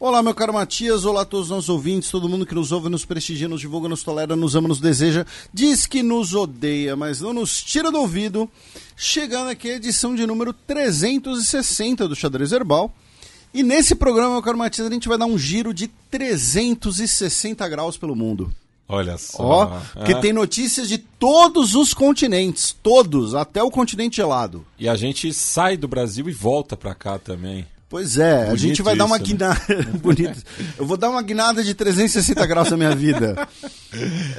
Olá, meu caro Matias, olá a todos os nossos ouvintes, todo mundo que nos ouve, nos prestigia, nos divulga, nos tolera, nos ama, nos deseja, diz que nos odeia, mas não nos tira do ouvido. Chegando aqui a edição de número 360 do Xadrez Herbal. E nesse programa, meu caro Matias, a gente vai dar um giro de 360 graus pelo mundo. Olha só. Ó, porque tem notícias de todos os continentes, todos, até o continente gelado. E a gente sai do Brasil e volta pra cá também. Pois é, a Bonito gente vai dar uma isso, né? guinada. Bonito. Eu vou dar uma guinada de 360 graus na minha vida.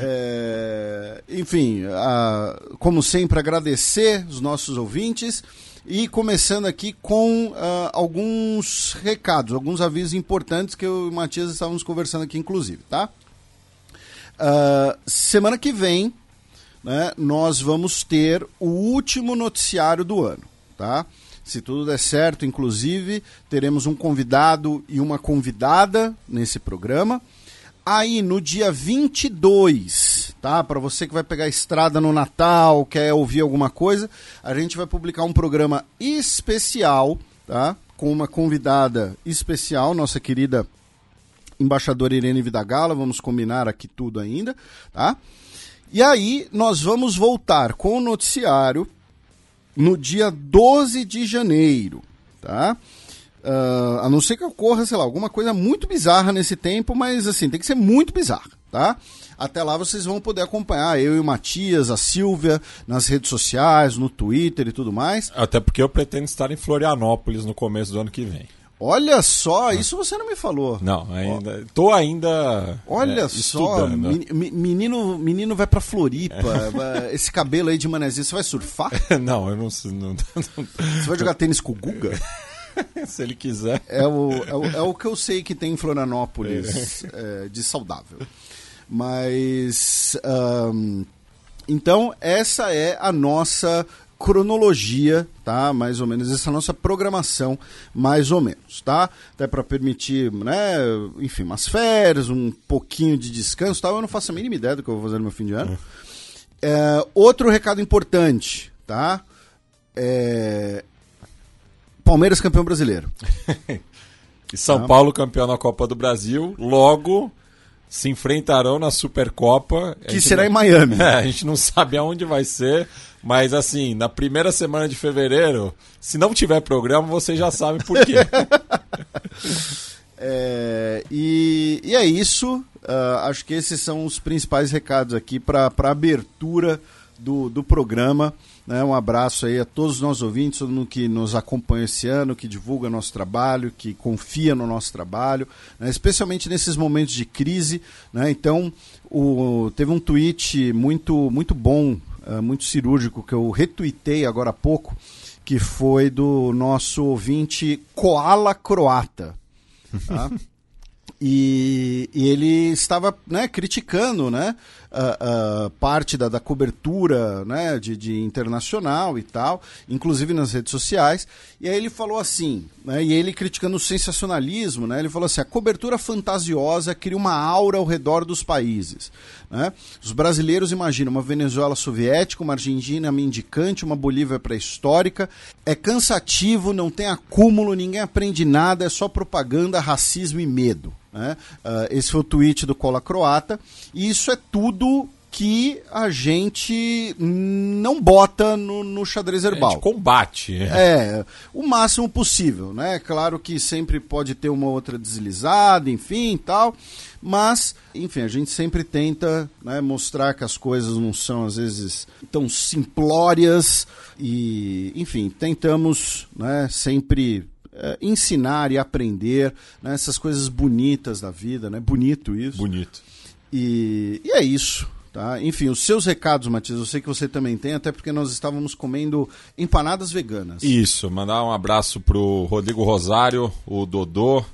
É, Enfim, a- como sempre, agradecer os nossos ouvintes. E começando aqui com ah, alguns recados, alguns avisos importantes que eu e o Matias estávamos conversando aqui, inclusive, tá? Ah, semana que vem, né, nós vamos ter o último noticiário do ano, tá? Se tudo der certo, inclusive, teremos um convidado e uma convidada nesse programa. Aí, no dia 22, tá? Para você que vai pegar estrada no Natal, quer ouvir alguma coisa, a gente vai publicar um programa especial, tá? Com uma convidada especial, nossa querida embaixadora Irene Vidagala, vamos combinar aqui tudo ainda, tá? E aí nós vamos voltar com o noticiário no dia 12 de janeiro, tá? Ah, a não ser que ocorra, sei lá, alguma coisa muito bizarra nesse tempo, mas assim, tem que ser muito bizarra, tá? Até lá vocês vão poder acompanhar eu e o Matias, a Silvia, nas redes sociais, no Twitter e tudo mais. Até porque eu pretendo estar em Florianópolis no começo do ano que vem. Olha só, isso você não me falou. Não, ainda. Tô ainda. Olha é, só, menino, menino vai pra Floripa, vai- esse cabelo aí de manezinho, você vai surfar? não, eu não, sei- não, Você vai jogar tênis com o Guga? Se ele quiser. É o, é o, é o que eu sei que tem em Florianópolis é, de saudável. Mas. então, essa é a nossa cronologia, tá? Mais ou menos, essa é nossa programação, mais ou menos, tá? Até para permitir, né? Enfim, umas férias, um pouquinho de descanso tal. Eu não faço a mínima ideia do que eu vou fazer no meu fim de ano. É, outro recado importante, tá? É, Palmeiras campeão brasileiro. E São Paulo campeão na Copa do Brasil. Logo se enfrentarão na Supercopa. Que será não- em Miami. É, a gente não sabe aonde vai ser, mas assim, na primeira semana de fevereiro, se não tiver programa, você já sabe por quê. É, e, e é isso. Ah, acho que esses são os principais recados aqui para a abertura do, do programa. Né? Um abraço aí a todos os nossos ouvintes, todo mundo que nos acompanha esse ano, que divulga nosso trabalho, que confia no nosso trabalho, né? especialmente nesses momentos de crise. né? Então, o, teve um tweet muito, muito bom, ah, muito cirúrgico, que eu retuitei agora há pouco, que foi do nosso ouvinte Koala Croata. Tá? E, e ele estava né, criticando né, a parte da, da cobertura né, de, de internacional e tal, inclusive nas redes sociais. E aí ele falou assim, né, e ele criticando o sensacionalismo, né, ele falou assim: a cobertura fantasiosa cria uma aura ao redor dos países. Né? Os brasileiros imaginam uma Venezuela soviética, uma Argentina mendicante, uma Bolívia pré-histórica. É cansativo, não tem acúmulo, ninguém aprende nada, é só propaganda, racismo e medo. Né? Ah, esse foi o tweet do Cola Croata. E isso é tudo que a gente não bota no, no xadrez A herbal. gente combate. É, o máximo possível, né? Claro que sempre pode ter uma outra deslizada, enfim, tal. Mas, enfim, a gente sempre tenta né, mostrar que as coisas não são, às vezes, tão simplórias. E, enfim, tentamos né, sempre é, ensinar e aprender né, essas coisas bonitas da vida, né? Bonito isso. Bonito. E, e é isso. Tá? Enfim, os seus recados, Matias, eu sei que você também tem, até porque nós estávamos comendo empanadas veganas. Isso, mandar um abraço pro Rodrigo Rosário, o Dodô,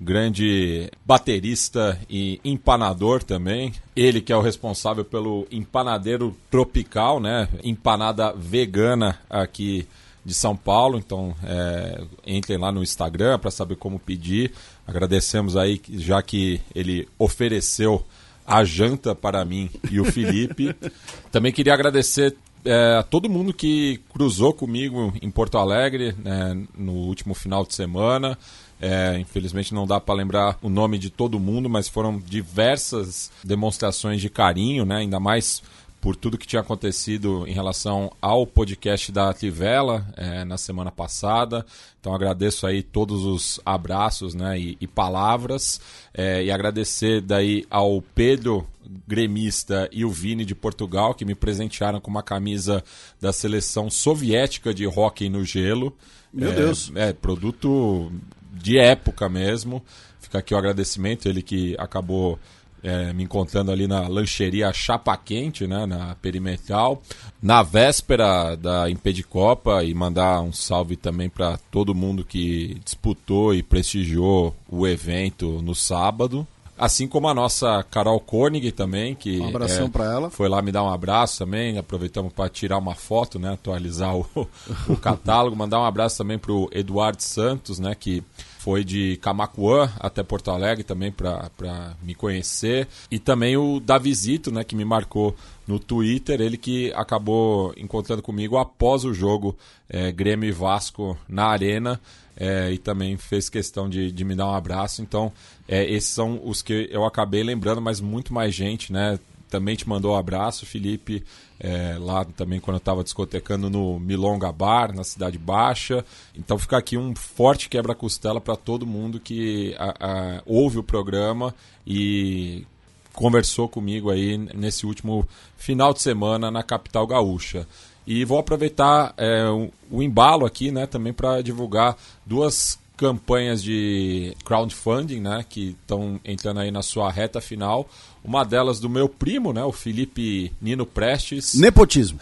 grande baterista e empanador também. Ele que é o responsável pelo empanadeiro tropical, né? Empanada vegana aqui de São Paulo. Então, é, entrem lá no Instagram para saber como pedir. Agradecemos aí, já que ele ofereceu a janta para mim e o Felipe. Também queria agradecer é, a todo mundo que cruzou comigo em Porto Alegre né, no último final de semana. É, infelizmente não dá para lembrar o nome de todo mundo, mas foram diversas demonstrações de carinho, né, ainda mais por tudo que tinha acontecido em relação ao podcast da Tivela é, na semana passada. Então agradeço aí todos os abraços né, e, e palavras. É, e agradecer daí ao Pedro gremista e o Vini de Portugal, que me presentearam com uma camisa da seleção soviética de hóquei no gelo. Meu é, Deus! É, produto de época mesmo. Fica aqui o agradecimento, ele que acabou é, me encontrando ali na lancheria Chapa Quente, né, na Perimetral, na véspera da Impedicopa e mandar um salve também para todo mundo que disputou e prestigiou o evento no sábado. Assim como a nossa Carol Koenig também, que um abração é, para ela. foi lá me dar um abraço também. Aproveitamos para tirar uma foto, né, atualizar o, o catálogo. Mandar um abraço também para o Eduardo Santos, né, que foi de Camacuã até Porto Alegre também para me conhecer. E também o Davizito, né, que me marcou no Twitter, ele que acabou encontrando comigo após o jogo é, Grêmio e Vasco na Arena. É, e também fez questão de, de me dar um abraço. Então, é, esses são os que eu acabei lembrando, mas muito mais gente, né? Também te mandou um abraço, Felipe, é, lá também quando eu estava discotecando no Milonga Bar, na Cidade Baixa. Então fica aqui um forte quebra-costela para todo mundo que a, a, ouve o programa e conversou comigo aí nesse último final de semana na capital gaúcha. E vou aproveitar é, o, o, embalo aqui né, também para divulgar duas campanhas de crowdfunding né, que estão entrando aí na sua reta final. Uma delas do meu primo, né, o Felipe Nino Prestes. Nepotismo.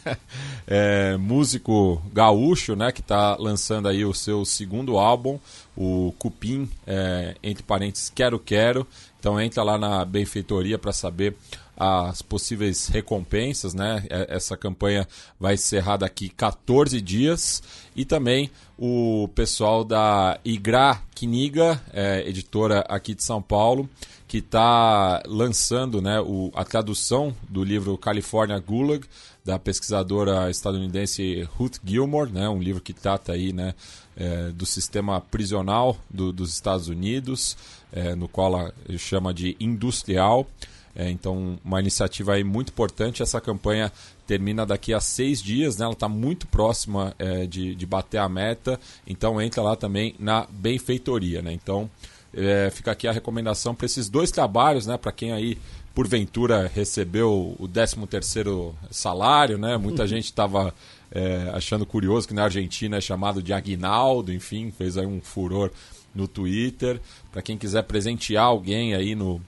é, músico gaúcho, né, que está lançando aí o seu segundo álbum, o Cupim, é, entre parênteses, Quero Quero. Então entra lá na benfeitoria para saber as possíveis recompensas, né? Essa campanha vai encerrar daqui 14 dias. E também o pessoal da Igra Kiniga, é, editora aqui de São Paulo, que está lançando né, o, a tradução do livro California Gulag, da pesquisadora estadunidense Ruth Gilmore, né, um livro que trata aí, né, é, do sistema prisional do, dos Estados Unidos, é, no qual ela chama de industrial. É, então, uma iniciativa aí muito importante. Essa campanha termina daqui a seis dias, né? ela está muito próxima é, de, de bater a meta. Então, entra lá também na benfeitoria. Né? Então, é, fica aqui a recomendação para esses dois trabalhos, né? Para quem aí porventura recebeu o 13 terceiro salário, né? Muita gente estava é, achando curioso que na Argentina é chamado de aguinaldo, enfim, fez aí um furor no Twitter. Para quem quiser presentear alguém aí no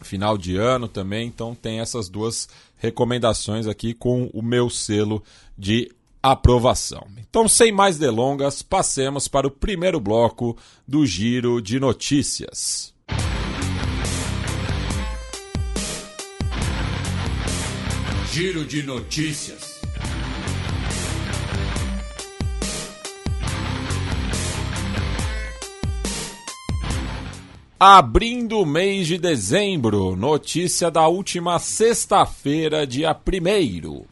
final de ano também, então tem essas duas recomendações aqui com o meu selo de aprovação. Então, sem mais delongas, passemos para o primeiro bloco do Giro de Notícias. Giro de Notícias. Abrindo o mês de dezembro, notícia da última sexta-feira, dia 1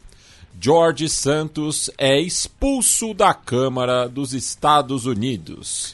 George Santos é expulso da Câmara dos Estados Unidos.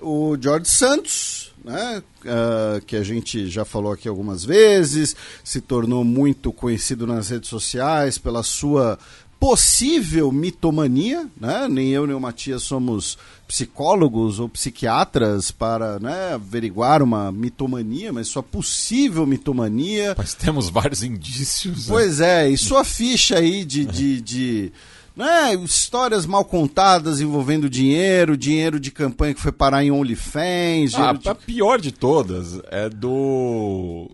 O George Santos, né, uh, que a gente já falou aqui algumas vezes, se tornou muito conhecido nas redes sociais pela sua possível mitomania, né? Nem eu nem o Matias somos psicólogos ou psiquiatras para né, averiguar uma mitomania, mas sua possível mitomania. Mas temos vários indícios. Né? Pois é, e sua ficha aí de, de, de né, histórias mal contadas envolvendo dinheiro, dinheiro de campanha que foi parar em OnlyFans. Ah, de... a pior de todas é do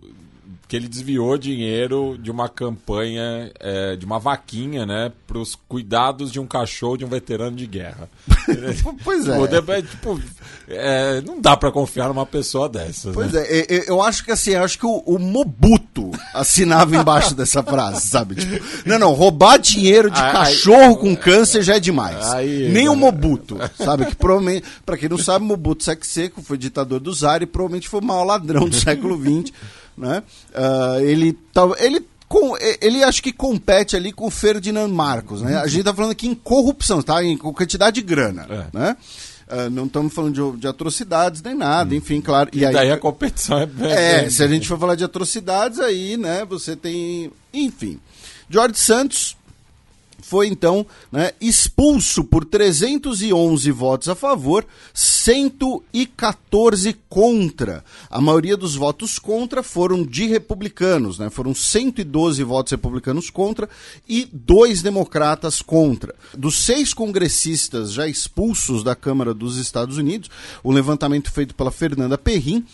que ele desviou dinheiro de uma campanha, é, de uma vaquinha, né, para os cuidados de um cachorro de um veterano de guerra. pois é. Tipo, é, tipo, é, não dá para confiar numa pessoa dessas. Pois né? é, eu acho que assim, acho que o, o Mobuto assinava embaixo dessa frase, sabe? Tipo, não, não, roubar dinheiro de Aí- cachorro com câncer já é demais. Aí, Nem o? Mobuto, sabe? Que provavelmente, pra quem não sabe, Mobuto Sec Seco foi ditador do Zaire e provavelmente foi o maior ladrão do século XX, né? Ah, ele, tava- ele com, ele acho que compete ali com o Ferdinand Marcos, né? A gente tá falando aqui em corrupção, tá? Em com quantidade de grana, É. né? Ah, não estamos falando de, de atrocidades nem nada, enfim, claro. E, E aí, daí a competição é... é, se a gente for falar de atrocidades, aí, né, você tem. Enfim. George Santos foi então né, expulso por 311 votos a favor, 114 contra. A maioria dos votos contra foram de republicanos, né? Foram 112 votos republicanos contra e dois democratas contra. Dos seis congressistas já expulsos da Câmara dos Estados Unidos, o levantamento feito pela Fernanda Perrin,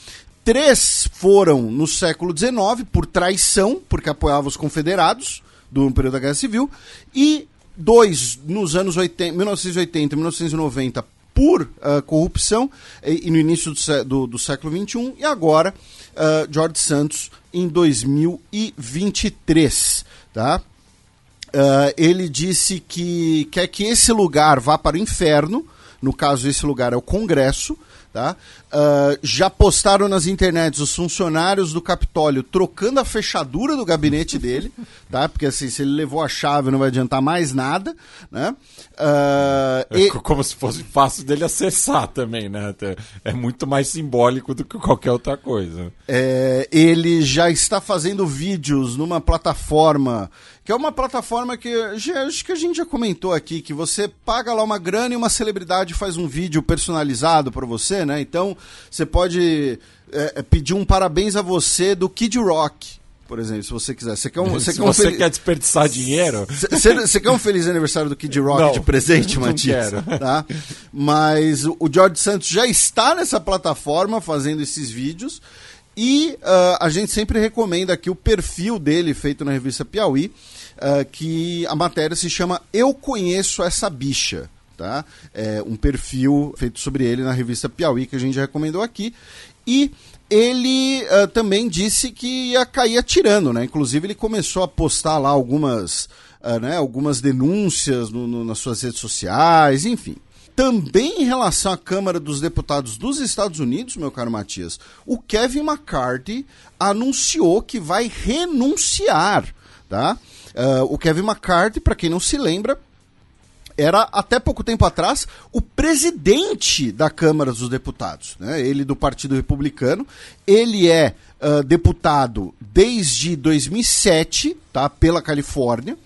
Três foram no século XIX por traição, porque apoiavam os confederados do período da Guerra Civil, e dois nos anos 80, 1980 e 1990 por ah, corrupção, e, e no início do, do- do século XXI, e agora ah, George Santos em 2023. Tá? Ah, ele disse que quer que esse lugar vá para o inferno. No caso, esse lugar é o Congresso. Tá? Ah, já postaram nas internets os funcionários do Capitólio trocando a fechadura do gabinete dele, tá? Porque assim, se ele levou a chave não vai adiantar mais nada, né? Ah, É e- co- como se fosse fácil dele acessar também, né? É muito mais simbólico do que qualquer outra coisa. É, ele já está fazendo vídeos numa plataforma que é uma plataforma que já- acho que a gente já comentou aqui que você paga lá uma grana e uma celebridade faz um vídeo personalizado para você, né? Então você pode é, é, pedir um parabéns a você do Kid Rock, por exemplo, se você quiser. Você quer um, você se quer um você fel- quer desperdiçar dinheiro, você quer um feliz aniversário do Kid Rock Não, de presente, Matias? quero. Tá? Mas o George Santos já está nessa plataforma fazendo esses vídeos. E ah, a gente sempre recomenda aqui o perfil dele feito na revista Piauí, ah, que a matéria se chama Eu Conheço Essa Bicha. Tá? É um perfil feito sobre ele na revista Piauí, que a gente recomendou aqui. E ele ah, também disse que ia cair atirando, né? Inclusive ele começou a postar lá algumas, né, algumas denúncias no- no- nas suas redes sociais, enfim. Também em relação à Câmara dos Deputados dos Estados Unidos, meu caro Matias, o Kevin McCarthy anunciou que vai renunciar, tá? Ah, o Kevin McCarthy, para quem não se lembra, era até pouco tempo atrás o presidente da Câmara dos Deputados, né? ele do Partido Republicano. Ele é ah, deputado desde 2007, tá? pela Califórnia.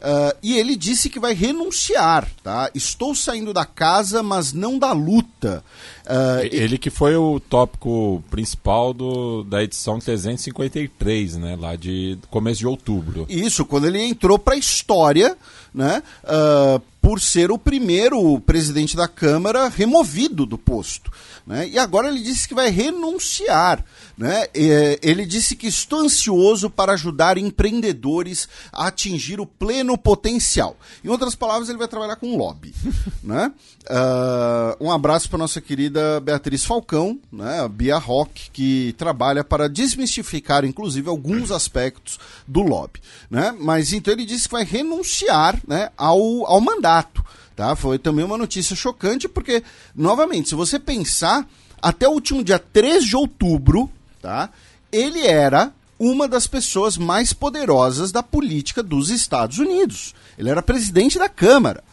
Ah, e ele disse que vai renunciar, tá? Estou saindo da casa, mas não da luta. Ah, ele que foi o tópico principal do, da edição 353, né? Lá de começo de outubro. Isso, quando ele entrou para a história, né, ah, por ser o primeiro presidente da Câmara removido do posto. Né, e agora ele disse que vai renunciar. Né, e, ele disse que estou ansioso para ajudar empreendedores a atingir o pleno potencial. Em outras palavras, ele vai trabalhar com lobby. né? Ah, um abraço para nossa querida Beatriz Falcão, né, a Bia Rock, que trabalha para desmistificar, inclusive, alguns aspectos do lobby. Né? Mas então ele disse que vai renunciar né, ao, ao mandato. Tá? Foi também uma notícia chocante, porque, novamente, se você pensar, até o último dia 3 de outubro, tá? ele era uma das pessoas mais poderosas da política dos Estados Unidos. Ele era presidente da Câmara.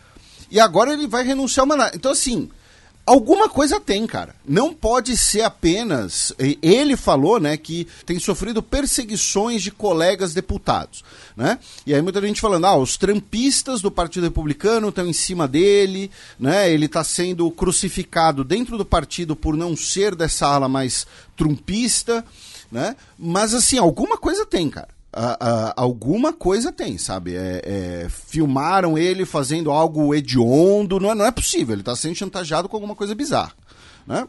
E agora ele vai renunciar ao mandato. Então, assim, alguma coisa tem, cara. Não pode ser apenas. Ele falou, né, que tem sofrido perseguições de colegas deputados, né? E aí muita gente falando, ah, os trampistas do Partido Republicano estão em cima dele, né? Ele está sendo crucificado dentro do partido por não ser dessa ala mais trumpista, né? Mas assim, alguma coisa tem, cara. Ah, ah, alguma coisa tem, sabe? É, é, filmaram ele fazendo algo hediondo, não é, não é possível, ele está sendo chantageado com alguma coisa bizarra, né?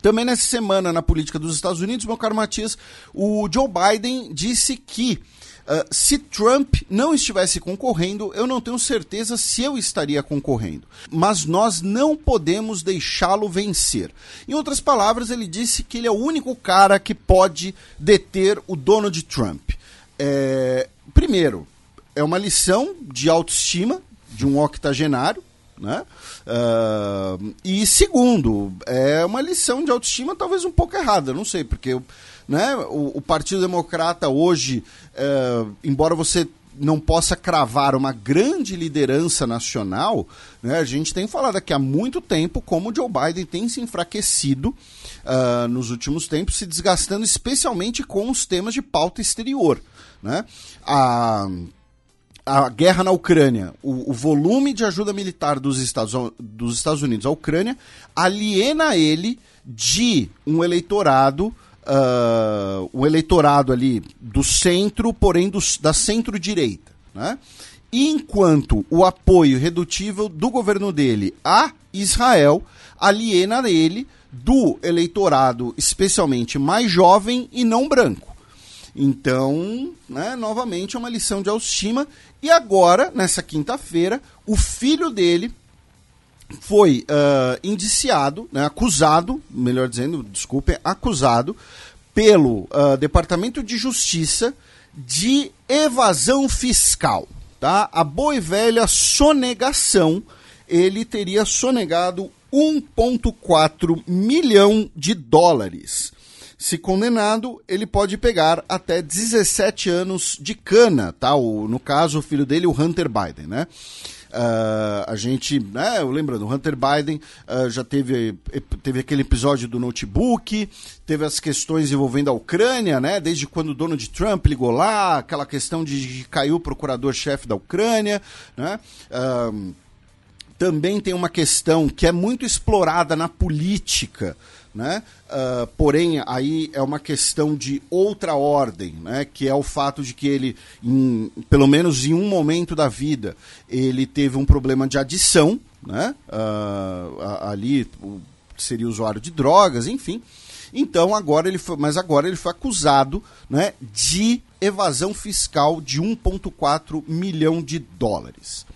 Também nessa semana, na política dos Estados Unidos, meu caro Matias, o Joe Biden disse que uh, se Trump não estivesse concorrendo, eu não tenho certeza se eu estaria concorrendo. Mas nós não podemos deixá-lo vencer. Em outras palavras, ele disse que ele é o único cara que pode deter o Donald Trump. É, primeiro, é uma lição de autoestima de um octogenário, né? Uh, e segundo, é uma lição de autoestima talvez um pouco errada, não sei, porque né, o, o Partido Democrata hoje, uh, embora você não possa cravar uma grande liderança nacional, né, a gente tem falado aqui há muito tempo como o Joe Biden tem se enfraquecido uh, nos últimos tempos, se desgastando especialmente com os temas de pauta exterior. Né? A a guerra na Ucrânia, o, o, volume de ajuda militar dos Estados, dos Estados Unidos à Ucrânia aliena ele de um eleitorado, uh, um eleitorado ali do centro, porém do, da centro-direita. Né? Enquanto o apoio redutível do governo dele a Israel aliena ele do eleitorado especialmente mais jovem e não branco. Então, né, novamente, é uma lição de autoestima. E agora, nessa quinta-feira, o filho dele foi uh, indiciado, né, acusado, melhor dizendo, desculpe, acusado pelo uh, Departamento de Justiça de evasão fiscal. Tá? A boa e velha sonegação, ele teria sonegado 1,4 milhão de dólares. Se condenado, ele pode pegar até 17 anos de cana, tá? O, no caso, o filho dele, o Hunter Biden, né? Uh, a gente, né, lembrando, Hunter Biden uh, já teve, teve aquele episódio do notebook, teve as questões envolvendo a Ucrânia, né, desde quando o Donald Trump ligou lá, aquela questão de que caiu o procurador-chefe da Ucrânia, né, uh, também tem uma questão que é muito explorada na política, né? Uh, porém, aí é uma questão de outra ordem, né? que é o fato de que ele, em, pelo menos em um momento da vida, ele teve um problema de adição, né? Uh, ali seria usuário de drogas, enfim. Então agora ele foi, mas agora ele foi acusado, né, de evasão fiscal de 1,4 milhão de dólares.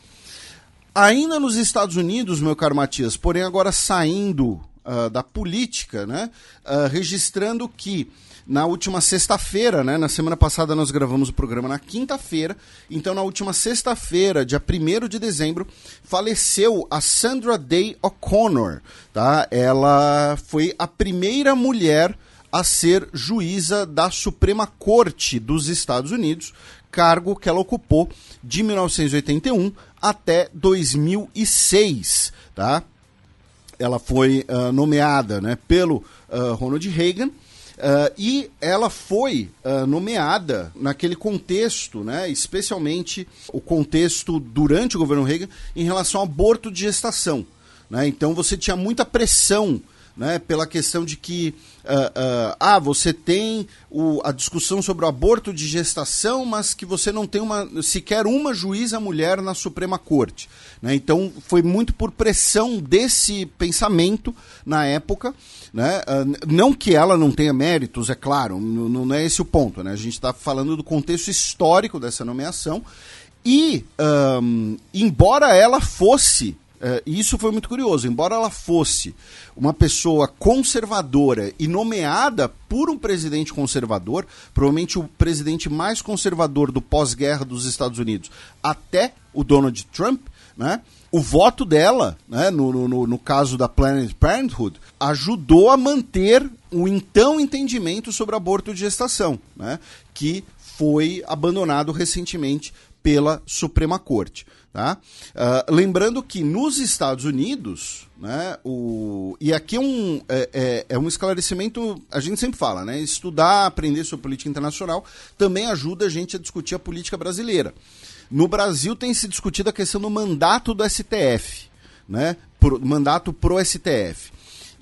Ainda nos Estados Unidos, meu caro Matias, porém agora saindo uh, da política, né? Uh, registrando que na última sexta-feira, né? Na semana passada nós gravamos o programa na quinta-feira. Então, na última sexta-feira, dia 1 de dezembro, faleceu a Sandra Day O'Connor. Tá? Ela foi a primeira mulher a ser juíza da Suprema Corte dos Estados Unidos, cargo que ela ocupou de 1981 até 2006. Tá? Ela foi uh, nomeada né, pelo uh, Ronald Reagan. Uh, e ela foi uh, nomeada naquele contexto, né, especialmente o contexto durante o governo Reagan, em relação ao aborto de gestação. Né? Então você tinha muita pressão né, pela questão de que uh, uh, ah, você tem o, a discussão sobre o aborto de gestação, mas que você não tem uma, sequer uma juíza mulher na Suprema Corte. Né? Então foi muito por pressão desse pensamento na época. Né? Uh, não que ela não tenha méritos, é claro, não, não é esse o ponto. Né? A gente está falando do contexto histórico dessa nomeação. E, um, embora ela fosse Uh, isso foi muito curioso. Embora ela fosse uma pessoa conservadora e nomeada por um presidente conservador, provavelmente o presidente mais conservador do pós-guerra dos Estados Unidos, até o Donald Trump, né? O voto dela, né, no, no, no caso da Planned Parenthood, ajudou a manter o então entendimento sobre aborto de gestação, né, que foi abandonado recentemente pela Suprema Corte. Tá? Uh, lembrando que nos Estados Unidos, né, o, e aqui é um, é, é, é, um esclarecimento, a gente sempre fala, né, estudar, aprender sobre política internacional também ajuda a gente a discutir a política brasileira. No Brasil tem se discutido a questão do mandato do STF, né, pro, mandato pro STF.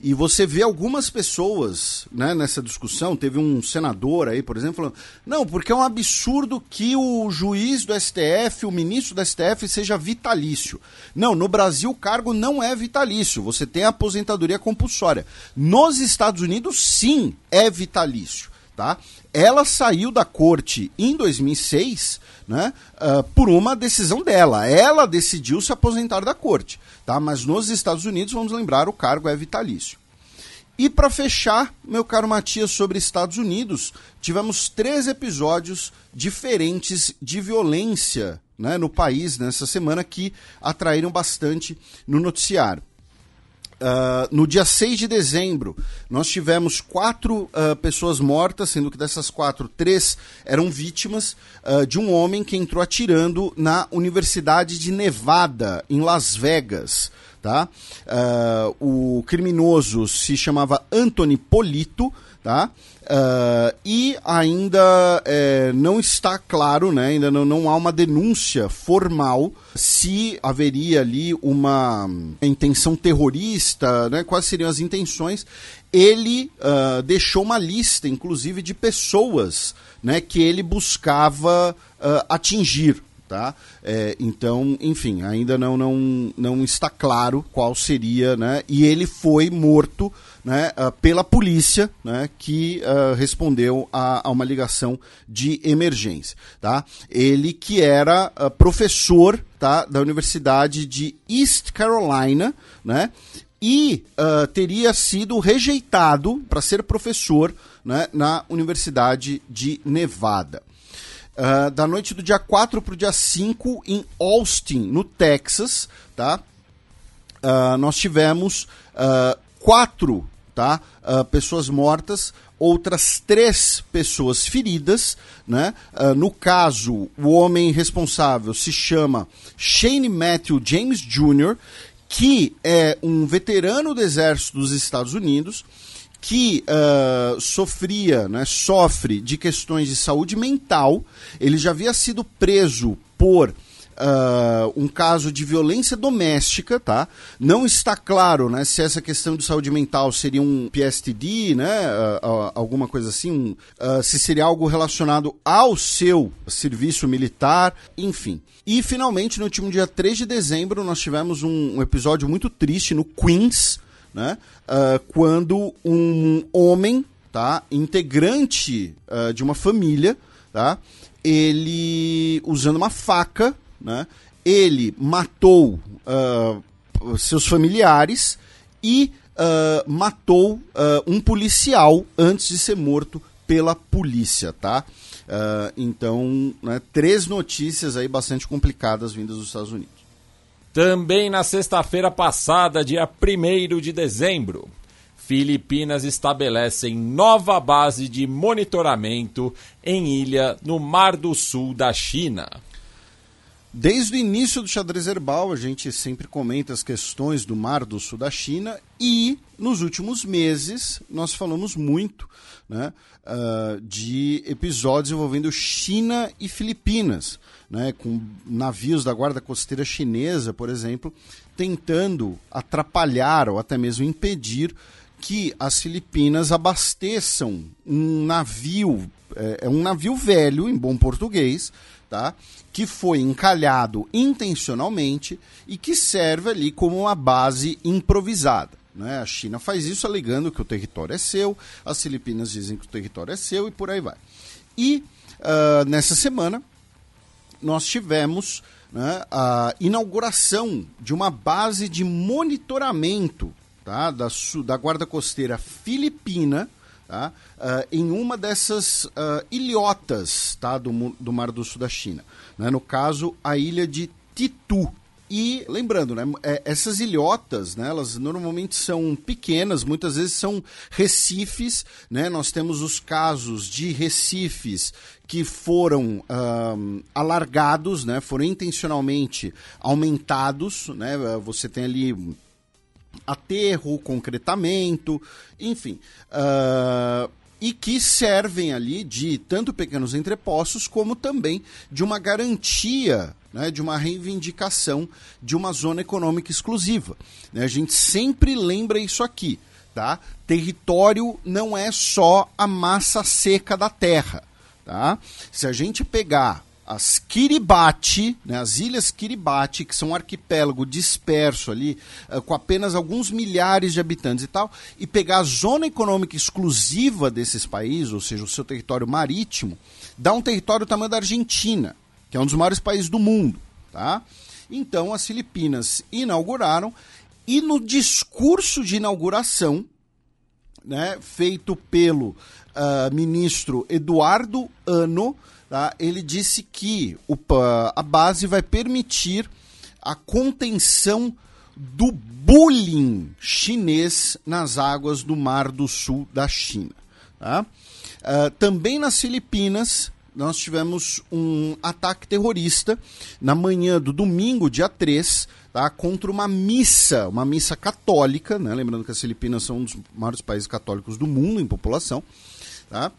E você vê algumas pessoas né, nessa discussão, teve um senador aí, por exemplo, falando, não, porque é um absurdo que o juiz do STF, o ministro do STF, seja vitalício. Não, no Brasil o cargo não é vitalício, você tem a aposentadoria compulsória. Nos Estados Unidos, sim, é vitalício. Tá? Ela saiu da corte em 2006 né, uh, por uma decisão dela. Ela decidiu se aposentar da corte. Tá? Mas nos Estados Unidos, vamos lembrar, o cargo é vitalício. E para fechar, meu caro Matias, sobre Estados Unidos, tivemos três episódios diferentes de violência né, no país nessa semana que atraíram bastante no noticiário. Uh, no dia 6 de dezembro, nós tivemos quatro uh, pessoas mortas, sendo que dessas quatro, três eram vítimas uh, de um homem que entrou atirando na Universidade de Nevada, em Las Vegas. Tá? o criminoso se chamava Anthony Polito, tá? Uh, e ainda é, não está claro, né, ainda não, não há uma denúncia formal se haveria ali uma intenção terrorista, né, quais seriam as intenções. Ele uh, deixou uma lista, inclusive, de pessoas né, que ele buscava uh, atingir. Tá? É, então, enfim, ainda não, não, não está claro qual seria, né? E ele foi morto né, uh, pela polícia, né, que uh, respondeu a, a, uma ligação de emergência. Tá? Ele que era uh, professor tá, da Universidade de East Carolina, né, e teria sido rejeitado para ser professor né, na Universidade de Nevada. Uh, da noite do dia 4 para o dia 5 em Austin, no Texas, tá? Uh, nós tivemos uh, quatro tá? pessoas mortas, outras três pessoas feridas. Né? no caso, o homem responsável se chama Shane Matthew James Jr., que é um veterano do Exército dos Estados Unidos que uh, sofria, né, sofre de questões de saúde mental. Ele já havia sido preso por Uh, um caso de violência doméstica, tá? Não está claro, né, se essa questão de saúde mental seria um PSTD, né, uh, uh, alguma coisa assim, se seria algo relacionado ao seu serviço militar, enfim. E finalmente, no último dia 3 de dezembro, nós tivemos um, um episódio muito triste no Queens, né? Uh, quando um homem, tá, integrante uh, de uma família, tá, ele usando uma faca, né, ele matou uh, seus familiares e matou um policial antes de ser morto pela polícia, tá? então, né, três notícias aí bastante complicadas vindas dos Estados Unidos. Também na sexta-feira passada, dia 1 de dezembro, Filipinas estabelecem nova base de monitoramento em ilha no Mar do Sul da China. Desde o início do xadrez herbal, a gente sempre comenta as questões do Mar do Sul da China e nos últimos meses nós falamos muito né, uh, de episódios envolvendo China e Filipinas né, com navios da guarda costeira chinesa, por exemplo, tentando atrapalhar ou até mesmo impedir que as Filipinas abasteçam um navio, é, é um navio velho, em bom português, tá? que foi encalhado intencionalmente e que serve ali como uma base improvisada. Né? A China faz isso alegando que o território é seu, as Filipinas dizem que o território é seu e por aí vai. E uh, nessa semana nós tivemos né, a inauguração de uma base de monitoramento tá, da, da Guarda Costeira Filipina tá, uh, em uma dessas uh, ilhotas tá, do, do Mar do Sul da China. Né, no caso, a ilha de Titu. E lembrando, né, é, essas ilhotas, né, elas normalmente são pequenas, muitas vezes são recifes, né? Nós temos os casos de recifes que foram um, alargados, né, foram intencionalmente aumentados, né? Você tem ali aterro, concretamento, enfim. Uh, e que servem ali de tanto pequenos entrepostos como também de uma garantia né, de uma reivindicação de uma zona econômica exclusiva. Né? A gente sempre lembra isso aqui. tá? Território não é só a massa seca da terra, tá? Se a gente pegar as Kiribati, né, as ilhas Kiribati, que são um arquipélago disperso ali, uh, com apenas alguns milhares de habitantes e tal, e pegar a zona econômica exclusiva desses países, ou seja, o seu território marítimo, dá um território do tamanho da Argentina, que é um dos maiores países do mundo. Tá? Então, as Filipinas inauguraram, e no discurso de inauguração, né, feito pelo uh, ministro Eduardo Ano, tá, ele disse que o, a base vai permitir a contenção do bullying chinês nas águas do Mar do Sul da China. Tá? Uh, também nas Filipinas, nós tivemos um ataque terrorista na manhã do domingo, dia 3, tá, contra uma missa, uma missa católica, né, lembrando que as Filipinas são um dos maiores países católicos do mundo em população, tá,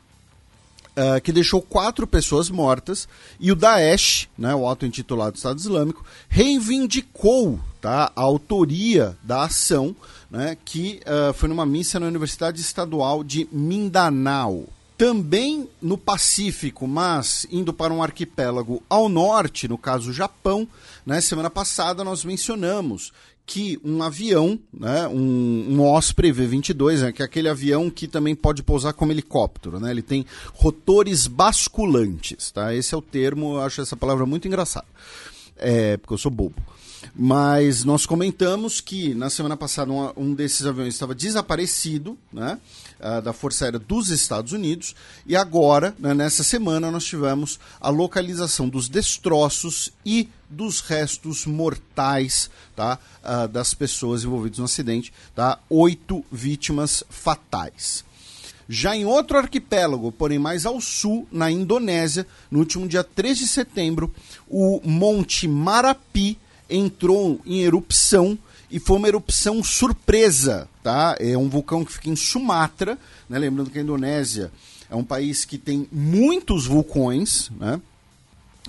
uh, que deixou quatro pessoas mortas, e o Daesh, né, o auto-intitulado Estado Islâmico, reivindicou tá, a autoria da ação, né, que uh, foi numa missa na Universidade Estadual de Mindanao. Também no Pacífico, mas indo para um arquipélago ao norte, no caso Japão, né, semana passada nós mencionamos que um avião, né, um, um Osprey V-22, né, que é aquele avião que também pode pousar como helicóptero, né, ele tem rotores basculantes, tá? Esse é o termo, eu acho essa palavra muito engraçada, é, porque eu sou bobo. Mas nós comentamos que na semana passada um, um desses aviões estava desaparecido, né? Uh, da Força Aérea dos Estados Unidos, e agora, né, nessa semana, nós tivemos a localização dos destroços e dos restos mortais tá, uh, das pessoas envolvidas no acidente, tá? oito vítimas fatais. Já em outro arquipélago, porém mais ao sul, na Indonésia, no último dia 3 de setembro, o Monte Marapi entrou em erupção e foi uma erupção surpresa, tá? É um vulcão que fica em Sumatra, né? Lembrando que a Indonésia é um país que tem muitos vulcões, né?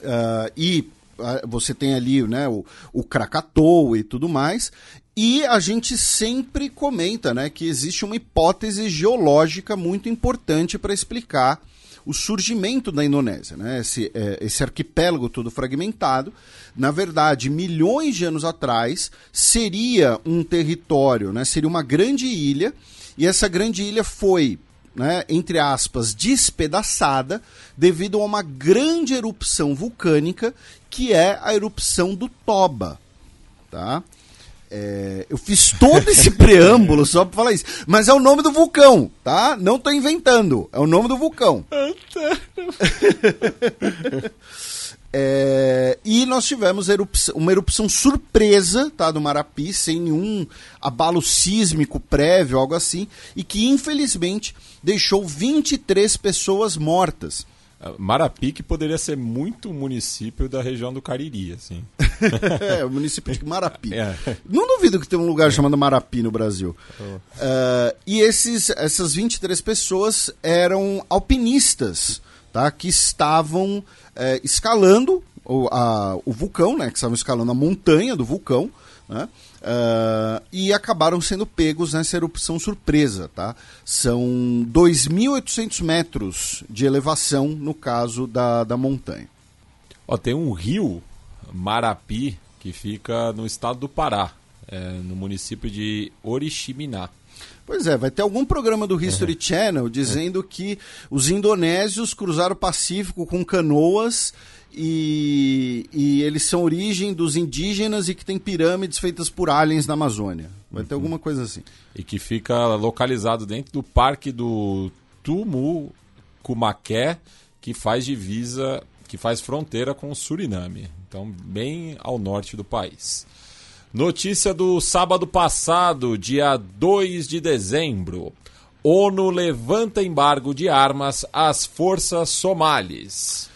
Uh, e uh, você tem ali, né, o, o Krakatoa e tudo mais. E a gente sempre comenta, né, que existe uma hipótese geológica muito importante para explicar o surgimento da Indonésia, né? esse, é, esse arquipélago todo fragmentado. Na verdade, milhões de anos atrás, seria um território, né? seria uma grande ilha, e essa grande ilha foi né, entre aspas, despedaçada devido a uma grande erupção vulcânica que é a erupção do Toba. Tá? É, eu fiz todo esse preâmbulo só para falar isso. Mas é o nome do vulcão, tá? Não tô inventando. É o nome do vulcão. É, e nós tivemos erupção, uma erupção surpresa tá, do Marapi, sem nenhum abalo sísmico prévio, algo assim, e que infelizmente deixou 23 pessoas mortas. Marapi que poderia ser muito município da região do Cariri, assim. é, o município de Marapi. É. Não duvido que tem um lugar chamado Marapi no Brasil. Oh. Uh, e esses, essas 23 pessoas eram alpinistas, tá? Que estavam uh, escalando o, a, o vulcão, né? Que estavam escalando a montanha do vulcão, né? Uh, e acabaram sendo pegos nessa erupção surpresa. Tá? São 2.800 metros de elevação no caso da, da montanha. Ó, tem um rio, Marapi, que fica no estado do Pará, é, no município de Oriximiná. Pois é, vai ter algum programa do History uhum. Channel dizendo que os indonésios cruzaram o Pacífico com canoas e, e, eles são origem dos indígenas e que tem pirâmides feitas por aliens na Amazônia. Vai ter uhum. alguma coisa assim. E que fica localizado dentro do parque do Tumucumaqué, que faz divisa, que faz fronteira com o Suriname. Então, bem ao norte do país. Notícia do sábado passado, dia 2 de dezembro. ONU levanta embargo de armas às forças somalis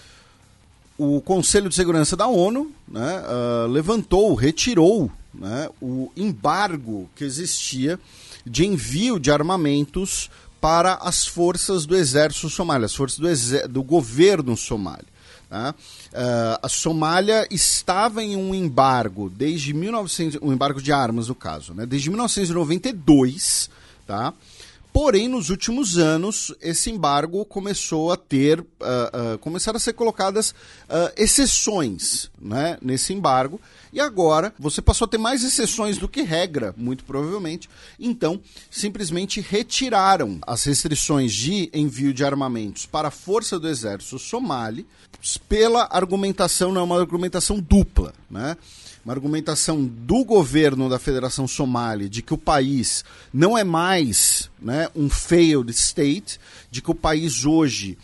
o Conselho de Segurança da ONU né, uh, levantou, retirou né, o embargo que existia de envio de armamentos para as forças do exército somali, as forças do, do governo somali. Tá? Uh, a Somália estava em um embargo desde 1900, um embargo de armas no caso, né? desde 1992, tá? Porém, nos últimos anos, esse embargo começou a ter, uh, uh, começaram a ser colocadas uh, exceções né, nesse embargo, e agora você passou a ter mais exceções do que regra, muito provavelmente. Então, simplesmente retiraram as restrições de envio de armamentos para a força do exército somali pela argumentação, não é uma argumentação dupla, né? Uma argumentação do governo da Federação Somali de que o país não é mais né, um failed state, de que o país hoje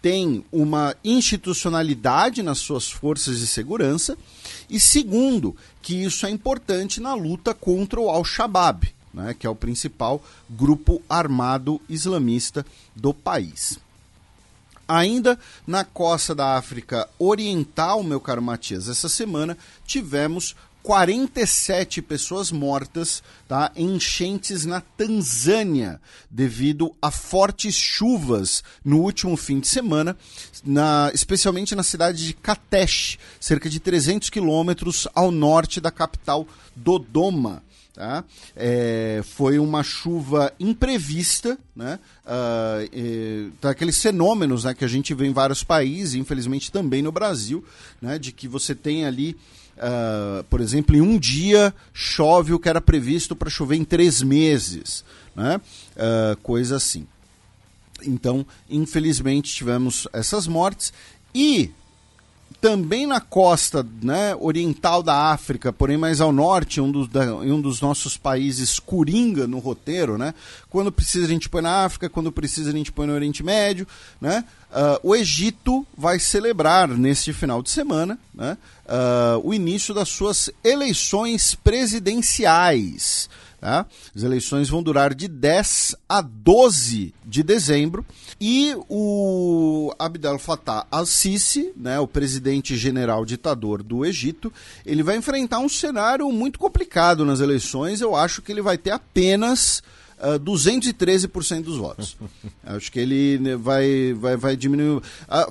tem uma institucionalidade nas suas forças de segurança, e segundo, que isso é importante na luta contra o Al-Shabaab, né, que é o principal grupo armado islamista do país. Ainda na costa da África Oriental, meu caro Matias, essa semana tivemos 47 pessoas mortas tá, em enchentes na Tanzânia, devido a fortes chuvas no último fim de semana, na, especialmente na cidade de Katesh, cerca de 300 quilômetros ao norte da capital Dodoma. Tá? É, foi uma chuva imprevista, né? Uh, é, daqueles fenômenos né, que a gente vê em vários países, infelizmente também no Brasil, né, de que você tem ali, uh, por exemplo, em um dia chove o que era previsto para chover em três meses, né? Uh, coisa assim. Então, infelizmente, tivemos essas mortes e também na costa né, oriental da África, porém mais ao norte, um dos, da, um dos nossos países coringa no roteiro, né? Quando precisa a gente põe na África, quando precisa a gente põe no Oriente Médio, né? Uh, o Egito vai celebrar neste final de semana né, uh, o início das suas eleições presidenciais. Tá? As eleições vão durar de 10 a 12 de dezembro e o Abdel Fattah al-Sisi, né, o presidente general ditador do Egito, ele vai enfrentar um cenário muito complicado nas eleições. Eu acho que ele vai ter apenas uh, ah, 213% dos votos. acho que ele né, vai, vai, vai diminuir. Uh,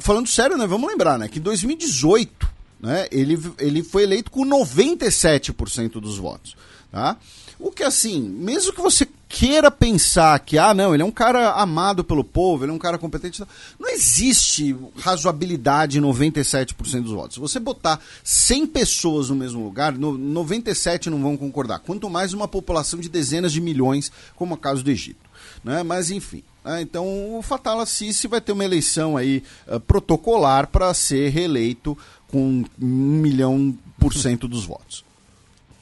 falando sério, né, vamos lembrar né, que em 2018 né, ele, ele foi eleito com 97% dos votos. Tá? O que assim, mesmo que você queira pensar que, ah, não, ele é um cara amado pelo povo, ele é um cara competente, não existe razoabilidade em 97% dos votos. Se você botar 100 pessoas no mesmo lugar, 97 não vão concordar. Quanto mais uma população de dezenas de milhões, como é o caso do Egito. Né? Mas, enfim. Né? Então, o Fatala Sisi vai ter uma eleição aí uh, protocolar para ser reeleito com um milhão por cento dos votos.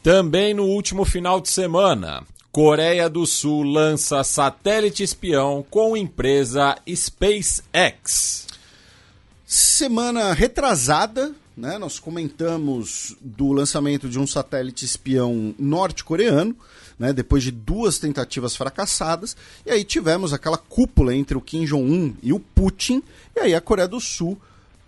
Também no último final de semana, Coreia do Sul lança satélite espião com empresa SpaceX. Semana retrasada, né, nós comentamos do lançamento de um satélite espião norte-coreano, né, depois de duas tentativas fracassadas, e aí tivemos aquela cúpula entre o Kim Jong-un e o Putin, e aí a Coreia do Sul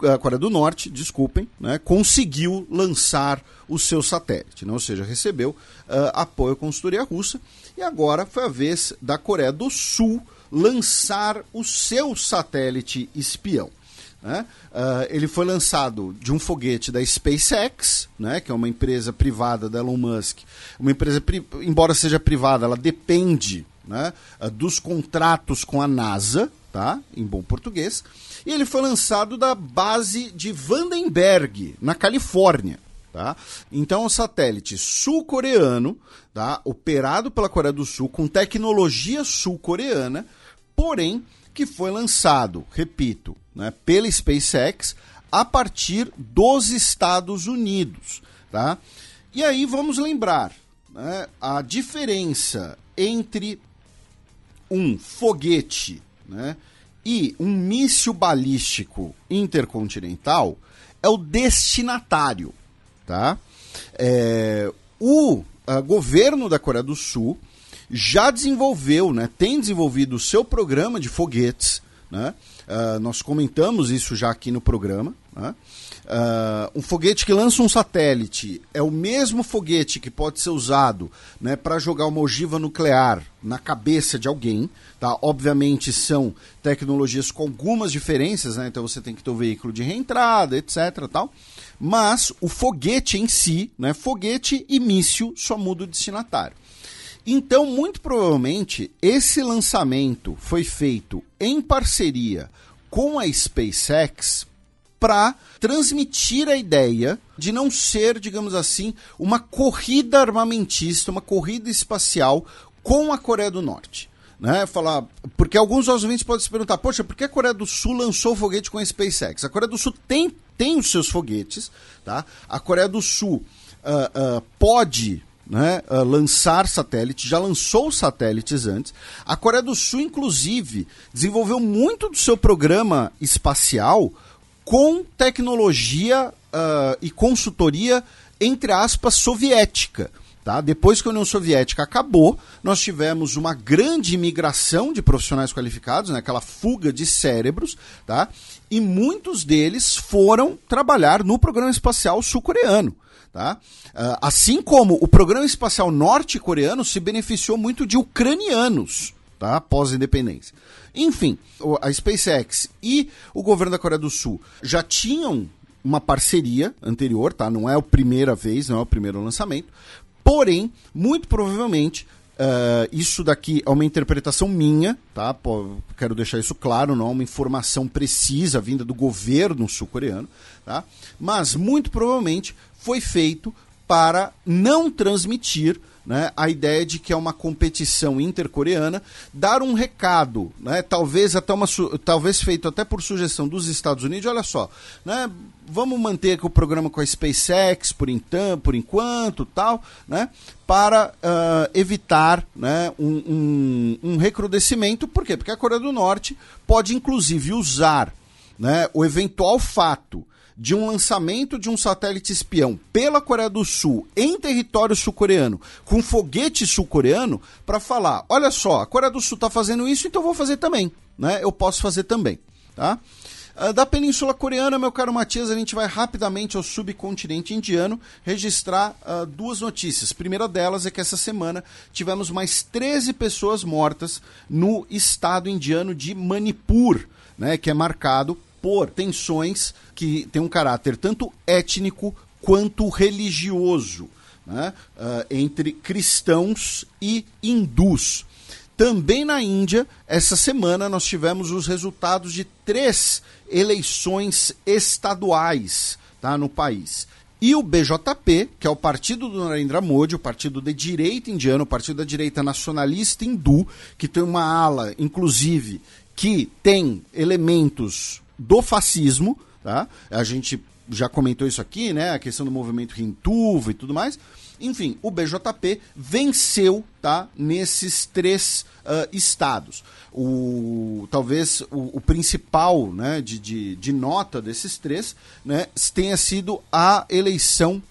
a Coreia do Norte, desculpem, né, conseguiu lançar o seu satélite, né, ou seja, recebeu uh, apoio à consultoria russa, e agora foi a vez da Coreia do Sul lançar o seu satélite espião. Né? Uh, ele foi lançado de um foguete da SpaceX, né, que é uma empresa privada da Elon Musk. Uma empresa, embora seja privada, ela depende né, uh, dos contratos com a NASA, tá? em bom português e ele foi lançado da base de Vandenberg, na Califórnia. Tá? Então, é um satélite sul-coreano, tá? operado pela Coreia do Sul, com tecnologia sul-coreana, porém que foi lançado, repito, né, pela SpaceX a partir dos Estados Unidos. Tá? E aí vamos lembrar né, a diferença entre um foguete né, e um míssil balístico intercontinental é o destinatário, tá? É, o governo da Coreia do Sul já desenvolveu, né, tem desenvolvido o seu programa de foguetes, né? Uh, nós comentamos isso já aqui no programa. Né? Uh, um foguete que lança um satélite é o mesmo foguete que pode ser usado né, para jogar uma ogiva nuclear na cabeça de alguém. Tá? Obviamente são tecnologias com algumas diferenças, né? então você tem que ter o um veículo de reentrada, etc. Tal. Mas o foguete em si, né, foguete e míssil, só muda o destinatário. Então, muito provavelmente, esse lançamento foi feito em parceria com a SpaceX para transmitir a ideia de não ser, digamos assim, uma corrida armamentista, uma corrida espacial com a Coreia do Norte. Né, falar, porque alguns ouvintes podem se perguntar, poxa, por que a Coreia do Sul lançou foguete com a SpaceX? A Coreia do Sul tem, tem os seus foguetes, tá? A Coreia do Sul uh, uh, pode né, uh, lançar satélites, já lançou satélites antes. A Coreia do Sul, inclusive, desenvolveu muito do seu programa espacial com tecnologia uh, e consultoria, entre aspas, soviética. Tá? Depois que a União Soviética acabou, nós tivemos uma grande imigração de profissionais qualificados, né? aquela fuga de cérebros, tá? e muitos deles foram trabalhar no programa espacial sul-coreano. Tá? Uh, assim como o programa espacial norte-coreano se beneficiou muito de ucranianos tá? pós-independência. Enfim, a SpaceX e o governo da Coreia do Sul já tinham uma parceria anterior, tá? Não é a primeira vez, não é o primeiro lançamento. Porém, muito provavelmente, uh, isso daqui é uma interpretação minha, tá? Pô, quero deixar isso claro, não é uma informação precisa vinda do governo sul-coreano, tá? Mas muito provavelmente foi feito para não transmitir né, a ideia de que é uma competição intercoreana, dar um recado, né, talvez até uma talvez feito até por sugestão dos Estados Unidos, olha só, né, vamos manter o programa com a SpaceX por então, por enquanto, tal, né, para uh, evitar né, um, um, um recrudescimento, por quê? Porque a Coreia do Norte pode inclusive usar né, o eventual fato de um lançamento de um satélite espião pela Coreia do Sul em território sul-coreano, com foguete sul-coreano, para falar: olha só, a Coreia do Sul está fazendo isso, então eu vou fazer também. Né? Eu posso fazer também. Tá? Ah, da Península Coreana, meu caro Matias, a gente vai rapidamente ao subcontinente indiano registrar uh, duas notícias. Primeira delas é que essa semana tivemos mais 13 pessoas mortas no estado indiano de Manipur, né, que é marcado por tensões que têm um caráter tanto étnico quanto religioso né, uh, entre cristãos e hindus. Também na Índia, essa semana nós tivemos os resultados de três eleições estaduais tá, no país. E o BJP, que é o partido do Narendra Modi, o partido de direita indiano, o partido da direita nacionalista hindu, que tem uma ala, inclusive, que tem elementos do fascismo, tá? A gente já comentou isso aqui, né? A questão do movimento Rintuva e tudo mais. Enfim, o BJP venceu, tá? Nesses três uh, estados. O, talvez o, o principal, né? De, de, de, nota desses três, né? Tenha sido a eleição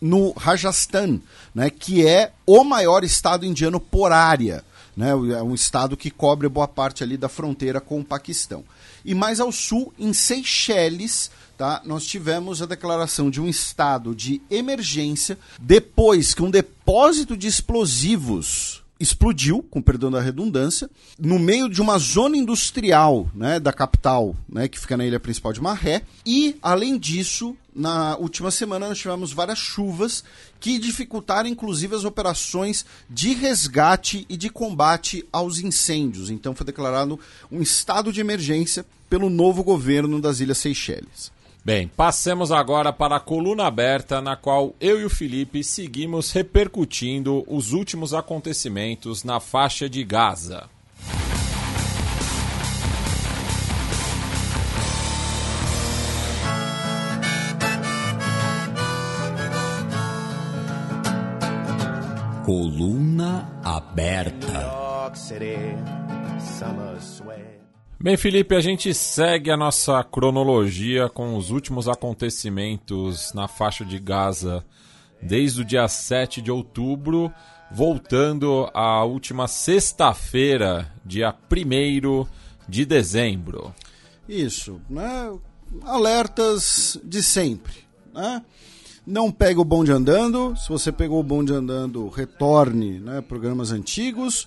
no Rajasthan, né? Que é o maior estado indiano por área. Né, é um estado que cobre boa parte ali da fronteira com o Paquistão. E mais ao sul, em Seychelles, tá, nós tivemos a declaração de um estado de emergência depois que um depósito de explosivos explodiu, com perdão da redundância, no meio de uma zona industrial né, da capital, né, que fica na ilha principal de Marré. E, além disso, na última semana nós tivemos várias chuvas que dificultaram inclusive as operações de resgate e de combate aos incêndios. Então foi declarado um estado de emergência pelo novo governo das Ilhas Seychelles. Bem, passemos agora para a coluna aberta, na qual eu e o Felipe seguimos repercutindo os últimos acontecimentos na faixa de Gaza. Coluna aberta. Bem, Felipe, a gente segue a nossa cronologia com os últimos acontecimentos na faixa de Gaza desde o dia 7 de outubro, voltando à última sexta-feira, dia 1 de dezembro. Isso, né? Alertas de sempre, né? Não pegue o bonde andando. Se você pegou o bonde andando, retorne, né? Programas antigos.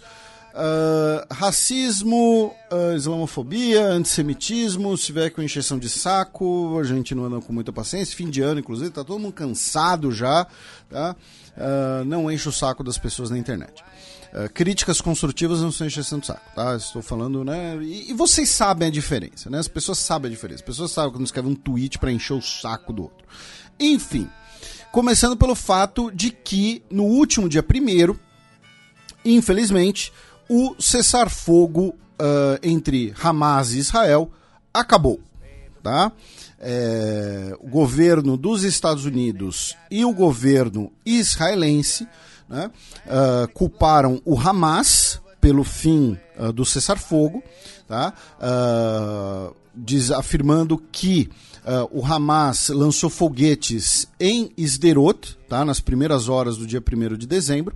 Uh, racismo, uh, islamofobia, antissemitismo, se tiver com encheção de saco, a gente não anda com muita paciência, fim de ano, inclusive, tá todo mundo cansado já, tá? Uh, não enche o saco das pessoas na internet. críticas construtivas não são encheção de saco, tá? Estou falando, né? E, e, vocês sabem a diferença, né? As pessoas sabem a diferença. As pessoas sabem quando escreve um tweet para encher o saco do outro. Enfim, começando pelo fato de que no último dia primeiro, infelizmente, o cessar-fogo uh, entre Hamas e Israel acabou. Tá? É, o governo dos Estados Unidos e o governo israelense né, uh, culparam o Hamas pelo fim uh, do cessar-fogo, tá? Diz, afirmando que o Hamas lançou foguetes em Sderot, tá? nas primeiras horas do dia 1 de dezembro,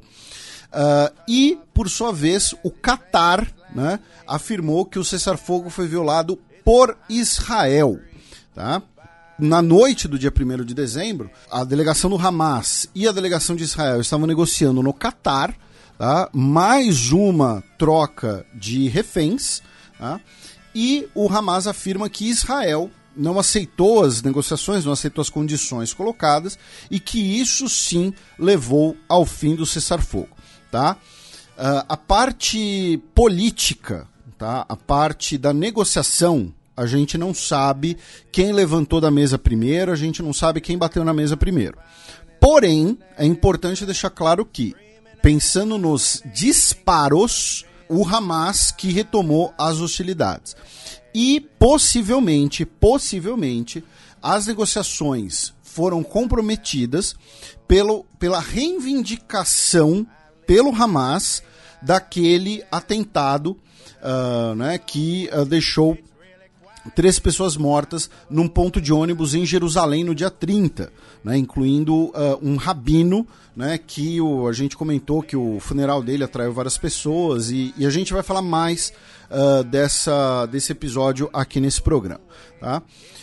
Uh, e, por sua vez, o Qatar né, afirmou que o cessar-fogo foi violado por Israel. Tá? Na noite do dia 1 de dezembro, a delegação do Hamas e a delegação de Israel estavam negociando no Qatar tá? mais uma troca de reféns. Tá? E o Hamas afirma que Israel não aceitou as negociações, não aceitou as condições colocadas e que isso sim levou ao fim do cessar-fogo tá? Uh, a parte política, tá? A parte da negociação, a gente não sabe quem levantou da mesa primeiro, a gente não sabe quem bateu na mesa primeiro. Porém, é importante deixar claro que, pensando nos disparos, o Hamas que retomou as hostilidades. E possivelmente, possivelmente, as negociações foram comprometidas pelo, pela reivindicação pelo Hamas daquele atentado uh, né, que uh, deixou três pessoas mortas num ponto de ônibus em Jerusalém no dia 30, né, incluindo uh, um rabino, né, que o, a gente comentou que o funeral dele atraiu várias pessoas e, e a gente vai falar mais uh, dessa, desse episódio aqui nesse programa. Tá?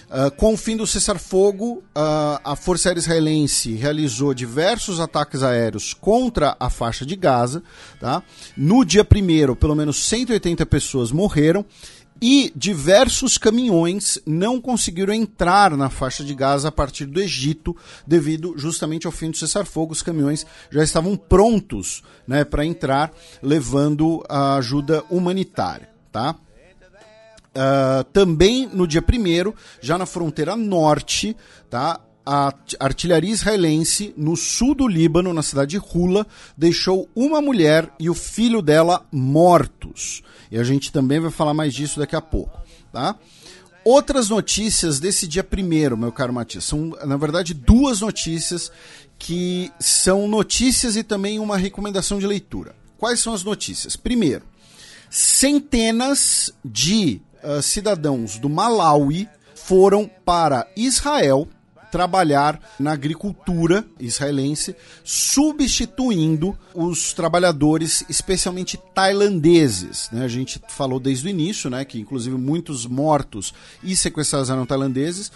Uh, com o fim do cessar-fogo, uh, a Força Aérea Israelense realizou diversos ataques aéreos contra a faixa de Gaza. Tá? No dia primeiro, pelo menos 180 pessoas morreram e diversos caminhões não conseguiram entrar na faixa de Gaza a partir do Egito, devido justamente ao fim do cessar-fogo. Os caminhões já estavam prontos né, para entrar, levando a ajuda humanitária. Tá? Uh, também no dia 1 já na fronteira norte, tá? a artilharia israelense no sul do Líbano, na cidade de Hula, deixou uma mulher e o filho dela mortos. E a gente também vai falar mais disso daqui a pouco. Tá? Outras notícias desse dia primeiro, meu caro Matias, são na verdade duas notícias que são notícias e também uma recomendação de leitura. Quais são as notícias? Primeiro, centenas de uh, cidadãos do Malawi foram para Israel trabalhar na agricultura israelense, substituindo os trabalhadores, especialmente tailandeses. Né? A gente falou desde o início, né, que inclusive muitos mortos e sequestrados eram tailandeses.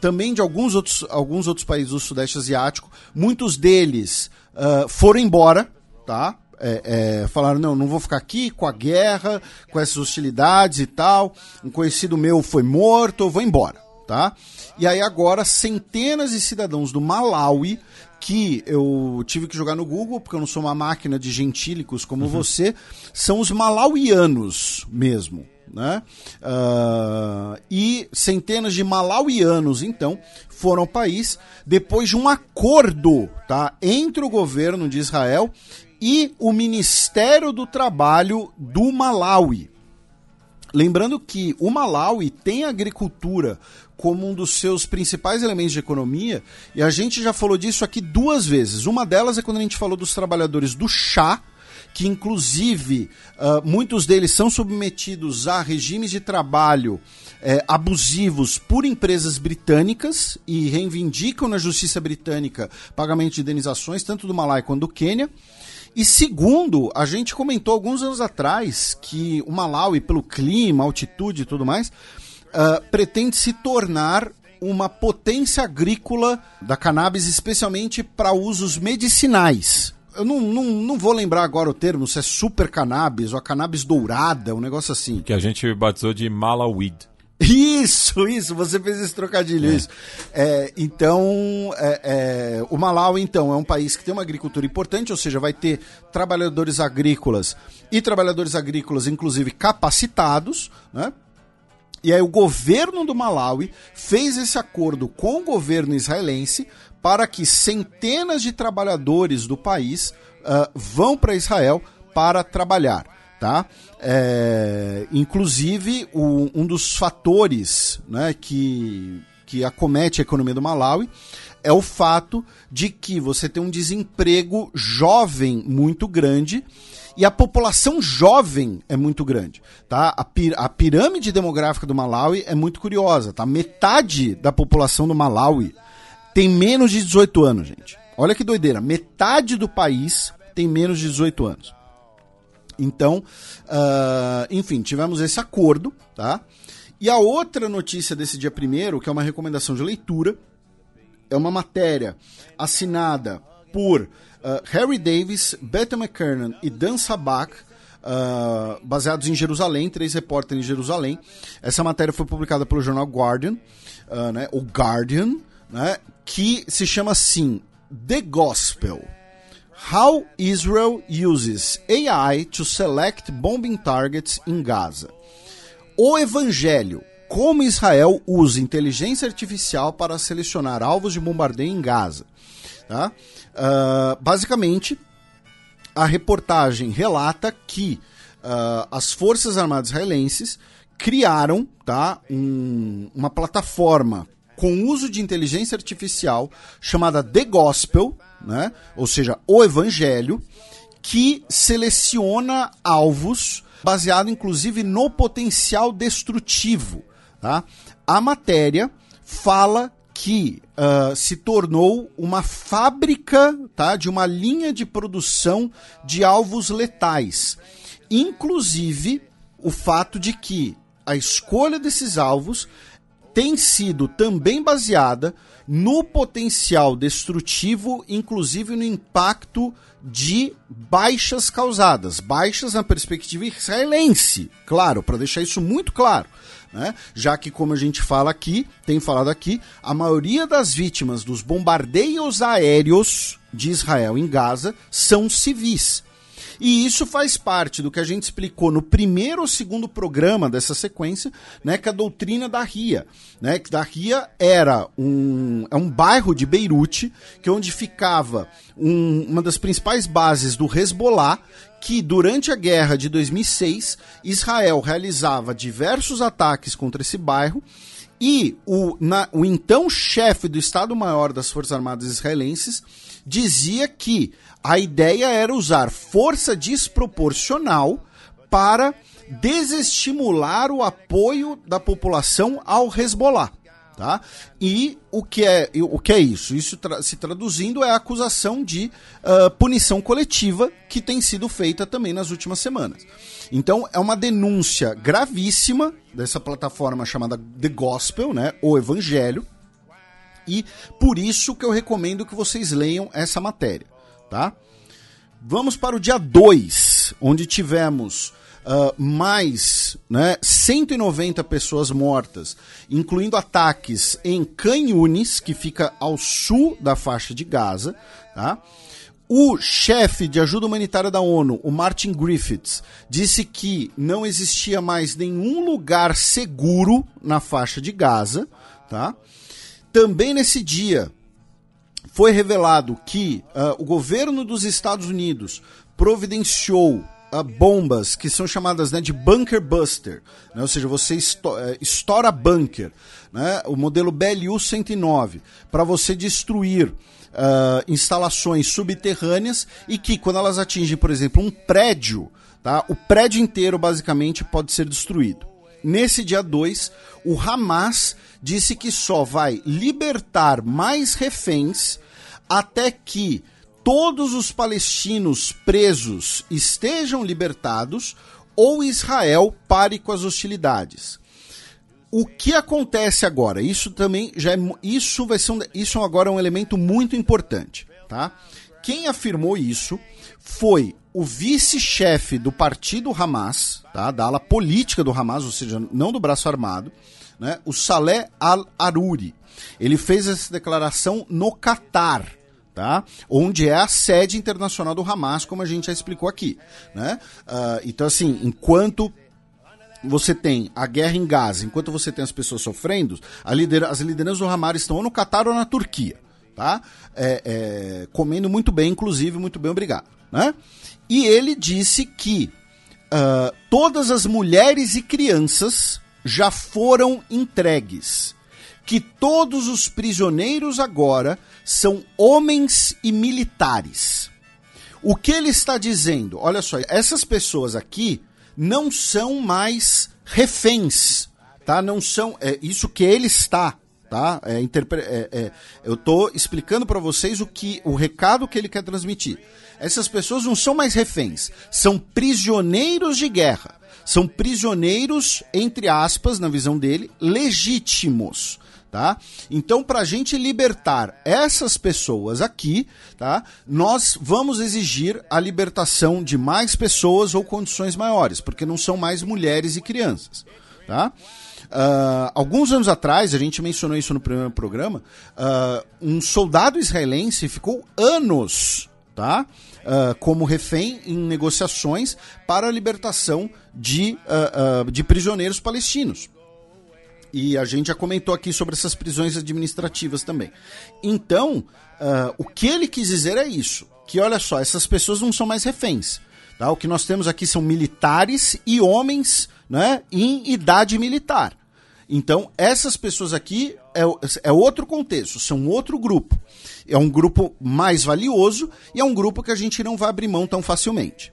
Também de alguns outros, alguns outros países do Sudeste Asiático, muitos deles uh, foram embora, tá? É, é, falaram: não, não vou ficar aqui com a guerra, com essas hostilidades e tal. Um conhecido meu foi morto, eu vou embora, tá? E aí agora centenas de cidadãos do Malawi que eu tive que jogar no Google, porque eu não sou uma máquina de gentílicos como uhum. você, são os malauianos mesmo. Né? Uh, e centenas de malauianos, então, foram ao país depois de um acordo tá, entre o governo de Israel e o Ministério do Trabalho do Malawi. Lembrando que o Malawi tem agricultura como um dos seus principais elementos de economia, e a gente já falou disso aqui duas vezes. Uma delas é quando a gente falou dos trabalhadores do chá, que inclusive uh, muitos deles são submetidos a regimes de trabalho eh, abusivos por empresas britânicas e reivindicam na justiça britânica pagamento de indenizações, tanto do Malai quanto do Quênia. E segundo, a gente comentou alguns anos atrás que o Malawi, pelo clima, altitude e tudo mais, uh, pretende se tornar uma potência agrícola da cannabis, especialmente para usos medicinais. eu não, não, não vou lembrar agora o termo, se é super cannabis ou a cannabis dourada, um negócio assim. Que a gente batizou de Malaweed. Isso, isso, você fez esse trocadilho, é. isso. É, então, é, é, o Malau, então, é um país que tem uma agricultura importante, ou seja, vai ter trabalhadores agrícolas e trabalhadores agrícolas, inclusive, capacitados, né? E aí o governo do Malawi fez esse acordo com o governo israelense para que centenas de trabalhadores do país uh, vão para Israel para trabalhar tá? É, inclusive, o, um dos fatores né, que, que acomete a economia do Malawi é o fato de que você tem um desemprego jovem muito grande e a população jovem é muito grande, tá? A, pir a pirâmide demográfica do Malawi é muito curiosa, tá? Metade da população do Malawi tem menos de 18 anos, gente. Olha que doideira, metade do país tem menos de 18 anos. Então, uh, enfim, tivemos esse acordo, tá? E a outra notícia desse dia primeiro, que é uma recomendação de leitura, é uma matéria assinada por uh, Harry Davis, Beth McKernan e Dan Sabak, uh, baseados em Jerusalém, três repórteres em Jerusalém. Essa matéria foi publicada pelo jornal Guardian, uh, né, o Guardian, né, que se chama assim, The Gospel. How Israel Uses AI to Select Bombing Targets in Gaza. O Evangelho. Como Israel usa inteligência artificial para selecionar alvos de bombardeio em Gaza. Tá? Uh, basicamente, a reportagem relata que uh, as Forças Armadas israelenses criaram tá, um, uma plataforma com uso de inteligência artificial chamada The Gospel, né? ou seja, o Evangelho, que seleciona alvos baseado inclusive no potencial destrutivo. Tá? A matéria fala que uh, se tornou uma fábrica tá, de uma linha de produção de alvos letais. Inclusive o fato de que a escolha desses alvos tem sido também baseada no potencial destrutivo, inclusive no impacto de baixas causadas, baixas na perspectiva israelense, claro, para deixar isso muito claro. Né? Já que, como a gente fala aqui, tem falado aqui, a maioria das vítimas dos bombardeios aéreos de Israel em Gaza são civis. E isso faz parte do que a gente explicou no primeiro ou segundo programa dessa sequência, né, que é a doutrina da RIA. Né, que da RIA era um, é um bairro de Beirute, que é onde ficava um, uma das principais bases do Hezbollah, que durante a guerra de 2006, Israel realizava diversos ataques contra esse bairro, e o, na, o então chefe do Estado-Maior das Forças Armadas Israelenses dizia que a ideia era usar força desproporcional para desestimular o apoio da população ao Hezbollah. Tá? E o que é, o que é isso? Isso tra se traduzindo é a acusação de uh, punição coletiva que tem sido feita também nas últimas semanas. Então é uma denúncia gravíssima dessa plataforma chamada The Gospel, né, o Evangelho, e por isso que eu recomendo que vocês leiam essa matéria tá? Vamos para o dia 2, onde tivemos uh, mais né, 190 pessoas mortas, incluindo ataques em Canhunes, que fica ao sul da faixa de Gaza, tá? O chefe de ajuda humanitária da ONU, o Martin Griffiths, disse que não existia mais nenhum lugar seguro na faixa de Gaza, tá? Também nesse dia, foi revelado que uh, o governo dos Estados Unidos providenciou uh, bombas que são chamadas né, de bunker buster, né, ou seja, você uh, estoura bunker, né, o modelo BLU-109, para você destruir uh, instalações subterrâneas e que, quando elas atingem, por exemplo, um prédio, tá, o prédio inteiro basicamente pode ser destruído. Nesse dia 2, o Hamas disse que só vai libertar mais reféns até que todos os palestinos presos estejam libertados ou Israel pare com as hostilidades. O que acontece agora? Isso também já é, isso vai ser um, isso agora é um elemento muito importante, tá? quem afirmou isso foi o vice-chefe do partido Hamas, tá? da ala política do Hamas, ou seja, não do braço armado, né? o Saleh al-Aruri. Ele fez essa declaração no Catar, tá? Onde é a sede internacional do Hamas, como a gente já explicou aqui, né? Uh, então, assim, enquanto você tem a guerra em Gaza, enquanto você tem as pessoas sofrendo, lider as lideranças do Hamas estão ou no Catar ou na Turquia, tá? É, é, comendo muito bem, inclusive, muito bem, obrigado, né? E ele disse que uh, todas as mulheres e crianças já foram entregues que todos os prisioneiros agora são homens e militares. O que ele está dizendo? Olha só, essas pessoas aqui não são mais reféns, tá? Não são é isso que ele está, tá? É, interpre, é, é, eu estou explicando para vocês o que, o recado que ele quer transmitir. Essas pessoas não são mais reféns, são prisioneiros de guerra. São prisioneiros, entre aspas, na visão dele, legítimos tá? Então, para a gente libertar essas pessoas aqui, tá? Nós vamos exigir a libertação de mais pessoas ou condições maiores, porque não são mais mulheres e crianças, tá? Uh, alguns anos atrás, a gente mencionou isso no primeiro programa, uh, um soldado israelense ficou anos, tá? Uh, como refém em negociações para a libertação de, de prisioneiros palestinos. E a gente já comentou aqui sobre essas prisões administrativas também. Então, uh, o que ele quis dizer é isso: que olha só, essas pessoas não são mais reféns. Tá? O que nós temos aqui são militares e homens né, em idade militar. Então, essas pessoas aqui é, é outro contexto, são outro grupo. É um grupo mais valioso e é um grupo que a gente não vai abrir mão tão facilmente.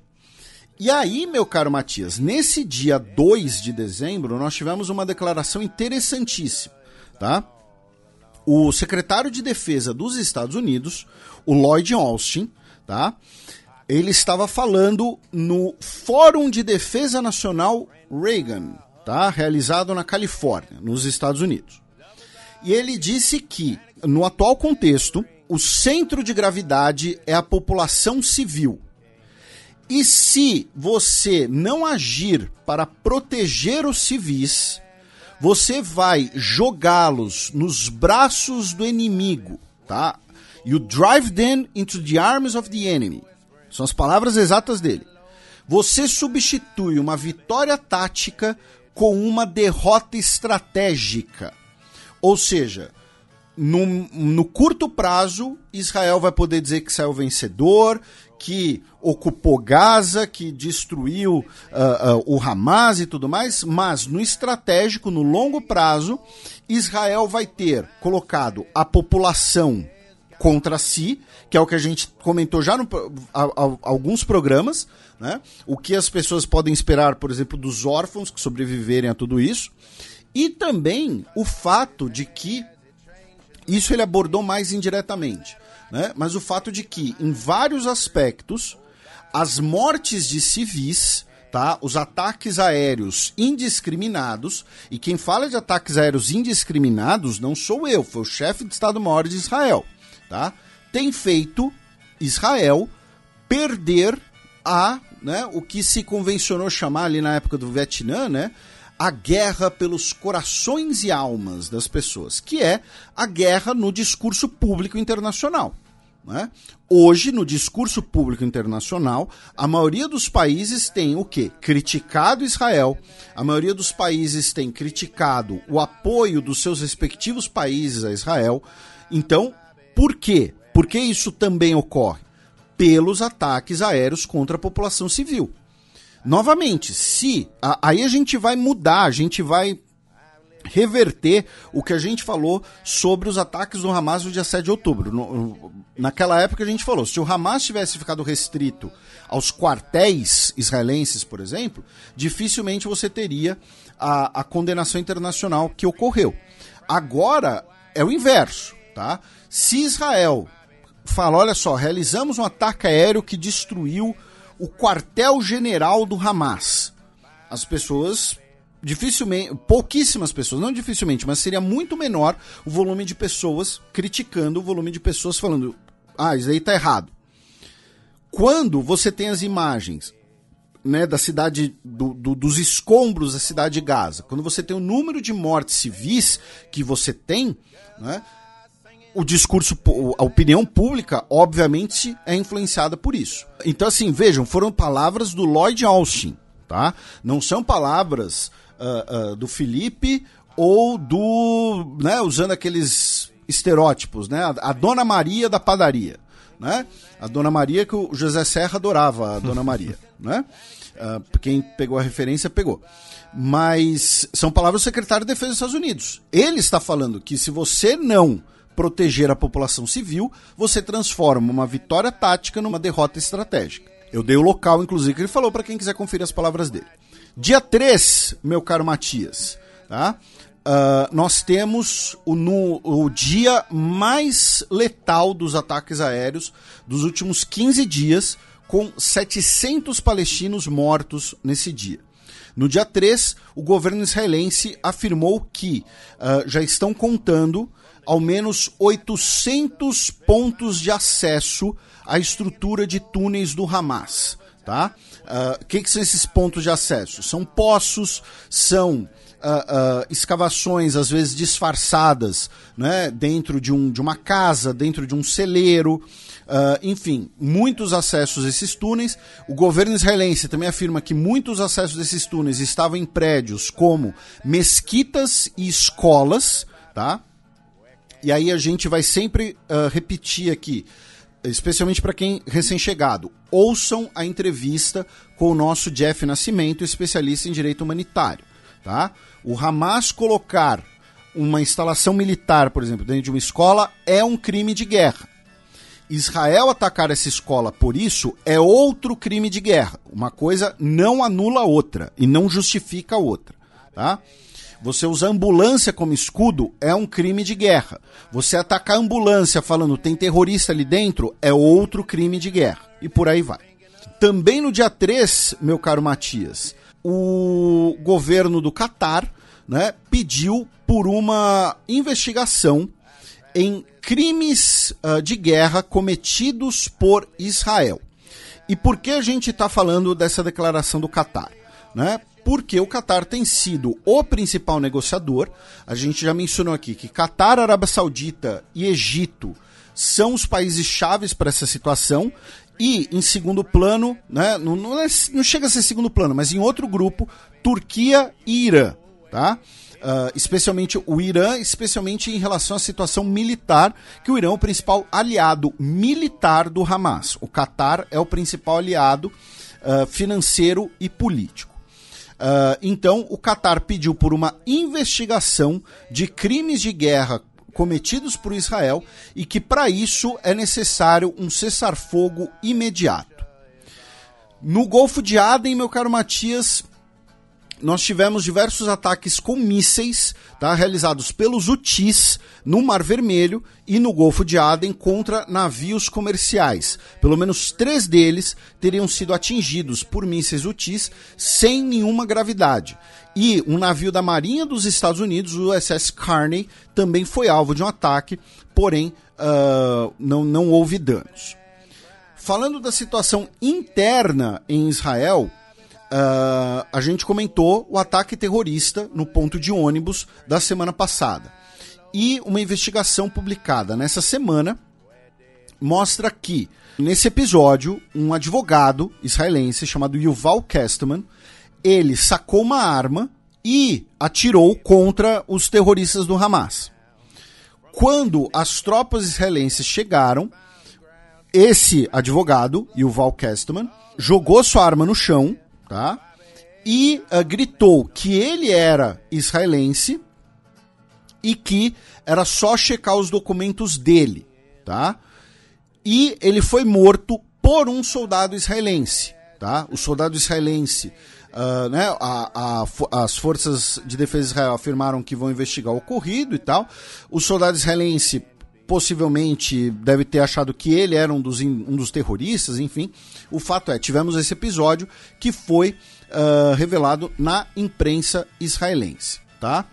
E aí, meu caro Matias, nesse dia 2 de dezembro, nós tivemos uma declaração interessantíssima, tá? O secretário de Defesa dos Estados Unidos, o Lloyd Austin, tá? Ele estava falando no Fórum de Defesa Nacional Reagan, tá? Realizado na Califórnia, nos Estados Unidos. E ele disse que, no atual contexto, o centro de gravidade é a população civil e se você não agir para proteger os civis, você vai jogá-los nos braços do inimigo, tá? You drive them into the arms of the enemy. São as palavras exatas dele. Você substitui uma vitória tática com uma derrota estratégica. Ou seja, no, no curto prazo, Israel vai poder dizer que saiu vencedor, que ocupou Gaza, que destruiu uh, uh, o Hamas e tudo mais, mas no estratégico, no longo prazo, Israel vai ter colocado a população contra si, que é o que a gente comentou já a, alguns programas, né? O que as pessoas podem esperar, por exemplo, dos órfãos que sobreviverem a tudo isso, e também o fato de que isso ele abordou mais indiretamente né? mas o fato de que, em vários aspectos, as mortes de civis, tá? os ataques aéreos indiscriminados, e quem fala de ataques aéreos indiscriminados não sou eu, foi o chefe de Estado-Maior de Israel, tá? tem feito Israel perder a né, o que se convencionou chamar ali na época do Vietnã, né, a guerra pelos corações e almas das pessoas, que é a guerra no discurso público internacional. Né? Hoje, no discurso público internacional, a maioria dos países tem o quê? Criticado Israel, a maioria dos países tem criticado o apoio dos seus respectivos países a Israel. Então, por quê? Por que isso também ocorre? Pelos ataques aéreos contra a população civil. Novamente, se a, aí a gente vai mudar, a gente vai reverter o que a gente falou sobre os ataques do Hamas no dia 7 de outubro. No, naquela época a gente falou, se o Hamas tivesse ficado restrito aos quartéis israelenses, por exemplo, dificilmente você teria a, a condenação internacional que ocorreu. Agora é o inverso, tá? Se Israel fala, olha só, realizamos um ataque aéreo que destruiu o quartel-general do Hamas. As pessoas dificilmente, pouquíssimas pessoas, não dificilmente, mas seria muito menor o volume de pessoas criticando, o volume de pessoas falando, ah, isso aí tá errado. quando você tem as imagens né, da cidade, do, do, dos escombros da cidade de Gaza, quando você tem o número de mortes civis que você tem, né, o discurso, a opinião pública, obviamente, é influenciada por isso. Então, assim, vejam, foram palavras do Lloyd Austin, tá? Não são palavras uh, uh, do Felipe ou do, né, usando aqueles estereótipos, né? A, Dona Maria da padaria, né? A Dona Maria que o José Serra adorava, a Dona Maria, né? Uh, quem pegou a referência pegou. Mas são palavras do secretário de Defesa dos Estados Unidos. Ele está falando que se você não proteger a população civil, você transforma uma vitória tática numa derrota estratégica. Eu dei o local, inclusive, que ele falou para quem quiser conferir as palavras dele. Dia 3, meu caro Matias, tá? Uh, nós temos o, no, o dia mais letal dos ataques aéreos dos últimos 15 dias, com 700 palestinos mortos nesse dia. No dia 3, o governo israelense afirmou que uh, já estão contando ao menos 800 pontos de acesso à estrutura de túneis do Hamas. Tá? O uh, ah, que, que são esses pontos de acesso? São poços, são Uh, uh, escavações, às vezes disfarçadas, né, dentro de, um, de uma casa, dentro de um celeiro, uh, enfim, muitos acessos a esses túneis. O governo israelense também afirma que muitos acessos a esses túneis estavam em prédios como mesquitas e escolas, tá? E aí a gente vai sempre uh, repetir aqui, especialmente para quem recém-chegado, ouçam a entrevista com o nosso Jeff Nascimento, especialista em direito humanitário. Tá? O Hamas colocar uma instalação militar, por exemplo, dentro de uma escola é um crime de guerra. Israel atacar essa escola por isso é outro crime de guerra. Uma coisa não anula a outra e não justifica a outra. Tá? Você usar ambulância como escudo é um crime de guerra. Você atacar ambulância falando tem terrorista ali dentro é outro crime de guerra. E por aí vai. Também no dia 3, meu caro Matias, o governo do Catar né, pediu por uma investigação em crimes uh, de guerra cometidos por Israel. E por que a gente está falando dessa declaração do Catar? Né? Porque o Qatar tem sido o principal negociador. A gente já mencionou aqui que Qatar, Arábia Saudita e Egito são os países chaves para essa situação. E em segundo plano, né, não, não, é, não, chega a ser segundo plano, mas em outro grupo, Turquia e Irã. Tá? Uh, especialmente o Irã, especialmente em relação à situação militar, que o Irã é o principal aliado militar do Hamas. O Qatar é o principal aliado uh, financeiro e político. Uh, então, o Qatar pediu por uma investigação de crimes de guerra cometidos por Israel e que, para isso, é necessário um cessar-fogo imediato. No Golfo de Aden, meu caro Matias, nós tivemos diversos ataques com mísseis tá, realizados pelos Houthis no Mar Vermelho e no Golfo de Aden contra navios comerciais. Pelo menos três deles teriam sido atingidos por mísseis Houthis sem nenhuma gravidade. E um navio da Marinha dos Estados Unidos, o USS Carney, também foi alvo de um ataque, porém uh, não, não houve danos. Falando da situação interna em Israel, Uh, a gente comentou o ataque terrorista no ponto de ônibus da semana passada. E uma investigação publicada nessa semana mostra que, nesse episódio, um advogado israelense chamado Yuval Kestman, ele sacou uma arma e atirou contra os terroristas do Hamas. Quando as tropas israelenses chegaram, esse advogado, Yuval Kestman, jogou sua arma no chão tá? E uh, gritou que ele era israelense e que era só checar os documentos dele, tá? E ele foi morto por um soldado israelense, tá? O soldado israelense, uh, né? A, a, as forças de defesa de Israel afirmaram que vão investigar o ocorrido e tal. O soldado israelense possivelmente deve ter achado que ele era um dos, um dos terroristas, enfim. O fato é, tivemos esse episódio que foi uh, revelado na imprensa israelense, tá?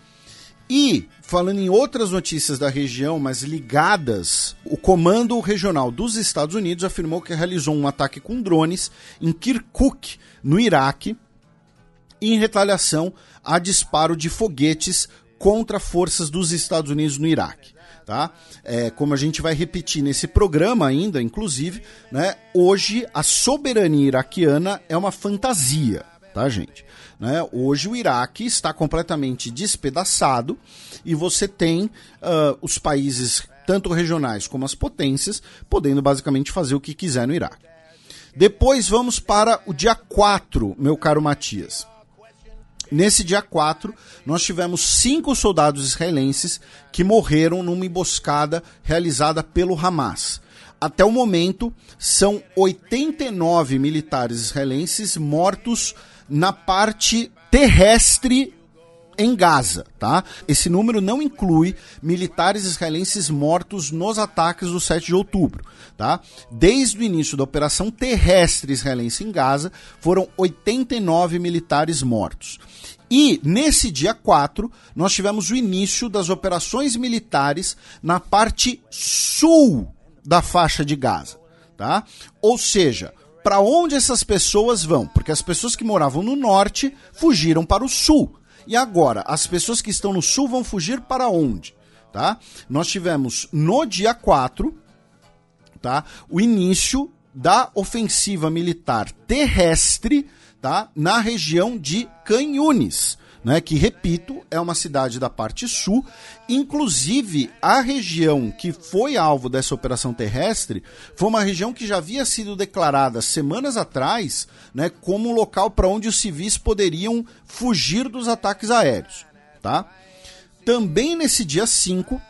E falando em outras notícias da região, mas ligadas, o Comando Regional dos Estados Unidos afirmou que realizou um ataque com drones em Kirkuk, no Iraque, em retaliação a disparo de foguetes contra forças dos Estados Unidos no Iraque. Tá? É, como a gente vai repetir nesse programa ainda, inclusive, né, hoje a soberania iraquiana é uma fantasia, tá, gente? Né? Hoje o Iraque está completamente despedaçado e você tem uh, os países, tanto regionais como as potências, podendo basicamente fazer o que quiser no Iraque. Depois vamos para o dia 4, meu caro Matias. Nesse dia 4, nós tivemos cinco soldados israelenses que morreram numa emboscada realizada pelo Hamas. Até o momento, são 89 militares israelenses mortos na parte terrestre em Gaza, tá? Esse número não inclui militares israelenses mortos nos ataques do 7 de outubro, tá? Desde o início da operação terrestre israelense em Gaza, foram 89 militares mortos. E nesse dia 4, nós tivemos o início das operações militares na parte sul da faixa de Gaza, tá? Ou seja, para onde essas pessoas vão? Porque as pessoas que moravam no norte fugiram para o sul. E agora, as pessoas que estão no sul vão fugir para onde? Tá? Nós tivemos no dia 4, tá? O início da ofensiva militar terrestre, tá? Na região de Canhunes né, que, repito, é uma cidade da parte sul. Inclusive, a região que foi alvo dessa operação terrestre foi uma região que já havia sido declarada semanas atrás né, como um local para onde os civis poderiam fugir dos ataques aéreos. Tá? Também nesse dia 5,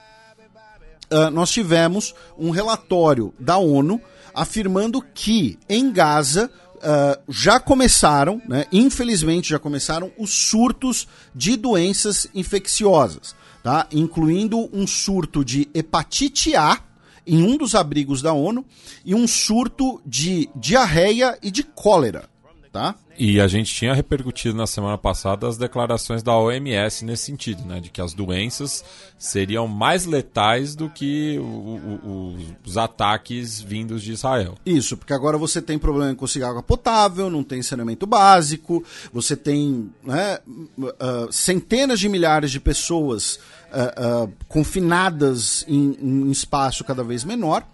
uh, nós tivemos um relatório da ONU afirmando que em Gaza Uh, já começaram, né, infelizmente já começaram os surtos de doenças infecciosas, tá? incluindo um surto de hepatite A em um dos abrigos da ONU e um surto de diarreia e de cólera. Tá? E a gente tinha repercutido na semana passada as declarações da OMS nesse sentido, né? De que as doenças seriam mais letais do que o, o, os ataques vindos de Israel. Isso, porque agora você tem problema em conseguir água potável, não tem saneamento básico, você tem né, uh, centenas de milhares de pessoas uh, uh, confinadas em, em espaço cada vez menor.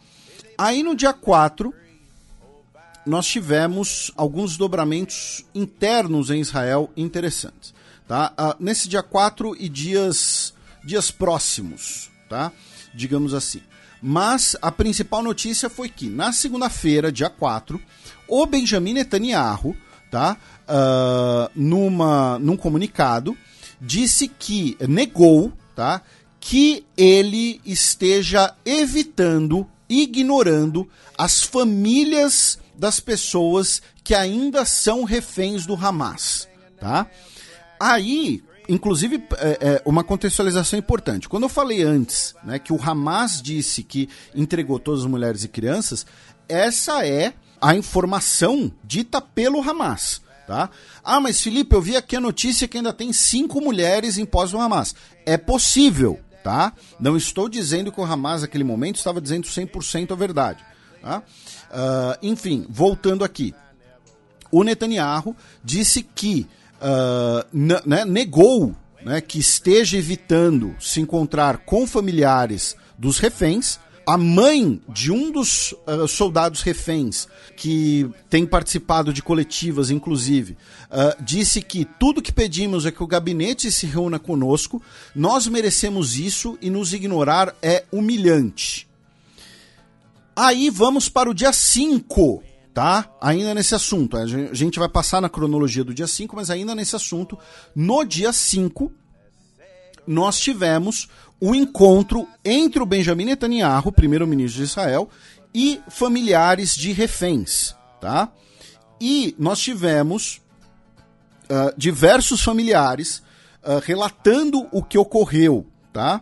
Aí no dia 4 nós tivemos alguns dobramentos internos em Israel interessantes. Tá? Uh, nesse dia 4 e dias, dias próximos, tá? digamos assim. Mas a principal notícia foi que, na segunda-feira, dia 4, o Benjamin Netanyahu, tá? Uh, numa, num comunicado, disse que negou tá? que ele esteja evitando, ignorando as famílias das pessoas que ainda são reféns do Hamas, tá? Aí, inclusive, é, é, uma contextualização importante. Quando eu falei antes, né, que o Hamas disse que entregou todas as mulheres e crianças, essa é a informação dita pelo Hamas. Tá? Ah, mas Felipe, eu vi aqui a notícia que ainda tem cinco mulheres em pós do Hamas. É possível, tá? Não estou dizendo que o Hamas naquele momento estava dizendo 100% a verdade. Tá? Uh, enfim, voltando aqui. O Netanyahu disse que uh, né, negou né, que esteja evitando se encontrar com familiares dos reféns. A mãe de um dos uh, soldados reféns, que tem participado de coletivas, inclusive, uh, disse que tudo que pedimos é que o gabinete se reúna conosco, nós merecemos isso e nos ignorar é humilhante. Aí vamos para o dia 5, tá? Ainda nesse assunto. A gente vai passar na cronologia do dia 5, mas ainda nesse assunto. No dia 5, nós tivemos o um encontro entre o Benjamin Netanyahu, primeiro-ministro de Israel, e familiares de reféns, tá? E nós tivemos uh, diversos familiares uh, relatando o que ocorreu, tá?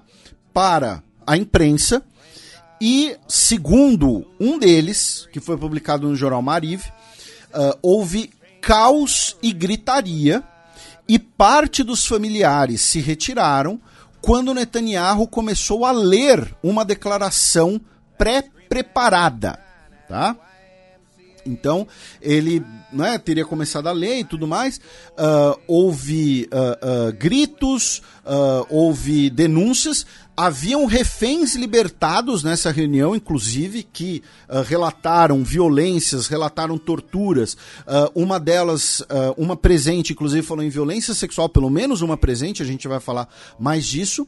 Para a imprensa e, segundo um deles, que foi publicado no jornal Mariv, uh, houve caos e gritaria, e parte dos familiares se retiraram, quando Netanyahu começou a ler uma declaração pré-preparada, tá? Então, ele né, teria começado a ler e tudo mais. Uh, houve uh, uh, gritos, houve denúncias. Haviam reféns libertados nessa reunião, inclusive, que relataram violências, relataram torturas. uma delas, uma presente, inclusive, falou em violência sexual, pelo menos uma presente, a gente vai falar mais disso.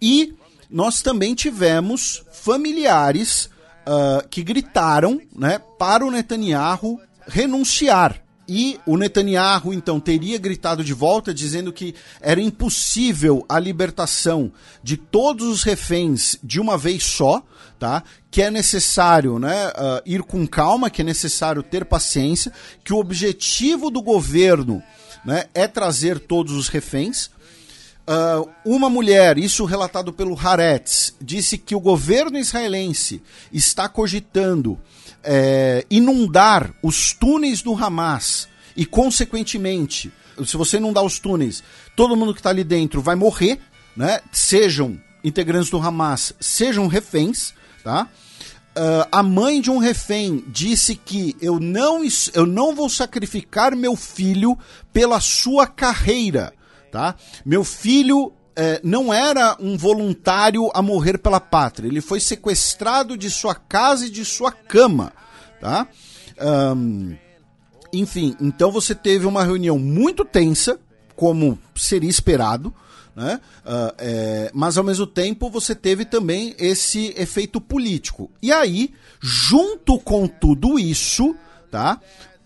E nós também tivemos familiares uh, que gritaram né, para o Netanyahu renunciar. E o Netanyahu, então, teria gritado de volta, dizendo que era impossível a libertação de todos os reféns de uma vez só, tá? que é necessário né, uh, ir com calma, que é necessário ter paciência, que o objetivo do governo né, é trazer todos os reféns. Uh, uma mulher, isso relatado pelo Haaretz, disse que o governo israelense está cogitando é, inundar os túneis do Hamas e, consequentemente, se você inundar os túneis, todo mundo que está ali dentro vai morrer, né? Sejam integrantes do Hamas, sejam reféns, tá? Uh, a mãe de um refém disse que eu não, eu não vou sacrificar meu filho pela sua carreira tá? Meu filho é, não era um voluntário a morrer pela pátria. Ele foi sequestrado de sua casa e de sua cama, tá? Um, enfim, então você teve uma reunião muito tensa, como seria esperado, né? Uh, é, mas ao mesmo tempo você teve também esse efeito político. E aí, junto com tudo isso, tá?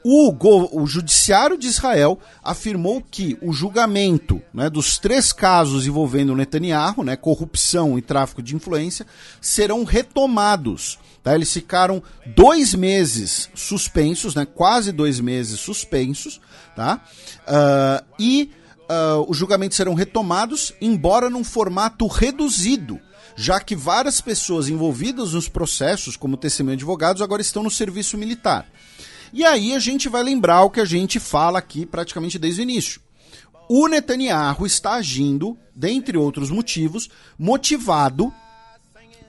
O, o, Judiciário de Israel afirmou que o julgamento né, dos três casos envolvendo Netanyahu, né, corrupção e tráfico de influência, serão retomados. Tá? Eles ficaram dois meses suspensos, né, quase dois meses suspensos, tá? Uh, e uh, os julgamentos serão retomados, embora num formato reduzido já que várias pessoas envolvidas nos processos, como testemunho de advogados, agora estão no serviço militar. E aí a gente vai lembrar o que a gente fala aqui praticamente desde o início. O Netanyahu está agindo, dentre outros motivos, motivado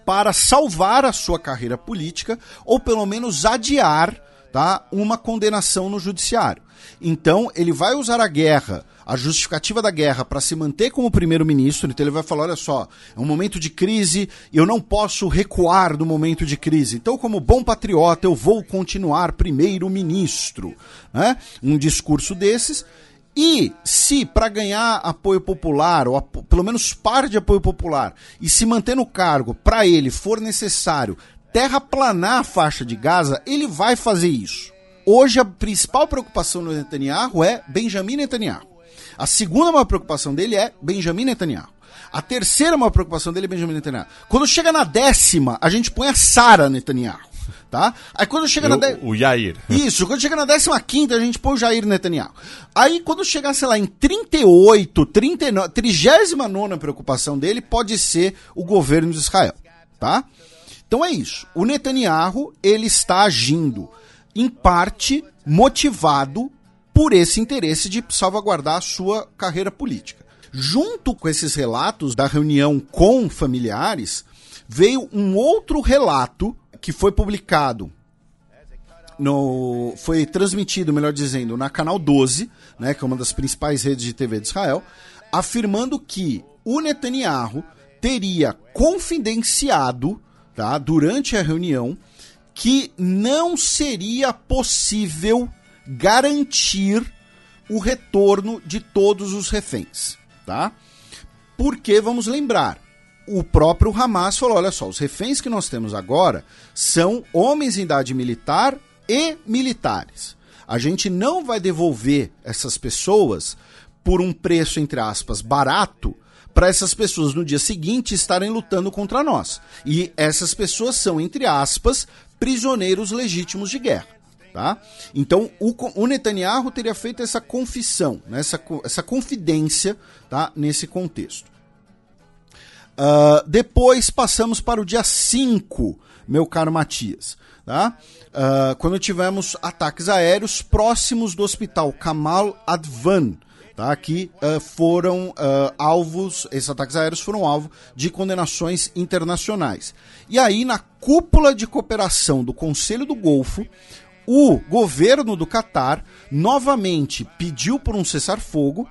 para salvar a sua carreira política ou pelo menos adiar tá, uma condenação no judiciário. Então, ele vai usar a guerra a justificativa da guerra para se manter como primeiro-ministro, então ele vai falar: olha só, é um momento de crise, eu não posso recuar do momento de crise. Então, como bom patriota, eu vou continuar primeiro-ministro. Né? Um discurso desses. E se para ganhar apoio popular, ou pelo menos par de apoio popular, e se manter no cargo, para ele for necessário terraplanar a faixa de Gaza, ele vai fazer isso. Hoje a principal preocupação do Netanyahu é Benjamin Netanyahu. A segunda maior preocupação dele é Benjamin Netanyahu. A terceira maior preocupação dele é Benjamin Netanyahu. Quando chega na décima, a gente põe a Sara Netanyahu. Tá? Aí quando chega Eu, na. De... O Jair. Isso, quando chega na 15, a gente põe o Jair Netanyahu. Aí quando chegar, sei lá, em 38, 39, 39 preocupação dele pode ser o governo de Israel. Tá? Então é isso. O Netanyahu, ele está agindo, em parte, motivado por esse interesse de salvaguardar a sua carreira política. Junto com esses relatos da reunião com familiares, veio um outro relato que foi publicado no, foi transmitido, melhor dizendo, na Canal 12, né, que é uma das principais redes de TV de Israel, afirmando que o Netanyahu teria confidenciado, tá, durante a reunião, que não seria possível garantir o retorno de todos os reféns, tá? Porque vamos lembrar, o próprio Hamas falou: olha só, os reféns que nós temos agora são homens em idade militar e militares. A gente não vai devolver essas pessoas por um preço, entre aspas, barato, para essas pessoas no dia seguinte estarem lutando contra nós. E essas pessoas são, entre aspas, prisioneiros legítimos de guerra. Tá? Então, o, o Netanyahu teria feito essa confissão, né? essa, essa confidência tá? nesse contexto. Uh, depois passamos para o dia 5, meu caro Matias. Tá? Uh, quando tivemos ataques aéreos próximos do hospital Kamal Advan, tá? que uh, foram alvos, esses ataques aéreos foram alvo de condenações internacionais. E aí, na cúpula de cooperação do Conselho do Golfo, o governo do Catar novamente pediu por um cessar-fogo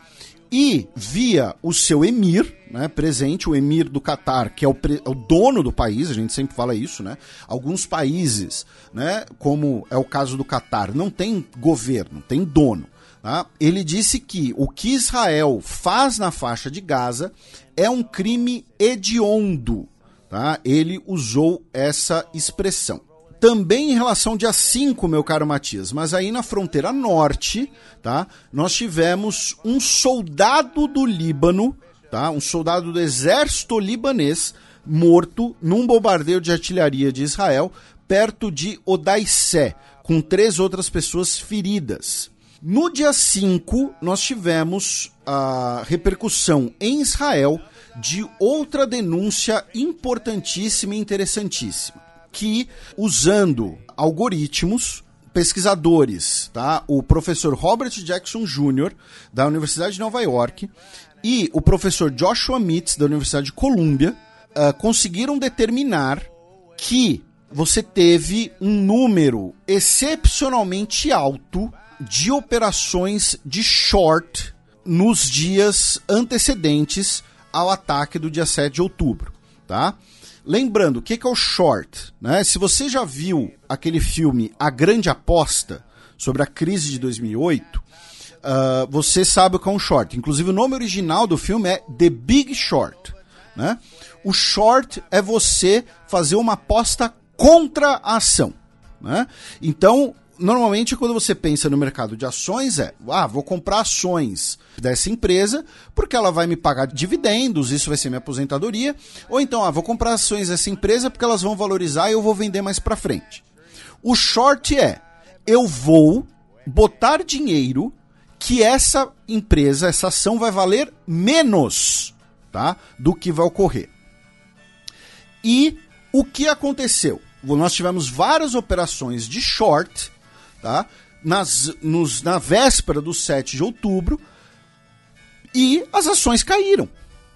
e via o seu emir, né, presente, o emir do Catar, que é o, é o, dono do país, a gente sempre fala isso, né? Alguns países, né, como é o caso do Catar, não tem governo, tem dono. Tá? Ele disse que o que Israel faz na faixa de Gaza é um crime hediondo. Tá? Ele usou essa expressão também em relação ao dia 5, meu caro Matias, mas aí na fronteira norte, tá? Nós tivemos um soldado do Líbano, tá? Um soldado do exército libanês morto num bombardeio de artilharia de Israel perto de Odaissé, com três outras pessoas feridas. No dia 5, nós tivemos a repercussão em Israel de outra denúncia importantíssima e interessantíssima que, usando algoritmos, pesquisadores, tá? O professor Robert Jackson Jr., da Universidade de Nova York, e o professor Joshua Mitz, da Universidade de Colômbia, uh, conseguiram determinar que você teve um número excepcionalmente alto de operações de short nos dias antecedentes ao ataque do dia 7 de outubro, tá? Lembrando, o que, que é o short? Né? Se você já viu aquele filme A Grande Aposta, sobre a crise de 2008, uh, ah, você sabe o que é um short. Inclusive, o nome original do filme é The Big Short. Né? O short é você fazer uma aposta contra a ação. Né? Então, normalmente quando você pensa no mercado de ações é, ah, vou comprar ações dessa empresa porque ela vai me pagar dividendos, isso vai ser minha aposentadoria, ou então, ah, vou comprar ações dessa empresa porque elas vão valorizar e eu vou vender mais para frente. O short é, eu vou botar dinheiro que essa empresa, essa ação vai valer menos, tá, do que vai ocorrer. E o que aconteceu? Nós tivemos várias operações de short tá? Nas, nos, na véspera do 7 de outubro e as ações caíram.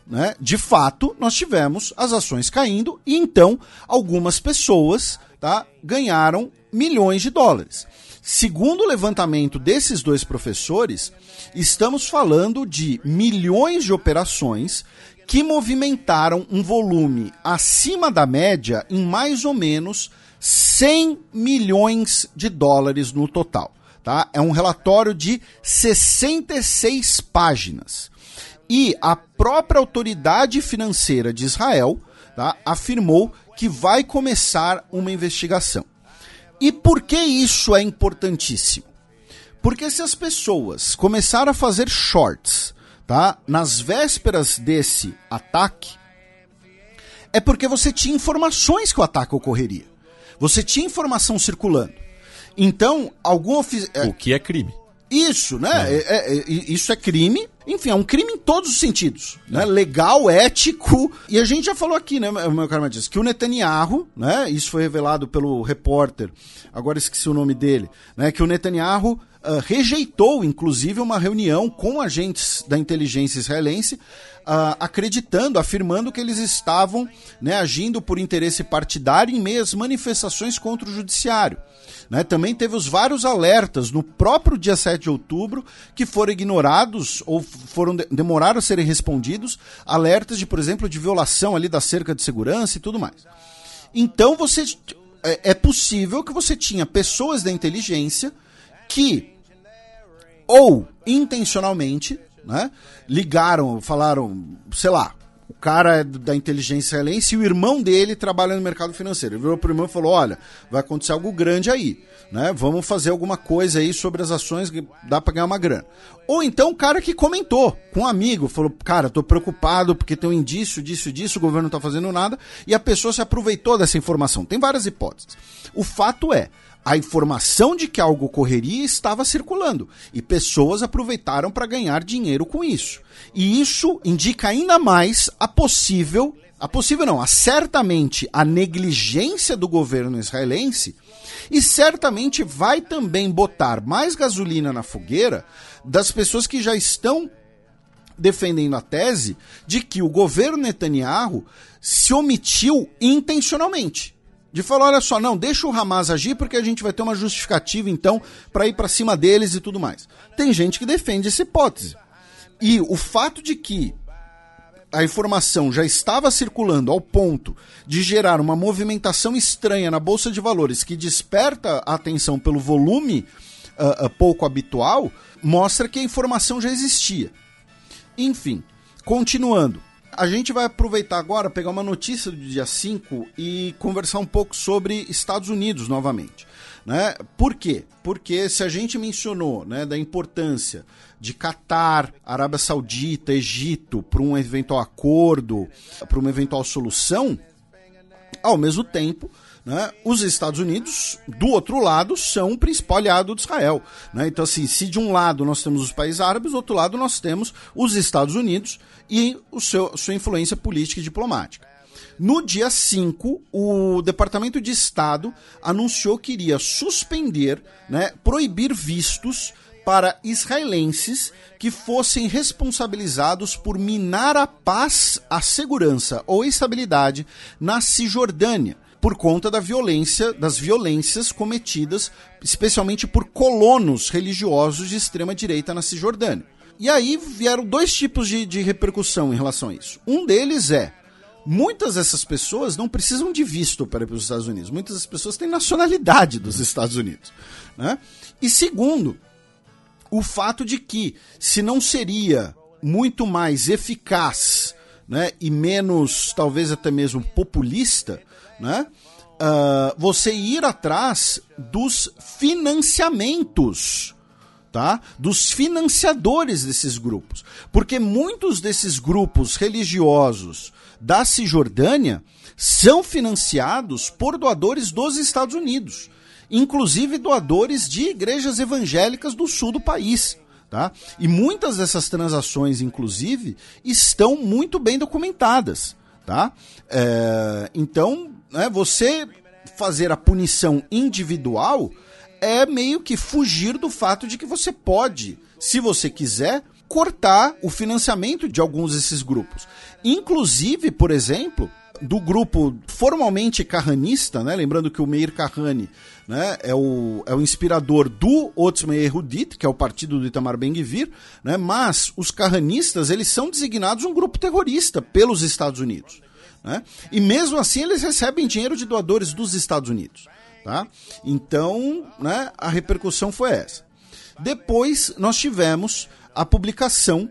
Né? De fato, nós tivemos as ações caindo e então algumas pessoas tá, ganharam milhões de dólares. Segundo o levantamento desses dois professores, estamos falando de milhões de operações que movimentaram um volume acima da média em mais ou menos 100 milhões de dólares no total. Tá? É um relatório de 66 páginas. E a própria autoridade financeira de Israel tá, afirmou que vai começar uma investigação. E por que isso é importantíssimo? Porque se as pessoas começaram a fazer shorts tá, nas vésperas desse ataque, é porque você tinha informações que o ataque ocorreria. Você tinha informação circulando. Então, algum oficial. É, o que é crime? Isso, né? É. É, é, isso é crime. Enfim, é um crime em todos os sentidos. Né? Legal, ético. E a gente já falou aqui, né, meu caro Matias, que o Netanyahu, né? Isso foi revelado pelo repórter, agora esqueci o nome dele, né? Que o Netanyahu Uh, rejeitou, inclusive, uma reunião com agentes da inteligência israelense, uh, acreditando, afirmando que eles estavam né, agindo por interesse partidário em meio às manifestações contra o judiciário. Né? Também teve os vários alertas no próprio dia 7 de outubro que foram ignorados ou foram de demoraram a serem respondidos, alertas de, por exemplo, de violação ali da cerca de segurança e tudo mais. Então você é, é possível que você tinha pessoas da inteligência que ou intencionalmente, né, ligaram, falaram, sei lá, o cara é da inteligência israelense e o irmão dele trabalha no mercado financeiro. Ele virou pro irmão e falou: Olha, vai acontecer algo grande aí, né? Vamos fazer alguma coisa aí sobre as ações que dá para ganhar uma grana. Ou então o cara que comentou com um amigo, falou: Cara, tô preocupado porque tem um indício disso disso, o governo não tá fazendo nada, e a pessoa se aproveitou dessa informação. Tem várias hipóteses. O fato é, a informação de que algo ocorreria estava circulando e pessoas aproveitaram para ganhar dinheiro com isso. E isso indica ainda mais a possível, a possível não, a certamente a negligência do governo israelense e certamente vai também botar mais gasolina na fogueira das pessoas que já estão defendendo a tese de que o governo Netanyahu se omitiu intencionalmente. De falar, olha só, não, deixa o Hamas agir porque a gente vai ter uma justificativa então para ir para cima deles e tudo mais. Tem gente que defende essa hipótese. E o fato de que a informação já estava circulando ao ponto de gerar uma movimentação estranha na bolsa de valores que desperta a atenção pelo volume uh, uh, pouco habitual, mostra que a informação já existia. Enfim, continuando. A gente vai aproveitar agora, pegar uma notícia do dia 5 e conversar um pouco sobre Estados Unidos novamente. Né? Por quê? Porque se a gente mencionou né, da importância de Catar, Arábia Saudita, Egito para um eventual acordo, para uma eventual solução, ao mesmo tempo, né, os Estados Unidos, do outro lado, são o principal aliado de Israel. Né? Então, assim, se de um lado nós temos os países árabes, do outro lado nós temos os Estados Unidos e o seu, sua influência política e diplomática. No dia 5, o Departamento de Estado anunciou que iria suspender, né, proibir vistos para israelenses que fossem responsabilizados por minar a paz, a segurança ou estabilidade na Cisjordânia por conta da violência, das violências cometidas, especialmente por colonos religiosos de extrema direita na Cisjordânia. E aí vieram dois tipos de, de repercussão em relação a isso. Um deles é muitas dessas pessoas não precisam de visto para ir para os Estados Unidos. Muitas das pessoas têm nacionalidade dos Estados Unidos. Né? E segundo, o fato de que, se não seria muito mais eficaz né, e menos, talvez até mesmo populista, né, uh, você ir atrás dos financiamentos. Tá? Dos financiadores desses grupos. Porque muitos desses grupos religiosos da Cisjordânia são financiados por doadores dos Estados Unidos inclusive doadores de igrejas evangélicas do sul do país. Tá? E muitas dessas transações, inclusive, estão muito bem documentadas. Tá? É, então, né, você fazer a punição individual é meio que fugir do fato de que você pode, se você quiser, cortar o financiamento de alguns desses grupos. Inclusive, por exemplo, do grupo formalmente carranista, né? lembrando que o Meir Kahane né, é, o, é o inspirador do Otzma Erudit, que é o partido do Itamar Ben-Gvir, né, mas os carranistas eles são designados um grupo terrorista pelos Estados Unidos. Né? E mesmo assim eles recebem dinheiro de doadores dos Estados Unidos. Tá? Então, né, a repercussão foi essa. Depois nós tivemos a publicação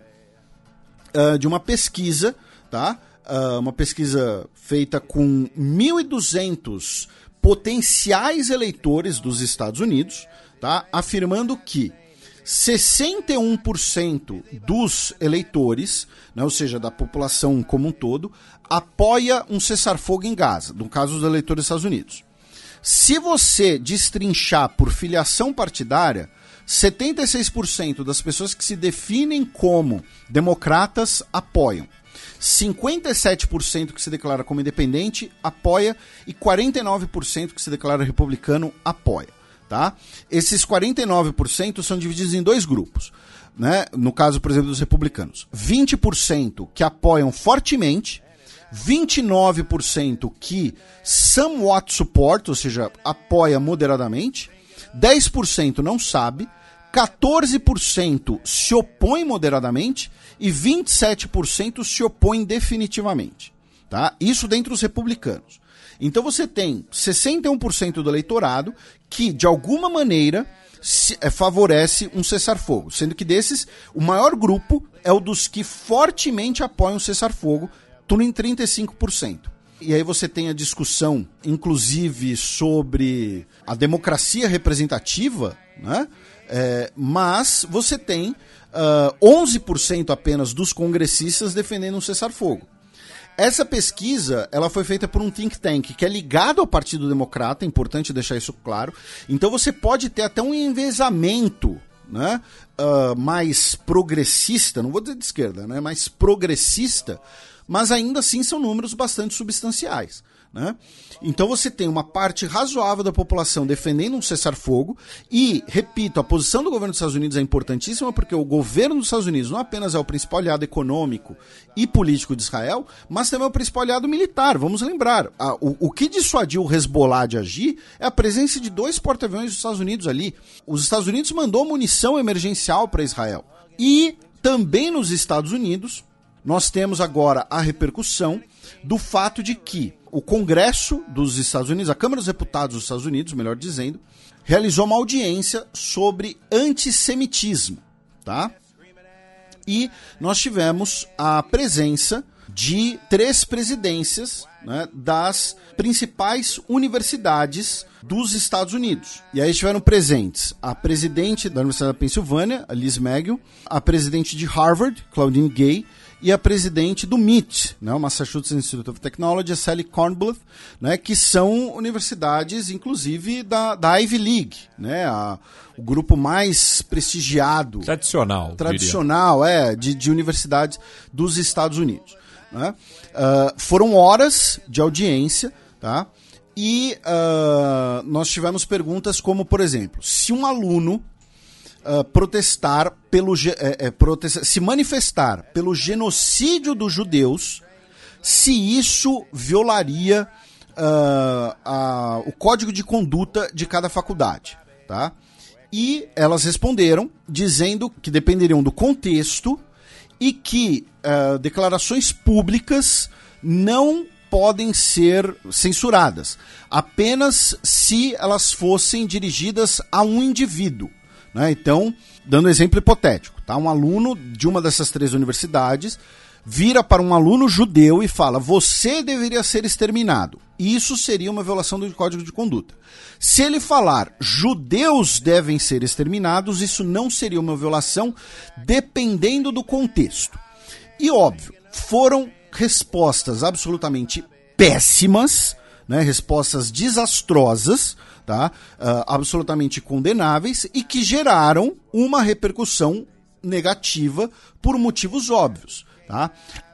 uh, de uma pesquisa, tá? Uh, uma pesquisa feita com 1.200 potenciais eleitores dos Estados Unidos, tá? afirmando que 61% dos eleitores, né, ou seja, da população como um todo, apoia um cessar-fogo em Gaza, no caso dos eleitores dos Estados Unidos. Se você destrinchar por filiação partidária, 76% das pessoas que se definem como democratas apoiam. 57% que se declara como independente apoia e 49% que se declara republicano apoia. Tá? Esses 49% são divididos em dois grupos. Né? No caso, por exemplo, dos republicanos. 20% que apoiam fortemente, 29% que somewhat support, ou seja, apoia moderadamente, 10% não sabe, 14% se opõe moderadamente e 27% se opõem definitivamente. Tá? Isso dentre os republicanos. Então você tem 61% do eleitorado que, de alguma maneira, se, é, favorece um cessar-fogo. Sendo que desses, o maior grupo é o dos que fortemente apoiam o cessar-fogo, tudo em 35%. E aí você tem a discussão, inclusive, sobre a democracia representativa, né? É, mas você tem uh, ah, 11% apenas dos congressistas defendendo um cessar-fogo. Essa pesquisa ela foi feita por um think tank que é ligado ao Partido Democrata, é importante deixar isso claro. Então você pode ter até um envezamento né, uh, mais progressista, não vou dizer de esquerda, né, mais progressista, mas ainda assim são números bastante substanciais. Né? Então você tem uma parte razoável da população defendendo um cessar-fogo e, repito, a posição do governo dos Estados Unidos é importantíssima porque o governo dos Estados Unidos não apenas é o principal aliado econômico e político de Israel, mas também é o principal aliado militar. Vamos lembrar, a, o, o que dissuadiu o Hezbollah de agir é a presença de dois porta-aviões dos Estados Unidos ali. Os Estados Unidos mandou munição emergencial para Israel. E também nos Estados Unidos, nós temos agora a repercussão do fato de que o Congresso dos Estados Unidos, a Câmara dos Deputados dos Estados Unidos, melhor dizendo, realizou uma audiência sobre antissemitismo, tá? E nós tivemos a presença de três presidências né, das principais universidades dos Estados Unidos. E aí estiveram presentes a presidente da Universidade da Pensilvânia, Liz Magill, a presidente de Harvard, Claudine Gay, e a presidente do MIT, né, o Massachusetts Institute of Technology, a Sally Kornbluth, né, que são universidades, inclusive, da, da Ivy League, né, a, o grupo mais prestigiado. Tradicional. Tradicional, diria. é, de, de universidades dos Estados Unidos. Né? Uh, foram horas de audiência, tá? E uh, nós tivemos perguntas como, por exemplo, se um aluno uh, protestar pelo é, é, protestar, se manifestar pelo genocídio dos judeus, se isso violaria uh, a, o código de conduta de cada faculdade, tá? E elas responderam dizendo que dependeriam do contexto e que uh, declarações públicas não podem ser censuradas, apenas se elas fossem dirigidas a um indivíduo. Né? Então, dando exemplo hipotético, tá? um aluno de uma dessas três universidades vira para um aluno judeu e fala: Você deveria ser exterminado. Isso seria uma violação do código de conduta. Se ele falar judeus devem ser exterminados, isso não seria uma violação, dependendo do contexto. E óbvio, foram respostas absolutamente péssimas, né, respostas desastrosas, tá? Uh, absolutamente condenáveis e que geraram uma repercussão negativa por motivos óbvios. Tá?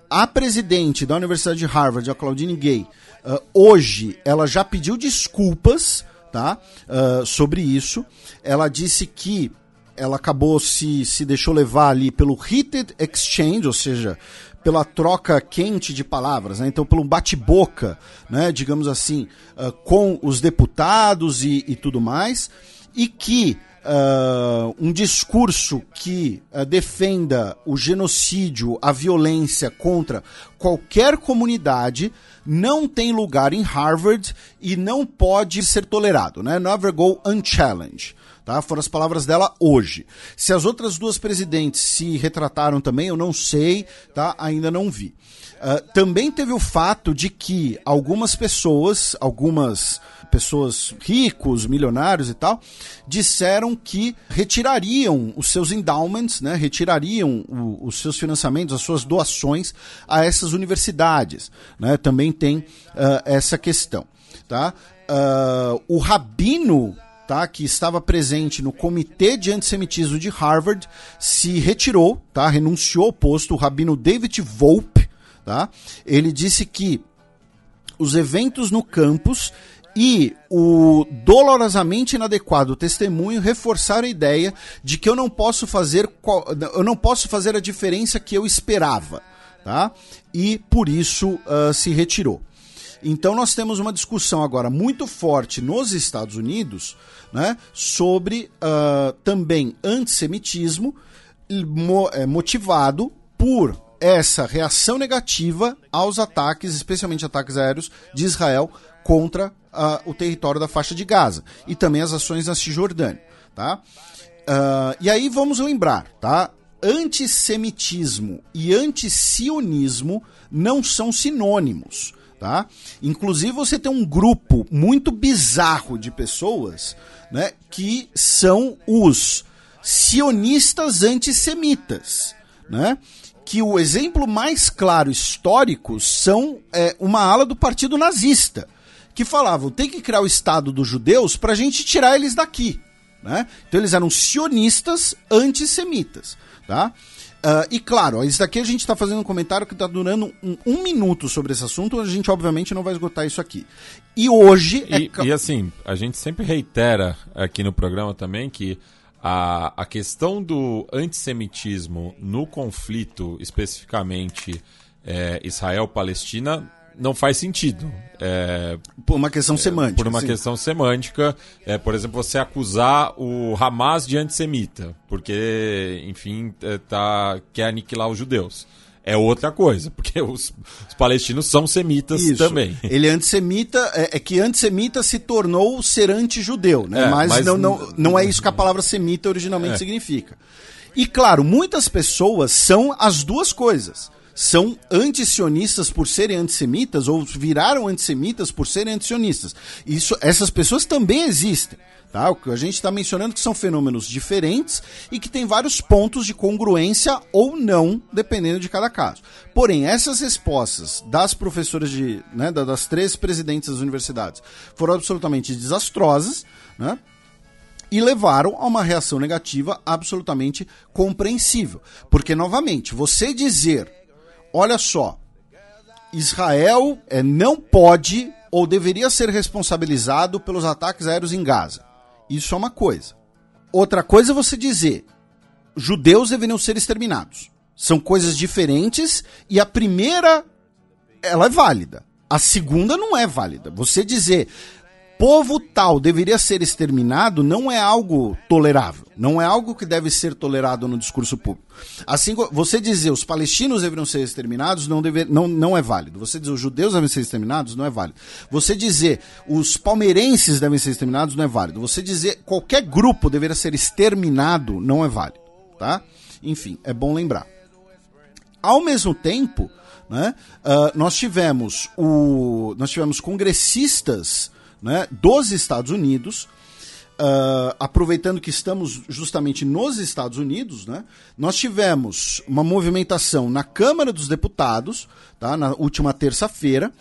A presidente da Universidade de Harvard, a Claudine Gay, uh, hoje ela já pediu desculpas tá? Uh, sobre isso. Ela disse que ela acabou se, se deixou levar ali pelo heated exchange, ou seja, pela troca quente de palavras, né? então pelo bate-boca, né? digamos assim, uh, com os deputados e, e, tudo mais, e que uh, um discurso que uh, defenda o genocídio, a violência contra qualquer comunidade não tem lugar em Harvard e não pode ser tolerado, né? Never go unchallenged. Tá? Foram as palavras dela hoje. Se as outras duas presidentes se retrataram também, eu não sei, tá? Ainda não vi. Uh, também teve o fato de que algumas pessoas, algumas pessoas ricos, milionários e tal, disseram que retirariam os seus endowments, né, retirariam o, os seus financiamentos, as suas doações a essas universidades. Né? Também tem uh, essa questão. Tá? Uh, o rabino tá, que estava presente no Comitê de Antissemitismo de Harvard, se retirou, tá, renunciou ao posto, o rabino David Volpe, tá, ele disse que os eventos no campus e o dolorosamente inadequado testemunho reforçaram a ideia de que eu não posso fazer eu não posso fazer a diferença que eu esperava, tá? E por isso uh, se retirou. Então nós temos uma discussão agora muito forte nos Estados Unidos né, sobre uh, também antissemitismo mo é, motivado por essa reação negativa aos ataques, especialmente ataques aéreos de Israel contra uh, o território da faixa de Gaza e também as ações na Cisjordânia. Tá? Uh, e aí vamos lembrar, tá? Antissemitismo e antisionismo não são sinônimos tá? Inclusive você tem um grupo muito bizarro de pessoas, né, que são os sionistas antissemitas, né? Que o exemplo mais claro histórico são é, uma ala do partido nazista, que falavam tem que criar o Estado dos judeus para a gente tirar eles daqui. Né? Então eles eram sionistas antissemitas. Tá? Uh, e claro, isso daqui a gente está fazendo um comentário que está durando um, um, minuto sobre esse assunto, a gente obviamente não vai esgotar isso aqui. E hoje. E, é... e assim, a gente sempre reitera aqui no programa também que a, a questão do antissemitismo no conflito, especificamente é, Israel-Palestina, não faz sentido. É, por uma questão semântica. Por uma sim. questão semântica. É, por exemplo, você acusar o Hamas de antissemita, porque, enfim, é, tá, quer aniquilar os judeus. É outra coisa, porque os, os palestinos são semitas Isso. também. Ele é antissemita, é, é, que antissemita se tornou ser anti-judeu, né? É, mas, mas não, não, não é isso que a palavra semita originalmente é. significa. E claro, muitas pessoas são as duas coisas são antisionistas por serem antissemitas ou viraram antissemitas por serem antisionistas. Isso, essas pessoas também existem. Tá? O que a gente está mencionando que são fenômenos diferentes e que tem vários pontos de congruência ou não, dependendo de cada caso. Porém, essas respostas das professoras de, né, das três presidentes das universidades foram absolutamente desastrosas, né? e levaram a uma reação negativa absolutamente compreensível. Porque, novamente, você dizer olha só, Israel é, não pode ou deveria ser responsabilizado pelos ataques aéreos em Gaza. Isso é uma coisa. Outra coisa é você dizer, judeus deveriam ser exterminados. São coisas diferentes e a primeira ela é válida. A segunda não é válida. Você dizer povo tal deveria ser exterminado não é algo tolerável, não é algo que deve ser tolerado no discurso público. Assim, você dizer os palestinos deveriam ser exterminados não, deve, não, não é válido. Você dizer os judeus devem ser exterminados não é válido. Você dizer os palmeirenses devem ser exterminados não é válido. Você dizer qualquer grupo deveria ser exterminado não é válido, tá? Enfim, é bom lembrar. Ao mesmo tempo, né, uh, nós tivemos o, nós tivemos congressistas né, dos Estados Unidos. Uh, aproveitando que estamos justamente nos Estados Unidos, né, nós tivemos uma movimentação na Câmara dos Deputados, tá, na última terça-feira,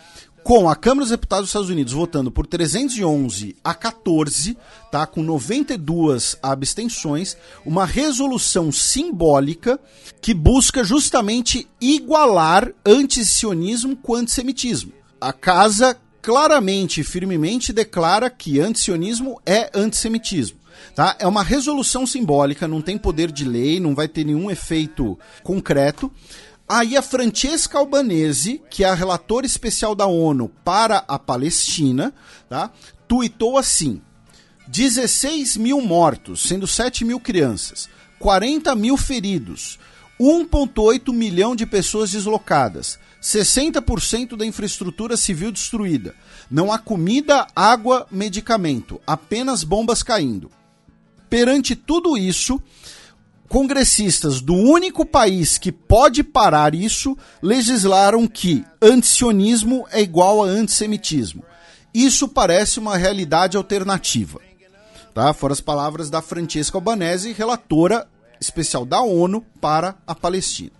com a Câmara dos Deputados dos Estados Unidos votando por 311 a 14, tá, com 92 abstenções, uma resolução simbólica que busca justamente igualar antisionismo com antissemitismo. A casa claramente e firmemente declara que antisionismo é antissemitismo. Tá? É uma resolução simbólica, não tem poder de lei, não vai ter nenhum efeito concreto. Aí a Francesca Albanese, que é a relatora especial da ONU para a Palestina, tá? tuitou assim: 16 mil mortos, sendo 7 mil crianças, 40 mil feridos, 1,8 milhão de pessoas deslocadas, 60% da infraestrutura civil destruída. Não há comida, água, medicamento, apenas bombas caindo. Perante tudo isso, congressistas do único país que pode parar isso legislaram que antisionismo é igual a antissemitismo. Isso parece uma realidade alternativa. Tá? Foram as palavras da Francesca Albanese, relatora especial da ONU para a Palestina.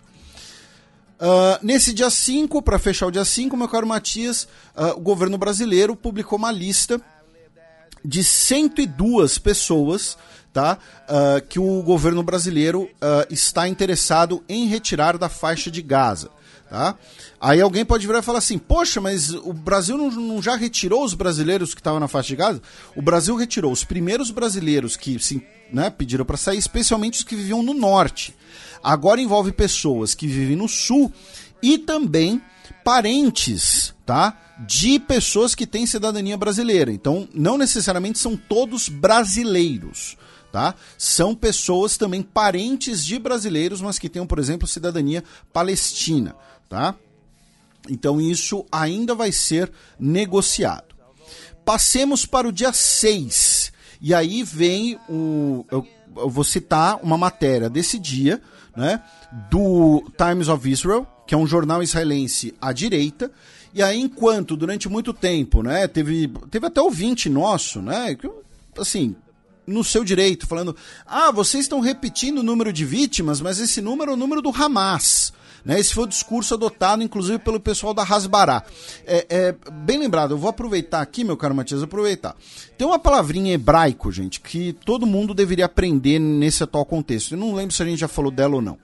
Uh, nesse dia 5, para fechar o dia 5, meu caro Matias, uh, o governo brasileiro publicou uma lista de 102 pessoas tá, uh, que o governo brasileiro está interessado em retirar da faixa de Gaza. Tá? Aí alguém pode virar e falar assim: Poxa, mas o Brasil não, não já retirou os brasileiros que estavam na faixa de Gaza? O Brasil retirou os primeiros brasileiros que se, né, pediram para sair, especialmente os que viviam no norte. Agora envolve pessoas que vivem no sul e também parentes, tá? De pessoas que têm cidadania brasileira. Então, não necessariamente são todos brasileiros, tá? São pessoas também parentes de brasileiros, mas que tenham, por exemplo, cidadania palestina, tá? Então, isso ainda vai ser negociado. Passemos para o dia 6. E aí vem o. Eu, eu vou citar uma matéria desse dia, né, do Times of Israel, que é um jornal israelense à direita. E aí, enquanto durante muito tempo, né, teve, teve até ouvinte nosso, né, que, assim, no seu direito, falando: ah, vocês estão repetindo o número de vítimas, mas esse número é o número do Hamas. Né? Esse foi o discurso adotado, inclusive, pelo pessoal da Hasbará. É, é, bem lembrado, eu vou aproveitar aqui, meu caro Matias, aproveitar. Tem uma palavrinha em hebraico, gente, que todo mundo deveria aprender nesse atual contexto. Eu não lembro se a gente já falou dela ou não.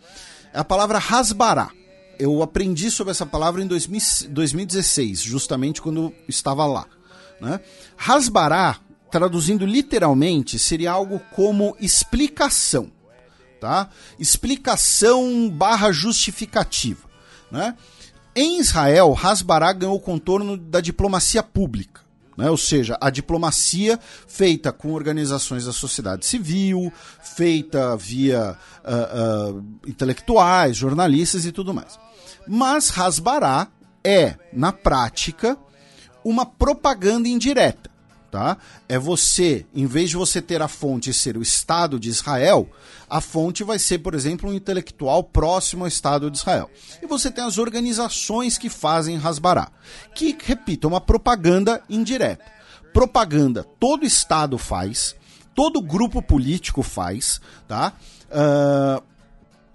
é a palavra rasbará. Eu aprendi sobre essa palavra em 2016, justamente quando estava lá. Né? Rasbará, traduzindo literalmente, seria algo como explicação. Tá? Explicação barra justificativa. Né? Em Israel, Hasbará ganhou o contorno da diplomacia pública. Né? Ou seja, a diplomacia feita com organizações da sociedade civil, feita via uh, uh, intelectuais, jornalistas e tudo mais. Mas Hasbará é, na prática, uma propaganda indireta. Tá? É você, em vez de você ter a fonte ser o Estado de Israel, a fonte vai ser, por exemplo, um intelectual próximo ao Estado de Israel. E você tem as organizações que fazem Hasbará, que, repito, é uma propaganda indireta. Propaganda todo Estado faz, todo grupo político faz, tá? Uh,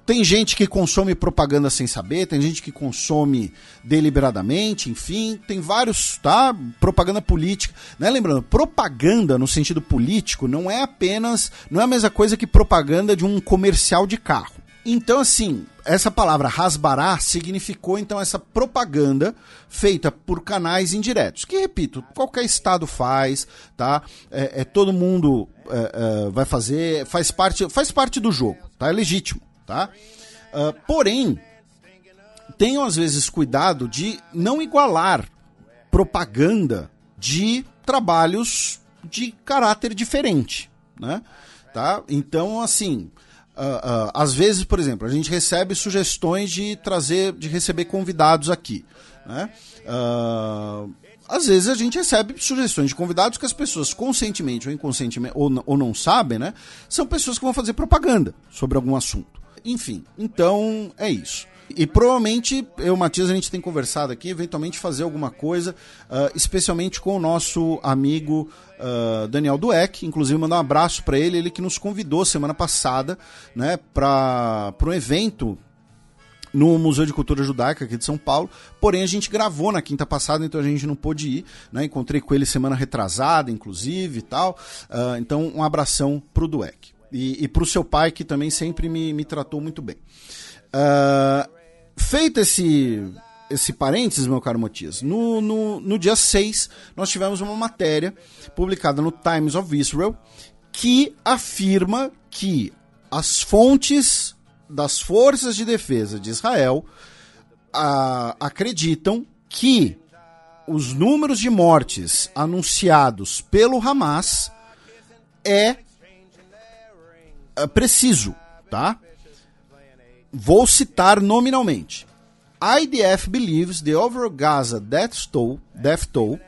tem gente que consome propaganda sem saber, tem gente que consome deliberadamente, enfim, tem vários, tá? Propaganda política. Né? Lembrando, propaganda no sentido político não é apenas, não é a mesma coisa que propaganda de um comercial de carro. Então, assim, essa palavra rasbará significou então essa propaganda feita por canais indiretos, que repito, qualquer estado faz, tá? É, é todo mundo é, é, vai fazer, faz parte, faz parte do jogo, tá? É legítimo tá? Uh, porém, tenham às vezes cuidado de não igualar propaganda de trabalhos de caráter diferente, né? Tá? Então, assim, uh, uh, às vezes, por exemplo, a gente recebe sugestões de trazer, de receber convidados aqui, né? Às vezes a gente recebe sugestões de convidados que as pessoas conscientemente ou inconscientemente ou, ou não sabem, né? São pessoas que vão fazer propaganda sobre algum assunto. Enfim, então é isso. E provavelmente eu Matias a gente tem conversado aqui, eventualmente fazer alguma coisa, uh, especialmente com o nosso amigo uh, Daniel Dueck, inclusive mandar um abraço para ele, ele que nos convidou semana passada, né, para um evento no Museu de Cultura Judaica aqui de São Paulo. Porém, a gente gravou na quinta passada, então a gente não pôde ir. Né? Encontrei com ele semana retrasada, inclusive e tal. Uh, então, um abração pro Dueck. E, e para o seu pai, que também sempre me, me tratou muito bem. Uh, feito esse, esse parênteses, meu caro Matias, no, no, no dia 6 nós tivemos uma matéria publicada no Times of Israel que afirma que as fontes das forças de defesa de Israel acreditam que os números de mortes anunciados pelo Hamas é preciso, tá? Vou citar nominalmente. IDF believes the overall Gaza death toll, death toll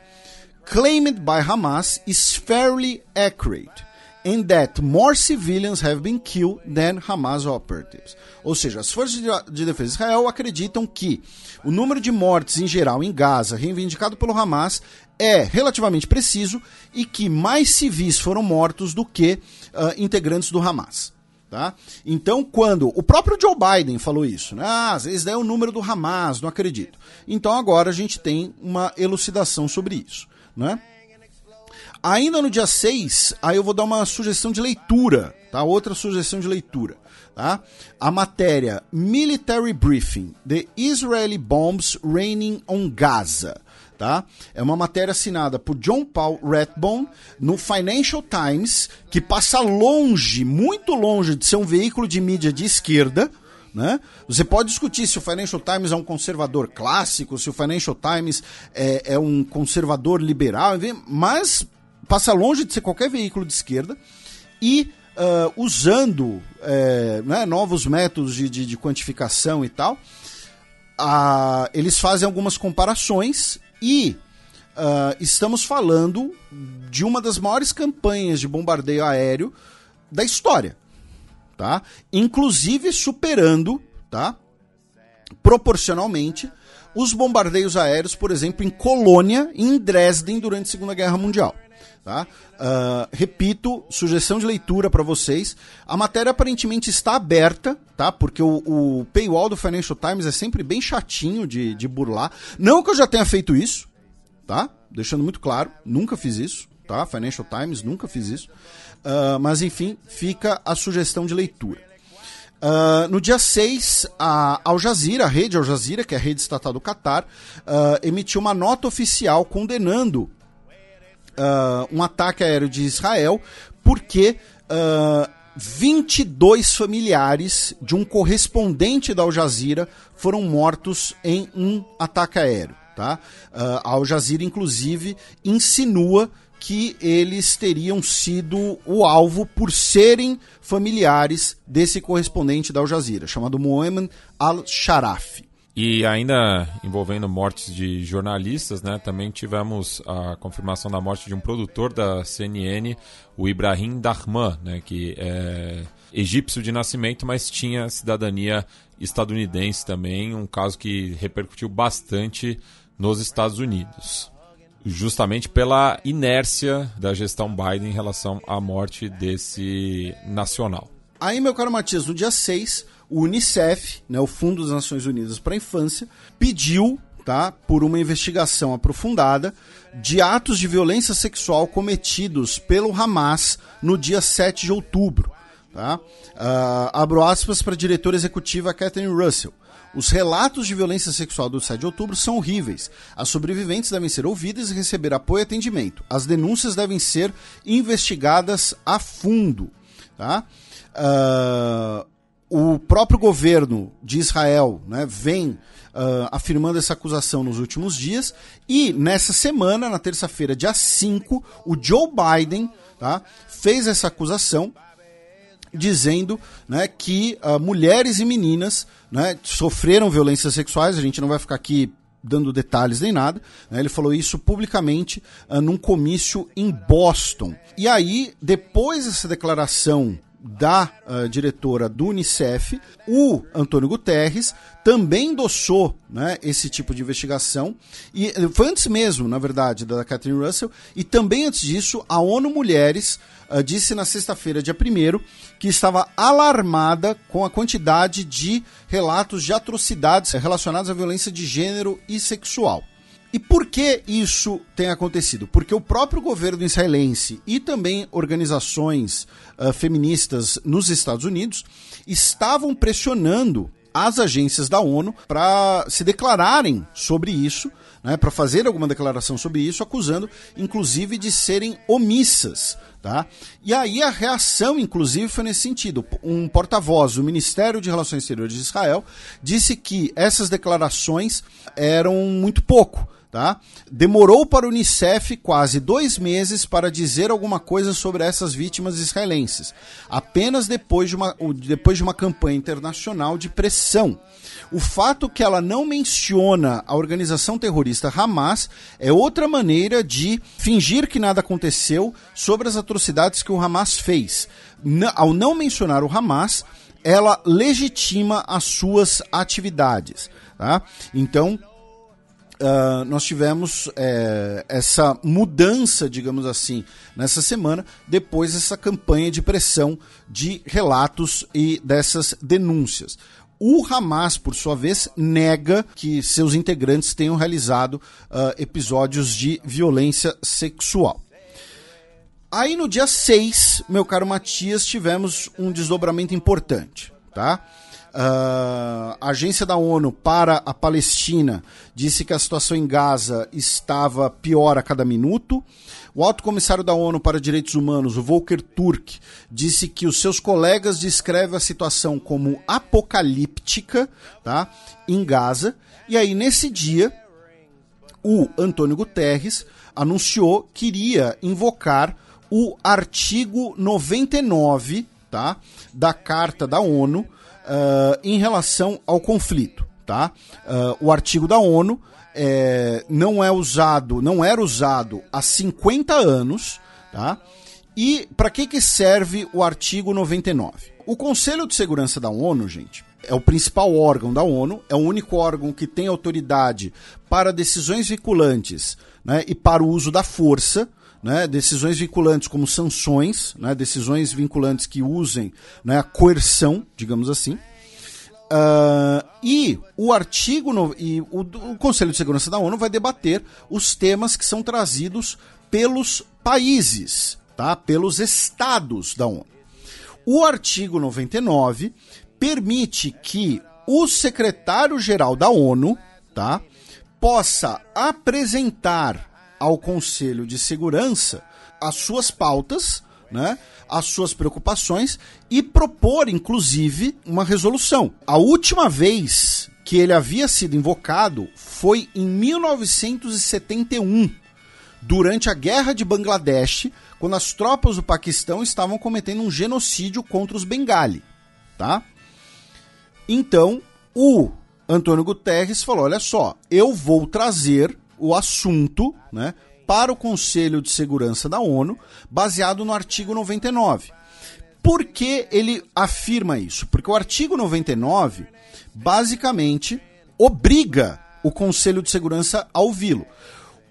claimed by Hamas is fairly accurate and that more civilians have been killed than Hamas operatives. Ou seja, as forças de defesa de Israel acreditam que o número de mortes em geral em Gaza, reivindicado pelo Hamas, é relativamente preciso e que mais civis foram mortos do que uh, integrantes do Hamas. Tá? Então, quando o próprio Joe Biden falou isso, né? Ah, às vezes é o número do Hamas, não acredito. Então agora a gente tem uma elucidação sobre isso. Né? Ainda no dia 6, aí eu vou dar uma sugestão de leitura, tá? Outra sugestão de leitura, tá? A matéria Military Briefing: The Israeli Bombs Raining on Gaza tá? É uma matéria assinada por John Paul Rathbone no Financial Times, que passa longe, muito longe de ser um veículo de mídia de esquerda, né? Você pode discutir se o Financial Times é um conservador clássico, se o Financial Times é, é um conservador liberal, mas passa longe de ser qualquer veículo de esquerda e uh, usando é, né, novos métodos de, de, de, quantificação e tal, uh, eles fazem algumas comparações e uh, estamos falando de uma das maiores campanhas de bombardeio aéreo da história, tá? Inclusive superando, tá? Proporcionalmente os bombardeios aéreos, por exemplo, em Colônia e em Dresden durante a Segunda Guerra Mundial. Tá? Uh, repito, sugestão de leitura para vocês. A matéria aparentemente está aberta, tá? Porque o, o, paywall do Financial Times é sempre bem chatinho de, de burlar. Não que eu já tenha feito isso, tá? Deixando muito claro, nunca fiz isso, tá? Financial Times, nunca fiz isso. Uh, mas enfim, fica a sugestão de leitura. Uh, no dia 6, a Al Jazeera, a rede Al Jazeera, que é a rede estatal do Catar, uh, emitiu uma nota oficial condenando uh, um ataque aéreo de Israel, porque 22 familiares de um correspondente da Al Jazeera foram mortos em um ataque aéreo. Tá? a Al Jazeera, inclusive, insinua que eles teriam sido o alvo por serem familiares desse correspondente da Al Jazeera, chamado Mohamed Al-Sharaf. E ainda envolvendo mortes de jornalistas, né, também tivemos a confirmação da morte de um produtor da CNN, o Ibrahim Dahman, né, que é egípcio de nascimento, mas tinha cidadania estadunidense também, um caso que repercutiu bastante nos Estados Unidos justamente pela inércia da gestão Biden em relação à morte desse nacional. Aí, meu caro Matias, no dia 6, o Unicef, né, o Fundo das Nações Unidas para a Infância, pediu tá, por uma investigação aprofundada de atos de violência sexual cometidos pelo Hamas no dia 7 de outubro. Tá? Uh, abro aspas para a diretora executiva Catherine Russell. Os relatos de violência sexual do 7 de outubro são horríveis. As sobreviventes devem ser ouvidas e receber apoio e atendimento. As denúncias devem ser investigadas a fundo. Tá? Uh, o próprio governo de Israel né, vem uh, afirmando essa acusação nos últimos dias. E nessa semana, na terça-feira, dia 5, o Joe Biden tá, fez essa acusação dizendo né, que uh, mulheres e meninas né, sofreram violências sexuais. A gente não vai ficar aqui dando detalhes nem nada. Né, ele falou isso publicamente uh, num comício em Boston. E aí, depois dessa declaração da uh, diretora do Unicef, o Antônio Guterres também endossou né, esse tipo de investigação. E eh, foi antes mesmo, na verdade, da Catherine Russell, e também antes disso, a ONU Mulheres uh, disse na sexta-feira, dia 1 que estava alarmada com a quantidade de relatos de atrocidades relacionadas à violência de gênero e sexual. E por que isso tem acontecido? Porque o próprio governo israelense e também organizações uh, feministas nos Estados Unidos estavam pressionando as agências da ONU para se declararem sobre isso, né, para fazer alguma declaração sobre isso, acusando inclusive de serem omissas. Tá? E aí a reação, inclusive, foi nesse sentido. Um porta-voz do Ministério de Relações Exteriores de Israel disse que essas declarações eram muito pouco Tá? Demorou para o Unicef quase dois meses para dizer alguma coisa sobre essas vítimas israelenses, apenas depois de uma, depois de uma campanha internacional de pressão. O fato que ela não menciona a organização terrorista Hamas é outra maneira de fingir que nada aconteceu sobre as atrocidades que o Hamas fez. Ao não mencionar o Hamas, ela legitima as suas atividades. Tá? Então, uh, nós tivemos é, essa mudança, digamos assim, nessa semana, depois dessa campanha de pressão de relatos e dessas denúncias. O Hamas, por sua vez, nega que seus integrantes tenham realizado uh, episódios de violência sexual. Aí no dia 6, meu caro Matias, tivemos um desdobramento importante, tá? Uh, a agência da ONU para a Palestina disse que a situação em Gaza estava pior a cada minuto. O alto comissário da ONU para Direitos Humanos, o Volker Turk, disse que os seus colegas descrevem a situação como apocalíptica tá, em Gaza. E aí, nesse dia, o Antônio Guterres anunciou que iria invocar o artigo 99 tá, da Carta da ONU uh, em relação ao conflito. Tá? Uh, o artigo da ONU é, não é usado, não era usado há 50 anos, tá? E para que, que serve o artigo 99? O Conselho de Segurança da ONU, gente, é o principal órgão da ONU, é o único órgão que tem autoridade para decisões vinculantes né, e para o uso da força, né, decisões vinculantes como sanções, né, decisões vinculantes que usem né, a coerção, digamos assim. Uh, e o artigo no, e o, o, Conselho de Segurança da ONU vai debater os temas que são trazidos pelos países, tá? pelos estados da ONU. O artigo 99 permite que o secretário-geral da ONU, tá, possa apresentar ao Conselho de Segurança as suas pautas, né, as suas preocupações e propor, inclusive, uma resolução. A última vez que ele havia sido invocado foi em 1971, durante a Guerra de Bangladesh, quando as tropas do Paquistão estavam cometendo um genocídio contra os Bengali, tá? Então, o Antônio Guterres falou: olha só, eu vou trazer o assunto né, para o Conselho de Segurança da ONU, baseado no artigo 99. Por que ele afirma isso? Porque o artigo 99 basicamente obriga o Conselho de Segurança a ouvi-lo.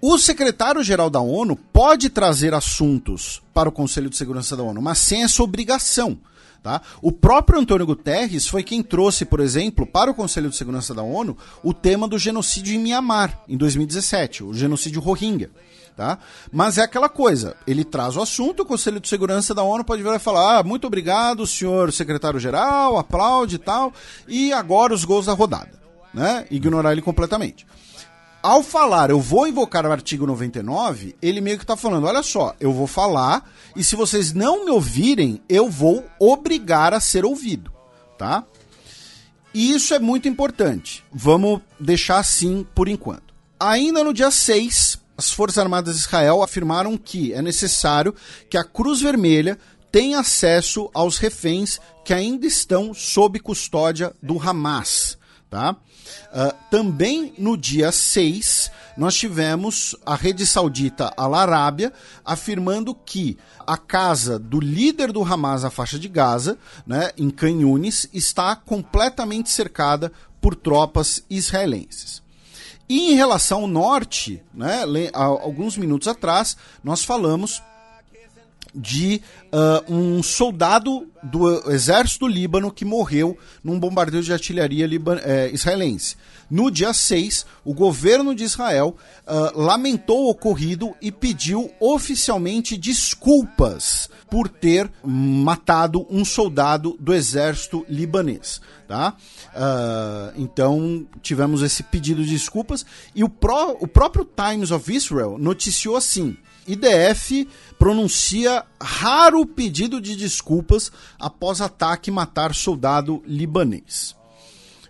O secretário-geral da ONU pode trazer assuntos para o Conselho de Segurança da ONU, mas sem essa obrigação. Tá? O próprio Antônio Guterres foi quem trouxe, por exemplo, para o Conselho de Segurança da ONU o tema do genocídio em Mianmar, em 2017, o genocídio Rohingya. Tá? Mas é aquela coisa, ele traz o assunto, o Conselho de Segurança da ONU pode vir e falar: ah, muito obrigado, senhor secretário-geral, aplaude e tal, e agora os gols da rodada. Né? Ignorar ele completamente ao falar eu vou invocar o artigo 99, ele meio que está falando: olha só, eu vou falar e se vocês não me ouvirem, eu vou obrigar a ser ouvido, tá? E isso é muito importante. Vamos deixar assim por enquanto. Ainda no dia 6, as Forças Armadas de Israel afirmaram que é necessário que a Cruz Vermelha tenha acesso aos reféns que ainda estão sob custódia do Hamas, tá? Uh, também no dia 6, nós tivemos a rede saudita Al Arábia afirmando que a casa do líder do Hamas na faixa de Gaza, né, em Canhunes, está completamente cercada por tropas israelenses. E em relação ao norte, né, alguns minutos atrás, nós falamos de uh, um soldado do exército do Líbano que morreu num bombardeio de artilharia eh, israelense. No dia 6, o governo de Israel uh, lamentou o ocorrido e pediu oficialmente desculpas por ter matado um soldado do exército libanês. Tá? Uh, então tivemos esse pedido de desculpas e o, pró o próprio Times of Israel noticiou assim: IDF pronuncia raro pedido de desculpas após ataque matar soldado libanês.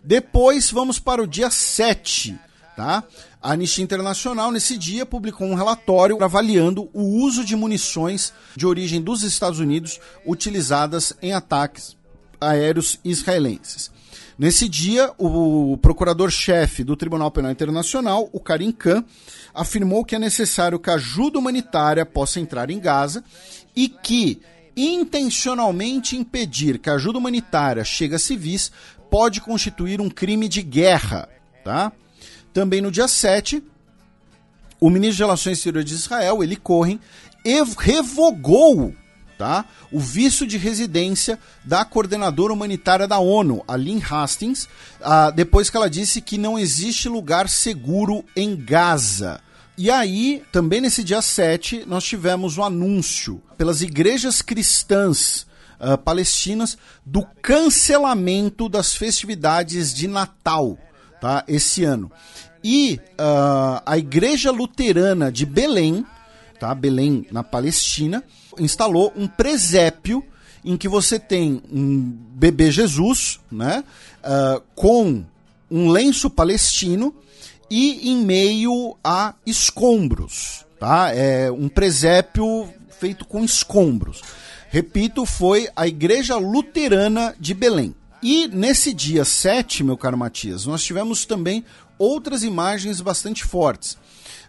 Depois vamos para o dia 7, tá? A Anistia Internacional, nesse dia, publicou um relatório avaliando o uso de munições de origem dos Estados Unidos utilizadas em ataques aéreos israelenses. Nesse dia, o procurador-chefe do Tribunal Penal Internacional, o Karim Khan, afirmou que é necessário que a ajuda humanitária possa entrar em Gaza e que intencionalmente impedir que a ajuda humanitária chegue a civis pode constituir um crime de guerra. Tá? Também no dia 7, o ministro de Relações Exteriores de Israel, Eli Cohen, revogou tá? o visto de residência da coordenadora humanitária da ONU, a Lynn Hastings, ah, depois que ela disse que não existe lugar seguro em Gaza. E aí, também nesse dia 7, nós tivemos o um anúncio pelas igrejas cristãs uh, palestinas do cancelamento das festividades de Natal tá, esse ano. E uh, a Igreja Luterana de Belém, tá, Belém na Palestina, instalou um presépio em que você tem um bebê Jesus, né, uh, com um lenço palestino e em meio a escombros, tá? É um presépio feito com escombros. Repito, foi a Igreja Luterana de Belém. E nesse dia 7, meu caro Matias, nós tivemos também outras imagens bastante fortes.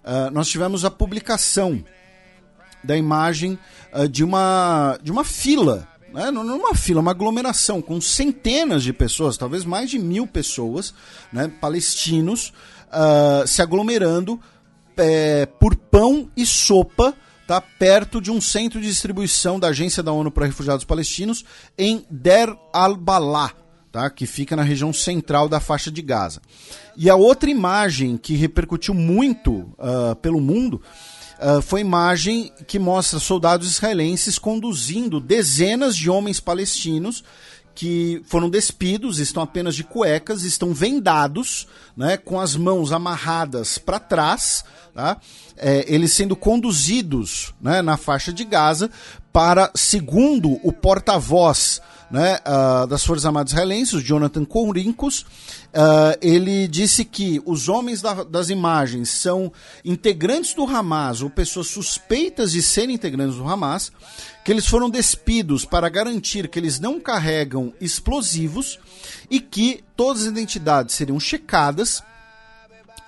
Uh, nós tivemos a publicação da imagem uh, de, uma, de uma fila, né? não uma fila, uma aglomeração com centenas de pessoas, talvez mais de mil pessoas, né? palestinos, uh, se aglomerando é, por pão e sopa tá perto de um centro de distribuição da Agência da ONU para Refugiados Palestinos em Der al-Balá, tá? que fica na região central da faixa de Gaza. E a outra imagem que repercutiu muito uh, pelo mundo uh, foi imagem que mostra soldados israelenses conduzindo dezenas de homens palestinos que foram despidos, estão apenas de cuecas, estão vendados, né, com as mãos amarradas para trás, tá? É, eles sendo conduzidos né, na faixa de Gaza para, segundo o porta-voz né, uh, das Forças Armadas Israelenses, Jonathan Courincos, uh, ele disse que os homens da, das imagens são integrantes do Hamas ou pessoas suspeitas de serem integrantes do Hamas, que eles foram despidos para garantir que eles não carregam explosivos e que todas as identidades seriam checadas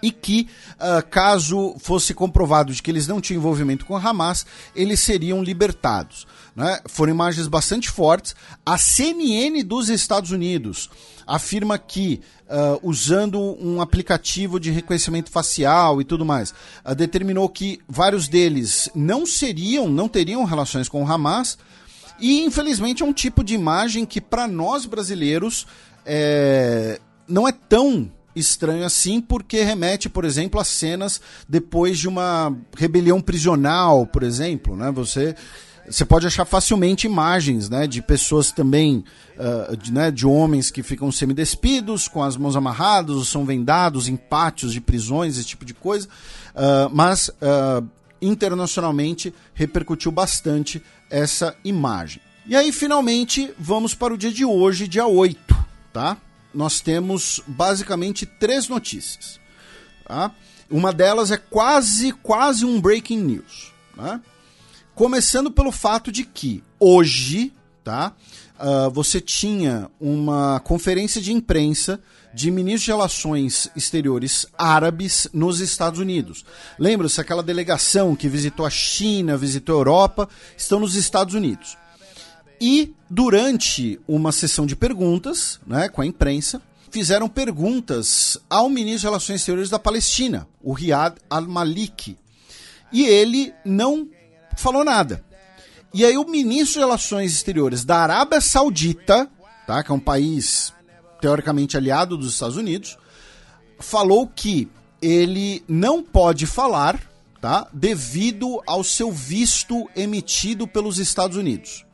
e que, uh, caso fosse comprovado de que eles não tinham envolvimento com Hamas, eles seriam libertados. Né? Foram imagens bastante fortes. A CNN dos Estados Unidos afirma que, uh, usando um aplicativo de reconhecimento facial e tudo mais, uh, determinou que vários deles não seriam, não teriam relações com o Hamas. E, infelizmente, é um tipo de imagem que, para nós brasileiros, é... não é tão estranho assim, porque remete, por exemplo, a cenas depois de uma rebelião prisional, por exemplo, né? Você você pode achar facilmente imagens né, de pessoas também, uh, de, né, de homens que ficam semidespidos, com as mãos amarradas, ou são vendados em pátios de prisões, esse tipo de coisa. Uh, mas uh, internacionalmente repercutiu bastante essa imagem. E aí, finalmente, vamos para o dia de hoje, dia 8, tá? nós temos basicamente três notícias. Tá? Uma delas é quase, quase um breaking news. Né? Começando pelo fato de que hoje, tá? Uh, você tinha uma conferência de imprensa de ministros de relações exteriores árabes nos Estados Unidos. Lembra-se aquela delegação que visitou a China, visitou a Europa, estão nos Estados Unidos. E durante uma sessão de perguntas né, com a imprensa, fizeram perguntas ao ministro de Relações Exteriores da Palestina, o Riyad al-Maliki. E ele não falou nada. E aí o ministro de Relações Exteriores da Arábia Saudita, tá, que é um país teoricamente aliado dos Estados Unidos, falou que ele não pode falar, tá, devido ao seu visto emitido pelos Estados Unidos.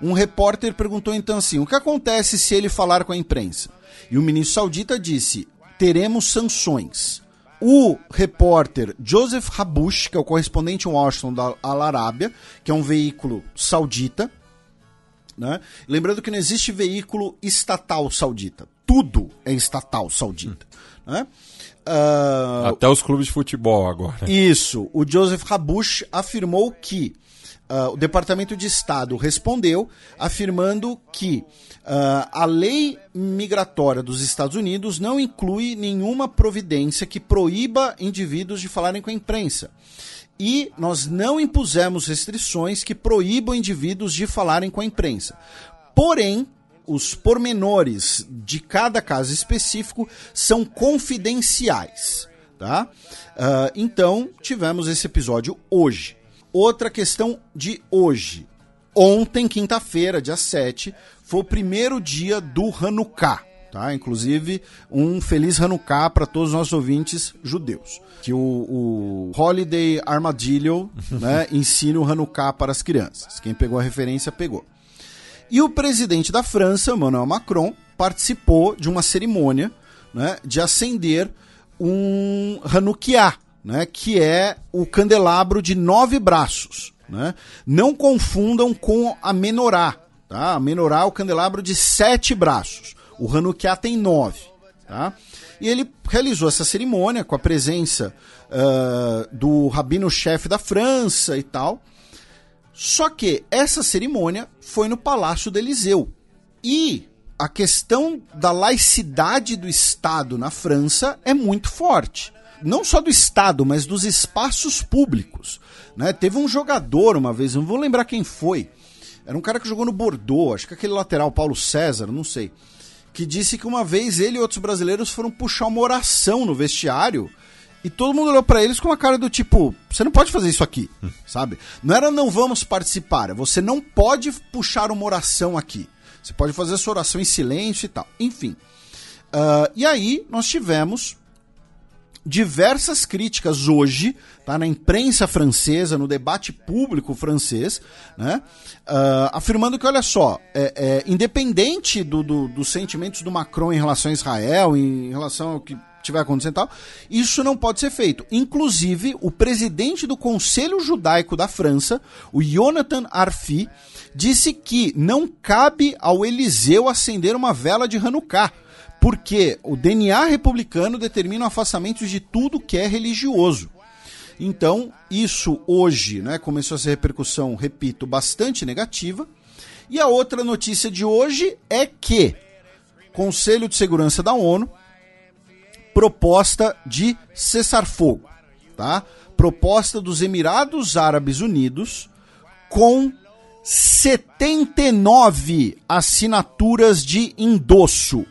Um repórter perguntou então assim: o que acontece se ele falar com a imprensa? E o ministro saudita disse: teremos sanções. O repórter Joseph Habush, que é o correspondente em Washington da Al Arábia, que é um veículo saudita, né? lembrando que não existe veículo estatal saudita, tudo é estatal saudita. Hum. Né? Uh, Até os clubes de futebol agora. Isso. O Joseph Habush afirmou que uh, o Departamento de Estado respondeu afirmando que uh, a lei migratória dos Estados Unidos não inclui nenhuma providência que proíba indivíduos de falarem com a imprensa. E nós não impusemos restrições que proíbam indivíduos de falarem com a imprensa. Porém, os pormenores de cada caso específico são confidenciais. Tá? Uh, então, tivemos esse episódio hoje. Outra questão de hoje. Ontem, quinta-feira, dia 7, foi o primeiro dia do Hanukkah. Tá? Inclusive, um feliz Hanukkah para todos os nossos ouvintes judeus. Que o, o Holiday Armadillo né, ensina o Hanukkah para as crianças. Quem pegou a referência, pegou. E o presidente da França, Emmanuel Macron, participou de uma cerimônia né, de acender um Hanukkah, né, que é o candelabro de nove braços. Né? Não confundam com a menorá. Tá? A menorá é o candelabro de sete braços. O Hanukkah tem nove. Tá? E ele realizou essa cerimônia com a presença uh, do rabino-chefe da França e tal. Só que essa cerimônia foi no Palácio do Eliseu. E a questão da laicidade do Estado na França é muito forte não só do Estado, mas dos espaços públicos. Né? Teve um jogador uma vez, não vou lembrar quem foi, era um cara que jogou no Bordeaux, acho que aquele lateral, Paulo César, não sei, que disse que uma vez ele e outros brasileiros foram puxar uma oração no vestiário e todo mundo olhou para eles com uma cara do tipo, você não pode fazer isso aqui, hum. sabe? Não era não vamos participar, é você não pode puxar uma oração aqui. Você pode fazer a sua oração em silêncio e tal. Enfim. Uh, e aí nós tivemos diversas críticas hoje, tá, na imprensa francesa, no debate público francês, né, uh, afirmando que, olha só, é, é independente do, do, dos sentimentos do Macron em relação a Israel, em relação ao que tiver acontecendo e tal, isso não pode ser feito. Inclusive, o presidente do Conselho Judaico da França, o Jonathan Arfi, disse que não cabe ao Eliseu acender uma vela de Hanukkah, porque o DNA republicano determina o afastamento de tudo que é religioso. Então, isso hoje né, começou a ser repercussão, repito, bastante negativa. E a outra notícia de hoje é que Conselho de Segurança da ONU proposta de cessar-fogo, tá? Proposta dos Emirados Árabes Unidos com 79 assinaturas de endosso,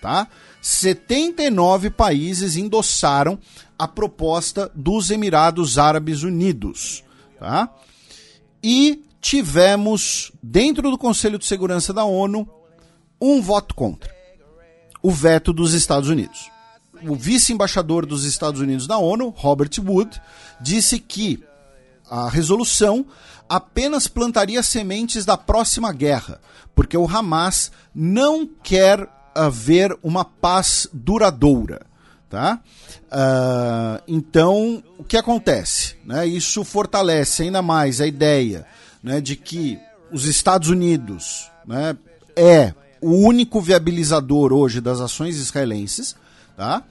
tá? 79 países endossaram a proposta dos Emirados Árabes Unidos, tá? E tivemos dentro do Conselho de Segurança da ONU um voto contra, o veto dos Estados Unidos o vice-embaixador dos Estados Unidos na ONU, Robert Wood, disse que a resolução apenas plantaria sementes da próxima guerra, porque o Hamas não quer haver uma paz duradoura. Tá? Uh, então, o que acontece? Né? Isso fortalece ainda mais a ideia né, de que os Estados Unidos né, é o único viabilizador hoje das ações israelenses, Tá?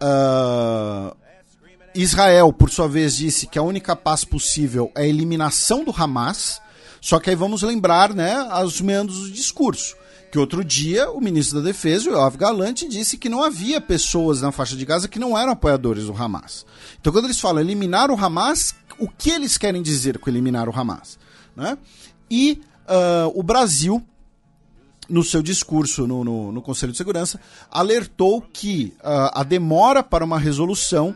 Uh, Israel, por sua vez, disse que a única paz possível é a eliminação do Hamas. Só que aí vamos lembrar né, os meandros do discurso. Que outro dia o ministro da Defesa, Yoav Galante, disse que não havia pessoas na faixa de Gaza que não eram apoiadores do Hamas. Então, quando eles falam eliminar o Hamas, o que eles querem dizer com eliminar o Hamas? Né? E uh, o Brasil no seu discurso no, no, no, Conselho de Segurança, alertou que uh, a demora para uma resolução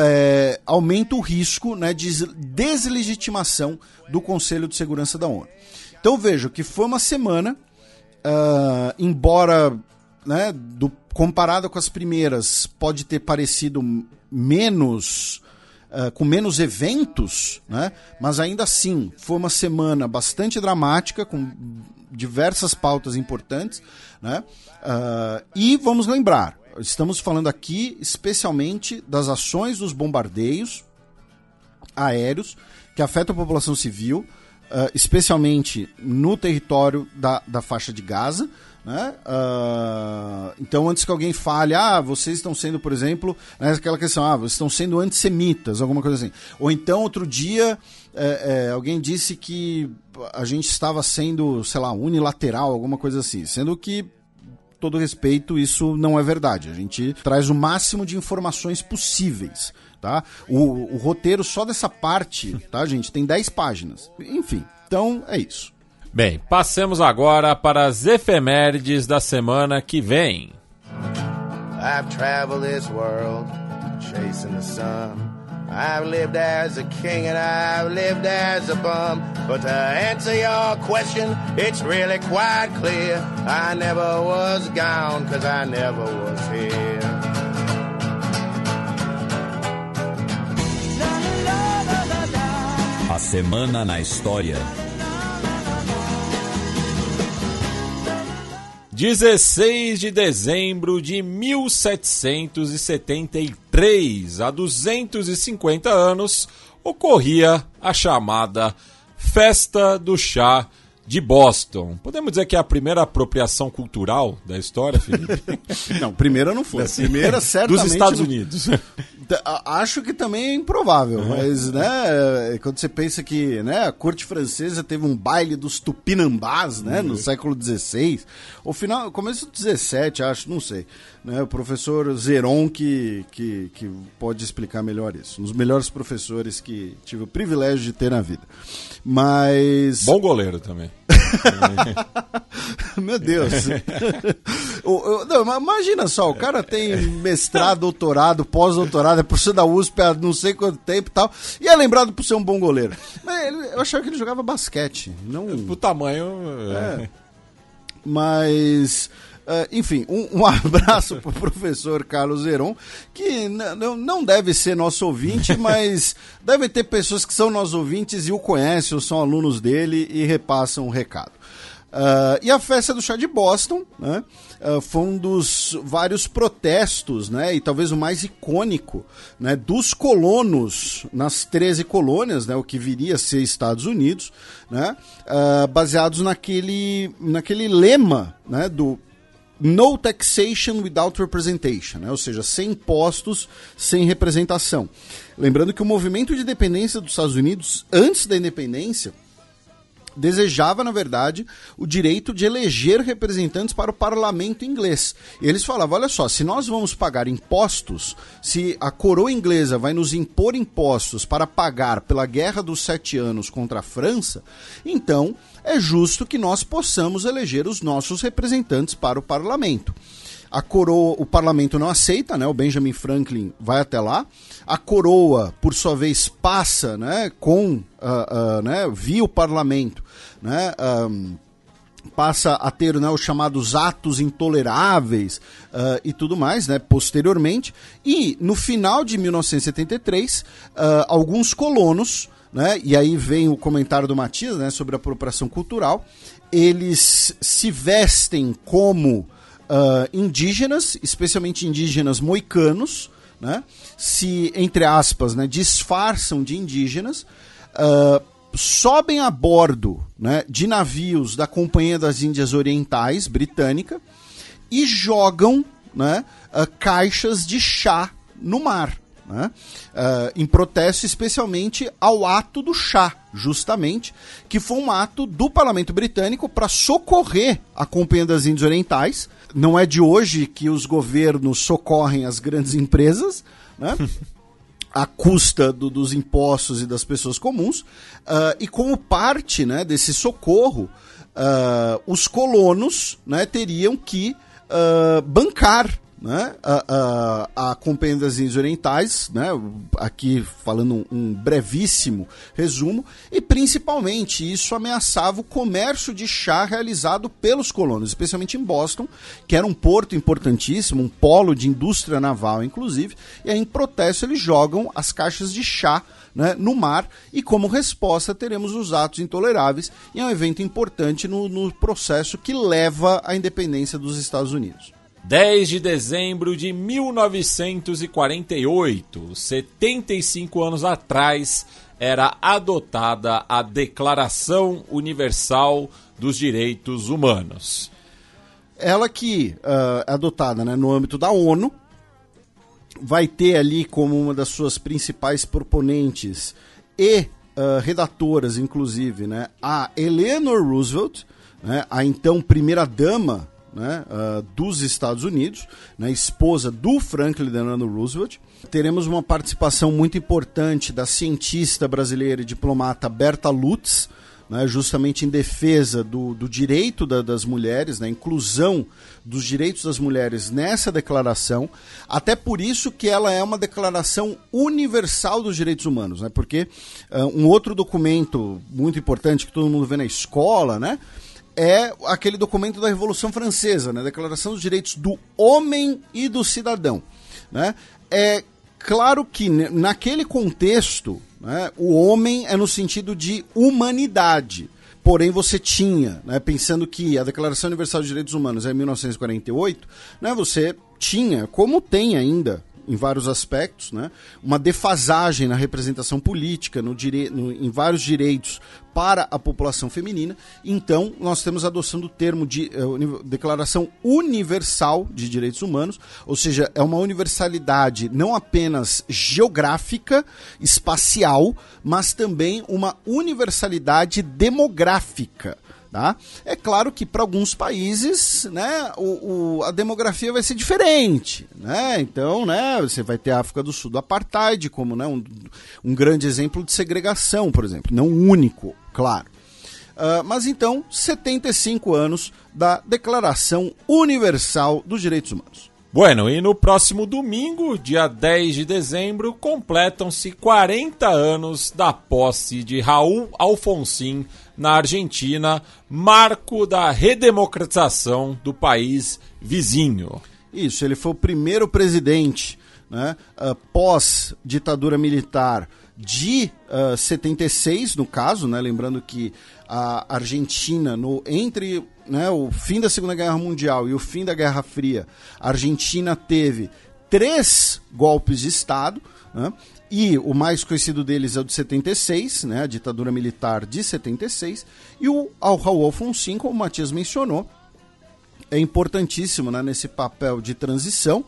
é, aumenta o risco né, de deslegitimação do Conselho de Segurança da ONU. Então vejo que foi uma semana, uh, embora né, do, comparada com as primeiras, pode ter parecido menos. Uh, com menos eventos, né? mas ainda assim foi uma semana bastante dramática, com diversas pautas importantes, né? Uh, e vamos lembrar, estamos falando aqui especialmente das ações dos bombardeios aéreos que afetam a população civil, uh, especialmente no território da, da faixa de Gaza. Né? Uh, então, antes que alguém fale, ah, vocês estão sendo, por exemplo, né, aquela questão, ah, vocês estão sendo antissemitas, alguma coisa assim. Ou então, outro dia, é, é, alguém disse que a gente estava sendo, sei lá, unilateral, alguma coisa assim. Sendo que, todo respeito, isso não é verdade. A gente traz o máximo de informações possíveis. Tá? O, o roteiro só dessa parte, tá, gente, tem 10 páginas. Enfim, então é isso. Bem, passemos agora para as efemérides da semana que vem. I've traveled this world chasing the sun. I've lived as a king and I've lived as a bum. But to answer your question, it's really quite clear. I never was gone cause I never was here. A semana na história. 16 de dezembro de 1773, há 250 anos, ocorria a chamada Festa do Chá de Boston. Podemos dizer que é a primeira apropriação cultural da história, Felipe? não, primeira não foi. Primeira certamente dos Estados Unidos. Acho que também é improvável, uhum. mas né, quando você pensa que né, a corte francesa teve um baile dos tupinambás né, uhum. no século XVI, ou final, começo do XVII, acho, não sei. Né, o professor Zeron que, que, que pode explicar melhor isso. Um dos melhores professores que tive o privilégio de ter na vida. Mas. Bom goleiro também. Meu Deus. não, imagina só, o cara tem mestrado, doutorado, pós-doutorado, é professor da USP há não sei quanto tempo e tal, e é lembrado por ser um bom goleiro. Mas eu achava que ele jogava basquete. Não... O tamanho. É. Mas. Uh, enfim, um, um abraço para o professor Carlos Heron, que não deve ser nosso ouvinte, mas deve ter pessoas que são nossos ouvintes e o conhecem ou são alunos dele e repassam o recado. Uh, e a festa do chá de Boston né, uh, foi um dos vários protestos, né, e talvez o mais icônico, né, dos colonos nas 13 colônias, né, o que viria a ser Estados Unidos, né, uh, baseados naquele, naquele lema né, do No taxation without representation, né? ou seja, sem impostos, sem representação. Lembrando que o movimento de independência dos Estados Unidos, antes da independência, desejava, na verdade, o direito de eleger representantes para o parlamento inglês. E eles falavam: olha só, se nós vamos pagar impostos, se a coroa inglesa vai nos impor impostos para pagar pela Guerra dos Sete Anos contra a França, então é justo que nós possamos eleger os nossos representantes para o parlamento. A coroa, o parlamento não aceita, né? O Benjamin Franklin vai até lá. A coroa, por sua vez, passa, né? Com, uh, uh, né? Via o parlamento né? Um, passa a ter né, os chamados atos intoleráveis uh, e tudo mais, né, posteriormente. E no final de 1973, uh, alguns colonos, né, e aí vem o comentário do Matias né, sobre a apropriação cultural, eles se vestem como uh, indígenas, especialmente indígenas moicanos, né, se, entre aspas, né, disfarçam de indígenas. Sobem a bordo né, de navios da Companhia das Índias Orientais britânica e jogam né, uh, caixas de chá no mar. Né, uh, em protesto especialmente ao ato do chá, justamente, que foi um ato do parlamento britânico para socorrer a Companhia das Índias Orientais. Não é de hoje que os governos socorrem as grandes empresas, né? À custa do, dos impostos e das pessoas comuns, uh, e como parte né, desse socorro, uh, os colonos né, teriam que uh, bancar né, a, a, a Companhia das Índias Orientais, né, aqui falando um, brevíssimo resumo, e principalmente isso ameaçava o comércio de chá realizado pelos colonos, especialmente em Boston, que era um porto importantíssimo, um polo de indústria naval, inclusive, e aí em protesto eles jogam as caixas de chá né, no mar. E como resposta teremos os atos intoleráveis. E é um evento importante no, no processo que leva à independência dos Estados Unidos. 10 de dezembro de 1948, 75 anos atrás, era adotada a Declaração Universal dos Direitos Humanos. Ela que uh, é adotada né, no âmbito da ONU, vai ter ali como uma das suas principais proponentes e uh, redatoras, inclusive, né, a Eleanor Roosevelt, né, a então primeira dama né, uh, dos Estados Unidos, né, esposa do Franklin Delano Roosevelt. Teremos uma participação muito importante da cientista brasileira e diplomata Berta Lutz, né, justamente em defesa do, do direito da, das mulheres, né, inclusão dos direitos das mulheres nessa declaração. Até por isso que ela é uma declaração universal dos direitos humanos, né, porque uh, um outro documento muito importante que todo mundo vê na escola, né, é aquele documento da Revolução Francesa, né? Declaração dos Direitos do Homem e do Cidadão. Né? É claro que naquele contexto, né, o homem é no sentido de humanidade. Porém, você tinha, né, pensando que a Declaração Universal dos Direitos Humanos é 1948, né, você tinha, como tem ainda em vários aspectos, né? uma defasagem na representação política, no dire... No, em vários direitos para a população feminina. Então, nós temos a adoção do termo de uh, Declaração Universal de Direitos Humanos, ou seja, é uma universalidade não apenas geográfica, espacial, mas também uma universalidade demográfica. Tá? É claro que para alguns países né, o, o, a demografia vai ser diferente. Né? Então, né, você vai ter a África do Sul do Apartheid como né, um, um grande exemplo de segregação, por exemplo. Não único, claro. Uh, mas então, 75 anos da Declaração Universal dos Direitos Humanos. Bueno, e no próximo domingo, dia 10 de dezembro, completam-se 40 anos da posse de Raul Alfonsin na Argentina, marco da redemocratização do país vizinho. Isso, ele foi o primeiro presidente né, uh, pós-ditadura militar de uh, 76, no caso, né, lembrando que a Argentina, no, entre né, o fim da Segunda Guerra Mundial e o fim da Guerra Fria, a Argentina teve três golpes de Estado, né, e o mais conhecido deles é o de 76, né, a ditadura militar de 76, e o Raul Alfonsin, como o Matias mencionou, é importantíssimo né, nesse papel de transição.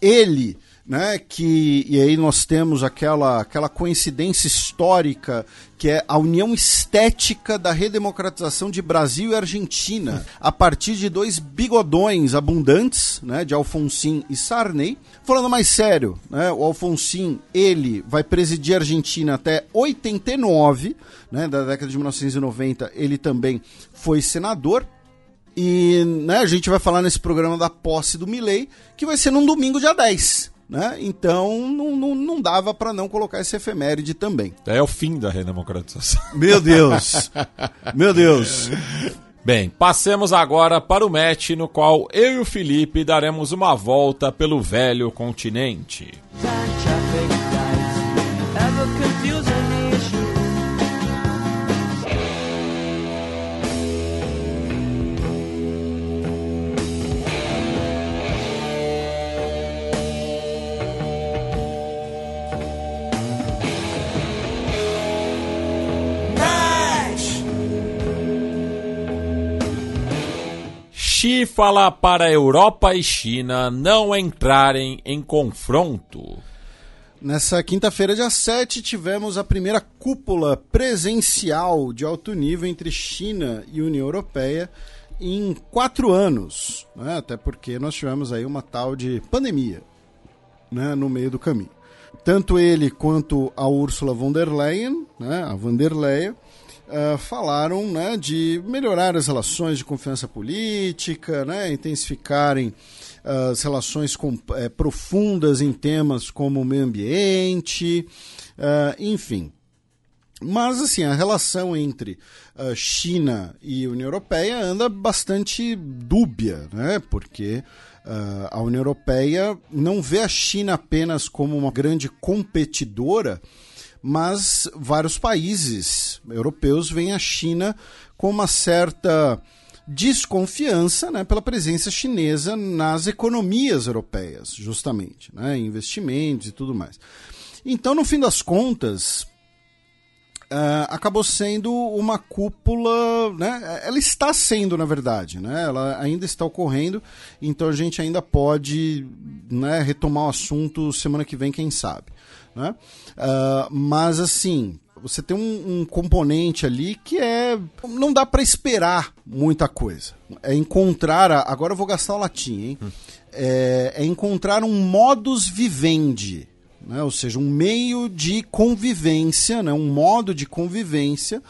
Ele né, que e aí nós temos aquela, aquela coincidência histórica que é a união estética da redemocratização de Brasil e Argentina a partir de dois bigodões abundantes, né, de Alfonsin e Sarney. Falando mais sério, né, o Alfonsin ele vai presidir a Argentina até 89, né, da década de 1990 ele também foi senador. E né, a gente vai falar nesse programa da posse do Milley, que vai ser num domingo, dia 10. Né? Então não, não, não dava para não colocar esse efeméride também. É o fim da redemocratização. Meu Deus! Meu Deus! Bem, passemos agora para o match no qual eu e o Felipe daremos uma volta pelo velho continente. Xi fala para Europa e China não entrarem em confronto. Nessa quinta-feira, dia 7, tivemos a primeira cúpula presencial de alto nível entre China e União Europeia em quatro anos, né? até porque nós tivemos aí uma tal de pandemia né? no meio do caminho. Tanto ele quanto a Ursula von der Leyen, né? a von der Leyen, uh, falaram né, de melhorar as relações de confiança política, né, intensificarem uh, as relações com, uh, profundas em temas como o meio ambiente, enfim. Mas, assim, a relação entre uh, China e União Europeia anda bastante dúbia, né? Porque uh, a União Europeia não vê a China apenas como uma grande competidora, mas vários países europeus veem a China com uma certa desconfiança né, pela presença chinesa nas economias europeias, justamente, né, investimentos e tudo mais. Então, no fim das contas, Uh, acabou sendo uma cúpula, né? Ela está sendo, na verdade, né? Ela ainda está ocorrendo, então a gente ainda pode né, retomar o assunto semana que vem, quem sabe. Né? Uh, mas assim, você tem um, um, componente ali que é. Não dá para esperar muita coisa. É encontrar. A, agora eu vou gastar o latim, hein? Hum. É, é, encontrar um modus vivendi. Né? Ou seja, um meio de convivência, né? um modo de convivência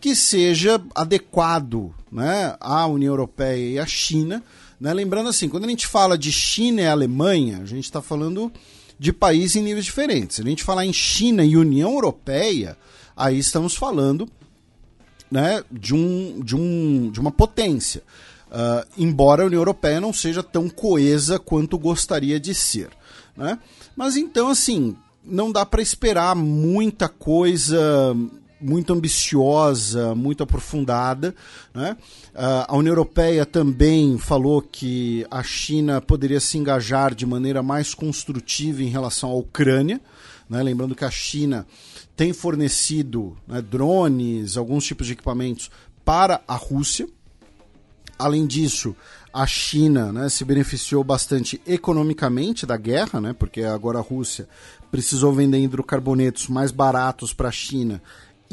que seja adequado né? à União Europeia e à China. Né? Lembrando assim, quando a gente fala de China e Alemanha, a gente está falando de países em níveis diferentes. Se a gente falar em China e União Europeia, aí estamos falando né, de, um, de, um, de uma potência. Uh, embora a União Europeia não seja tão coesa quanto gostaria de ser. Né? Mas então, assim, não dá para esperar muita coisa muito ambiciosa, muito aprofundada. Né? Uh, a União Europeia também falou que a China poderia se engajar de maneira mais construtiva em relação à Ucrânia. Né? Lembrando que a China tem fornecido né, drones, alguns tipos de equipamentos para a Rússia. Além disso, a China né, se beneficiou bastante economicamente da guerra, né, porque agora a Rússia precisou vender hidrocarbonetos mais baratos para a China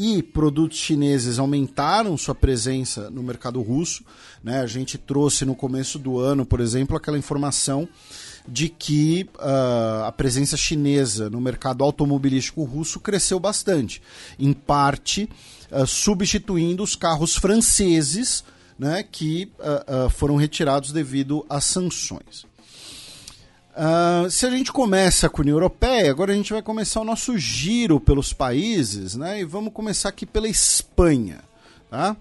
e produtos chineses aumentaram sua presença no mercado russo. Né? A gente trouxe no começo do ano, por exemplo, aquela informação de que uh, a presença chinesa no mercado automobilístico russo cresceu bastante, em parte uh, substituindo os carros franceses né, que uh, foram retirados devido às sanções. Uh, se a gente começa com a União Europeia, agora a gente vai começar o nosso giro pelos países, né? E vamos começar aqui pela Espanha, tá?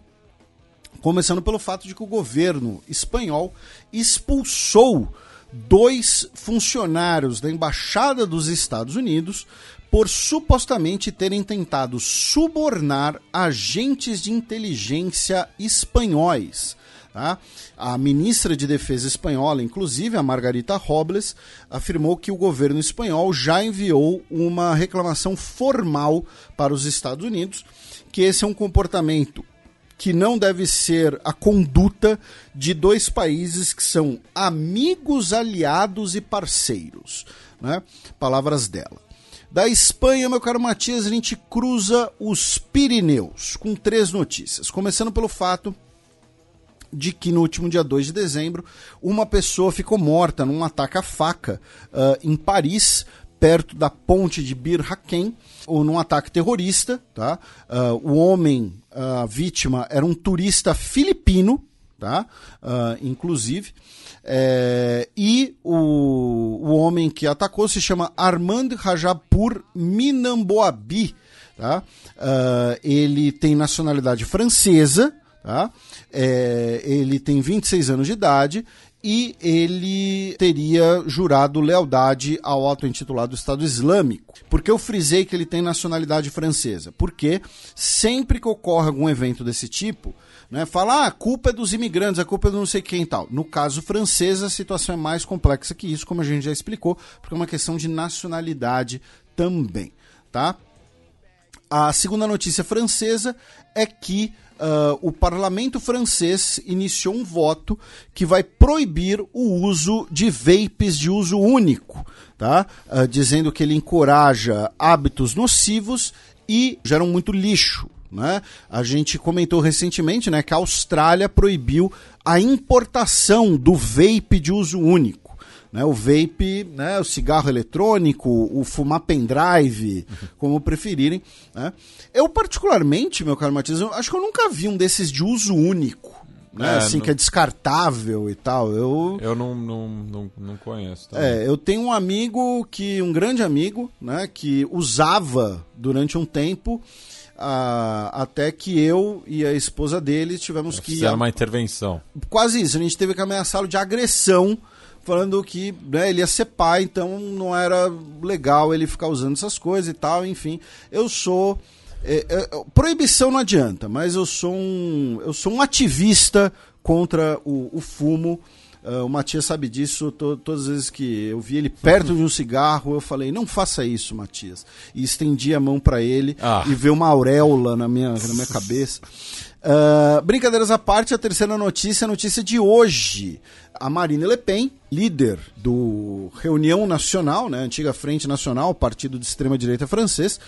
Começando pelo fato de que o governo espanhol expulsou dois funcionários da Embaixada dos Estados Unidos por supostamente terem tentado subornar agentes de inteligência espanhóis. Tá? A ministra de Defesa espanhola, inclusive a Margarita Robles, afirmou que o governo espanhol já enviou uma reclamação formal para os Estados Unidos, que esse é um comportamento que não deve ser a conduta de dois países que são amigos, aliados e parceiros. Né? Palavras dela. Da Espanha, meu caro Matias, a gente cruza os Pirineus com três notícias. Começando pelo fato de que no último dia 2 de dezembro, uma pessoa ficou morta num ataque à faca uh, em Paris, perto da ponte de Bir Hakeim, ou num ataque terrorista. Tá? Uh, o homem, a uh, vítima, era um turista filipino, tá? inclusive. É, e o, o homem que atacou se chama Armand Rajapur Minamboabi. Tá? ele tem nacionalidade francesa, Tá? É, ele tem 26 anos de idade e ele teria jurado lealdade ao auto-intitulado Estado Islâmico. Por que eu frisei que ele tem nacionalidade francesa? Porque sempre que ocorre algum evento desse tipo, né, fala, ah, a culpa é dos imigrantes, a culpa é do não sei quem e tal. No caso francês, a situação é mais complexa que isso, como a gente já explicou, porque é uma questão de nacionalidade também, tá? A segunda notícia francesa é que uh, o parlamento francês iniciou um voto que vai proibir o uso de vapes de uso único, tá? Uh, dizendo que ele encoraja hábitos nocivos e geram muito lixo. Né? A gente comentou recentemente né, que a Austrália proibiu a importação do vape de uso único né, o vape, né, o cigarro eletrônico, o fumar pendrive, uhum. como preferirem. Né. Eu, particularmente, meu caro Matias, acho que eu nunca vi um desses de uso único. Né, é, assim, não... que é descartável e tal. Eu, eu não, não, não, não conheço. Também. É, eu tenho um amigo que, um grande amigo, né, que usava durante um tempo. Uh, até que eu e a esposa dele tivemos que. Fizeram uma intervenção. Quase isso. A gente teve que ameaçá-lo de agressão falando que né, ele ia ser pai, então não era legal ele ficar usando essas coisas e tal, enfim. Eu sou. É, é, proibição não adianta, mas eu sou um, eu sou um ativista contra o, o fumo. Uh, o Matias sabe disso. To, todas as vezes que eu vi ele perto de um cigarro, eu falei: não faça isso, Matias. E estendi a mão para ele ah. e veio uma auréola na minha, na minha cabeça. Uh, brincadeiras à parte, a terceira notícia, a notícia de hoje. A Marine Le Pen, líder do Reunião Nacional, né, antiga Frente Nacional, partido de extrema-direita francês,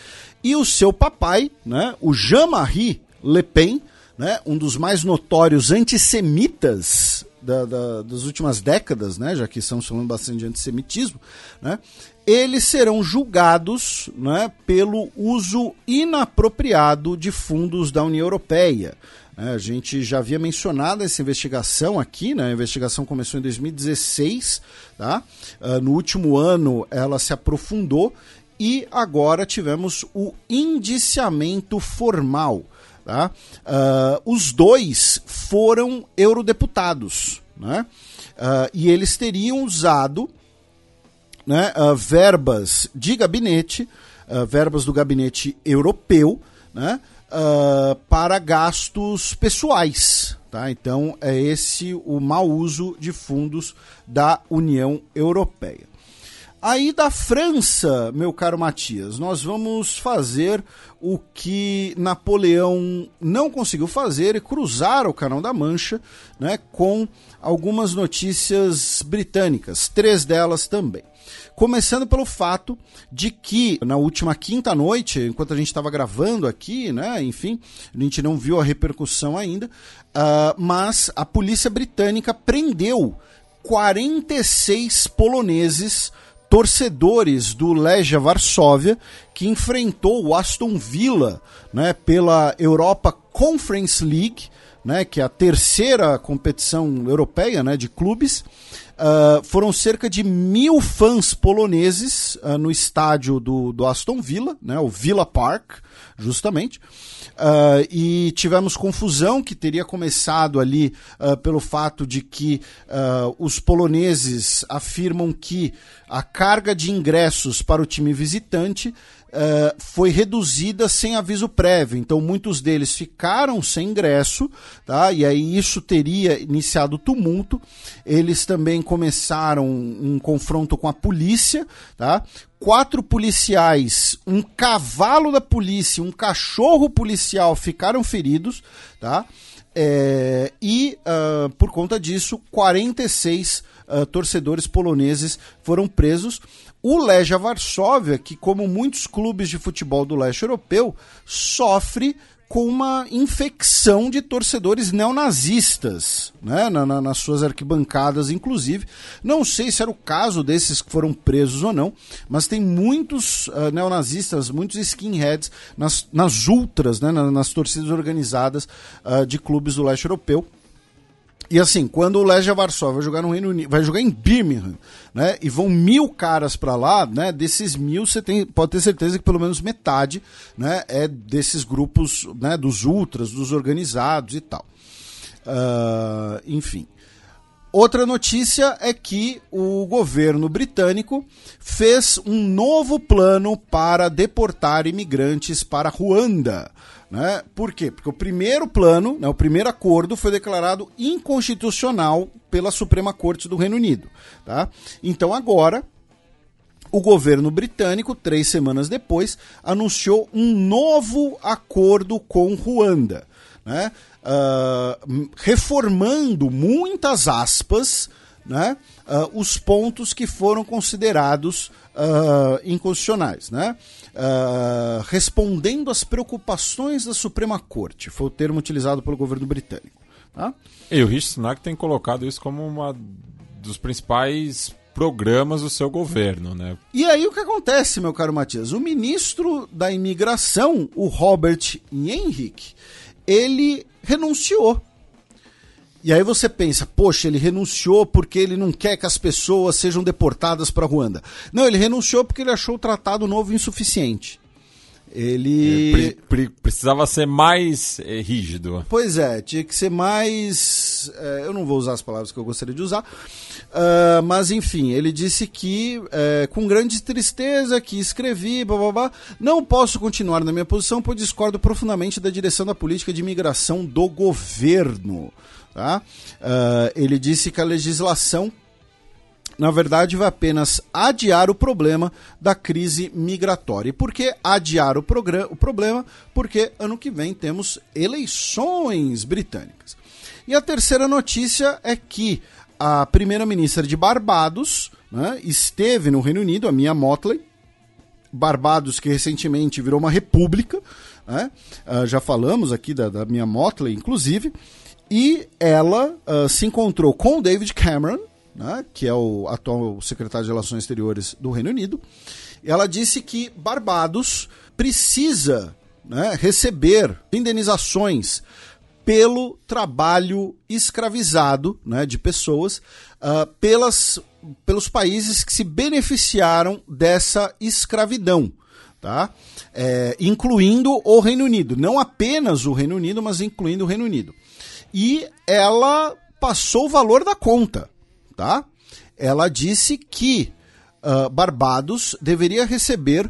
e o seu papai, né, o Jean-Marie Le Pen, né, um dos mais notórios antissemitas da, da, das últimas décadas, né, já que estamos falando bastante de antissemitismo, né, eles serão julgados né, pelo uso inapropriado de fundos da União Europeia. É, a gente já havia mencionado essa investigação aqui, né? a investigação começou em 2016, tá? Uh, no último ano ela se aprofundou e agora tivemos o indiciamento formal. Tá? Uh, os dois foram eurodeputados né? Uh, e eles teriam usado né, uh, verbas de gabinete, verbas do gabinete europeu, né, uh, para gastos pessoais. Tá? Então, é esse o mau uso de fundos da União Europeia. Aí da França, meu caro Matias, nós vamos fazer o que Napoleão não conseguiu fazer e cruzar o Canal da Mancha né, com algumas notícias britânicas, três delas também. Começando pelo fato de que na última quinta noite, enquanto a gente estava gravando aqui, né, enfim, a gente não viu a repercussão ainda, uh, mas a polícia britânica prendeu 46 poloneses torcedores do Legia Varsóvia que enfrentou o Aston Villa né, pela Europa Conference League né, que é a terceira competição europeia né, de clubes, uh, foram cerca de mil fãs poloneses uh, no estádio do, do Aston Villa, né, o Villa Park, justamente. Uh, e tivemos confusão que teria começado ali pelo fato de que os poloneses afirmam que a carga de ingressos para o time visitante Uh, foi reduzida sem aviso prévio. Então, muitos deles ficaram sem ingresso, tá? e aí isso teria iniciado tumulto. Eles também começaram um, confronto com a polícia, tá? quatro policiais, um cavalo da polícia, um cachorro policial ficaram feridos, tá? É, e uh, por conta disso, 46 uh, torcedores poloneses foram presos. O Legia Varsóvia, que como muitos clubes de futebol do leste europeu, sofre com uma infecção de torcedores neonazistas, né, na, na, nas suas arquibancadas, inclusive. Não sei se era o caso desses que foram presos ou não, mas tem muitos uh, neonazistas, muitos skinheads nas, nas ultras, né, nas, nas torcidas organizadas uh, de clubes do leste europeu. E assim, quando o Legia Varsóvia vai jogar no Reino Unido, vai jogar em Birmingham, né? E vão mil caras para lá, né? Desses mil, você tem, pode ter certeza que pelo menos metade, né? É desses grupos, né? Dos ultras, dos organizados e tal. Uh, enfim. Outra notícia é que o governo britânico fez um novo plano para deportar imigrantes para Ruanda. Né? Por quê? Porque o primeiro plano, né, o primeiro acordo foi declarado inconstitucional pela Suprema Corte do Reino Unido. Tá? Então agora o governo britânico, três semanas depois, anunciou um novo acordo com Ruanda, né? Uh, reformando muitas aspas né? Uh, os pontos que foram considerados uh, inconstitucionais. Né? Uh, respondendo às preocupações da Suprema Corte, foi o termo utilizado pelo governo britânico. Tá? E o Rishi Sunak tem colocado isso como uma dos principais programas do seu governo, né? E aí o que acontece, meu caro Matias? O ministro da imigração, o Robert Henrique, ele renunciou e aí você pensa, poxa, ele renunciou porque ele não quer que as pessoas sejam deportadas para Ruanda. Não, ele renunciou porque ele achou o tratado novo insuficiente. Ele. Pre pre precisava ser mais é, rígido. Pois é, tinha que ser mais. É, eu não vou usar as palavras que eu gostaria de usar. Uh, mas enfim, ele disse que, é, com grande tristeza, que escrevi, blá, blá, blá, não posso continuar na minha posição, pois discordo profundamente da direção da política de imigração do governo. Tá? Uh, ele disse que a legislação, na verdade, vai apenas adiar o problema da crise migratória. E por que adiar o, o problema? Porque ano que vem temos eleições britânicas. E a terceira notícia é que a primeira-ministra de Barbados né, esteve no Reino Unido, a Mia Motley, Barbados que recentemente virou uma república, né, uh, já falamos aqui da, da Mia Motley, inclusive, e ela uh, se encontrou com o David Cameron, né, que é o atual secretário de Relações Exteriores do Reino Unido. Ela disse que Barbados precisa né, receber indenizações pelo trabalho escravizado né, de pessoas uh, pelas, pelos países que se beneficiaram dessa escravidão. Tá? É, incluindo o Reino Unido. Não apenas o Reino Unido, mas incluindo o Reino Unido e ela passou o valor da conta, tá? Ela disse que uh, Barbados deveria receber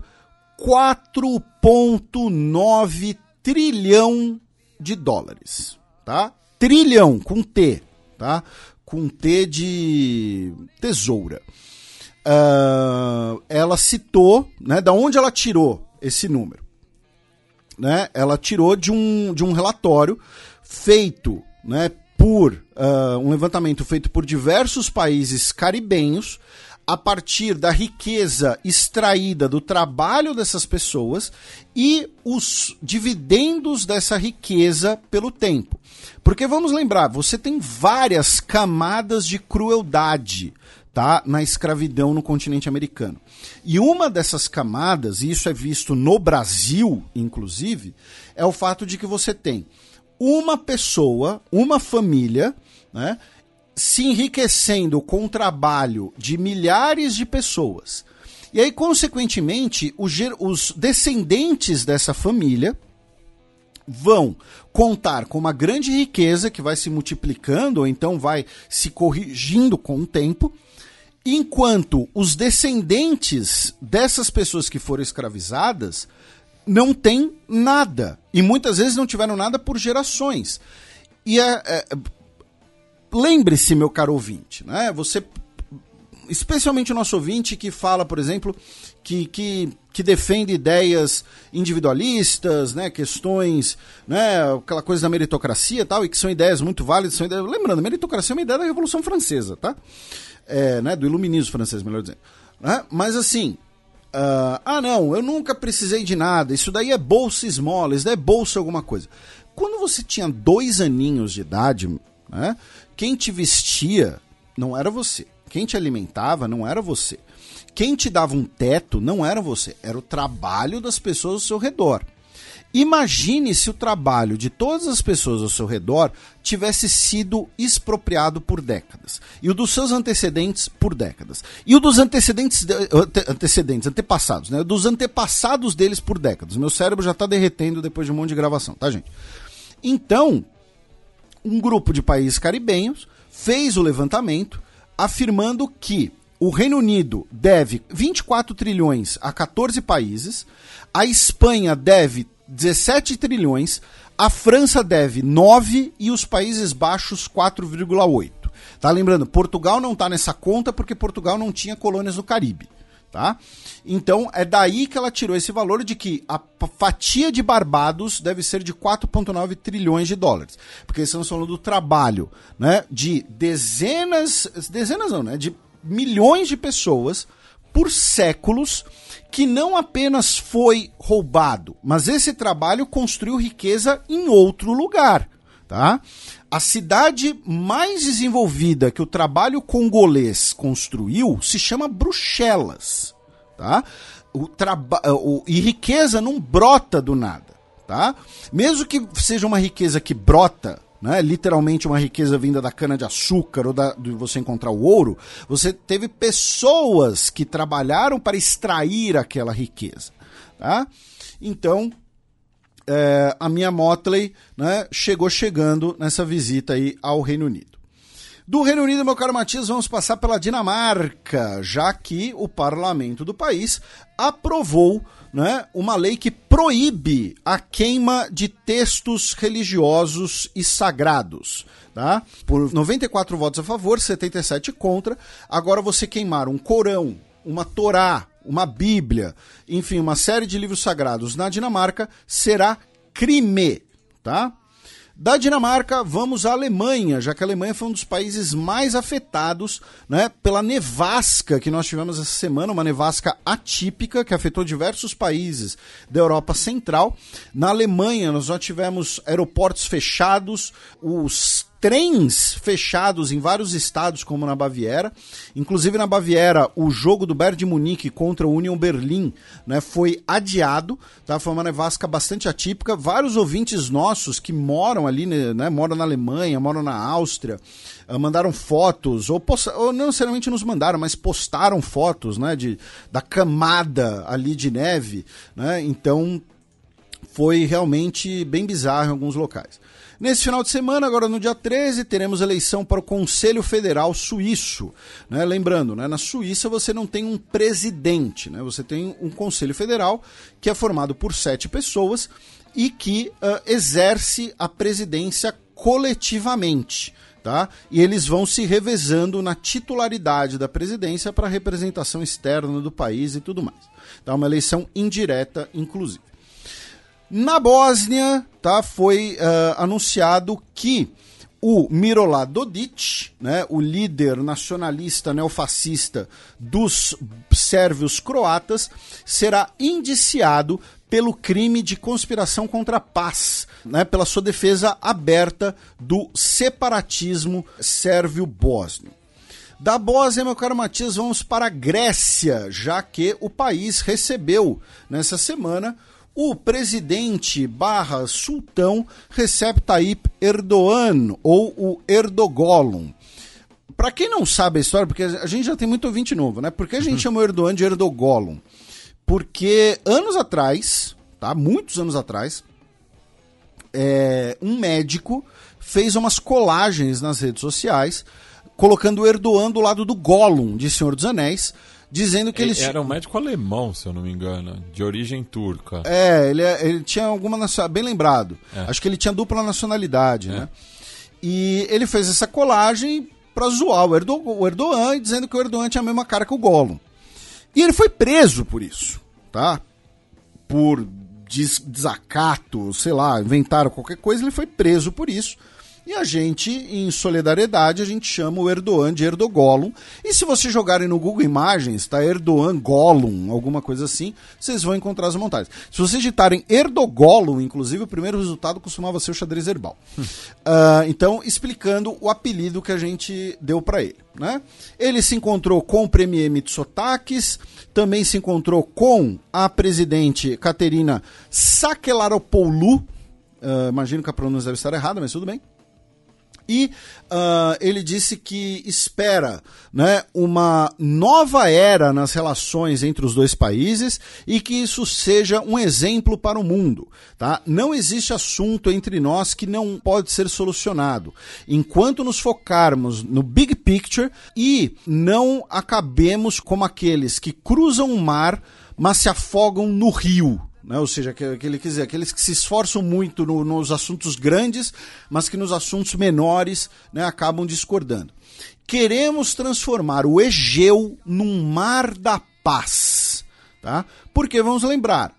4,9 trilhão de dólares, tá? Trilhão com T, tá? Com T de tesoura. Uh, ela citou, né? Da onde ela tirou esse número? Né? Ela tirou de um, de um relatório feito né, por uh, um levantamento feito por diversos países caribenhos a partir da riqueza extraída do trabalho dessas pessoas e os dividendos dessa riqueza pelo tempo. Porque vamos lembrar, você tem várias camadas de crueldade tá, na escravidão no continente americano. E uma dessas camadas, e isso é visto no Brasil, inclusive, é o fato de que você tem uma pessoa, uma família, né, se enriquecendo com o trabalho de milhares de pessoas. E aí, consequentemente, os descendentes dessa família vão contar com uma grande riqueza que vai se multiplicando ou então vai se corrigindo com o tempo, enquanto os descendentes dessas pessoas que foram escravizadas não têm nada e muitas vezes não tiveram nada por gerações. E é, é lembre-se, meu caro ouvinte, né? Você especialmente o nosso ouvinte que fala, por exemplo, que, que, que defende ideias individualistas, né, questões, né, aquela coisa da meritocracia e tal, e que são ideias muito válidas, são ideias, lembrando, meritocracia é uma ideia da Revolução Francesa, tá? É, né, do iluminismo francês, melhor dizendo. Né? Mas assim, uh, ah não, eu nunca precisei de nada, isso daí é bolsa esmola, isso daí é bolsa alguma coisa. Quando você tinha dois aninhos de idade, né, quem te vestia não era você. Quem te alimentava não era você. Quem te dava um teto não era você, era o trabalho das pessoas ao seu redor. Imagine se o trabalho de todas as pessoas ao seu redor tivesse sido expropriado por décadas. E o dos seus antecedentes por décadas. E o dos antecedentes, antecedentes, antepassados, né? Dos antepassados deles por décadas. Meu cérebro já está derretendo depois de um monte de gravação, tá, gente? Então, um grupo de países caribenhos fez o levantamento afirmando que o Reino Unido deve 24 trilhões a 14 países, a Espanha deve 17 trilhões, a França deve 9 e os Países Baixos 4,8. Tá lembrando, Portugal não está nessa conta porque Portugal não tinha colônias no Caribe, tá? Então é daí que ela tirou esse valor de que a fatia de Barbados deve ser de 4,9 trilhões de dólares. Porque estamos falando do trabalho né, de dezenas, dezenas não, né? De milhões de pessoas por séculos que não apenas foi roubado, mas esse trabalho construiu riqueza em outro lugar. Tá? A cidade mais desenvolvida que o trabalho congolês construiu se chama Bruxelas tá? O o, e riqueza não brota do nada, tá? Mesmo que seja uma riqueza que brota, né, literalmente uma riqueza vinda da cana de açúcar ou da, de você encontrar o ouro, você teve pessoas que trabalharam para extrair aquela riqueza, tá? Então, é, a minha Motley né, chegou chegando nessa visita aí ao Reino Unido. Do Reino Unido, meu caro Matias, vamos passar pela Dinamarca, já que o parlamento do país aprovou né, uma lei que proíbe a queima de textos religiosos e sagrados. Tá? Por 94 votos a favor, 77 contra. Agora você queimar um Corão, uma Torá, uma Bíblia, enfim, uma série de livros sagrados na Dinamarca será crime, tá? Da Dinamarca, vamos à Alemanha, já que a Alemanha foi um dos países mais afetados né, pela nevasca que nós tivemos essa semana, uma nevasca atípica que afetou diversos países da Europa Central. Na Alemanha, nós já tivemos aeroportos fechados, os trens fechados em vários estados, como na Baviera. Inclusive na Baviera, o jogo do Bayern de Munique contra o Union Berlim né, foi adiado. Tá? Foi uma nevasca bastante atípica. Vários ouvintes nossos que moram ali, né, né moram na Alemanha, moram na Áustria, uh, mandaram fotos, ou, ou, não necessariamente nos mandaram, mas postaram fotos né, de, da camada ali de neve. Né? Então foi realmente bem bizarro em alguns locais. Nesse final de semana, agora no dia 13, teremos eleição para o Conselho Federal Suíço. Né? Lembrando, né? na Suíça você não tem um presidente, né? você tem um Conselho Federal que é formado por sete pessoas e que uh, exerce a presidência coletivamente. Tá? E eles vão se revezando na titularidade da presidência para representação externa do país e tudo mais. Tá? Uma eleição indireta, inclusive. Na Bósnia, tá, foi uh, anunciado que o Mirolad Dodic, né, o líder nacionalista neofascista dos sérvios croatas, será indiciado pelo crime de conspiração contra a paz, né, pela sua defesa aberta do separatismo sérvio-bósnio. Da Bósnia, meu caro Matias, vamos para a Grécia, já que o país recebeu nessa semana o presidente barra sultão Recep Tayyip Erdogan, ou o Erdogolum. Para quem não sabe a história, porque a gente já tem muito ouvinte novo, né? Por que a gente chama o Erdogan de Erdogolum? Porque anos atrás, tá? Muitos anos atrás, é, um médico fez umas colagens nas redes sociais, colocando o Erdogan do lado do Gollum de Senhor dos Anéis, dizendo que ele... Era um médico alemão, se eu não me engano, de origem turca. É, ele, ele tinha alguma nacionalidade, bem lembrado. É. Acho que ele tinha dupla nacionalidade, é. né? E ele fez essa colagem pra zoar o, Erdo, o Erdogan, dizendo que o Erdogan tinha a mesma cara que o Gollum. E ele foi preso por isso, tá? Por des desacato, sei lá, inventaram qualquer coisa, ele foi preso por isso. E a gente, em solidariedade, a gente chama o Erdogan de Erdogolum. E se vocês jogarem no Google Imagens, tá Erdogan Gollum, alguma coisa assim, vocês vão encontrar as montagens. Se vocês digitarem Erdogolum, inclusive, o primeiro resultado costumava ser o xadrez herbal. Hum. Uh, então, explicando o apelido que a gente deu para ele. Né? Ele se encontrou com o premier Mitsotakis, também se encontrou com a presidente Katerina Sakelaropoulou, uh, imagino que a pronúncia deve estar errada, mas tudo bem. E uh, ele disse que espera né, uma nova era nas relações entre os dois países e que isso seja um exemplo para o mundo. Tá? Não existe assunto entre nós que não pode ser solucionado. Enquanto nos focarmos no big picture e não acabemos como aqueles que cruzam o mar, mas se afogam no rio né? Ou seja, que, que ele quer dizer, aqueles que se esforçam muito no, nos assuntos grandes, mas que nos assuntos menores né, acabam discordando. Queremos transformar o Egeu num mar da paz. Tá? Porque vamos lembrar,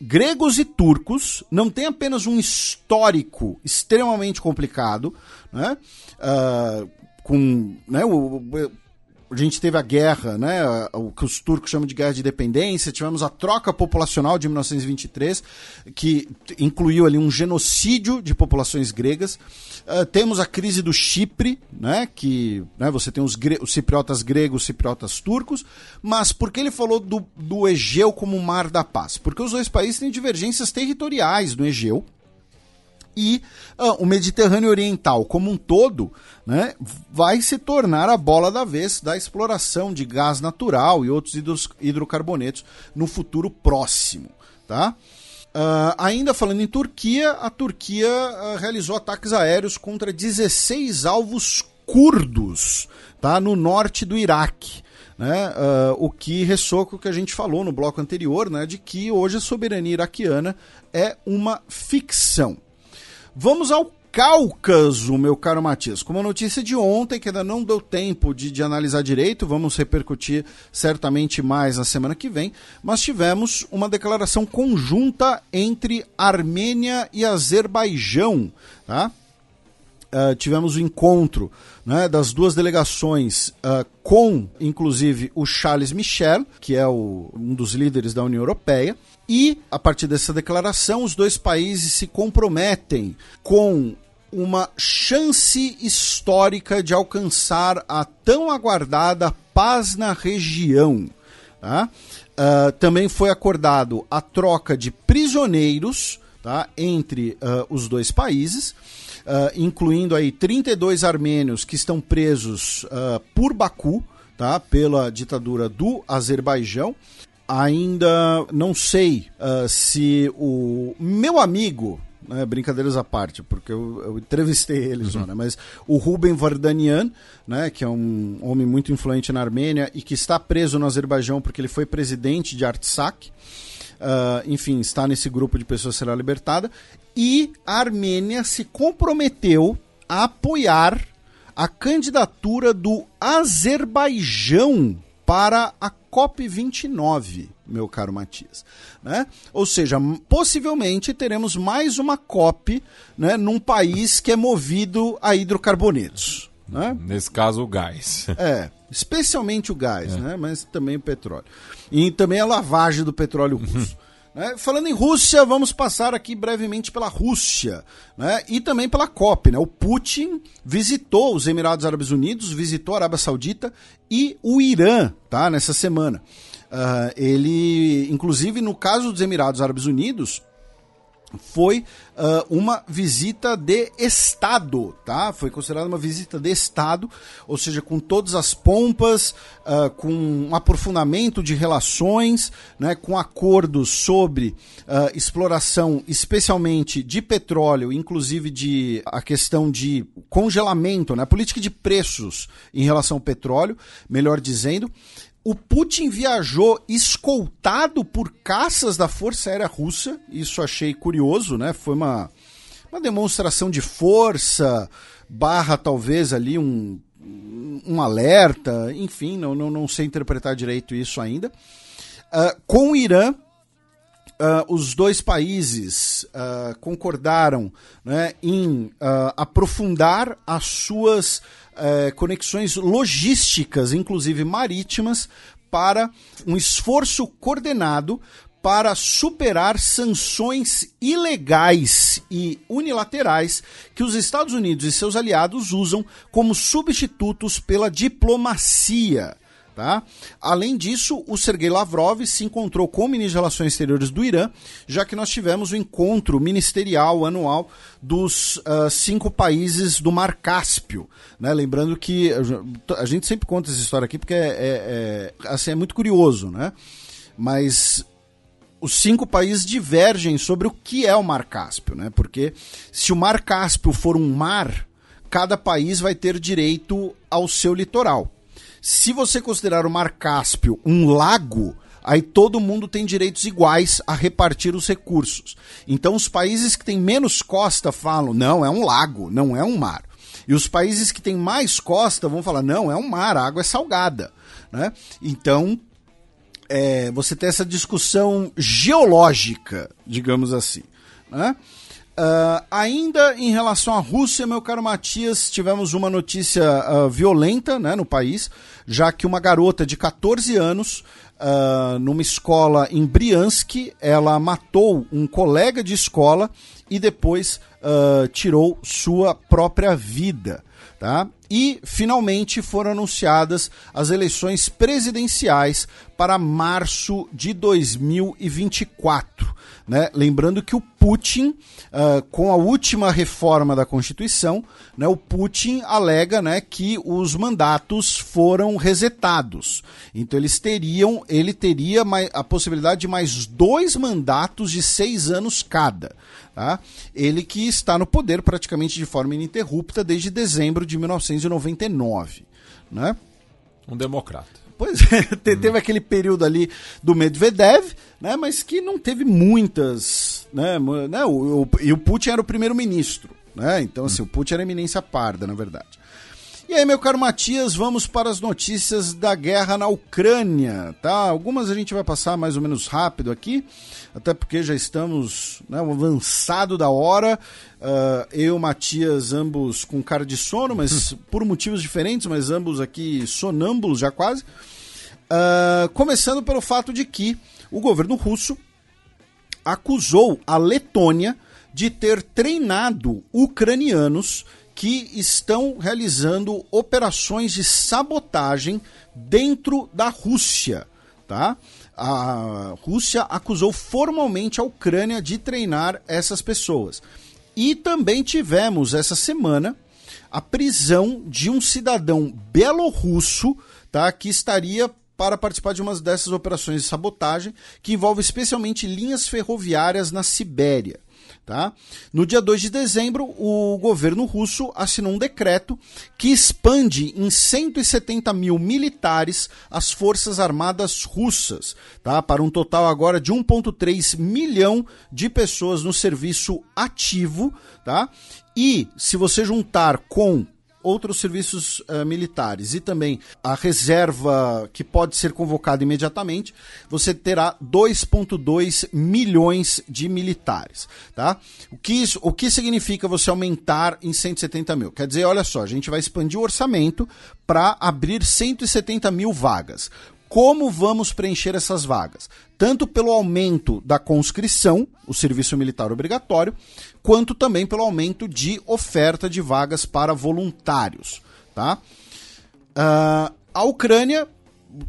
gregos e turcos não têm apenas um histórico extremamente complicado, né? Uh, com né, o, a gente teve a guerra, né, o que os turcos chamam de guerra de independência, tivemos a troca populacional de 1923, que incluiu ali um genocídio de populações gregas. Uh, temos a crise do Chipre, né, que né, você tem os, os cipriotas gregos, os cipriotas turcos, mas por que ele falou do, do Egeu como mar da paz? Porque os dois países têm divergências territoriais no Egeu, e uh, o Mediterrâneo Oriental como um todo né, vai se tornar a bola da vez da exploração de gás natural e outros hidrocarbonetos no futuro próximo. Tá? Uh, ainda falando em Turquia, a Turquia uh, realizou ataques aéreos contra 16 alvos curdos tá, no norte do Iraque. Né, uh, o que ressoa com o que a gente falou no bloco anterior, né, de que hoje a soberania iraquiana é uma ficção. Vamos ao Cáucaso, meu caro Matias. Com uma notícia de ontem que ainda não deu tempo de, de, analisar direito, vamos repercutir certamente mais na semana que vem, mas tivemos uma declaração conjunta entre Armênia e Azerbaijão. Tá? Uh, tivemos o encontro né, das duas delegações uh, com, inclusive, o Charles Michel, que é o, um dos líderes da União Europeia, e, a partir dessa declaração, os dois países se comprometem com uma chance histórica de alcançar a tão aguardada paz na região. Tá? Uh, também foi acordado a troca de prisioneiros tá? entre uh, os dois países, uh, incluindo aí 32 armênios que estão presos por Baku, tá? pela ditadura do Azerbaijão, ainda não sei uh, se o meu amigo, né, brincadeiras à parte, porque eu, eu entrevistei eles, uhum. né, mas o Ruben Vardanian, né, que é um homem muito influente na Armênia e que está preso no Azerbaijão porque ele foi presidente de Artsakh, uh, enfim, está nesse grupo de pessoas será libertada, e a Armênia se comprometeu a apoiar a candidatura do Azerbaijão para a COP29, meu caro Matias. Né? Ou seja, possivelmente teremos mais uma COP né, num país que é movido a hidrocarbonetos. Né? Nesse caso, o gás. É, especialmente o gás, é. né? mas também o petróleo. E também a lavagem do petróleo russo. Né? Falando em Rússia, vamos passar aqui brevemente pela Rússia né? e também pela COP. Né? O Putin visitou os Emirados Árabes Unidos, visitou a Arábia Saudita e o Irã tá? nessa semana. Uh, ele, inclusive no caso dos Emirados Árabes Unidos, foi uh, uma visita de Estado, tá? Foi considerada uma visita de Estado, ou seja, com todas as pompas, uh, com um aprofundamento de relações, né, com acordos sobre uh, exploração, especialmente de petróleo, inclusive de a questão de congelamento, né, política de preços em relação ao petróleo, melhor dizendo. O Putin viajou escoltado por caças da Força Aérea Russa. Isso achei curioso, né? Foi uma, uma demonstração de força, barra talvez ali um, um alerta, enfim, não, não, não sei interpretar direito isso ainda. Uh, com o Irã, Uh, os dois países uh, concordaram né, em uh, aprofundar as suas é, conexões logísticas, inclusive marítimas, para um esforço coordenado para superar sanções ilegais e unilaterais que os Estados Unidos e seus aliados usam como substitutos pela diplomacia. Tá? Além disso, o Sergei Lavrov se encontrou com o ministro de Relações Exteriores do Irã, já que nós tivemos o encontro ministerial anual dos uh, cinco países do Mar Cáspio. Né? Lembrando que a gente sempre conta essa história aqui porque é, é, é, assim, é muito curioso, né? mas os cinco países divergem sobre o que é o Mar Cáspio, né? porque se o Mar Cáspio for um mar, cada país vai ter direito ao seu litoral. Se você considerar o Mar Cáspio um lago, aí todo mundo tem direitos iguais a repartir os recursos. Então os países que têm menos costa falam, não, é um lago, não é um mar. E os países que têm mais costa vão falar, não, é um mar, a água é salgada. Né? Então, é, você tem essa discussão geológica, digamos assim. Né? Uh, ainda em relação à Rússia, meu caro Matias, tivemos uma notícia uh, violenta né, no país, já que uma garota de 14 anos, uh, numa escola em Briansk, ela matou um colega de escola e depois tirou sua própria vida. Tá? E finalmente foram anunciadas as eleições presidenciais para março de 2024. Né? Lembrando que o Putin, uh, com a última reforma da Constituição, né, o Putin alega né, que os mandatos foram resetados. Então eles teriam, ele teria a possibilidade de mais dois mandatos de seis anos cada. Tá? Ele que está no poder praticamente de forma ininterrupta desde dezembro de 1999. Né? Um democrata. Pois é, teve aquele período ali do Medvedev, né, mas que não teve muitas. Né, né, o, o, e o Putin era o primeiro-ministro. Né, então, assim, hum. o Putin era eminência parda, na verdade. E aí, meu caro Matias, vamos para as notícias da guerra na Ucrânia, tá? Algumas a gente vai passar mais ou menos rápido aqui, até porque já estamos né, avançado da hora. Uh, eu e Matias, ambos com cara de sono, mas por motivos diferentes, mas ambos aqui sonâmbulos já quase. Uh, começando pelo fato de que o governo russo acusou a Letônia de ter treinado ucranianos que estão realizando operações de sabotagem dentro da Rússia, tá? A Rússia acusou formalmente a Ucrânia de treinar essas pessoas. E também tivemos essa semana a prisão de um cidadão belorrusso, tá, que estaria para participar de uma dessas operações de sabotagem que envolve especialmente linhas ferroviárias na Sibéria. Tá? No dia 2 de dezembro, o governo russo assinou um decreto que expande em 170 mil militares as forças armadas russas, tá? para um total agora de 1,3 milhão de pessoas no serviço ativo. Tá? E se você juntar com outros serviços uh, militares e também a reserva que pode ser convocada imediatamente, você terá 2,2 milhões de militares. Tá? O, que isso, o que significa você aumentar em 170 mil? Quer dizer, olha só, a gente vai expandir o orçamento para abrir 170 mil vagas. Como vamos preencher essas vagas? Tanto pelo aumento da conscrição, o serviço militar obrigatório, quanto também pelo aumento de oferta de vagas para voluntários. Tá? Uh, a Ucrânia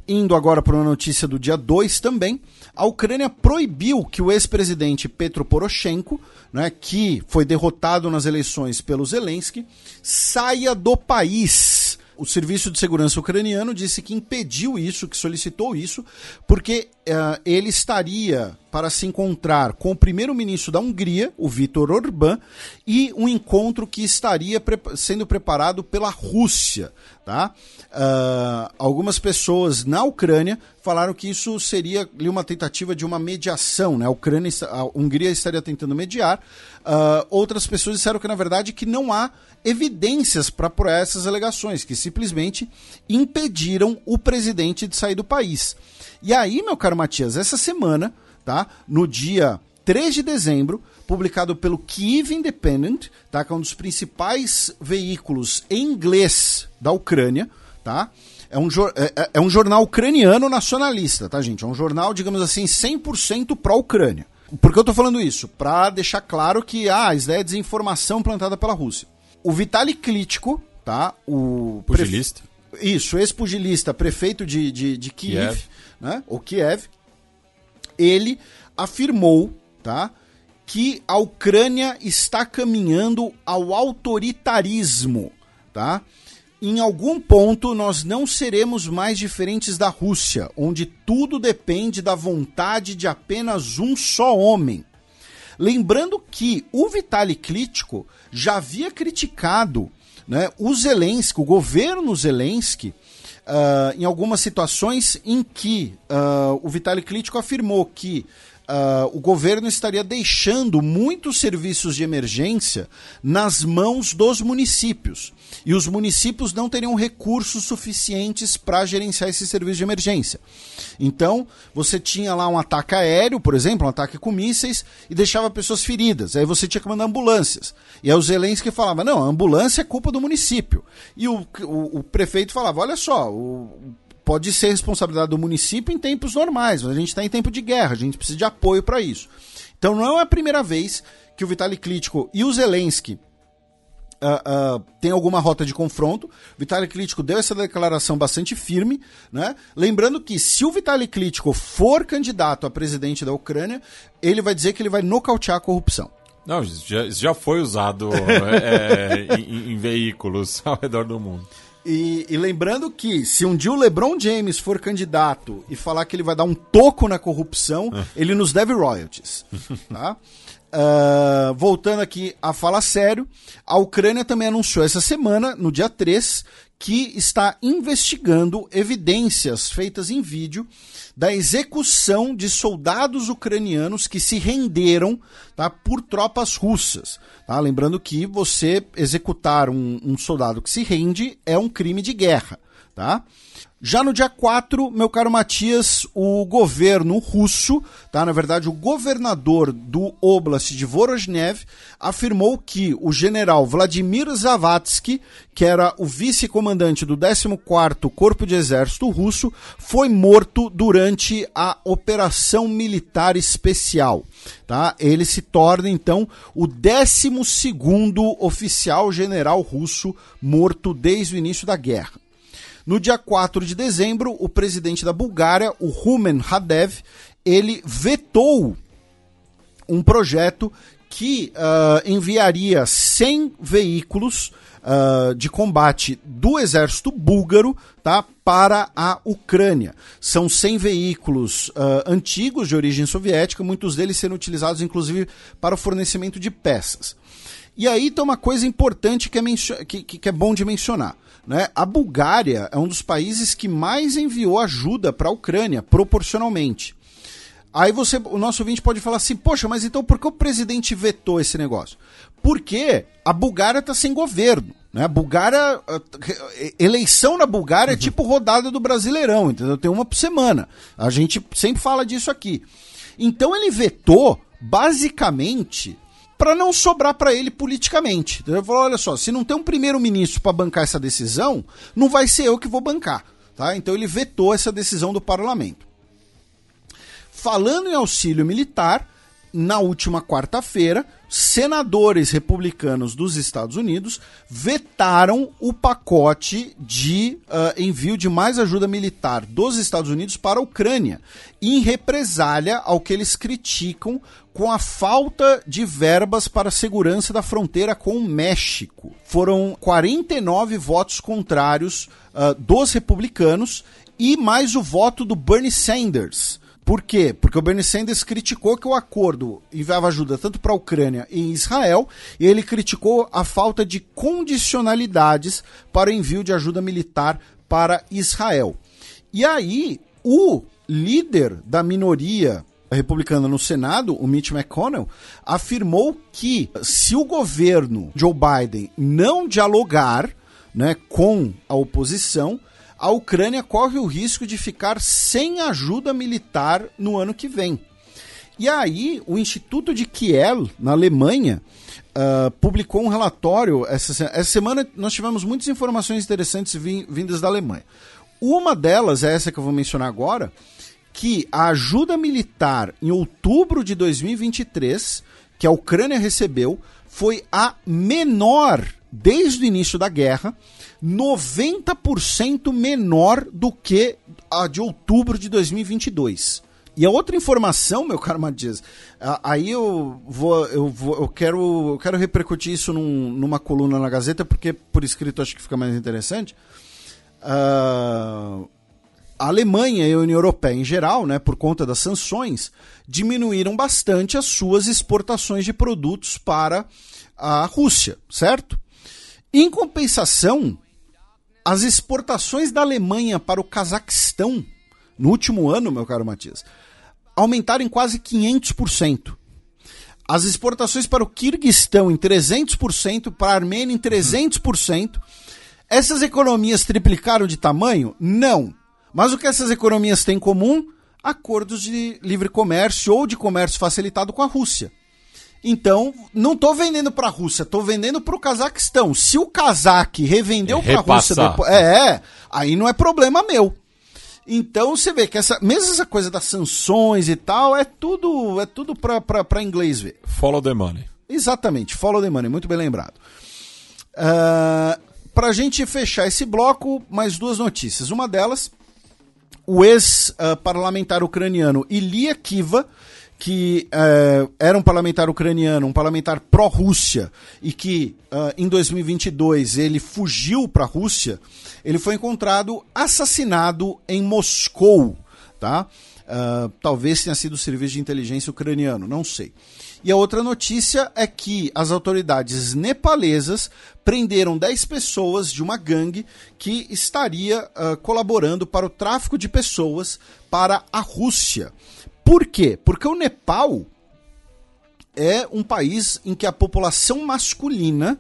indo agora para uma notícia do dia 2 também, a Ucrânia proibiu que o ex-presidente Petro Poroshenko, né, que foi derrotado nas eleições pelo Zelensky, saia do país o Serviço de Segurança ucraniano disse que impediu isso, que solicitou isso, porque uh, ele estaria para se encontrar com o primeiro-ministro da Hungria, o Viktor Orbán, e um encontro que estaria pre sendo preparado pela Rússia. Tá? Uh, algumas pessoas na Ucrânia falaram que isso seria uma tentativa de uma mediação. Né? A, Ucrânia, a Hungria estaria tentando mediar. Uh, outras pessoas disseram que, na verdade, que não há evidências para essas alegações, que simplesmente impediram o presidente de sair do país. E aí, meu caro Matias, essa semana, tá? No dia 3 de dezembro, publicado pelo Kiev Independent, tá? Que é um dos principais veículos em inglês da Ucrânia, tá? É um, é, é, é um jornal ucraniano nacionalista, tá, gente? É um jornal, digamos assim, 100% pró-Ucrânia. Por que eu tô falando isso? Para deixar claro que ah, isso é desinformação plantada pela Rússia. O Vitali Klitschko, tá? O pugilista. Isso, ex-pugilista, prefeito de, de, de Kiev, Kiev, né? O Kiev. Ele afirmou, tá? Que a Ucrânia está caminhando ao autoritarismo, tá? Em algum ponto nós não seremos mais diferentes da Rússia, onde tudo depende da vontade de apenas um só homem. Lembrando que o Vitaly Klitschko já havia criticado né, o Zelensky, o governo Zelensky, uh, em algumas situações em que uh, o Vitaly Klitschko afirmou que uh, o governo estaria deixando muitos serviços de emergência nas mãos dos municípios. E os municípios não teriam recursos suficientes para gerenciar esse serviço de emergência. Então, você tinha lá um ataque aéreo, por exemplo, um ataque com mísseis, e deixava pessoas feridas. Aí você tinha que mandar ambulâncias. E aí o Zelensky falava: não, a ambulância é culpa do município. E o, o, o prefeito falava: olha só, o pode ser responsabilidade do município em tempos normais, mas a gente está em tempo de guerra, a gente precisa de apoio para isso. Então não é a primeira vez que o Vitaly Klitschko e o Zelensky uh, uh, alguma rota de confronto. Vitaly Klitschko deu essa declaração bastante firme, né? Lembrando que se o Vitaly Klitschko for candidato a presidente da Ucrânia, ele vai dizer que ele vai nocautear a corrupção. Não, já, já foi usado é, é em, em veículos ao redor do mundo. E, e, lembrando que se um dia o LeBron James for candidato e falar que ele vai dar um toco na corrupção, ele nos deve royalties. Tá? Uh, voltando aqui a falar sério, a Ucrânia também anunciou essa semana, no dia 3, que está investigando evidências feitas em vídeo da execução de soldados ucranianos que se renderam tá, por tropas russas. Tá? Lembrando que você executar um, um soldado que se rende é um crime de guerra. Tá? Já no dia 4, meu caro Matias, o governo russo, tá? na verdade o governador do Oblast de Vorozhnev, afirmou que o general Vladimir Zavatsky, que era o vice-comandante do 14º Corpo de Exército Russo, foi morto durante a Operação Militar Especial. Tá? Ele se torna, então, o 12º oficial general russo morto desde o início da guerra. No dia 4 de dezembro, o presidente da Bulgária, o Rumen Radev, ele vetou um projeto que uh, enviaria 100 veículos uh, de combate do exército búlgaro tá, para a Ucrânia. São 100 veículos uh, antigos de origem soviética, muitos deles sendo utilizados inclusive para o fornecimento de peças. E aí tem uma coisa importante que é, que, que é bom de mencionar. Né? A Bulgária é um dos países que mais enviou ajuda para a Ucrânia, proporcionalmente. Aí você, o nosso ouvinte pode falar assim, poxa, mas então por que o presidente vetou esse negócio? Porque a Bulgária está sem governo. Né? A Bulgária, eleição na Bulgária é uhum. é tipo rodada do Brasileirão, entendeu? Tem uma por semana. A gente sempre fala disso aqui. Então ele vetou basicamente para não sobrar para ele politicamente. Ele falou: olha só, se não tem um primeiro-ministro para bancar essa decisão, não vai ser eu que vou bancar. Tá? Então ele vetou essa decisão do parlamento. Falando em auxílio militar, na última quarta-feira, senadores republicanos dos Estados Unidos vetaram o pacote de uh, envio de mais ajuda militar dos Estados Unidos para a Ucrânia, em represália ao que eles criticam com a falta de verbas para a segurança da fronteira com o México. Foram 49 votos contrários uh, dos republicanos e mais o voto do Bernie Sanders por quê? Porque o Bernie Sanders criticou que o acordo enviava ajuda tanto para a Ucrânia e Israel, e ele criticou a falta de condicionalidades para o envio de ajuda militar para Israel. E aí, o líder da minoria republicana no Senado, o Mitch McConnell, afirmou que se o governo Joe Biden não dialogar né, com a oposição, a Ucrânia corre o risco de ficar sem ajuda militar no ano que vem. E aí, o Instituto de Kiel, na Alemanha, uh, publicou um relatório. Essa, essa, semana nós tivemos muitas informações interessantes vindas da Alemanha. Uma delas é essa que eu vou mencionar agora, que a ajuda militar em outubro de 2023, que a Ucrânia recebeu, foi a menor desde o início da guerra 90% menor do que a de outubro de 2022. E a outra informação, meu caro Matias, aí eu vou, eu vou, eu quero, eu quero repercutir isso num, numa coluna na Gazeta, porque por escrito acho que fica mais interessante. Uh, a Alemanha e a União Europeia em geral, né, por conta das sanções, diminuíram bastante as suas exportações de produtos para a Rússia, certo? Em compensação, as exportações da Alemanha para o Cazaquistão no último ano, meu caro Matias, aumentaram em quase 500%. As exportações para o Kirguistão em 300%, para a Armênia em 300%. Essas economias triplicaram de tamanho? Não. Mas o que essas economias têm em comum? Acordos de livre comércio ou de comércio facilitado com a Rússia. Então, não estou vendendo para a Rússia, estou vendendo para o Cazaquistão. Se o Cazaque revendeu para a Rússia depois, é, é, aí não é problema meu. Então você vê que essa, mesmo essa coisa das sanções e tal, é tudo, é tudo para inglês ver. Follow the money. Exatamente, follow the money, muito bem lembrado. Uh, ah, para a gente fechar esse bloco, mais duas notícias. Uma delas, o ex-parlamentar ucraniano Ilia Kiva que uh, era um parlamentar ucraniano, um parlamentar pró-Rússia, e que uh, em 2022 ele fugiu para a Rússia, ele foi encontrado assassinado em Moscou, tá? Uh, talvez tenha sido o serviço de inteligência ucraniano, não sei. E a outra notícia é que as autoridades nepalesas prenderam 10 pessoas de uma gangue que estaria colaborando para o tráfico de pessoas para a Rússia. Por quê? Porque o Nepal é um país em que a população masculina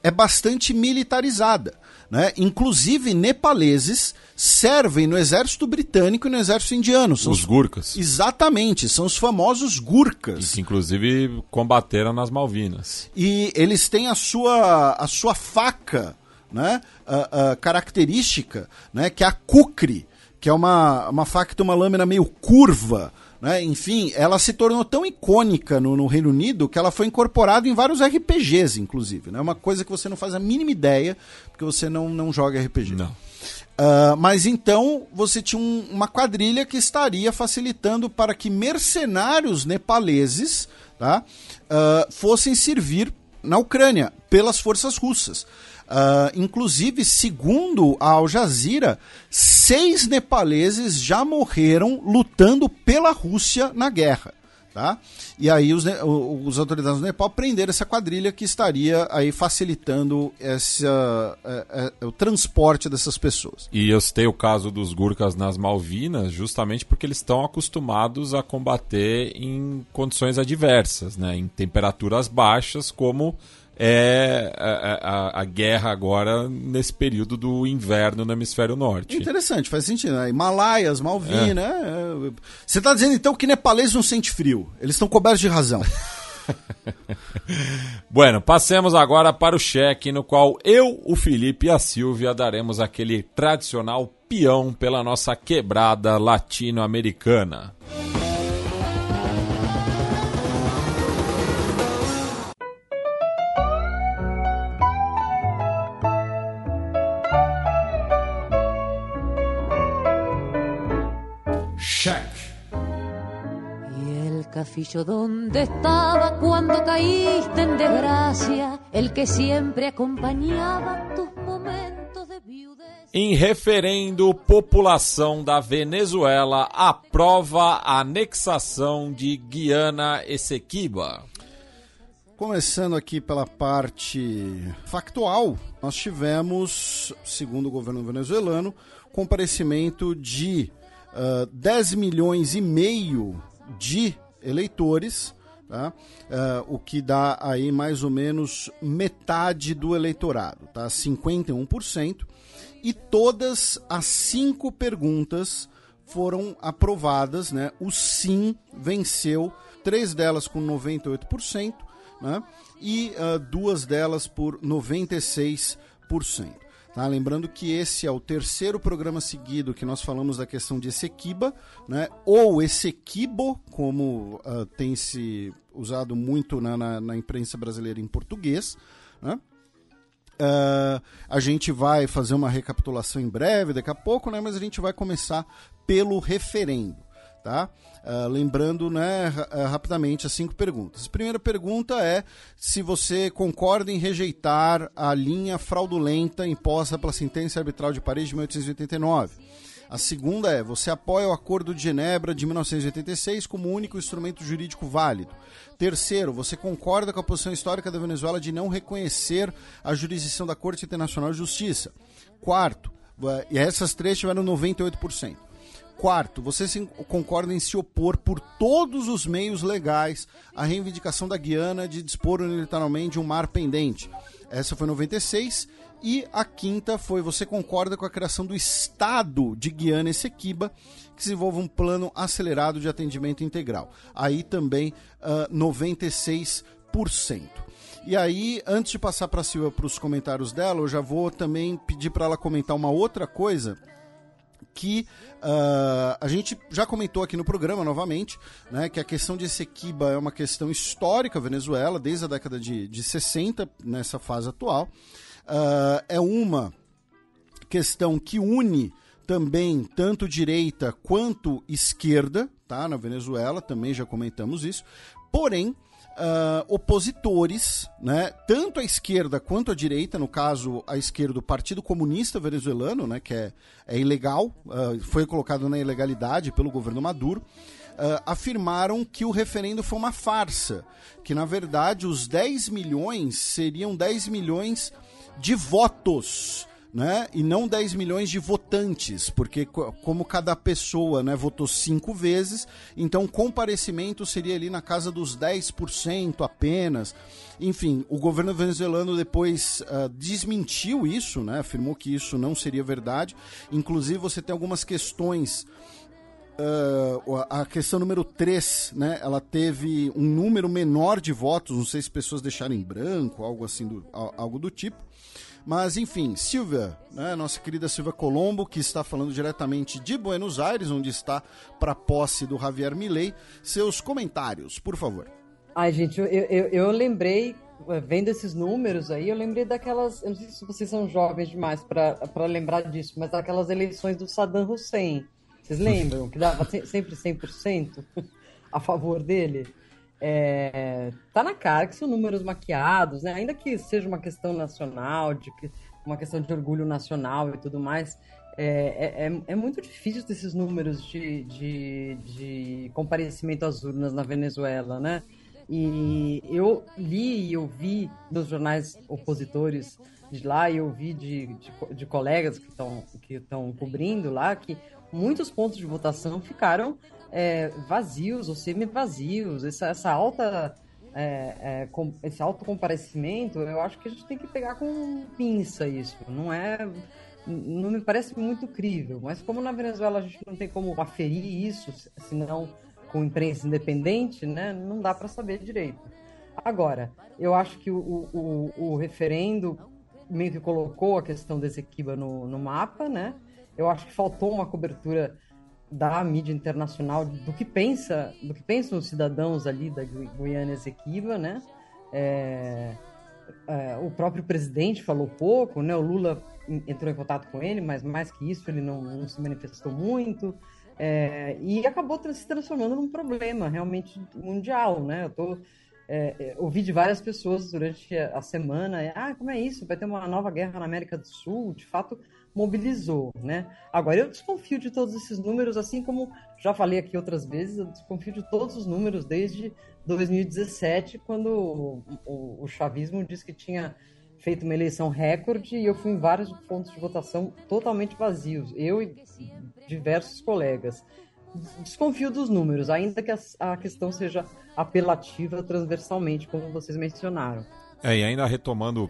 é bastante militarizada. Né? Inclusive, nepaleses servem no exército britânico e no exército indiano. São os, os Gurkhas. Exatamente, são os famosos Gurkhas. E que, inclusive, combateram nas Malvinas. E eles têm a sua, a sua faca né? a, a característica, né? que é a Kukri, que é uma, uma faca que tem uma lâmina meio curva, né? Enfim, ela se tornou tão icônica no, no, Reino Unido que ela foi incorporada em vários RPGs, inclusive. É né? uma coisa que você não faz a mínima ideia, porque você não, não joga RPG. Não. Uh, mas então você tinha um, uma quadrilha que estaria facilitando para que mercenários nepaleses tá, uh, fossem servir na Ucrânia pelas forças russas. Uh, inclusive, segundo a Al Jazeera, seis nepaleses já morreram lutando pela Rússia na guerra. Tá? E aí os, os autoridades do Nepal prenderam essa quadrilha que estaria aí facilitando essa, é, é, o transporte dessas pessoas. E eu citei o caso dos Gurkhas nas Malvinas justamente porque eles estão acostumados a combater em condições adversas, né? em temperaturas baixas, como é a, a, a, guerra agora nesse período do inverno no hemisfério norte. Interessante, faz sentido. Né? Himalaias, Malvina. É. É. Você está dizendo então que nepalês não sente frio. Eles estão cobertos de razão. bueno, passemos agora para o cheque, no qual eu, o Felipe e a Silvia daremos aquele tradicional peão pela nossa quebrada latino-americana. Estaba cuando caíste en desgracia, el que siempre acompañaba tus momentos de viudez. Em referendo, população da Venezuela aprova a anexação de Guiana Essequiba. Começando aqui pela parte factual, nós tivemos, segundo o governo venezuelano, comparecimento de uh, 10 milhões e meio de eleitores, tá? Uh, o que dá aí mais ou menos metade do eleitorado, tá? 51%. E todas as cinco perguntas foram aprovadas, né? O sim venceu, três delas com 98%, né? e uh, duas delas por 96%. Tá? Lembrando que esse é o terceiro programa seguido que nós falamos da questão de Essequiba, né? ou Essequibo, como uh, tem se usado muito na, na, na, imprensa brasileira em português. Né? Uh, a gente vai fazer uma recapitulação em breve, daqui a pouco, né? mas a gente vai começar pelo referendo. Tá? Uh, lembrando né, rapidamente as cinco perguntas. Primeira pergunta é se você concorda em rejeitar a linha fraudulenta imposta pela sentença arbitral de Paris de 1889. A segunda é: você apoia o Acordo de Genebra de 1986 como único instrumento jurídico válido? Terceiro, você concorda com a posição histórica da Venezuela de não reconhecer a jurisdição da Corte Internacional de Justiça? Quarto, e essas três tiveram 98%. Quarto, você concorda em se opor por todos os meios legais à reivindicação da Guiana de dispor unilateralmente de um mar pendente. Essa foi 96. E a quinta foi você concorda com a criação do Estado de Guiana Essequiba, que desenvolva um plano acelerado de atendimento integral. Aí também uh, 96%. E aí, antes de passar para a Silvia para os comentários dela, eu já vou também pedir para ela comentar uma outra coisa que uh, a gente já comentou aqui no programa novamente, né, que a questão de Essequiba é uma questão histórica Venezuela, desde a década de, de 60, nessa fase atual. Uh, é uma questão que une também tanto direita quanto esquerda, tá? Na Venezuela, também já comentamos isso. Porém, uh, opositores, né, tanto à esquerda quanto à direita, no caso a esquerda do Partido Comunista Venezuelano, né, que é, é ilegal, uh, foi colocado na ilegalidade pelo governo Maduro, uh, afirmaram que o referendo foi uma farsa, que na verdade os 10 milhões seriam 10 milhões de votos né? E não 10 milhões de votantes, porque como cada pessoa né, votou cinco vezes, então o comparecimento seria ali na casa dos 10% apenas. Enfim, o governo venezuelano depois uh, desmentiu isso, né? Afirmou que isso não seria verdade. Inclusive, você tem algumas questões Uh, a questão número 3, né, ela teve um número menor de votos, não sei se pessoas deixaram em branco, algo assim do, algo do tipo. Mas enfim, Silvia, né, nossa querida Silvia Colombo, que está falando diretamente de Buenos Aires, onde está para posse do Javier Milei, seus comentários, por favor. Ai, gente, eu, eu, eu lembrei, vendo esses números aí, eu lembrei daquelas. Eu não sei se vocês são jovens demais para lembrar disso, mas daquelas eleições do Saddam Hussein. Vocês lembram? Que dava sempre 100% a favor dele? É, tá na cara que são números maquiados, né? Ainda que seja uma questão nacional, de uma questão de orgulho nacional e tudo mais, é, é, é, é muito difícil desses números de, de, de comparecimento às urnas na Venezuela, né? E eu li e ouvi nos jornais opositores de lá e ouvi de, de, de colegas que estão que cobrindo lá que muitos pontos de votação ficaram é, vazios ou semi-vazios, essa, essa alta. É, é, com, esse alto comparecimento, eu acho que a gente tem que pegar com pinça isso. Não é. Não me parece muito crível, mas como na Venezuela a gente não tem como aferir isso, senão com imprensa independente, né, não dá para saber direito. Agora, eu acho que o, o, o, referendo meio que colocou a questão desse Esequiba no, no mapa, né? Eu acho que faltou uma cobertura da mídia internacional do que pensa, do que pensam os cidadãos ali da Guiana Esequiba, né? É, é, o próprio presidente falou pouco, né? O Lula entrou em contato com ele, mas mais que isso ele não, não se manifestou muito. É, e acabou se transformando num problema realmente mundial, né? Eu tô, é, é, ouvi de várias pessoas durante a semana, ah, como é isso? Vai ter uma nova guerra na América do Sul? De fato, mobilizou, né? Agora, eu desconfio de todos esses números, assim como já falei aqui outras vezes, eu desconfio de todos os números desde 2017, quando o, o, o chavismo disse que tinha feito uma eleição recorde e eu fui em vários pontos de votação totalmente vazios, eu e diversos colegas. Desconfio dos números, ainda que a, a questão seja apelativa transversalmente, como vocês mencionaram. É, e ainda retomando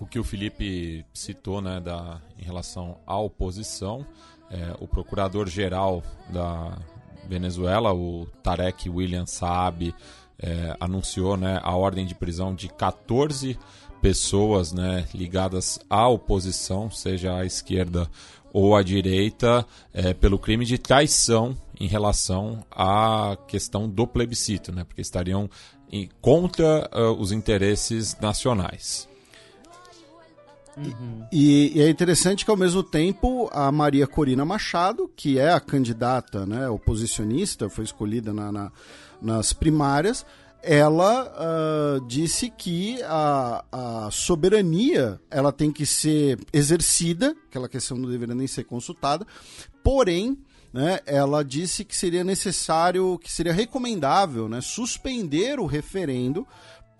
o que o Felipe citou né, da, em relação à oposição, é, o procurador-geral da Venezuela, o Tarek William Saab, é, anunciou né, a ordem de prisão de 14 pessoas né, ligadas à oposição, seja à esquerda ou à direita, é, pelo crime de traição em relação à questão do plebiscito, né, porque estariam em, contra uh, os interesses nacionais. Uhum. E, e, é interessante que, ao mesmo tempo, a Maria Corina Machado, que é a candidata né, oposicionista, foi escolhida na, na nas primárias, ela uh, disse que a, a, soberania ela tem que ser exercida, aquela questão não deveria nem ser consultada, porém né, ela disse que seria necessário, que seria recomendável né, suspender o referendo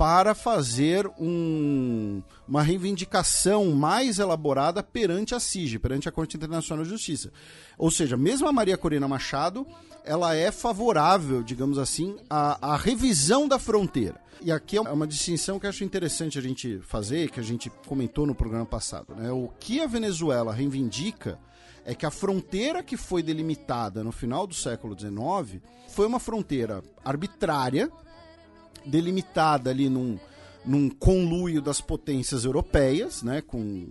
para fazer um, uma reivindicação mais elaborada perante a CIG, perante a Corte Internacional de Justiça. Ou seja, mesmo a Maria Corina Machado, ela é favorável, digamos assim, à, à revisão da fronteira. E aqui é uma distinção que acho interessante a gente fazer, que a gente comentou no programa passado. Né? O que a Venezuela reivindica é que a fronteira que foi delimitada no final do século XIX foi uma fronteira arbitrária, delimitada ali num, num conluio das potências europeias, né, com,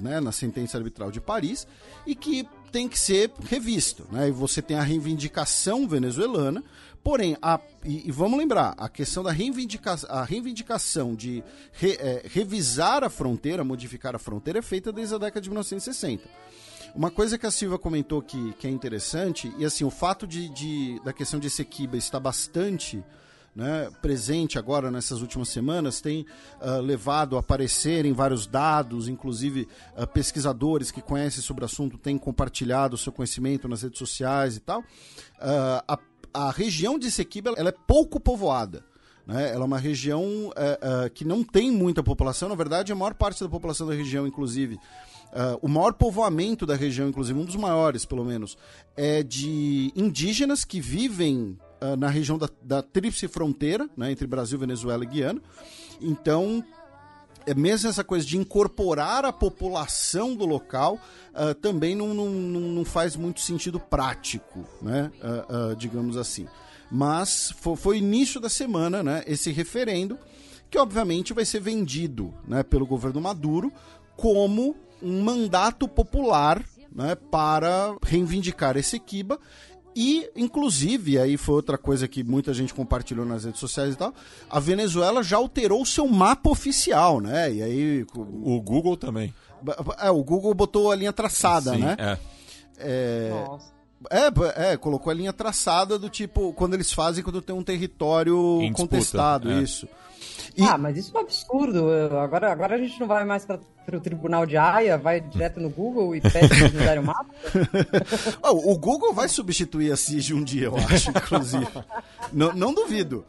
né, na sentença arbitral de Paris, e que tem que ser revisto. Né? E você tem a reivindicação venezuelana, porém, a, e, e vamos lembrar, a questão da reivindica, a reivindicação de re, é, revisar a fronteira, modificar a fronteira, é feita desde a década de 1960. Uma coisa que a Silva comentou que, que é interessante, e assim, o fato de, de da questão de Sequiba estar bastante né, presente agora nessas últimas semanas tem uh, levado a aparecer em vários dados, inclusive uh, pesquisadores que conhecem sobre o assunto têm compartilhado o seu conhecimento nas redes sociais e tal. Uh, a, a região de Sequiba ela é pouco povoada. Né? Ela é uma região que não tem muita população, na verdade, a maior parte da população da região, inclusive, Uh, o maior povoamento da região, inclusive um dos maiores, pelo menos, é de indígenas que vivem uh, na região da, da tríplice fronteira, né, entre Brasil, Venezuela e Guiana. Então, é mesmo essa coisa de incorporar a população do local uh, também não, não, não, faz muito sentido prático, né? Uh, uh, digamos assim. Mas foi, foi, início da semana né, esse referendo, que obviamente vai ser vendido né, pelo governo Maduro como um mandato popular né, para reivindicar esse Kiba e, inclusive, aí foi outra coisa que muita gente compartilhou nas redes sociais e tal, a Venezuela já alterou o seu mapa oficial, né? E aí... O Google também. É, o Google botou a linha traçada, Sim, né? É. é... Nossa. É, é, colocou a linha traçada do tipo, quando eles fazem quando tem um território contestado, é. isso. E... Ah, mas isso é um absurdo. Agora, agora a gente não vai mais para o tribunal de Haia, vai direto no Google e pede para eles o mapa? oh, o Google vai substituir a CIG um dia, eu acho, inclusive. não, não duvido.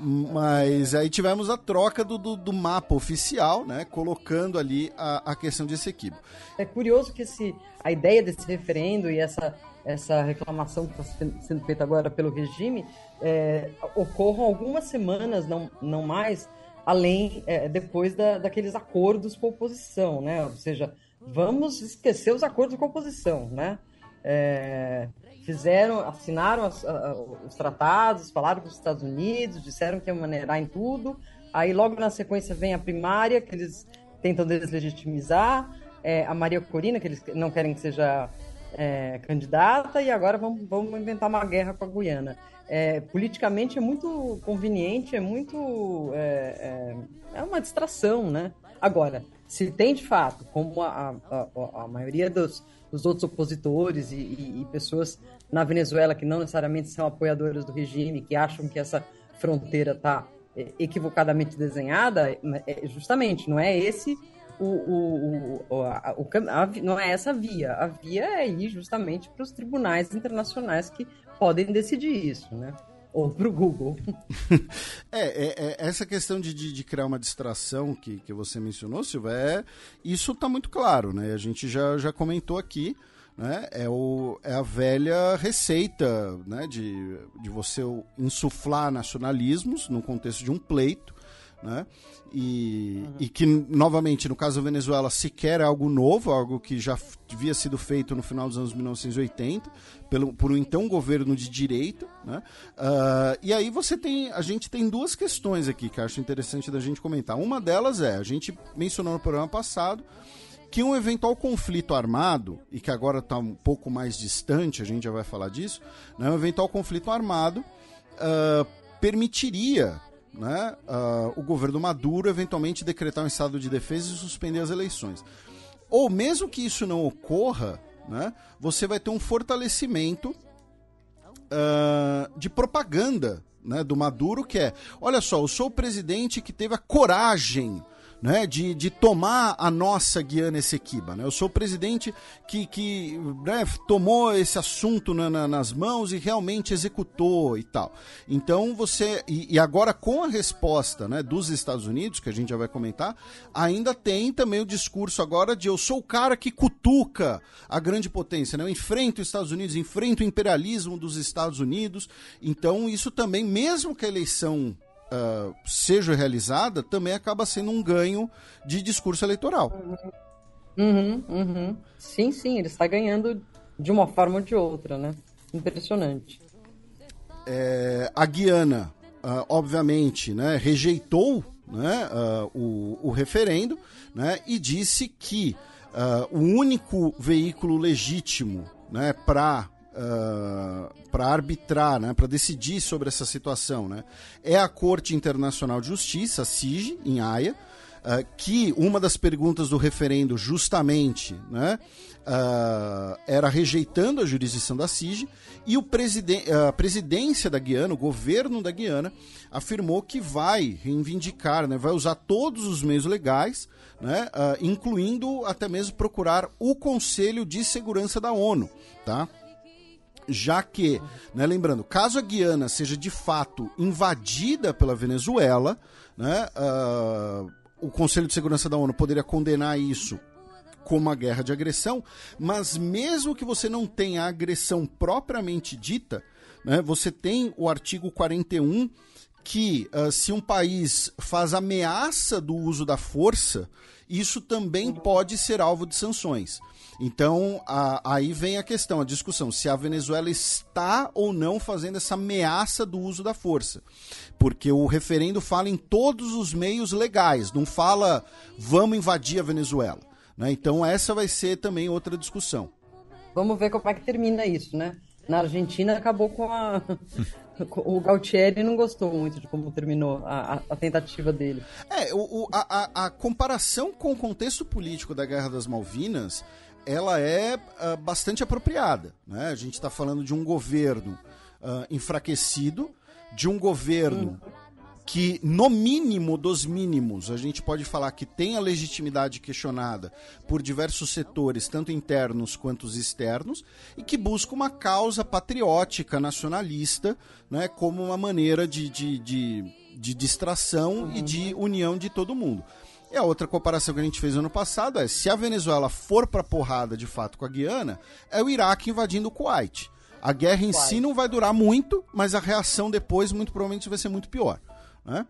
Mas aí tivemos a troca do, do, do, mapa oficial, né? Colocando ali a, a questão desse equipe. É curioso que esse, a ideia desse referendo e essa essa reclamação que está sendo feita agora pelo regime é, ocorram algumas semanas, não, não mais, além, é, depois da, daqueles acordos com oposição, né? Ou seja, vamos esquecer os acordos com oposição, né? É, fizeram, assinaram as, a, os tratados, falaram com os Estados Unidos, disseram que ia maneirar em tudo, aí logo na sequência vem a primária, que eles tentam deslegitimizar, é, a Maria Corina, que eles não querem que seja é, candidata e agora vamos, vamos inventar uma guerra com a Guiana. É, politicamente é muito conveniente, é muito. É, é, é, uma distração, né? Agora, se tem de fato, como a, a, a maioria dos, dos, outros opositores e, e, e, pessoas na Venezuela que não necessariamente são apoiadoras do regime, que acham que essa fronteira está é, equivocadamente desenhada, é, justamente não é esse o, o, o, a, o a, não é essa a via. A via é ir justamente para os tribunais internacionais que podem decidir isso, né? ou para o Google. é, é, é, essa questão de, de, de, criar uma distração que, que você mencionou, Silva, é, isso está muito claro, né? A gente já, já comentou aqui, né? É, o, é a velha receita né? de, de você insuflar nacionalismos no contexto de um pleito, né? E, uhum. e que, novamente, no caso da Venezuela, sequer é algo novo, algo que já havia sido feito no final dos anos 1980, pelo, por um então governo de direita. Né? Uh, e aí você tem. A gente tem duas questões aqui que acho interessante da gente comentar. Uma delas é, a gente mencionou no programa passado que um eventual conflito armado, e que agora está um pouco mais distante, a gente já vai falar disso, né? um eventual conflito armado uh, permitiria né, uh, o governo Maduro eventualmente decretar um estado de defesa e suspender as eleições. Ou mesmo que isso não ocorra, né, você vai ter um fortalecimento uh, de propaganda né, do Maduro, que é: olha só, eu sou o presidente que teve a coragem né, de, de tomar a nossa Guiana Essequiba. Né? Eu sou o presidente que, que né, tomou esse assunto na, na, nas mãos e realmente executou e tal. Então você. E, e, agora, com a resposta né, dos Estados Unidos, que a gente já vai comentar, ainda tem também o discurso agora de eu sou o cara que cutuca a grande potência. Né? Eu enfrento os Estados Unidos, enfrento o imperialismo dos Estados Unidos. Então, isso também, mesmo que a eleição uh, seja realizada, também acaba sendo um ganho de discurso eleitoral. Uhum, uhum. Sim, sim, ele está ganhando de uma forma ou de outra, né? Impressionante. É, a Guiana, uh, obviamente, né, rejeitou né, uh, o, o, referendo né, e disse que o único veículo legítimo né, para ah, para arbitrar, né, para decidir sobre essa situação, né, é a Corte Internacional de Justiça, CIG, em Haia, uh, que uma das perguntas do referendo justamente né, uh, era rejeitando a jurisdição da CIG, e o presiden a presidência da Guiana, o governo da Guiana, afirmou que vai reivindicar, né, vai usar todos os meios legais, né, uh, incluindo até mesmo procurar o Conselho de Segurança da ONU, tá? Já que, né, lembrando, caso a Guiana seja de fato invadida pela Venezuela, né, uh, o Conselho de Segurança da ONU poderia condenar isso como uma guerra de agressão, mas mesmo que você não tenha agressão propriamente dita, né, você tem o artigo 41 que uh, se um país faz ameaça do uso da força, isso também pode ser alvo de sanções. Então, a, aí vem a questão, a discussão, se a Venezuela está ou não fazendo essa ameaça do uso da força. Porque o referendo fala em todos os meios legais, não fala vamos invadir a Venezuela. Né? Então, essa vai ser também outra discussão. Vamos ver como é que termina isso, né? Na Argentina acabou com a. o Gautieri não gostou muito de como terminou a, a tentativa dele. É, o, o a, a, comparação com o contexto político da Guerra das Malvinas ela é uh, bastante apropriada. Né? A gente está falando de um governo uh, enfraquecido, de um governo que, no mínimo dos mínimos, a gente pode falar que tem a legitimidade questionada por diversos setores, tanto internos quanto os externos, e que busca uma causa patriótica, nacionalista, né, como uma maneira de, de, de, de distração uhum. e de união de todo mundo. E a outra comparação que a gente fez ano passado é: se a Venezuela for para porrada de fato com a Guiana, é o Iraque invadindo o Kuwait. A guerra em si não vai durar muito, mas a reação depois muito provavelmente vai ser muito pior. Né?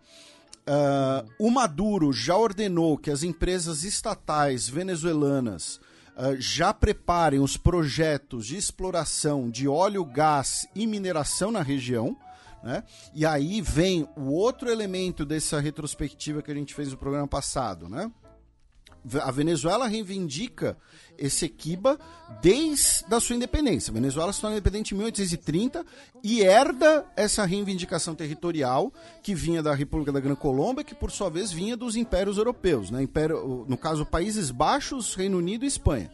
Uh, o Maduro já ordenou que as empresas estatais venezuelanas uh, já preparem os projetos de exploração de óleo, gás e mineração na região. Né? E aí vem o outro elemento dessa retrospectiva que a gente fez no programa passado, né? a Venezuela reivindica Essequiba desde a sua independência. A Venezuela se torna independente em 1830 e herda essa reivindicação territorial que vinha da República da Gran Colômbia, que por sua vez vinha dos impérios europeus, né? Império, no caso, Países Baixos, Reino Unido e Espanha.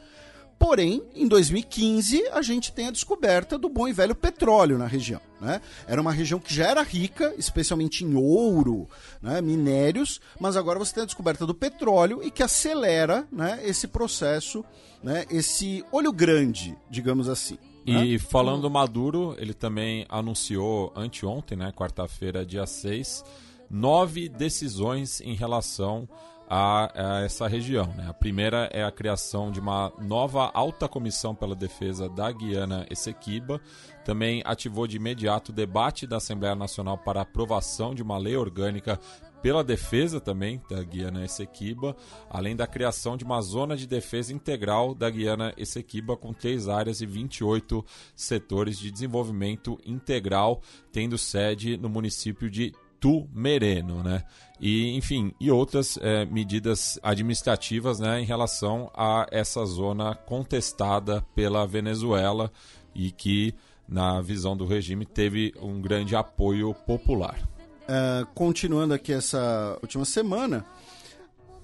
Porém, em 2015, a gente tem a descoberta do bom e velho petróleo na região. Né? Era uma região que já era rica, especialmente em ouro, né, minérios, mas agora você tem a descoberta do petróleo e que acelera né, esse processo, né, esse olho grande, digamos assim. E né? falando do Maduro, ele também anunciou anteontem, né, quarta-feira, dia 6, nove decisões em relação a, a, essa região. Né? A primeira é a criação de uma nova alta comissão pela defesa da Guiana Essequiba. Também ativou de imediato o debate da Assembleia Nacional para aprovação de uma lei orgânica pela defesa também da Guiana Essequiba, além da criação de uma zona de defesa integral da Guiana Essequiba com três áreas e 28 setores de desenvolvimento integral, tendo sede no município de Tumereno, né? E, enfim, e outras é, medidas administrativas né, em relação a essa zona contestada pela Venezuela e que, na visão do regime, teve um grande apoio popular. Uh, continuando aqui essa última semana,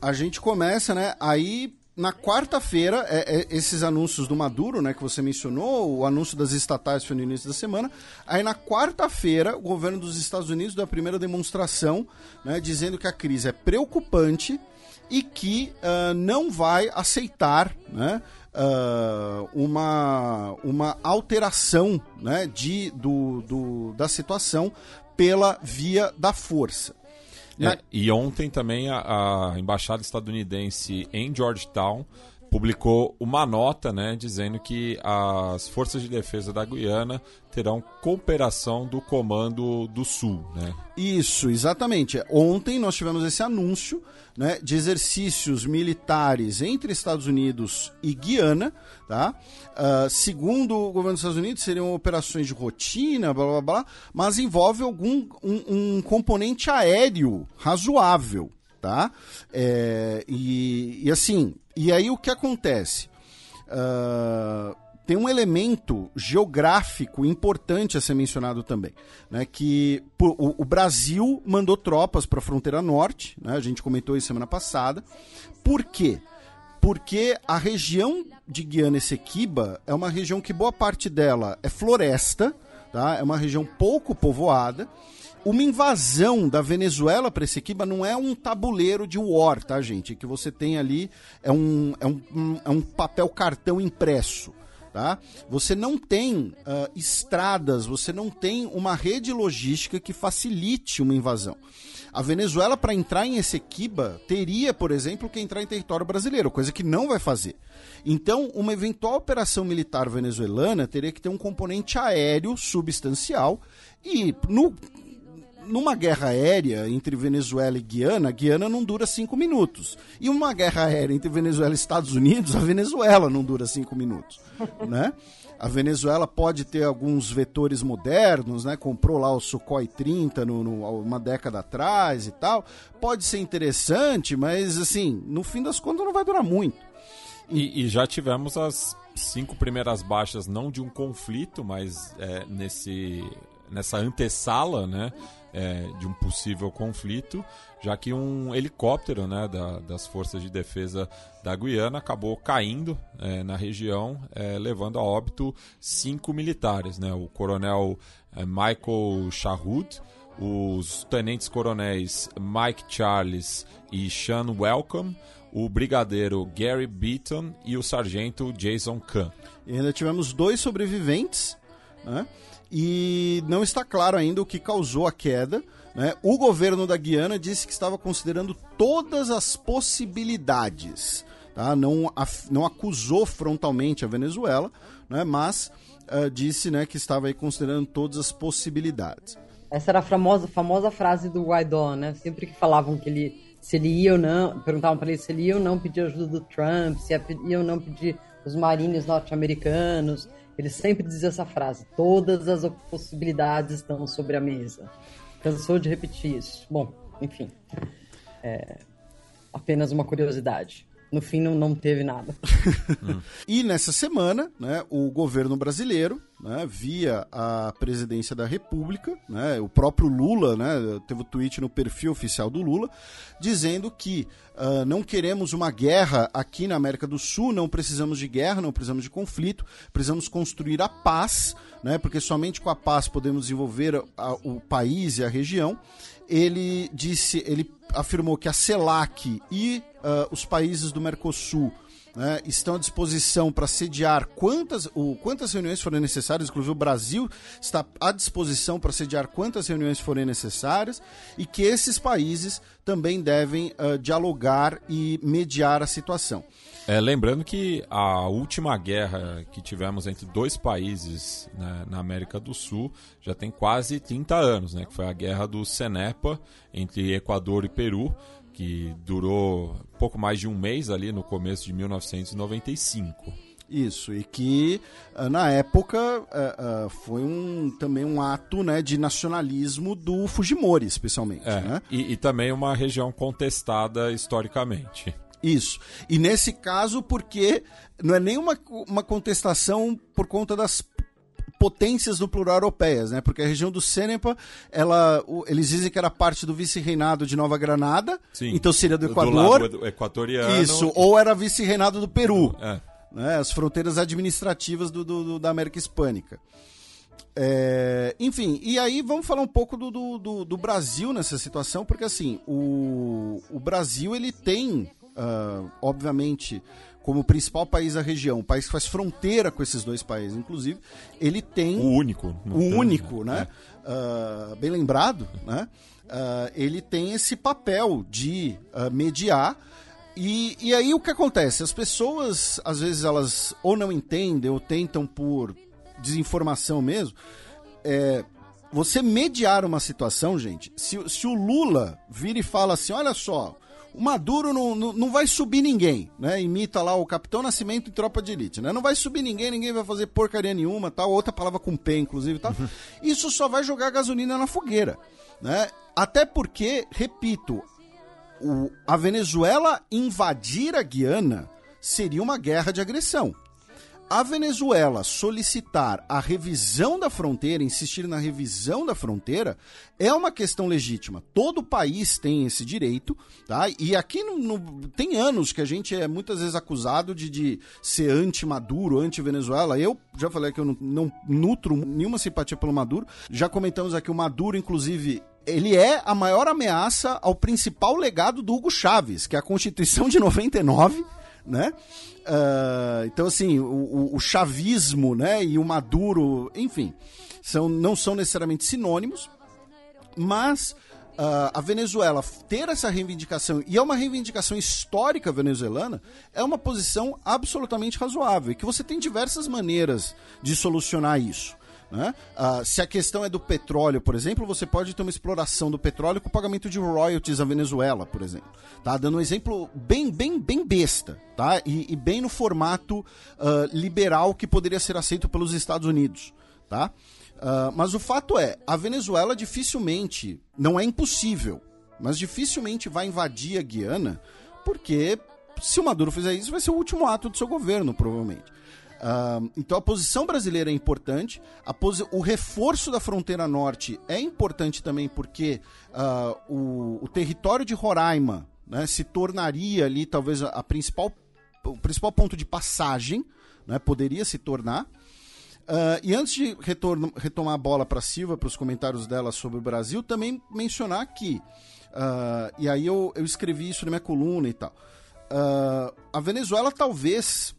a gente começa, né? Aí na quarta-feira, é, é, esses anúncios do Maduro, né, que você mencionou, o anúncio das estatais foi no início da semana. Aí na quarta-feira, o governo dos Estados Unidos deu a primeira demonstração, né, dizendo que a crise é preocupante e que uh, não vai aceitar, né, uh, uma, uma alteração, né, de, do, do, da situação pela via da força. É, e ontem também a, a, embaixada estadunidense em Georgetown publicou uma nota, né, dizendo que as forças de defesa da Guiana terão cooperação do Comando do Sul, né? Isso, exatamente. Ontem nós tivemos esse anúncio, né, de exercícios militares entre Estados Unidos e Guiana, tá? Uh, segundo o governo dos Estados Unidos, seriam operações de rotina, blá blá blá, mas envolve algum um, um componente aéreo razoável, tá? É, e, e assim, e aí o que acontece? Uh, tem um elemento geográfico importante a ser mencionado também, né? Que o, Brasil mandou tropas para a fronteira norte, né? A gente comentou isso semana passada. Por quê? Porque a região de Guiana Essequiba é uma região que boa parte dela é floresta, tá? É uma região pouco povoada uma invasão da Venezuela para esse Essequiba não é um tabuleiro de war, tá, gente? Que você tem ali é um, é um, é um papel cartão impresso. Tá? Você não tem uh, estradas, você não tem uma rede logística que facilite uma invasão. A Venezuela, para entrar em Essequiba, teria, por exemplo, que entrar em território brasileiro, coisa que não vai fazer. Então, uma eventual operação militar venezuelana teria que ter um componente aéreo substancial e, no, numa guerra aérea entre Venezuela e Guiana, Guiana não dura cinco minutos. E uma guerra aérea entre Venezuela e Estados Unidos, a Venezuela não dura cinco minutos, né? A Venezuela pode ter alguns vetores modernos, né? Comprou lá o Sukhoi 30 no, no, uma década atrás e tal. Pode ser interessante, mas assim, no fim das contas não vai durar muito. E, e já tivemos as cinco primeiras baixas, não de um conflito, mas é, nesse, nessa antessala, né? é, de um possível conflito, já que um helicóptero né, da, das forças de defesa da Guiana acabou caindo é, na região, é, levando a óbito cinco militares. Né, o coronel é, Michael Shahud, os tenentes-coronéis Mike Charles e Sean Welcome, o brigadeiro Gary Beaton e o sargento Jason Kahn. E ainda tivemos dois sobreviventes, né? E não está claro ainda o que causou a queda. Né? O governo da Guiana disse que estava considerando todas as possibilidades. Tá? Não, não acusou frontalmente a Venezuela, né? mas uh, disse né, que estava aí considerando todas as possibilidades. Essa era a famosa, famosa frase do Guaidó, né? Sempre que falavam que ele, se ele ia ou não, perguntavam para ele se ele ia ou não pedir ajuda do Trump, se ia ou não pedir os marinhos norte-americanos. Ele sempre dizia essa frase: todas as possibilidades estão sobre a mesa. Cansou de repetir isso. Bom, enfim. É apenas uma curiosidade. No fim não, não teve nada. e nessa semana, né, o governo brasileiro, né, via a presidência da República, né, o próprio Lula, né, teve o um tweet no perfil oficial do Lula, dizendo que uh, não queremos uma guerra aqui na América do Sul, não precisamos de guerra, não precisamos de conflito, precisamos construir a paz, né, porque somente com a paz podemos desenvolver a, o país e a região. Ele disse, ele afirmou que a CELAC e uh, os países do Mercosul né, estão à disposição para sediar quantas, o, quantas reuniões forem necessárias, inclusive o Brasil está à disposição para sediar quantas reuniões forem necessárias, e que esses países também devem uh, dialogar e mediar a situação. É, lembrando que a última guerra que tivemos entre dois países né, na América do Sul já tem quase 30 anos, né, que foi a guerra do Cenepa entre Equador e Peru, que durou pouco mais de um mês ali no começo de 1995. Isso, e que ah, na época uh, uh, foi um, também um ato né, de nacionalismo do Fujimori, especialmente. É, né? e, e também uma região contestada historicamente. Isso. E nesse caso, porque não é nem uma, contestação por conta das potências no plural europeias, né? Porque a região do Cenepa, ela, eles dizem que era parte do vice-reinado de Nova Granada, Sim, então seria do Equador. Do equatoriano. Isso, ou era vice-reinado do Peru. É. Né? As fronteiras administrativas do, do, do da América Hispânica. É, enfim, e aí vamos falar um pouco do, do, do, Brasil nessa situação, porque assim, o, o Brasil ele tem, uh, obviamente, como principal país da região, um país que faz fronteira com esses dois países, inclusive, ele tem. O único. O único, né? É. Uh, bem lembrado, né? Uh, ele tem esse papel de uh, mediar. E, e aí o que acontece? As pessoas, às vezes, elas ou não entendem ou tentam por desinformação mesmo. É, você mediar uma situação, gente, se, se o Lula vira e fala assim: olha só, o Maduro não, não, não, vai subir ninguém, né? Imita lá o Capitão Nascimento em Tropa de Elite, né? Não vai subir ninguém, ninguém vai fazer porcaria nenhuma, tal. Outra palavra com P, inclusive, tal. Isso só vai jogar gasolina na fogueira, né? Até porque, repito, o, a Venezuela invadir a Guiana seria uma guerra de agressão a Venezuela solicitar a revisão da fronteira, insistir na revisão da fronteira, é uma questão legítima. Todo país tem esse direito, tá? E aqui no, no, tem anos que a gente é muitas vezes acusado de, de ser anti-Maduro, anti-Venezuela. Eu já falei que eu não, não nutro nenhuma simpatia pelo Maduro. Já comentamos aqui o Maduro, inclusive, ele é a maior ameaça ao principal legado do Hugo Chávez, que é a Constituição de 99 né? Uh, então, assim, o, o, chavismo né, e o Maduro, enfim, são, não são necessariamente sinônimos, mas uh, a Venezuela ter essa reivindicação, e é uma reivindicação histórica venezuelana, é uma posição absolutamente razoável, e que você tem diversas maneiras de solucionar isso. Né? Uh, se a questão é do petróleo, por exemplo, você pode ter uma exploração do petróleo com pagamento de royalties à Venezuela, por exemplo. Tá? Dando um exemplo bem, bem, bem besta, tá? E, e bem no formato uh, liberal que poderia ser aceito pelos Estados Unidos. Tá? Uh, mas o fato é, a Venezuela dificilmente, não é impossível, mas dificilmente vai invadir a Guiana, porque se o Maduro fizer isso, vai ser o último ato do seu governo, provavelmente. Uh, então a posição brasileira é importante, o reforço da fronteira norte é importante também porque uh, o, o, território de Roraima né, se tornaria ali talvez a, principal, o principal ponto de passagem, né, poderia se tornar. Uh, e antes de retorno, retomar a bola para Silva, para os comentários dela sobre o Brasil, também mencionar que, e aí eu, eu escrevi isso na minha coluna e tal, a Venezuela talvez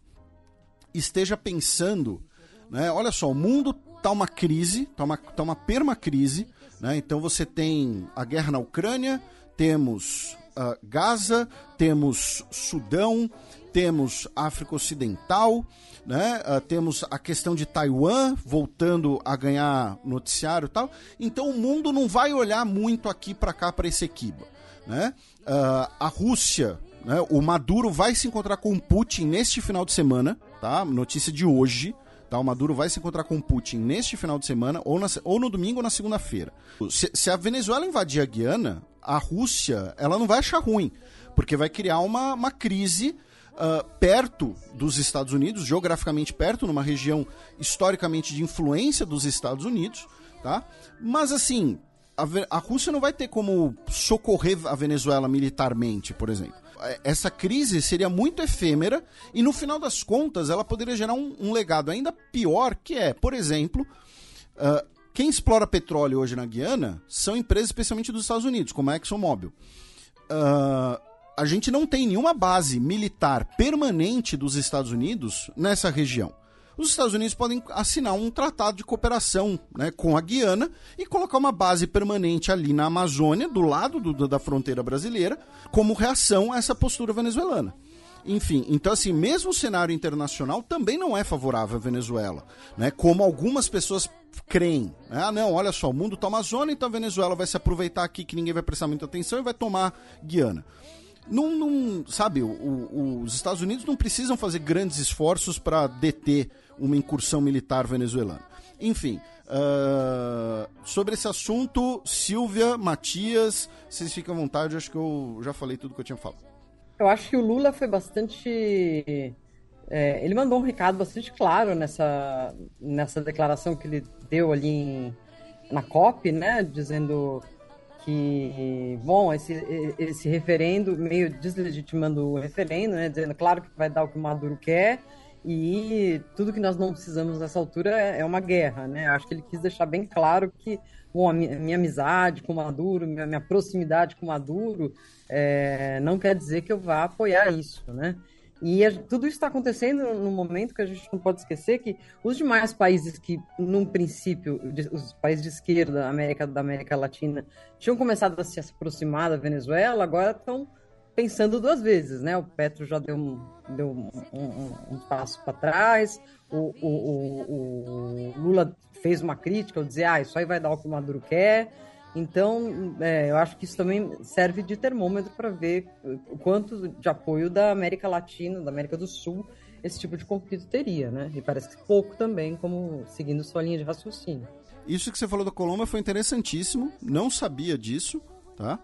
esteja pensando, né? Olha só, o mundo tá uma crise, tá uma, tá uma permacrise, né? Então você tem a guerra na Ucrânia, temos uh, Gaza, temos Sudão, temos África Ocidental, né? Uh, temos a questão de Taiwan voltando a ganhar noticiário e tal. Então o mundo não vai olhar muito aqui para cá para esse equiba, né? Uh, a Rússia, né? O Maduro vai se encontrar com o Putin neste final de semana, tá? Notícia de hoje. Tá, o Maduro vai se encontrar com o Putin neste final de semana, ou, na, ou no domingo ou na segunda-feira. Se, se, a Venezuela invadir a Guiana, a Rússia ela não vai achar ruim, porque vai criar uma, uma crise uh, perto dos Estados Unidos, geograficamente perto, numa região historicamente de influência dos Estados Unidos, tá? Mas assim, a, a Rússia não vai ter como socorrer a Venezuela militarmente, por exemplo essa crise seria muito efêmera e no final das contas ela poderia gerar um, um legado ainda pior que é, por exemplo, uh, quem explora petróleo hoje na Guiana são empresas especialmente dos Estados Unidos, como a ExxonMobil. Uh, a gente não tem nenhuma base militar permanente dos Estados Unidos nessa região os Estados Unidos podem assinar um tratado de cooperação né, com a Guiana e colocar uma base permanente ali na Amazônia, do lado do, da fronteira brasileira, como reação a essa postura venezuelana. Enfim, então assim, mesmo o cenário internacional também não é favorável à Venezuela, né? Como algumas pessoas creem. Né? Ah, não, olha só, o mundo está Amazônia, então a Venezuela vai se aproveitar aqui que ninguém vai prestar muita atenção e vai tomar Guiana. Não, sabe, o, o, os Estados Unidos não precisam fazer grandes esforços para deter uma incursão militar venezuelana. Enfim, uh, sobre esse assunto, Silvia, Matias, vocês ficam à vontade, acho que eu já falei tudo que eu tinha falado. Eu acho que o Lula foi bastante. É, ele mandou um recado bastante claro nessa, nessa declaração que ele deu ali em, na COP, né? Dizendo que, bom, esse, esse referendo, meio deslegitimando o referendo, né? Dizendo, claro que vai dar o que o Maduro quer, e tudo que nós não precisamos nessa altura é, é uma guerra, né? Acho que ele quis deixar bem claro que bom, a minha, minha amizade com Maduro, minha, minha proximidade com Maduro, é, não quer dizer que eu vá apoiar isso, né? E a, tudo isso está acontecendo no momento que a gente não pode esquecer que os demais países que, num princípio, os países de esquerda da América, da América Latina, tinham começado a se aproximar da Venezuela, agora estão pensando duas vezes, né? O Petro já deu um, deu um, um, um passo para trás, o, o, o, o, Lula fez uma crítica ao dizer, ah, isso aí vai dar o que o Maduro quer. Então, é, eu acho que isso também serve de termômetro para ver o quanto de apoio da América Latina, da América do Sul, esse tipo de conflito teria, né? E parece que pouco também, como seguindo sua linha de raciocínio. Isso que você falou da Colômbia foi interessantíssimo, não sabia disso, tá?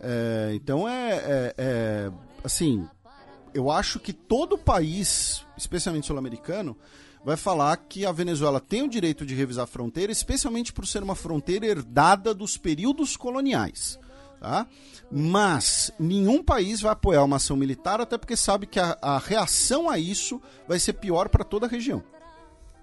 É, então é, é, é, assim, eu acho que todo país, especialmente sul-americano, vai falar que a Venezuela tem o direito de revisar a fronteira, especialmente por ser uma fronteira herdada dos períodos coloniais. Tá? Mas nenhum país vai apoiar uma ação militar, até porque sabe que a, a reação a isso vai ser pior para toda a região.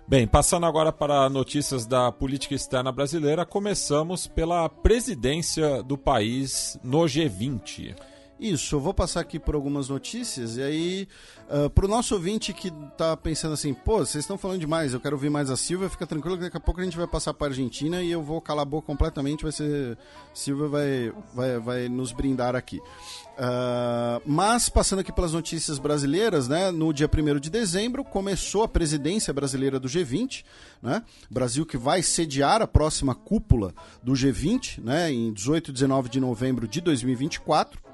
Bem, passando agora para notícias da política externa brasileira, começamos pela presidência do país no G20. Isso, eu vou passar aqui por algumas notícias e aí, uh, ah, o nosso ouvinte que está pensando assim, pô, vocês estão falando demais, eu quero ouvir mais a Silvia, fica tranquilo que daqui a pouco a gente vai passar para Argentina e eu vou calar a boca completamente, vai ser. Silvia vai, vai, vai nos brindar aqui. Uh, mas, passando aqui pelas notícias brasileiras, né, no dia 1 de dezembro começou a presidência brasileira do G20, né, Brasil que vai sediar a próxima cúpula do G20, né, em 18 e 19 de novembro de 2024.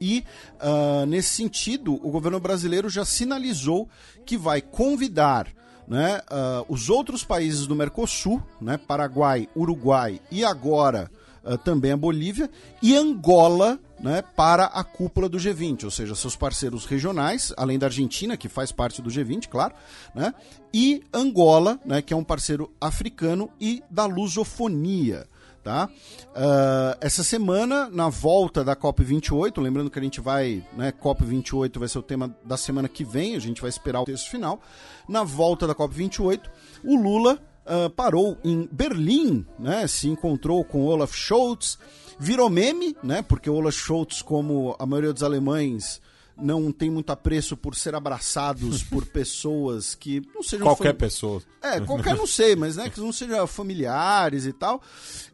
E, uh, nesse sentido, o governo brasileiro já sinalizou que vai convidar né, uh, os outros países do Mercosul, né, Paraguai, Uruguai e agora uh, também a Bolívia, e Angola né, para a cúpula do G20, ou seja, seus parceiros regionais, além da Argentina, que faz parte do G20, claro, né, e Angola, né, que é um parceiro africano, e da lusofonia. Tá? Uh, essa semana, na volta da COP28, lembrando que a gente vai, né, COP28 vai ser o tema da semana que vem, a gente vai esperar o texto final. Na volta da COP28, o Lula uh, parou em Berlim, né, se encontrou com Olaf Scholz, virou meme, né, porque Olaf Scholz, como a maioria dos alemães, não tem muito apreço por ser abraçados por pessoas que não sejam qualquer fam... pessoa. É qualquer não sei mas né que não sejam familiares e tal.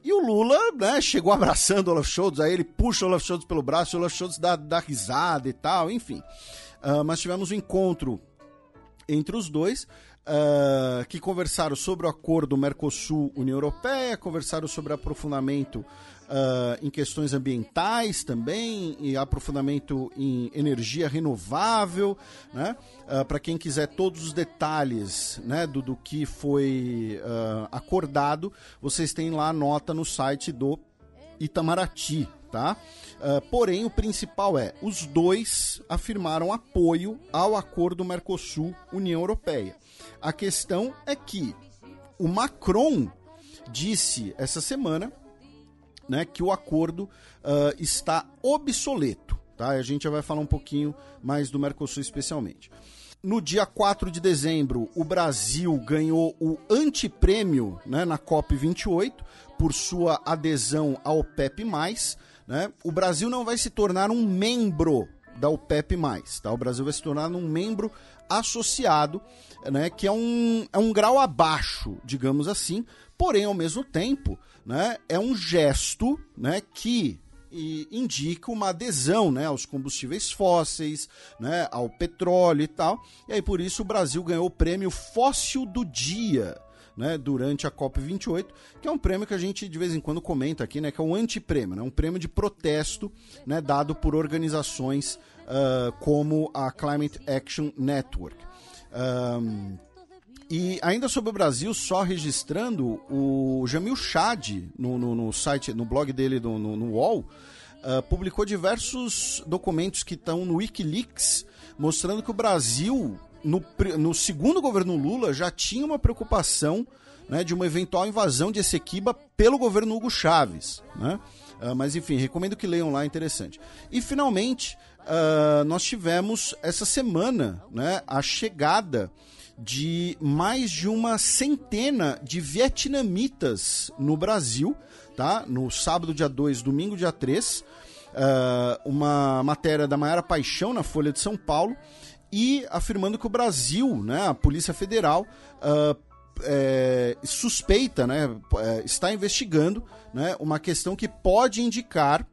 E o Lula né chegou abraçando o Olaf Scholz aí ele puxa o Olaf Scholz pelo braço o Olaf Scholz dá, dá risada e tal enfim. Uh, mas tivemos um encontro entre os dois uh, que conversaram sobre o acordo Mercosul-União Europeia, conversaram sobre aprofundamento uh, em questões ambientais também, e aprofundamento em energia renovável. Né? Uh, Para quem quiser todos os detalhes né, do, do que foi acordado, vocês têm lá a nota no site do Itamaraty. tá? Uh, porém, o principal é, os dois afirmaram apoio ao acordo Mercosul-União Europeia. A questão é que o Macron disse essa semana né, que o acordo uh, está obsoleto. Tá? A gente já vai falar um pouquinho mais do Mercosul especialmente. No dia 4 de dezembro, o Brasil ganhou o antiprêmio né, na COP28 por sua adesão ao OPEP+. Né? O Brasil não vai se tornar um membro da OPEP+. Tá? O Brasil vai se tornar um membro associado, né, que é um, é um grau abaixo, digamos assim, porém, ao mesmo tempo, né, é um gesto né, que indica uma adesão né, aos combustíveis fósseis, né, ao petróleo e tal. E aí por isso o Brasil ganhou o prêmio Fóssil do Dia. Né, durante a COP28, que é um prêmio que a gente de vez em quando comenta aqui, né, que é um antiprêmio, né, um prêmio de protesto né, dado por organizações uh, como a Climate Action Network. Um, e ainda sobre o Brasil, só registrando, o Jamil Chad, no, no, no site, no blog dele no, no, no UOL, uh, publicou diversos documentos que estão no Wikileaks, mostrando que o Brasil, no, no segundo governo Lula, já tinha uma preocupação né, de uma eventual invasão de Essequiba pelo governo Hugo Chaves. Né? Uh, mas enfim, recomendo que leiam lá, é interessante. E finalmente, uh, nós tivemos essa semana né, a chegada de mais de uma centena de vietnamitas no Brasil, tá? No sábado, dia 2, domingo, dia 3. Uh, ah, uma matéria da Maiara Paixão na Folha de São Paulo e afirmando que o Brasil, né, a Polícia Federal, uh, é, suspeita, né, é, está investigando né, uma questão que pode indicar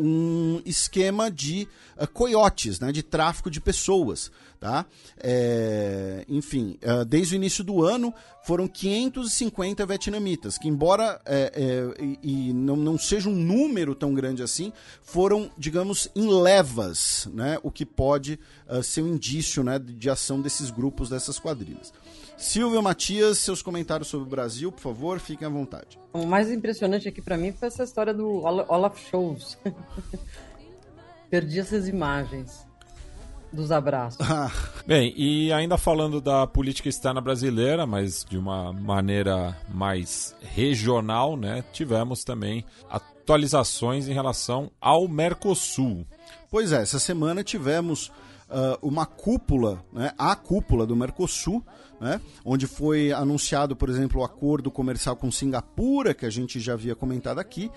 um esquema de uh, coiotes, né, de tráfico de pessoas. Tá? É, enfim, uh, desde o início do ano foram 550 vietnamitas, que embora é, é, e, e não, não seja um número tão grande assim, foram, digamos, em levas, né, o que pode uh, ser um indício né, de ação desses grupos, dessas quadrilhas. Silvio Matias, seus comentários sobre o Brasil, por favor, fiquem à vontade. O mais impressionante aqui para mim foi essa história do Olaf Scholz. Perdi essas imagens dos abraços. Bem, e ainda falando da política externa brasileira, mas de uma maneira mais regional, né? Tivemos também atualizações em relação ao Mercosul. Pois é, essa semana tivemos uh, uma cúpula, né, a cúpula do Mercosul, né, onde foi anunciado, por exemplo, o acordo comercial com Singapura, que a gente já havia comentado aqui,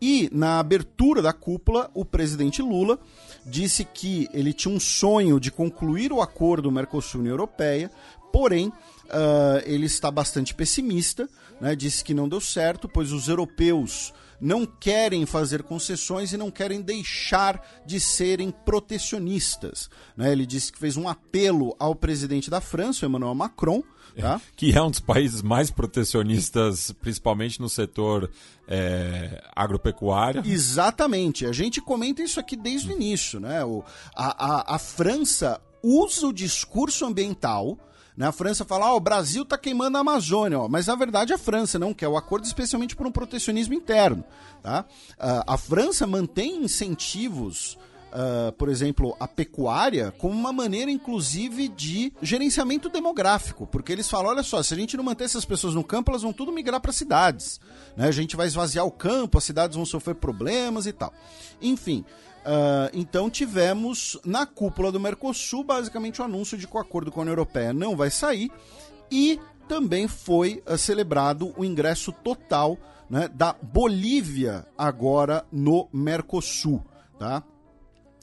e na abertura da cúpula, o presidente Lula disse que ele tinha um sonho de concluir o acordo Mercosul-União Europeia, porém uh, ele está bastante pessimista, né, disse que não deu certo, pois os europeus não querem fazer concessões e não querem deixar de serem protecionistas. Né? Ele disse que fez um apelo ao presidente da França, Emmanuel Macron, tá? que é um dos países mais protecionistas, principalmente no setor é, agropecuário. Exatamente. A gente comenta isso aqui desde o início. Né? O, a, a, a França usa o discurso ambiental né? A França fala, ah, o Brasil está queimando a Amazônia, ó. mas na verdade a França não quer o acordo, especialmente por um protecionismo interno. Tá? Uh, a França mantém incentivos Uh, por exemplo, a pecuária como uma maneira, inclusive, de gerenciamento demográfico, porque eles falam: olha só, se a gente não manter essas pessoas no campo, elas vão tudo migrar para cidades. Né? A gente vai esvaziar o campo, as cidades vão sofrer problemas e tal. Enfim, Uh, então tivemos na cúpula do Mercosul basicamente o anúncio de que o acordo com a União Europeia não vai sair e também foi uh, celebrado o ingresso total né, da Bolívia agora no Mercosul, tá?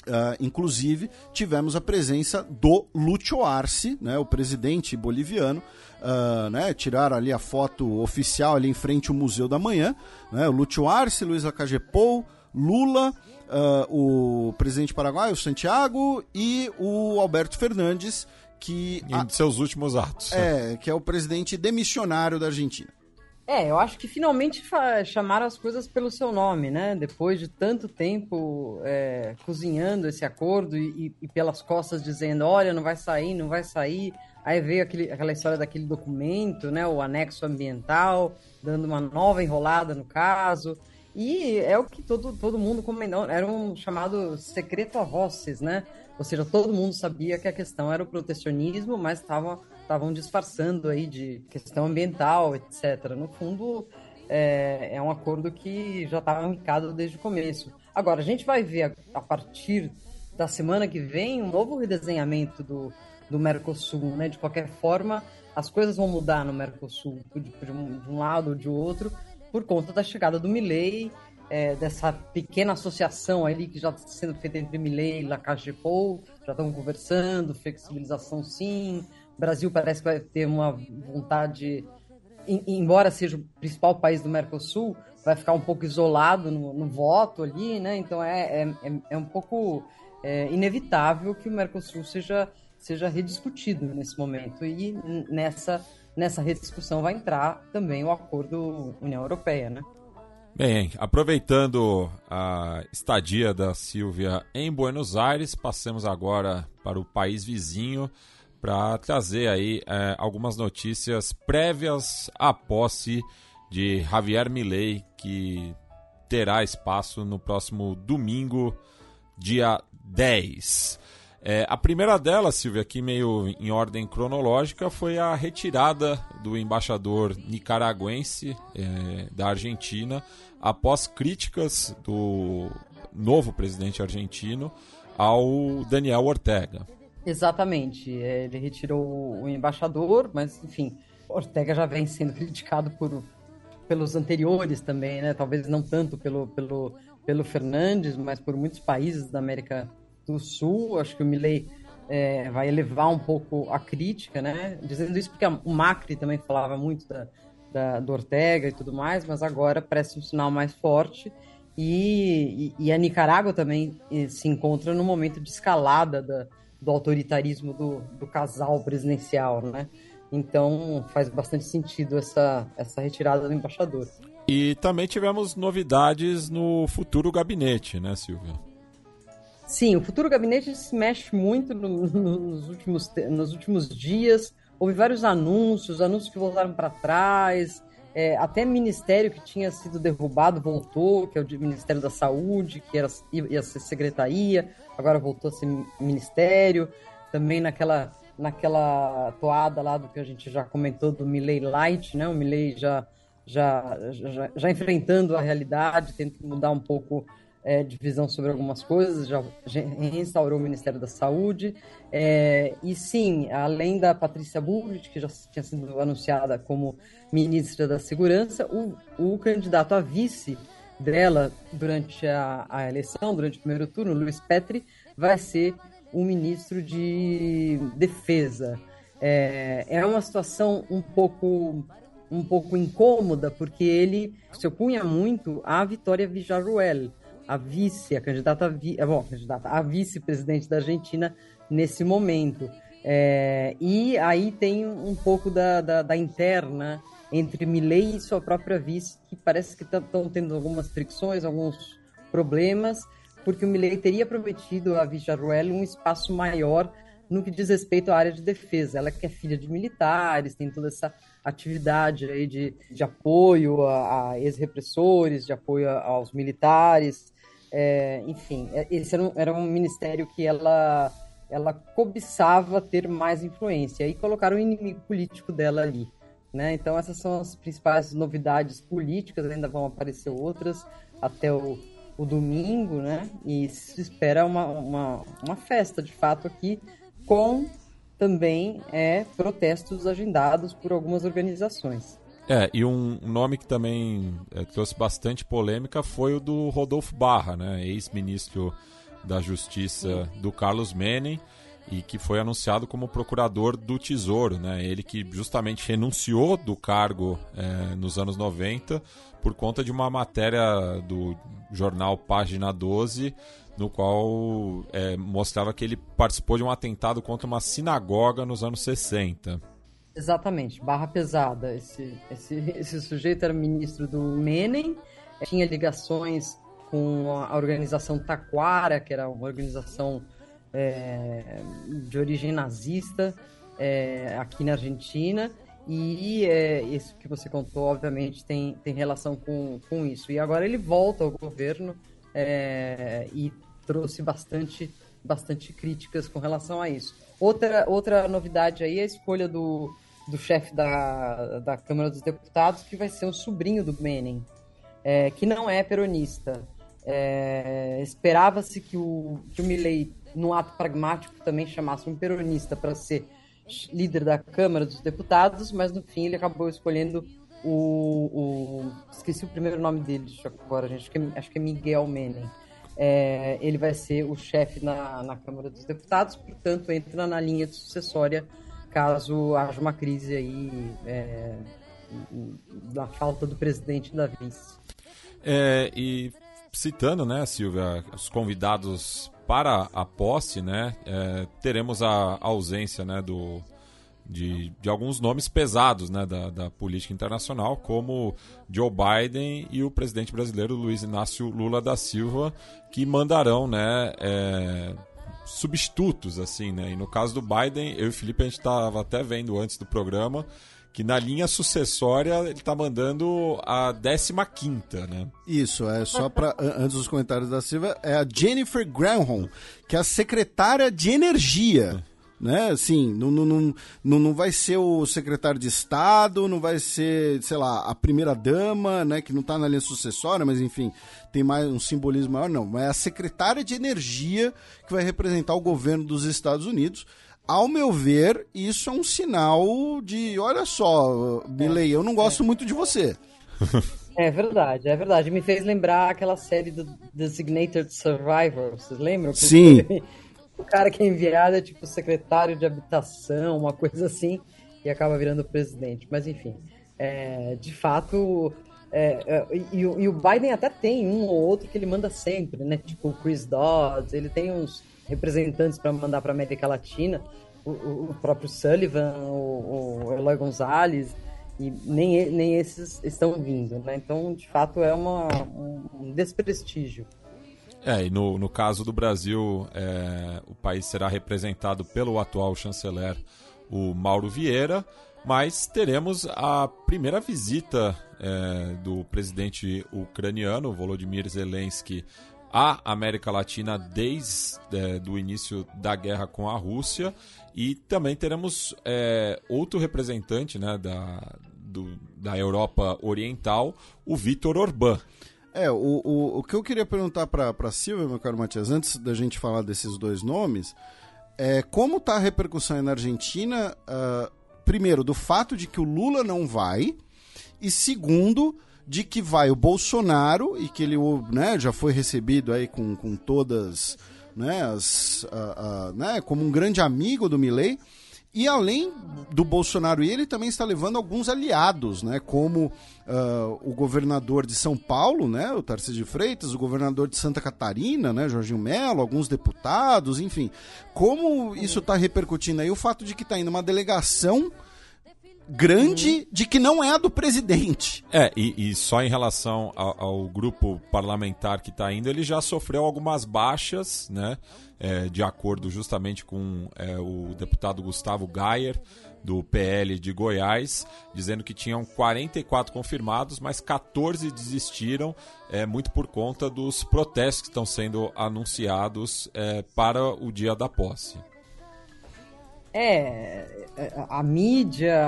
Uh, inclusive, tivemos a presença do Lúcio Arce, né, o presidente boliviano, uh, né, tiraram ali a foto oficial ali em frente ao Museu da Manhã, né, o Arce, Luiz Lacagepou, Lula, uh, o presidente paraguaio, Santiago, e o Alberto Fernandes, que. Em a, seus últimos atos. É, que é o presidente demissionário da Argentina. É, eu acho que finalmente chamaram as coisas pelo seu nome, né? Depois de tanto tempo é, cozinhando esse acordo e, e, pelas costas dizendo, olha, não vai sair, não vai sair. Aí veio aquele, aquela história daquele documento, né? O anexo ambiental, dando uma nova enrolada no caso. E é o que todo, todo mundo comentou, era um chamado secreto a voces, né? Ou seja, todo mundo sabia que a questão era o protecionismo, mas estavam disfarçando aí de questão ambiental, etc. No fundo, é, é um acordo que já estava indicado desde o começo. Agora, a gente vai ver a, a, partir da semana que vem um novo redesenhamento do, do Mercosul, né? De qualquer forma, as coisas vão mudar no Mercosul, de, de, um, de um, lado ou de outro, por conta da chegada do Milley, é, dessa pequena associação ali que já está sendo feita entre Milley e Lacagepou, já estão conversando, flexibilização sim, o Brasil parece que vai ter uma vontade, embora seja o principal país do Mercosul, vai ficar um pouco isolado no, no voto ali, né? Então é, é, é um pouco é, inevitável que o Mercosul seja, seja rediscutido nesse momento. E nessa, nessa rediscussão vai entrar também o acordo União Europeia, né? Bem, aproveitando a estadia da Silvia em Buenos Aires, passemos agora para o país vizinho para trazer aí é, algumas notícias prévias à posse de Javier Milei, que terá espaço no próximo domingo, dia 10. É, a primeira delas, Silvia, aqui meio em ordem cronológica, foi a retirada do embaixador nicaragüense é, da Argentina após críticas do novo presidente argentino ao Daniel Ortega. Exatamente. É, ele retirou o embaixador, mas, enfim, Ortega já vem sendo criticado por, pelos anteriores também, né? Talvez não tanto pelo, pelo, pelo Fernandes, mas por muitos países da América do Sul. Acho que o Milley é, vai elevar um pouco a crítica, né? Dizendo isso porque o Macri também falava muito da, da, do Ortega e tudo mais, mas agora parece um sinal mais forte. E, e, e a Nicarágua também eh, se encontra no momento de escalada da, do autoritarismo do, do casal presidencial, né? Então faz bastante sentido essa, essa retirada do embaixador. E também tivemos novidades no futuro gabinete, né, Silvia? Sim, o futuro gabinete se mexe muito no, no, nos, últimos, nos últimos dias. Houve vários anúncios, anúncios que voltaram para trás. É, até ministério que tinha sido derrubado voltou, que é o Ministério da Saúde, que era, ia ser secretaria, agora voltou a ser ministério. Também naquela, naquela toada lá do que a gente já comentou do Milley Light, né? O Milley já, já, já, já enfrentando a realidade, tentando mudar um pouco é, de visão sobre algumas coisas, já reinstaurou o Ministério da Saúde. É, e sim, além da Patrícia Bullrich, que já tinha sido anunciada como ministra da Segurança, o, o candidato a vice dela durante a, a eleição, durante o primeiro turno, Luiz Petri, vai ser o ministro de Defesa. É, é uma situação um pouco um pouco incômoda, porque ele se opunha muito à Vitória Villarruel, a vice, a candidata a, vi, é, bom, a candidata a vice-presidente da Argentina nesse momento. É, e aí tem um pouco da, da, da, interna entre Milley e sua própria vice, que parece que estão tendo algumas fricções, alguns problemas, porque o Milley teria prometido a Villarruel um espaço maior no que diz respeito à área de defesa. Ela que é filha de militares, tem toda essa atividade aí de, de apoio a, a ex-repressores, de apoio aos militares. É, enfim, é, esse era um, era um, ministério que ela, ela cobiçava ter mais influência e colocaram o inimigo político dela ali. Né? Então, essas são as principais novidades políticas, ainda vão aparecer outras até o, o domingo, né? E se espera uma, uma, uma festa de fato aqui, com também é, protestos agendados por algumas organizações. É, e um nome que também é, trouxe bastante polêmica foi o do Rodolfo Barra, né, ex-ministro da Justiça do Carlos Menem e que foi anunciado como procurador do Tesouro, né? Ele que justamente renunciou do cargo é, nos anos 90 por conta de uma matéria do jornal Página 12, no qual é, mostrava que ele participou de um atentado contra uma sinagoga nos anos 60. Exatamente, barra pesada. Esse, esse, esse sujeito era ministro do Menem, tinha ligações com a organização Taquara, que era uma organização é, de origem nazista é, aqui na Argentina, E é, isso que você contou, obviamente, tem, tem relação com, com isso. E agora ele volta ao governo é, e trouxe bastante, bastante críticas com relação a isso. Outra, outra novidade aí é a escolha do, do chefe da, da Câmara dos Deputados, que vai ser um sobrinho do Menem, é, que não é peronista. É, Esperava-se que o, que o Milley, no ato pragmático, também chamasse um peronista para ser líder da Câmara dos Deputados, mas no fim ele acabou escolhendo o. o esqueci o primeiro nome dele agora, gente. Acho que, é, acho que é Miguel Menem. É, ele vai ser o chefe na, na Câmara dos Deputados, portanto, entra na linha de sucessória caso haja uma crise aí é, da falta do presidente da vice. É, e citando, né, Silvia, os convidados para a posse, né, é, teremos a ausência, né, do, de, de alguns nomes pesados, né, da, da política internacional, como Joe Biden e o presidente brasileiro Luiz Inácio Lula da Silva, que mandarão, né, é, substitutos, assim, né, e no caso do Biden, eu e o Felipe a gente estava até vendo antes do programa que na linha sucessória ele está mandando a 15 né? Isso, é só para antes dos comentários da Silva, é a Jennifer Granholm, que é a secretária de energia. Né? Assim, não, não, não, não vai ser o secretário de Estado, não vai ser, sei lá, a primeira dama, né? Que não está na linha sucessória, mas enfim, tem mais um simbolismo maior, não. É a secretária de energia que vai representar o governo dos Estados Unidos ao meu ver, isso é um sinal de, olha só, Bilei, eu não gosto é. muito de você. É verdade, é verdade. Me fez lembrar aquela série do Designated Survivor, vocês lembram? Sim. O cara que é enviado é tipo secretário de habitação, uma coisa assim, e acaba virando presidente. Mas enfim, é, de fato, é, é, e, e, o Biden até tem um ou outro que ele manda sempre, né? Tipo o Chris Dodds, ele tem uns representantes para mandar para América Latina, o, o, próprio Sullivan, o, o Eloy Gonzalez, e nem, nem esses estão vindo, né? Então, de fato, é uma, um desprestígio. É, e no, no caso do Brasil, é, o país será representado pelo atual chanceler, o Mauro Vieira, mas teremos a primeira visita é, do presidente ucraniano, Volodymyr Zelensky, a América Latina desde é, do início da guerra com a Rússia e também teremos é, outro representante né, da, do, da Europa Oriental, o Vitor Orbán. É, o, o, o que eu queria perguntar para a Silvia, meu caro Matias, antes da gente falar desses dois nomes, é como está a repercussão na Argentina, uh, primeiro, do fato de que o Lula não vai, e segundo, de que vai o Bolsonaro e que ele né, já foi recebido aí com, com todas, né, as, uh, uh, né, como um grande amigo do Milley. E além do Bolsonaro, ele também está levando alguns aliados, né, como uh, o governador de São Paulo, né, o Tarcísio de Freitas, o governador de Santa Catarina, né, Jorginho Melo, alguns deputados, enfim. Como isso está repercutindo aí? O fato de que está indo uma delegação grande de que não é a do presidente. É, e, e só em relação ao, ao grupo parlamentar que está indo, ele já sofreu algumas baixas, né? É, de acordo justamente com é, o deputado Gustavo Gayer, do PL de Goiás, dizendo que tinham 44 confirmados, mas 14 desistiram, é, muito por conta dos protestos que estão sendo anunciados é, para o dia da posse. É, é, a mídia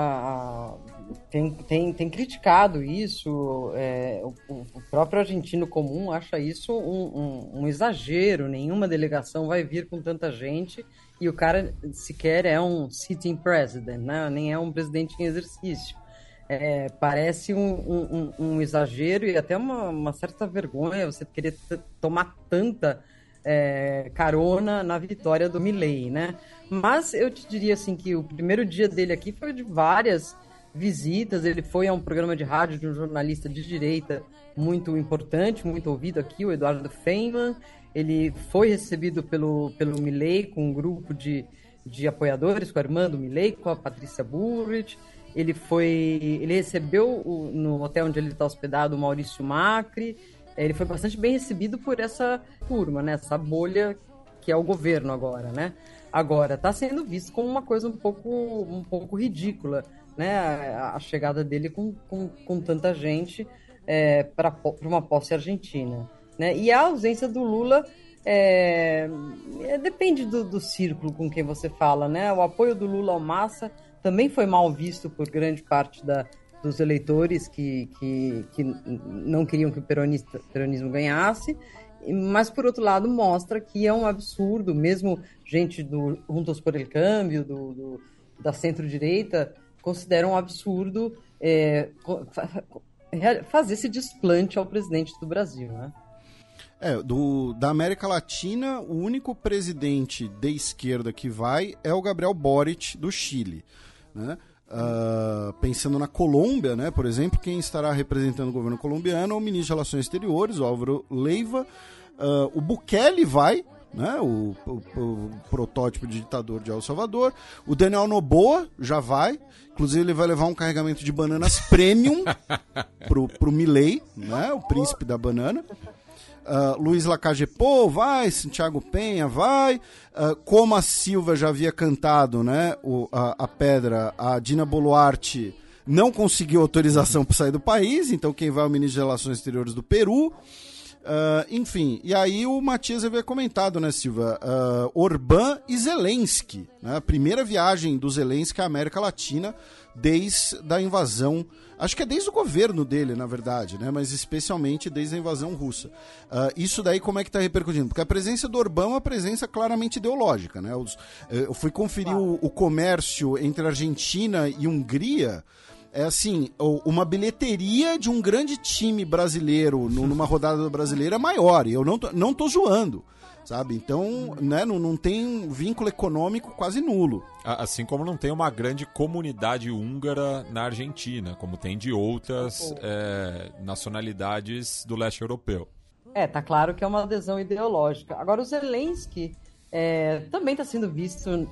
tem, tem, tem criticado isso, é, o, o, próprio argentino comum acha isso um, um, um, exagero, nenhuma delegação vai vir com tanta gente e o cara sequer é um sitting president, né? nem é um presidente em exercício. É, parece um, um, exagero e até uma, uma certa vergonha você querer tomar tanta é, carona na vitória do Milley, né? Mas eu te diria assim que o primeiro dia dele aqui foi de várias visitas. Ele foi a um programa de rádio de um jornalista de direita muito importante, muito ouvido aqui, o Eduardo Feynman. Ele foi recebido pelo, pelo Milley com um grupo de, de apoiadores, com a irmã do Milley, com a Patrícia Burrich. Ele foi, ele recebeu o, no hotel onde ele está hospedado o Maurício Macri. Ele foi bastante bem recebido por essa turma, né? Essa bolha que é o governo agora, né? Agora, está sendo visto como uma coisa um pouco, um pouco ridícula né, a, a chegada dele com, com, com tanta gente é, para uma posse argentina. Né? E a ausência do Lula é, é, depende do, do, círculo com quem você fala. Né? O apoio do Lula ao Massa também foi mal visto por grande parte da, dos eleitores que, que, que não queriam que o peronismo ganhasse mas por outro lado mostra que é um absurdo, mesmo gente do Juntos por el Câmbio, do, do da centro-direita, consideram um absurdo é, fazer esse desplante ao presidente do Brasil, né? É, do, da América Latina, o único presidente de esquerda que vai é o Gabriel Boric, do Chile. Né? Uh, pensando na Colômbia, né, por exemplo, quem estará representando o governo colombiano é o ministro de Relações Exteriores, o Álvaro Leiva. Uh, o Bukele vai, né, o, o, o, protótipo de ditador de El Salvador. O Daniel Noboa já vai. Inclusive, ele vai levar um carregamento de bananas premium pro, pro Milley, né, o príncipe da banana. Uh, Luiz Lacagepô vai, Santiago Penha vai, uh, como a Silva já havia cantado, né, o, a, a pedra, a Dina Boluarte não conseguiu autorização para sair do país, então quem vai é o ministro de Relações Exteriores do Peru. Uh, enfim, e aí o Matias havia comentado, né, Silva? Uh, Orbán e Zelensky, né? a primeira viagem do Zelensky à América Latina desde a invasão, acho que é desde o governo dele, na verdade, né? mas especialmente desde a invasão russa. Uh, isso daí como é que está repercutindo? Porque a presença do Orbán é uma presença claramente ideológica. Né? Os, eu fui conferir o, o comércio entre Argentina e Hungria é assim, uma bilheteria de um grande time brasileiro numa rodada brasileira é maior. E eu não tô, não tô zoando, sabe? Então, né, não, não tem vínculo econômico quase nulo. Assim como não tem uma grande comunidade húngara na Argentina, como tem de outras é, nacionalidades do leste europeu. É, tá claro que é uma adesão ideológica. Agora, o Zelensky é, também está sendo visto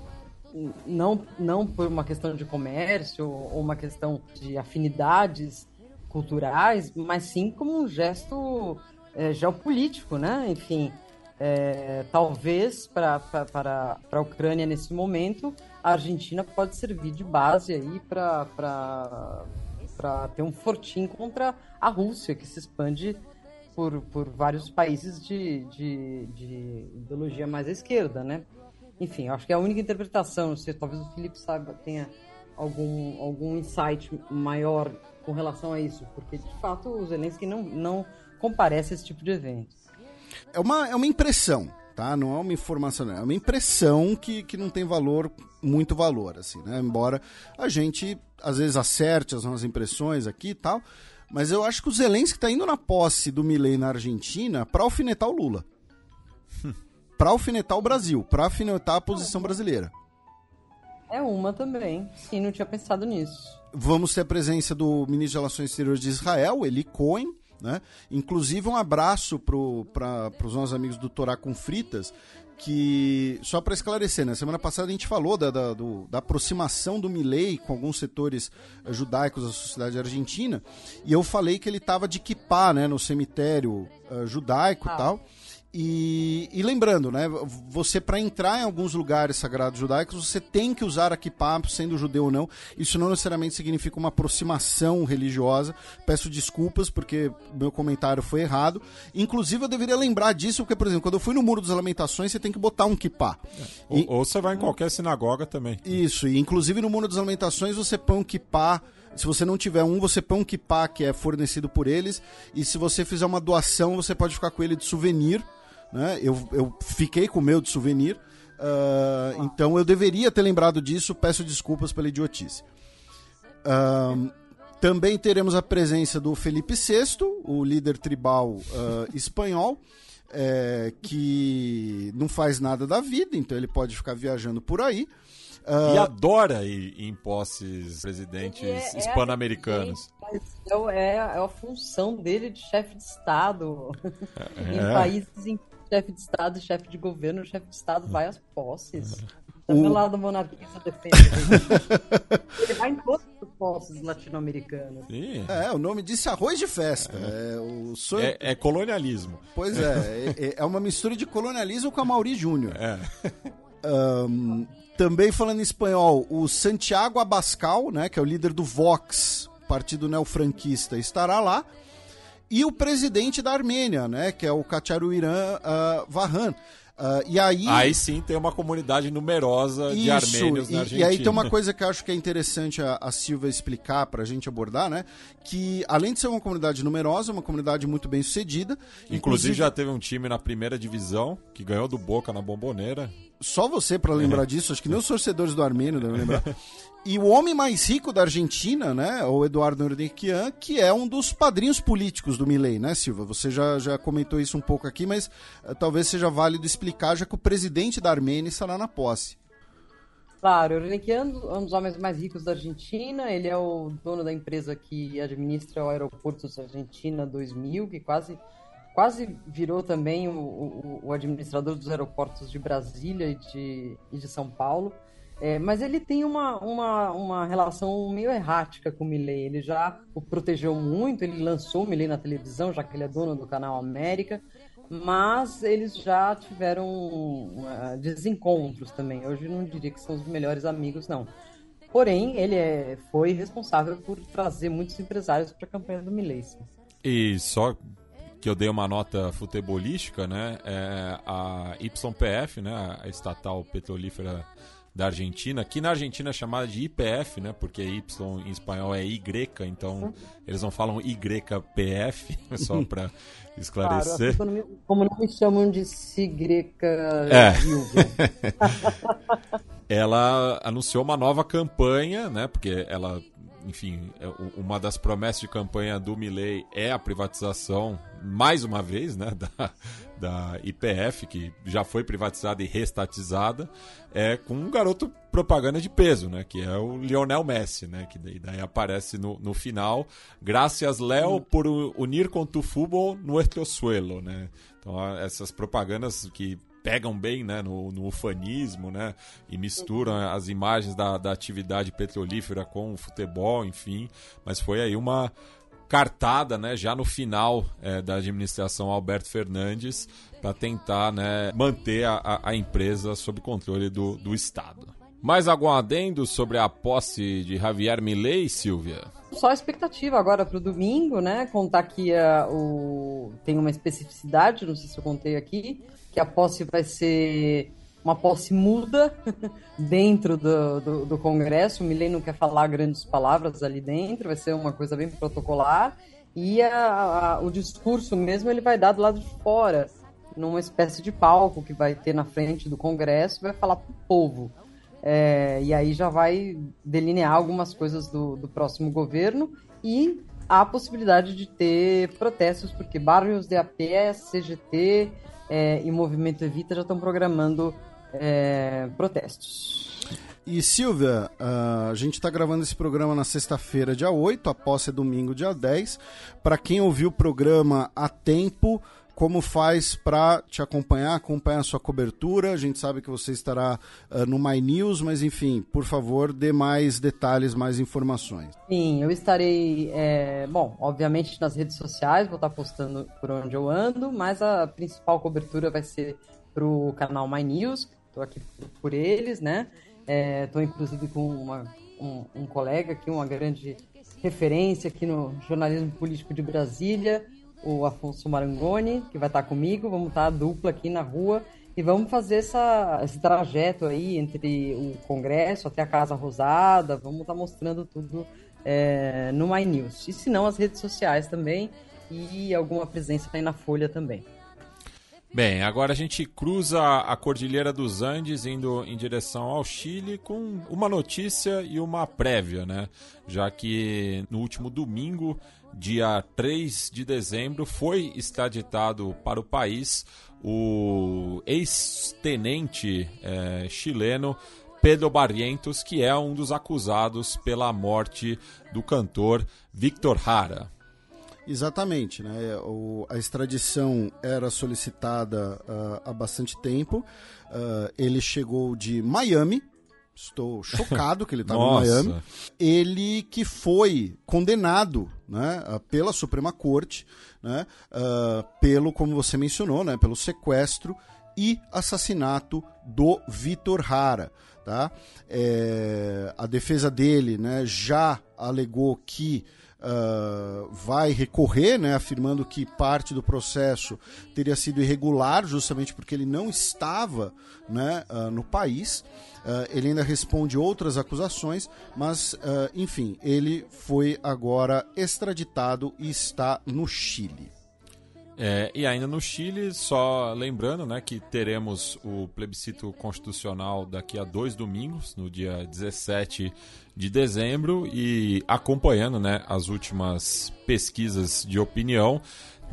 não, não por uma questão de comércio ou uma questão de afinidades culturais, mas sim como um gesto é, geopolítico, né? Enfim, é, talvez para a Ucrânia nesse momento, a Argentina pode servir de base aí para ter um fortim contra a Rússia, que se expande por, por vários países de, de, de ideologia mais à esquerda, né? Enfim, acho que é a única interpretação. Sei, talvez o Felipe saiba, tenha algum, algum insight maior com relação a isso, porque de fato o Zelensky não, não comparece a esse tipo de evento. É uma, é uma impressão, tá? Não é uma informação, não. é uma impressão que, que não tem valor, muito valor, assim, né? Embora a gente às vezes acerte as nossas impressões aqui e tal, mas eu acho que o Zelensky está indo na posse do Milley na Argentina para alfinetar o Lula. para alfinetar o Brasil, para alfinetar a posição brasileira. É uma também. Sim, não tinha pensado nisso. Vamos ter a presença do ministro de Relações Exteriores de Israel, Eli Cohen, né? Inclusive um abraço para os nossos amigos do Torá com Fritas, que, só para esclarecer, na né? semana passada a gente falou da, da, do, da aproximação do Milley com alguns setores uh, judaicos da sociedade argentina, e eu falei que ele estava de kippah, né, no cemitério uh, judaico e ah. tal, e, e, lembrando, né, você para entrar em alguns lugares sagrados judaicos, você tem que usar a kippah, sendo judeu ou não. Isso não necessariamente significa uma aproximação religiosa. Peço desculpas porque meu comentário foi errado. Inclusive eu deveria lembrar disso, porque por exemplo, quando eu fui no Muro das Lamentações, você tem que botar um kippah. É. Ou, ou, você vai em qualquer sinagoga também. Isso, e inclusive no Muro das Lamentações você põe um kippah se você não tiver um, você põe um kippah que é fornecido por eles. E se você fizer uma doação, você pode ficar com ele de souvenir né? Eu, eu fiquei com o meu de souvenir, uh, então eu deveria ter lembrado disso, peço desculpas pela idiotice. Uh, também teremos a presença do Felipe VI, o líder tribal uh, espanhol, é, que não faz nada da vida, então ele pode ficar viajando por aí. Uh, e adora ir em posses presidentes é, é hispano-americanos. É, é, é, a função dele de chefe de Estado é. em países em chefe de Estado e chefe de governo, o chefe de Estado vai às posses. Também o... lado da monarquia defende. Ele vai em todas as posses latino-americanas. É, o nome disse arroz de festa. É, é o sonho... é, é colonialismo. Pois é, é, é, uma mistura de colonialismo com a Mauri Júnior. É. Um, Também falando em espanhol, o Santiago Abascal, né, que é o líder do Vox, partido neofranquista, estará lá. E o presidente da Armênia, né, que é o Kacharuiran uh, Vahan. Uh, e aí... aí sim tem uma comunidade numerosa Isso, de armênios e, na Argentina. E aí tem uma coisa que eu acho que é interessante a, a Silva explicar para a gente abordar, né? Que além de ser uma comunidade numerosa, uma comunidade muito bem sucedida. Inclusive, inclusive já teve um time na primeira divisão que ganhou do Boca na Bomboneira. Só você para lembrar disso, acho que nem os torcedores do Armênio devem lembrar. E o homem mais rico da Argentina, né, o Eduardo Nordenquian, que é um dos padrinhos políticos do Milley, né, Silva? Você já, já comentou isso um pouco aqui, mas uh, talvez seja válido explicar, já que o presidente da Armênia estará na posse. Claro, o Nordenquian é um dos homens mais ricos da Argentina, ele é o dono da empresa que administra o aeroporto da Argentina 2000, que quase quase virou também o, o, o, administrador dos aeroportos de Brasília e de, e de São Paulo. É, mas ele tem uma, uma, uma relação meio errática com o Milley. Ele já o protegeu muito, ele lançou o Milley na televisão, já que ele é dono do canal América, mas eles já tiveram uh, desencontros também. Hoje não diria que são os melhores amigos, não. Porém, ele é, foi responsável por trazer muitos empresários para a campanha do Milley. E só que eu dei uma nota futebolística, né? É a YPF, né? A estatal petrolífera da Argentina, que na Argentina é chamada de IPF, né? Porque Y em espanhol é Y, então eles não falam YPF, só para esclarecer. Claro, como não me chamam de Sigreca é. ela anunciou uma nova campanha, né? Porque ela enfim, é, uma das promessas de campanha do Milley é a privatização, mais uma vez, né, da, da IPF, que já foi privatizada e restatizada, é com um garoto propaganda de peso, né, que é o Lionel Messi, né, que daí, daí aparece no, no final, graças Léo por unir com tu futebol nuestro suelo, né. Então essas propagandas que pegam bem né, no, no ufanismo, né? E misturam as imagens da, da atividade petrolífera com o futebol, enfim. Mas foi aí uma cartada, né, já no final é, da administração Alberto Fernandes, para tentar né, manter a, a empresa sob controle do, do Estado. Mais algum adendo sobre a posse de Javier Milei, Silvia? Só a expectativa agora para o domingo, né? Contar que uh, o... tem uma especificidade, não sei se eu contei aqui, que a posse vai ser uma posse muda dentro do, do, do Congresso. O Milley não quer falar grandes palavras ali dentro, vai ser uma coisa bem protocolar. E a, a, o discurso mesmo ele vai dar do lado de fora, numa espécie de palco que vai ter na frente do Congresso, vai falar para o povo. É, e aí já vai delinear algumas coisas do, do próximo governo e há a possibilidade de ter protestos, porque Barrios de AP, CGT, é, e Movimento Evita já estão programando é, protestos. E Silvia, uh, a gente está gravando esse programa na sexta-feira, dia 8, a posse é domingo, dia 10. Para quem ouviu o programa a tempo, como faz para te acompanhar, acompanhar a sua cobertura? A gente sabe que você estará uh, no My News, mas enfim, por favor, dê mais detalhes, mais informações. Sim, eu estarei, é, bom, obviamente nas redes sociais, vou estar postando por onde eu ando, mas a principal cobertura vai ser para o canal My News, aqui por eles, né? Estou é, inclusive com uma, um, um colega aqui, uma grande referência aqui no jornalismo político de Brasília, o Afonso Marangoni, que vai estar comigo. Vamos estar dupla aqui na rua e vamos fazer essa, esse trajeto aí entre o Congresso até a Casa Rosada. Vamos estar mostrando tudo é, no My News. E se não, as redes sociais também e alguma presença aí na Folha também. Bem, agora a gente cruza a Cordilheira dos Andes indo em direção ao Chile com uma notícia e uma prévia, né? Já que no último domingo dia 3 de dezembro, foi extraditado para o país o ex-tenente é, chileno Pedro Barrientos, que é um dos acusados pela morte do cantor Victor Hara. Exatamente, né? O, a extradição era solicitada uh, há bastante tempo. Uh, ele chegou de Miami, Estou chocado que ele estava em Miami. Ele que foi condenado né, pela Suprema Corte, né, uh, pelo, como você mencionou, né, pelo sequestro e assassinato do Vitor Hara. Tá? É, a defesa dele né, já alegou que uh, vai recorrer, né, afirmando que parte do processo teria sido irregular, justamente porque ele não estava né, uh, no país. Uh, ele ainda responde outras acusações, mas, enfim, ele foi agora extraditado e está no Chile. É, e ainda no Chile, só lembrando né, que teremos o plebiscito constitucional daqui a dois domingos, no dia 17 de dezembro, e acompanhando né, as últimas pesquisas de opinião,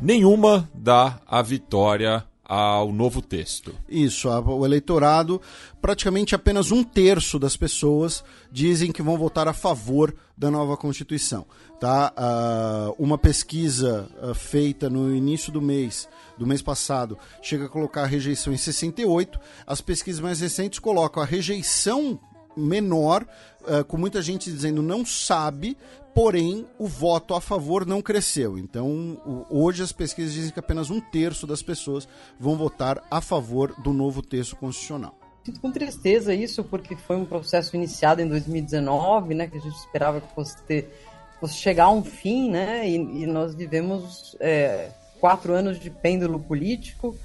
nenhuma dá a vitória ao novo texto. Isso, o eleitorado, praticamente apenas um terço das pessoas dizem que vão votar a favor da nova Constituição. Tá? Uh, uma pesquisa uh, feita no início do mês, do mês passado, chega a colocar a rejeição em 68. As pesquisas mais recentes colocam a rejeição menor, uh, com muita gente dizendo não sabe, porém o voto a favor não cresceu. Então, hoje as pesquisas dizem que apenas um terço das pessoas vão votar a favor do novo texto constitucional. Sinto com tristeza isso, porque foi um processo iniciado em 2019, né, que a gente esperava que fosse, ter, chegar a um fim, né, e, e nós vivemos é, quatro anos de pêndulo político,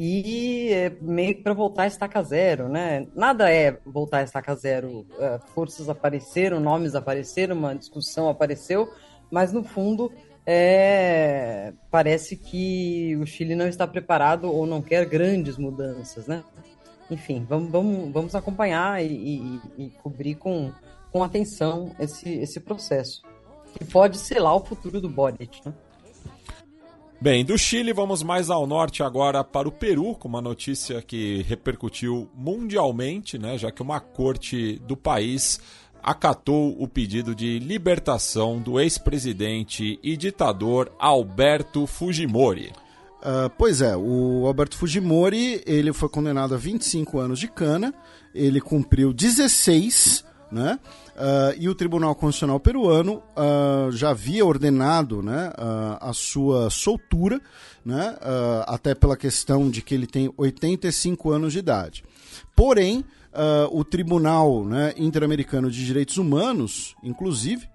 e é meio que para voltar a estaca zero, né? Nada é voltar a estaca zero. É, forças apareceram, nomes apareceram, uma discussão apareceu, mas no fundo é, parece que o Chile não está preparado ou não quer grandes mudanças, né? Enfim, vamos, vamos, vamos acompanhar cobrir com, com atenção esse, esse processo, que pode selar o futuro do Boric, né? Bem, do Chile vamos mais ao norte agora para o Peru, com uma notícia que repercutiu mundialmente, né, já que uma corte do país acatou o pedido de libertação do ex-presidente e ditador Alberto Fujimori. Uh, pois é, o Alberto Fujimori ele foi condenado a 25 anos de cana, ele cumpriu 16 né? Uh, e o Tribunal Constitucional peruano uh, já havia ordenado né, uh, a sua soltura, né, até pela questão de que ele tem 85 anos de idade. Porém, o Tribunal né, Interamericano de Direitos Humanos, inclusive,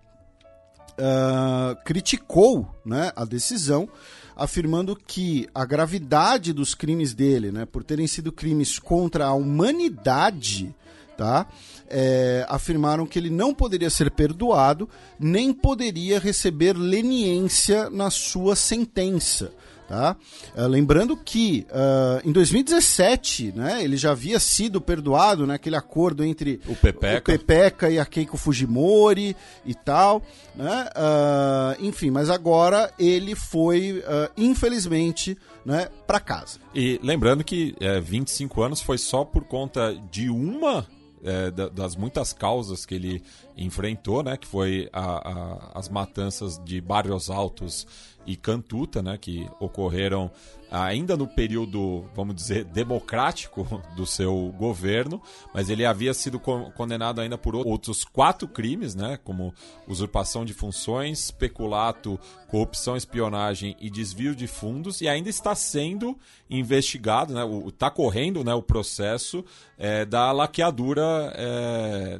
criticou né, a decisão, afirmando que a gravidade dos crimes dele, né, por terem sido crimes contra a humanidade, tá? É, afirmaram que ele não poderia ser perdoado, nem poderia receber leniência na sua sentença. Tá? Uh, lembrando que uh, em 2017 né, ele já havia sido perdoado naquele né, acordo entre o Pepeca. o Pepeca e a Keiko Fujimori e tal. Né? Uh, enfim, mas agora ele foi, infelizmente, né, para casa. E lembrando que é, 25 anos foi só por conta de uma é, das muitas causas que ele enfrentou, né, que foi a, a, as matanças de Barrios Altos e Cantuta, né, que ocorreram ainda no período, vamos dizer, democrático do seu governo, mas ele havia sido condenado ainda por outros quatro crimes, né, como usurpação de funções, peculato, corrupção, espionagem e desvio de fundos, e ainda está sendo investigado, né, está correndo né, o processo é, da laqueadura é,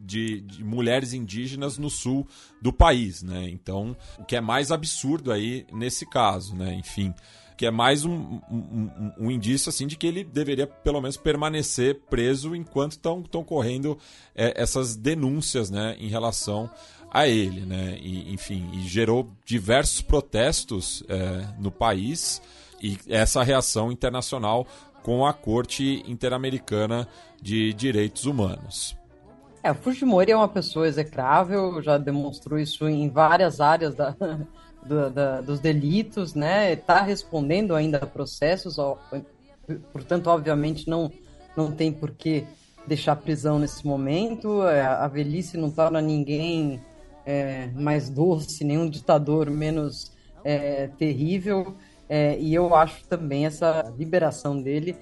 de, de, mulheres indígenas no sul do país, né? Então, o que é mais absurdo aí nesse caso, né? Enfim, que é mais um, um, um, um, indício assim de que ele deveria pelo menos permanecer preso enquanto estão correndo é, essas denúncias né, em relação a ele. Né? E, enfim, e gerou diversos protestos é, no país e essa reação internacional com a Corte Interamericana de Direitos Humanos. É, Fujimori é uma pessoa execrável, já demonstrou isso em várias áreas da, do, da, dos delitos, né? Está respondendo ainda a processos, ó, portanto, obviamente, não, não tem por que deixar prisão nesse momento. É, a velhice não torna ninguém é, mais doce, nenhum ditador menos é, terrível. É, e eu acho também essa liberação dele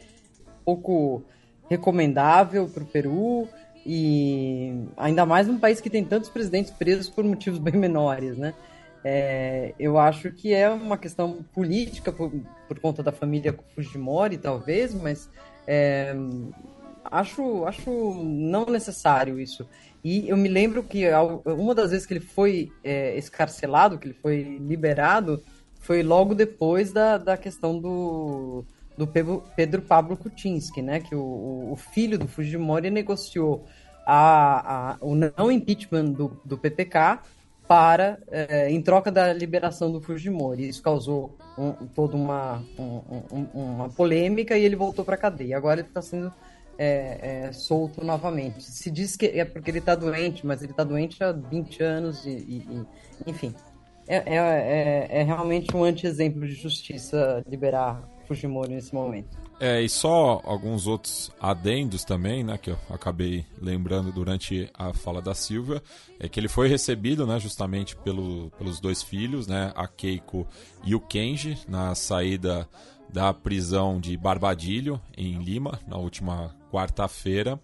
pouco recomendável para o Peru. E ainda mais num país que tem tantos presidentes presos por motivos bem menores, né? É, eu acho que é uma questão política por, por conta da família Fujimori, talvez, mas é, acho, acho não necessário isso. E eu me lembro que uma das vezes que ele foi é, escarcelado, que ele foi liberado, foi logo depois da, da questão do, do Pedro Pablo Kuczynski, né? Que o, o filho do Fujimori negociou a, a, o não impeachment do, do PPK para é, em troca da liberação do Fujimori. Isso causou um, toda uma, um, uma polêmica e ele voltou para a cadeia. Agora ele está sendo é, é, solto novamente. Se diz que é porque ele está doente, mas ele está doente há 20 anos e, e, e enfim. É, é, é, é realmente um anti-exemplo de justiça liberar Fujimori nesse momento. É, e só alguns outros adendos também, né, que eu acabei lembrando durante a fala da Silvia, é que ele foi recebido, né, justamente pelo, pelos dois filhos, né, a Keiko e o Kenji, na saída da prisão de Barbadilho, em Lima, na última quarta-feira.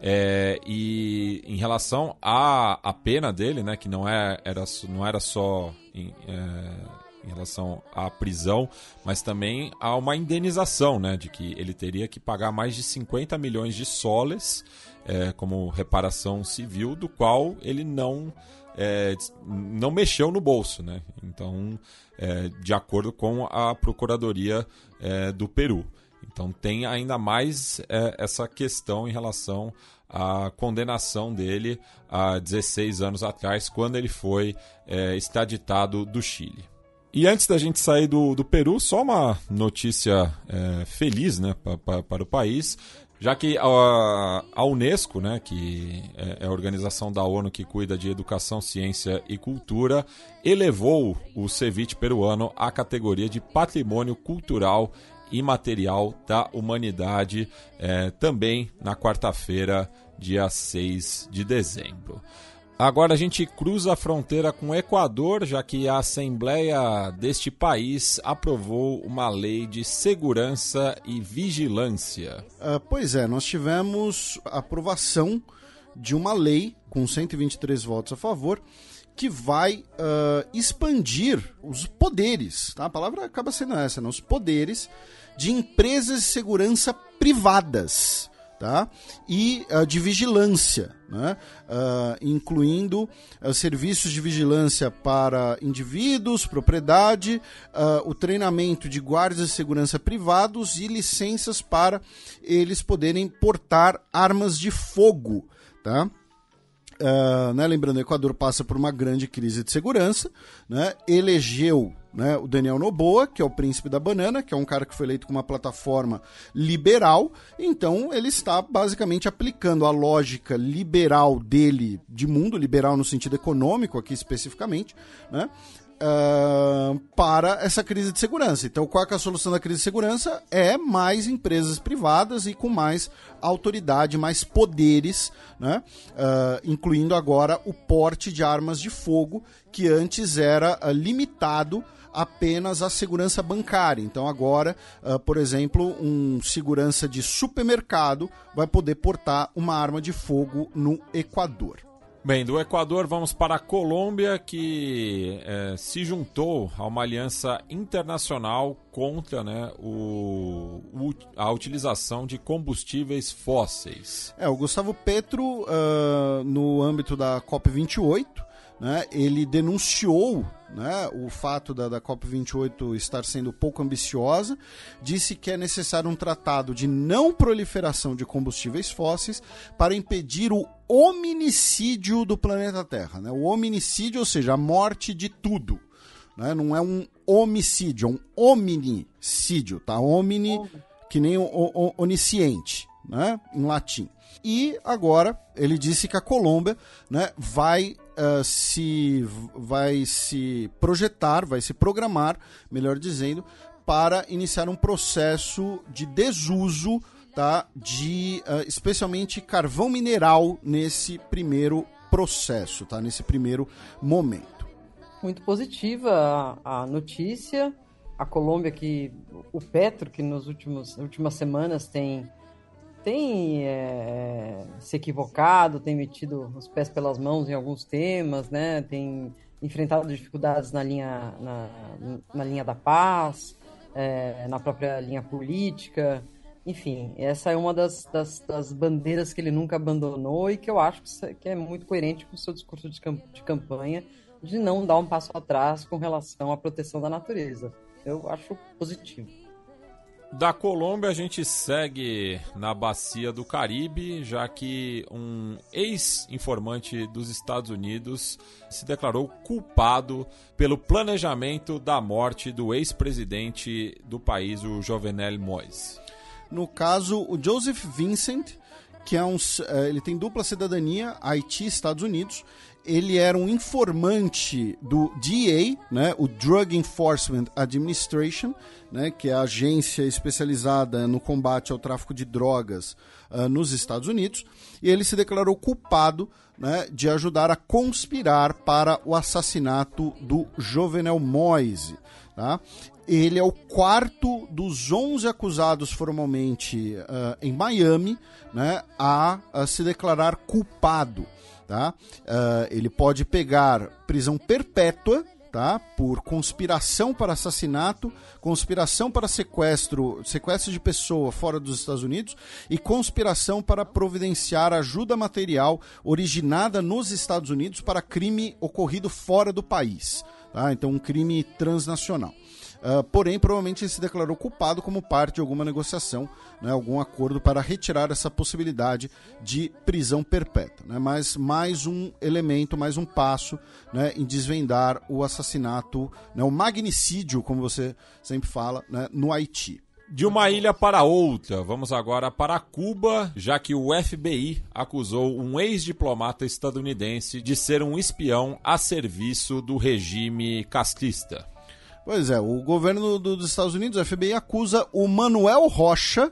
É, e em relação à, à pena dele, né, que não, é, era, não era só em, é, em relação à prisão, mas também há uma indenização, né, de que ele teria que pagar mais de 50 milhões de soles é, como reparação civil, do qual ele não é, não mexeu no bolso, né? Então, é, de acordo com a Procuradoria é, do Peru. Então, tem ainda mais é, essa questão em relação à condenação dele há 16 anos atrás, quando ele foi é, extraditado do Chile. E antes da gente sair do, do Peru, só uma notícia é, feliz né, para o país, já que a, a Unesco, né, que é, é a organização da ONU que cuida de educação, ciência e cultura, elevou o ceviche peruano à categoria de patrimônio cultural imaterial da humanidade, é, também na quarta-feira, dia 6 de dezembro. Agora a gente cruza a fronteira com o Equador, já que a Assembleia deste país aprovou uma lei de segurança e vigilância. Uh, pois é, nós tivemos aprovação de uma lei com 123 votos a favor que vai uh, expandir os poderes, tá? A palavra acaba sendo essa, né? os poderes de empresas de segurança privadas tá? e uh, de vigilância, né? Uh, incluindo uh, serviços de vigilância para indivíduos, propriedade, o treinamento de guardas de segurança privados e licenças para eles poderem portar armas de fogo. Tá? Né, lembrando, o Equador passa por uma grande crise de segurança, né, elegeu né, o Daniel Noboa, que é o príncipe da banana, que é um cara que foi eleito com uma plataforma liberal, então ele está basicamente aplicando a lógica liberal dele, de mundo liberal no sentido econômico aqui especificamente, né, uh, para essa crise de segurança. Então, qual é a solução da crise de segurança? É mais empresas privadas e com mais autoridade, mais poderes, né? Uh, incluindo agora o porte de armas de fogo, que antes era uh, limitado apenas à segurança bancária. Então agora, uh, por exemplo, um segurança de supermercado vai poder portar uma arma de fogo no Equador. Bem, do Equador vamos para a Colômbia, que é, se juntou a uma aliança internacional contra né, o, o, a utilização de combustíveis fósseis. É, o Gustavo Petro, uh, no âmbito da COP28, né, ele denunciou né, o fato da, da COP28 estar sendo pouco ambiciosa, disse que é necessário um tratado de não proliferação de combustíveis fósseis para impedir o hominicídio do planeta Terra. Né? O hominicídio, ou seja, a morte de tudo. Né? Não é um homicídio, é um hominicídio, tá? Homini, que nem o, o, onisciente, né? em latim. E agora ele disse que a Colômbia né, vai uh, se vai se projetar, vai se programar, melhor dizendo, para iniciar um processo de desuso tá, de uh, especialmente carvão mineral nesse primeiro processo, tá, nesse primeiro momento. Muito positiva a, a notícia. A Colômbia que o Petro que nos últimos últimas semanas tem tem é, se equivocado, tem metido os pés pelas mãos em alguns temas, né? Tem enfrentado dificuldades na linha, na, na linha da paz, é, na própria linha política. enfim, essa é uma das, das, das, bandeiras que ele nunca abandonou e que eu acho que é muito coerente com o seu discurso de, camp de campanha de não dar um passo atrás com relação à proteção da natureza. Eu acho positivo. Da Colômbia, a gente segue na bacia do Caribe, já que um ex-informante dos Estados Unidos se declarou culpado pelo planejamento da morte do ex-presidente do país, o Jovenel Moïse. No caso, o Joseph Vincent, que é um, eh, ele tem dupla cidadania, Haiti e Estados Unidos, ele era um informante do DEA, né, o Drug Enforcement Administration, né, que é a agência especializada no combate ao tráfico de drogas uh, nos Estados Unidos, e ele se declarou culpado né, de ajudar a conspirar para o assassinato do Jovenel Moise. Tá? Ele é o quarto dos 11 acusados formalmente uh, em Miami né, a, a se declarar culpado. Tá? Uh, ele pode pegar prisão perpétua tá? por conspiração para assassinato, conspiração para sequestro, sequestro de pessoa fora dos Estados Unidos e conspiração para providenciar ajuda material originada nos Estados Unidos para crime ocorrido fora do país. Tá? Então, um crime transnacional. Uh, porém, provavelmente ele se declarou culpado como parte de alguma negociação, né, algum acordo para retirar essa possibilidade de prisão perpétua. Né, mas mais um elemento, mais um passo né, em desvendar o assassinato, né, o magnicídio, como você sempre fala, né, no Haiti. De uma ilha para outra, vamos agora para Cuba, já que o FBI acusou um ex-diplomata estadunidense de ser um espião a serviço do regime castrista. Pois é, o governo do, dos Estados Unidos, o FBI, acusa o Manuel Rocha,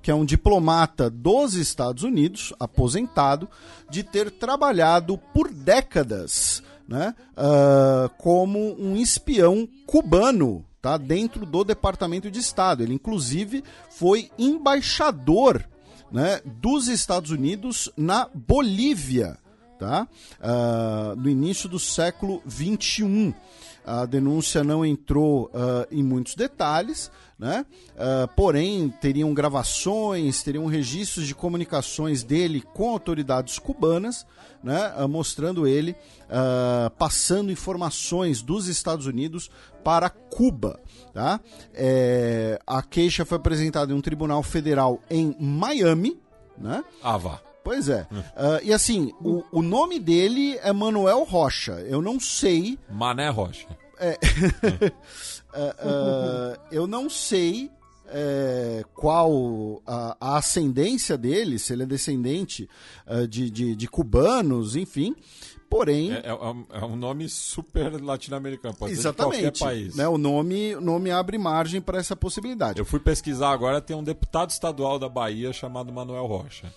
que é um diplomata dos Estados Unidos, aposentado, de ter trabalhado por décadas né, uh, como um espião cubano tá, dentro do Departamento de Estado. Ele, inclusive, foi embaixador né, dos Estados Unidos na Bolívia, tá, uh, no início do século XXI. A denúncia não entrou uh, em muitos detalhes, né? Uh, porém, teriam gravações, teriam registros de comunicações dele com autoridades cubanas, né? Uh, mostrando ele passando informações dos Estados Unidos para Cuba. Tá? É, a queixa foi apresentada em um tribunal federal em Miami. Né? Ah, vá. Pois é. Uh, e assim, o, o nome dele é Manuel Rocha. Eu não sei. Mané Rocha. É. uh, uh, eu não sei é, qual a, a, ascendência dele, se ele é descendente uh, de, de, de, cubanos, enfim. Porém. É, é, é um nome super latino-americano, pode exatamente, ser de qualquer país. Né, o, nome, o nome abre margem para essa possibilidade. Eu fui pesquisar agora, tem um deputado estadual da Bahia chamado Manuel Rocha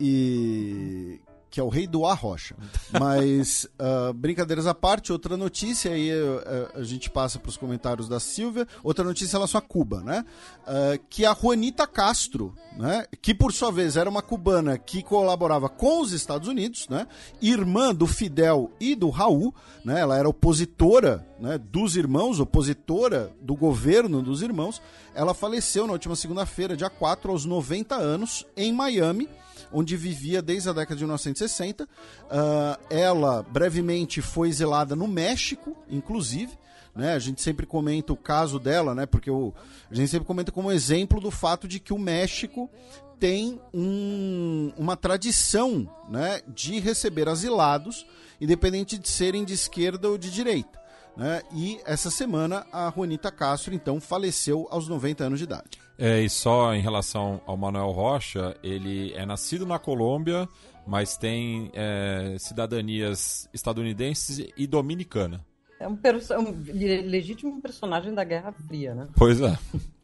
e que é o rei do arrocha. Mas, uh, brincadeiras à parte, outra notícia, aí uh, a gente passa para os comentários da Silvia, outra notícia em relação a Cuba, né? Uh, que a Juanita Castro, né? que por sua vez era uma cubana que colaborava com os Estados Unidos, né? irmã do Fidel e do Raul, né? ela era opositora né? dos irmãos, opositora do governo dos irmãos, ela faleceu na última segunda-feira, dia 4, aos 90 anos, em Miami, onde vivia desde a década de 1960. Uh, ah, ela brevemente foi exilada no México, inclusive. Né? A gente sempre comenta o caso dela, né? Porque o, a gente sempre comenta como exemplo do fato de que o México tem um, uma tradição né, de receber asilados, independente de serem de esquerda ou de direita. Né? E essa semana a Juanita Castro então faleceu aos 90 anos de idade. É, e só em relação ao Manuel Rocha, ele é nascido na Colômbia, mas tem é, cidadanias estadunidenses e dominicana. É um, é um, legítimo personagem da Guerra Fria, né? Pois é.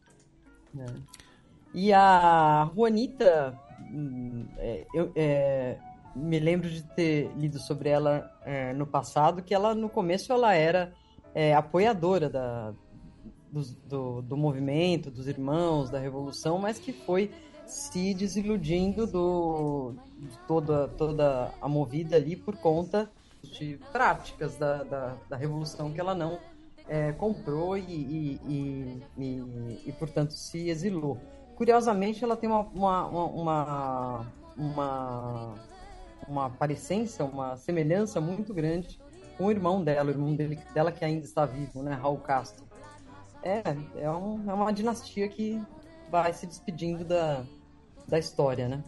é. E a Juanita, é, eu é, me lembro de ter lido sobre ela é, no passado, que ela no começo ela era é, apoiadora da, do, do, do, movimento, dos irmãos, da revolução, mas que foi se desiludindo do, de toda, toda a movida ali por conta de práticas da, da, da revolução que ela não é, comprou e, e, e, e, portanto, se exilou. curiosamente, ela tem uma, uma, uma, uma, uma parecência, uma semelhança muito grande com o irmão dela, o irmão dele, dela que ainda está vivo, né, Raul Castro. É, é, um, é uma dinastia que vai se despedindo da, da história, né?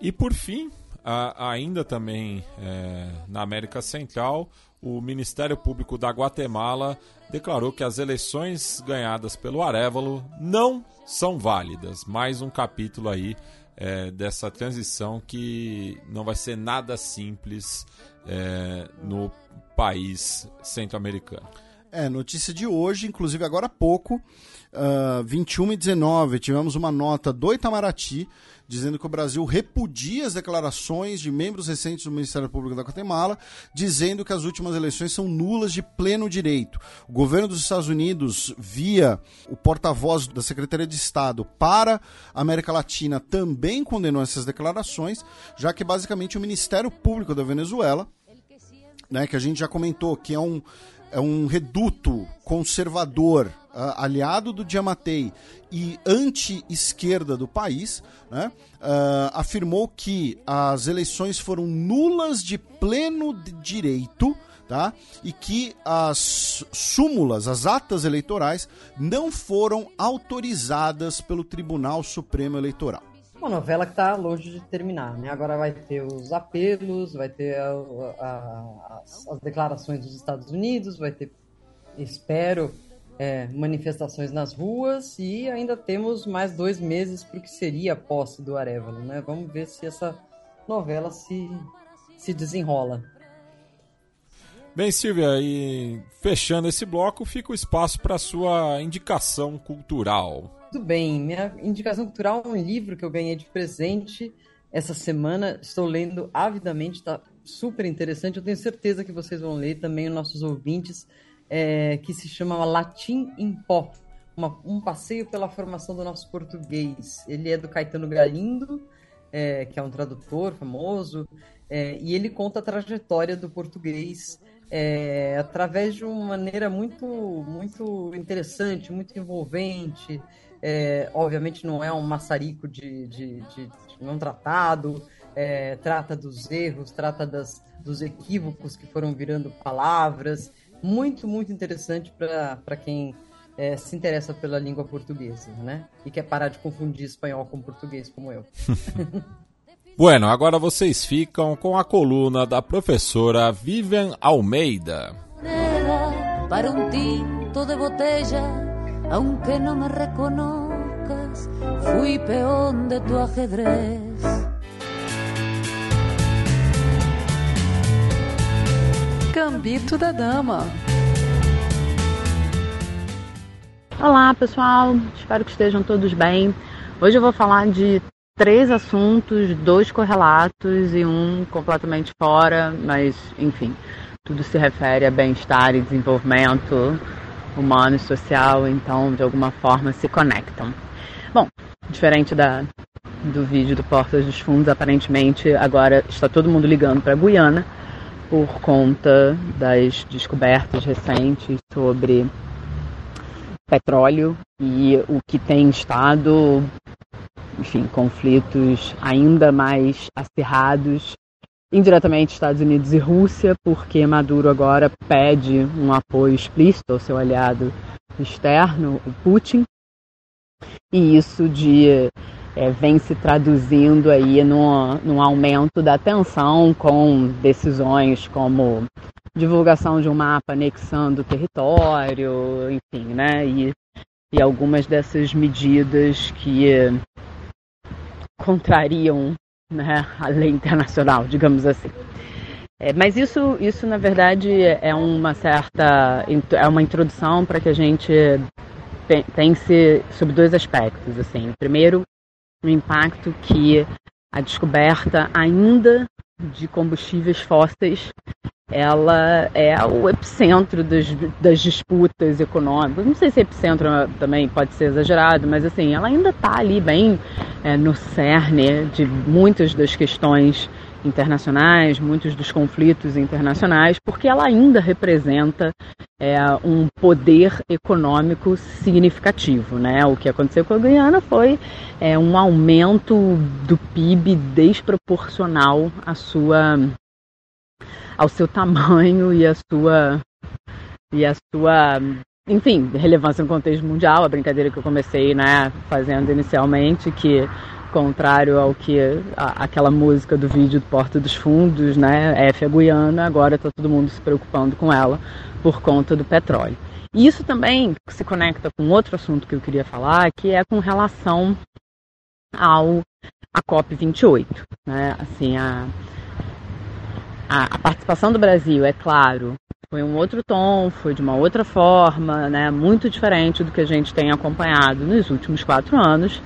E por fim, a, ainda também é, na América Central, o Ministério Público da Guatemala declarou que as eleições ganhadas pelo Arevalo não são válidas. Mais um capítulo aí é, dessa transição que não vai ser nada simples é, no país centro-americano. É, notícia de hoje, inclusive agora há pouco, uh, 21 e 19, tivemos uma nota do Itamaraty dizendo que o Brasil repudia as declarações de membros recentes do Ministério Público da Guatemala, dizendo que as últimas eleições são nulas de pleno direito. O governo dos Estados Unidos, via o porta-voz da Secretaria de Estado para a América Latina, também condenou essas declarações, já que basicamente o Ministério Público da Venezuela, né, que a gente já comentou que é um é um reduto conservador, uh, aliado do Diamatei e anti-esquerda do país, né, uh, afirmou que as eleições foram nulas de pleno direito. Tá? E que as súmulas, as atas eleitorais, não foram autorizadas pelo Tribunal Supremo Eleitoral uma novela que está longe de terminar, né? Agora vai ter os apelos, vai ter a, a, as, as, declarações dos Estados Unidos, vai ter, espero, é, manifestações nas ruas e ainda temos mais dois meses para o que seria a posse do Arevalo, né? Vamos ver se essa novela se, se desenrola. Bem, Silvia, e fechando esse bloco, fica o espaço para sua indicação cultural. Muito bem, minha indicação cultural é um livro que eu ganhei de presente essa semana. Estou lendo avidamente, está super interessante. Eu tenho certeza que vocês vão ler também, os nossos ouvintes, é, que se chama Latim em Pó. Uma, um passeio pela formação do nosso português. Ele é do Caetano Galindo, é, que é um tradutor famoso, é, e ele conta a trajetória do português é, através de uma maneira muito, muito interessante, muito envolvente. É, obviamente não é um maçarico de, de, de, de não tratado, é, trata dos erros, trata das, dos equívocos que foram virando palavras. Muito, muito interessante para quem é, se interessa pela língua portuguesa, né? E quer parar de confundir espanhol com português, como eu. bueno, agora vocês ficam com a coluna da professora Vivian Almeida. Para um tinto de botella aunque no me reconozcas, fui peón de tu ajedrez. Gambito da Dama. Olá pessoal, espero que estejam todos bem. Hoje eu vou falar de três assuntos, dois correlatos e um completamente fora, mas enfim, tudo se refere a bem-estar e desenvolvimento humano e social, então de alguma forma se conectam. Bom, diferente da, do vídeo do Portas dos Fundos, aparentemente agora está todo mundo ligando para a Guiana por conta das descobertas recentes sobre petróleo e o que tem estado, enfim, conflitos ainda mais acirrados indiretamente Estados Unidos e Rússia, porque Maduro agora pede um apoio explícito ao seu aliado externo, o Putin, e isso de é, vem se traduzindo aí no, no aumento da tensão com decisões como divulgação de um mapa anexando território, enfim, né? E, e algumas dessas medidas que contrariam né, a lei internacional, digamos assim. É, mas isso, isso, na verdade, é uma certa. é uma introdução para que a gente pense sobre dois aspectos. Assim. Primeiro, o impacto que a descoberta ainda de combustíveis fósseis ela é o epicentro das, das, disputas econômicas. Não sei se epicentro também pode ser exagerado, mas assim, ela ainda está ali bem é, no cerne de muitas das questões internacionais, muitos dos conflitos internacionais, porque ela ainda representa é, um poder econômico significativo. Né? O que aconteceu com a Guiana foi é, um aumento do PIB desproporcional à sua, ao seu tamanho e à sua, e à sua enfim, relevância no contexto mundial, a brincadeira que eu comecei né, fazendo inicialmente, que contrário ao que a, aquela música do vídeo do Porta dos Fundos, né? F é Guiana, agora está todo mundo se preocupando com ela por conta do petróleo. E isso também se conecta com outro assunto que eu queria falar, que é com relação ao a COP 28, né? Assim, a, a, a participação do Brasil, é claro, foi um outro tom, foi de uma outra forma, né? Muito diferente do que a gente tem acompanhado nos últimos quatro anos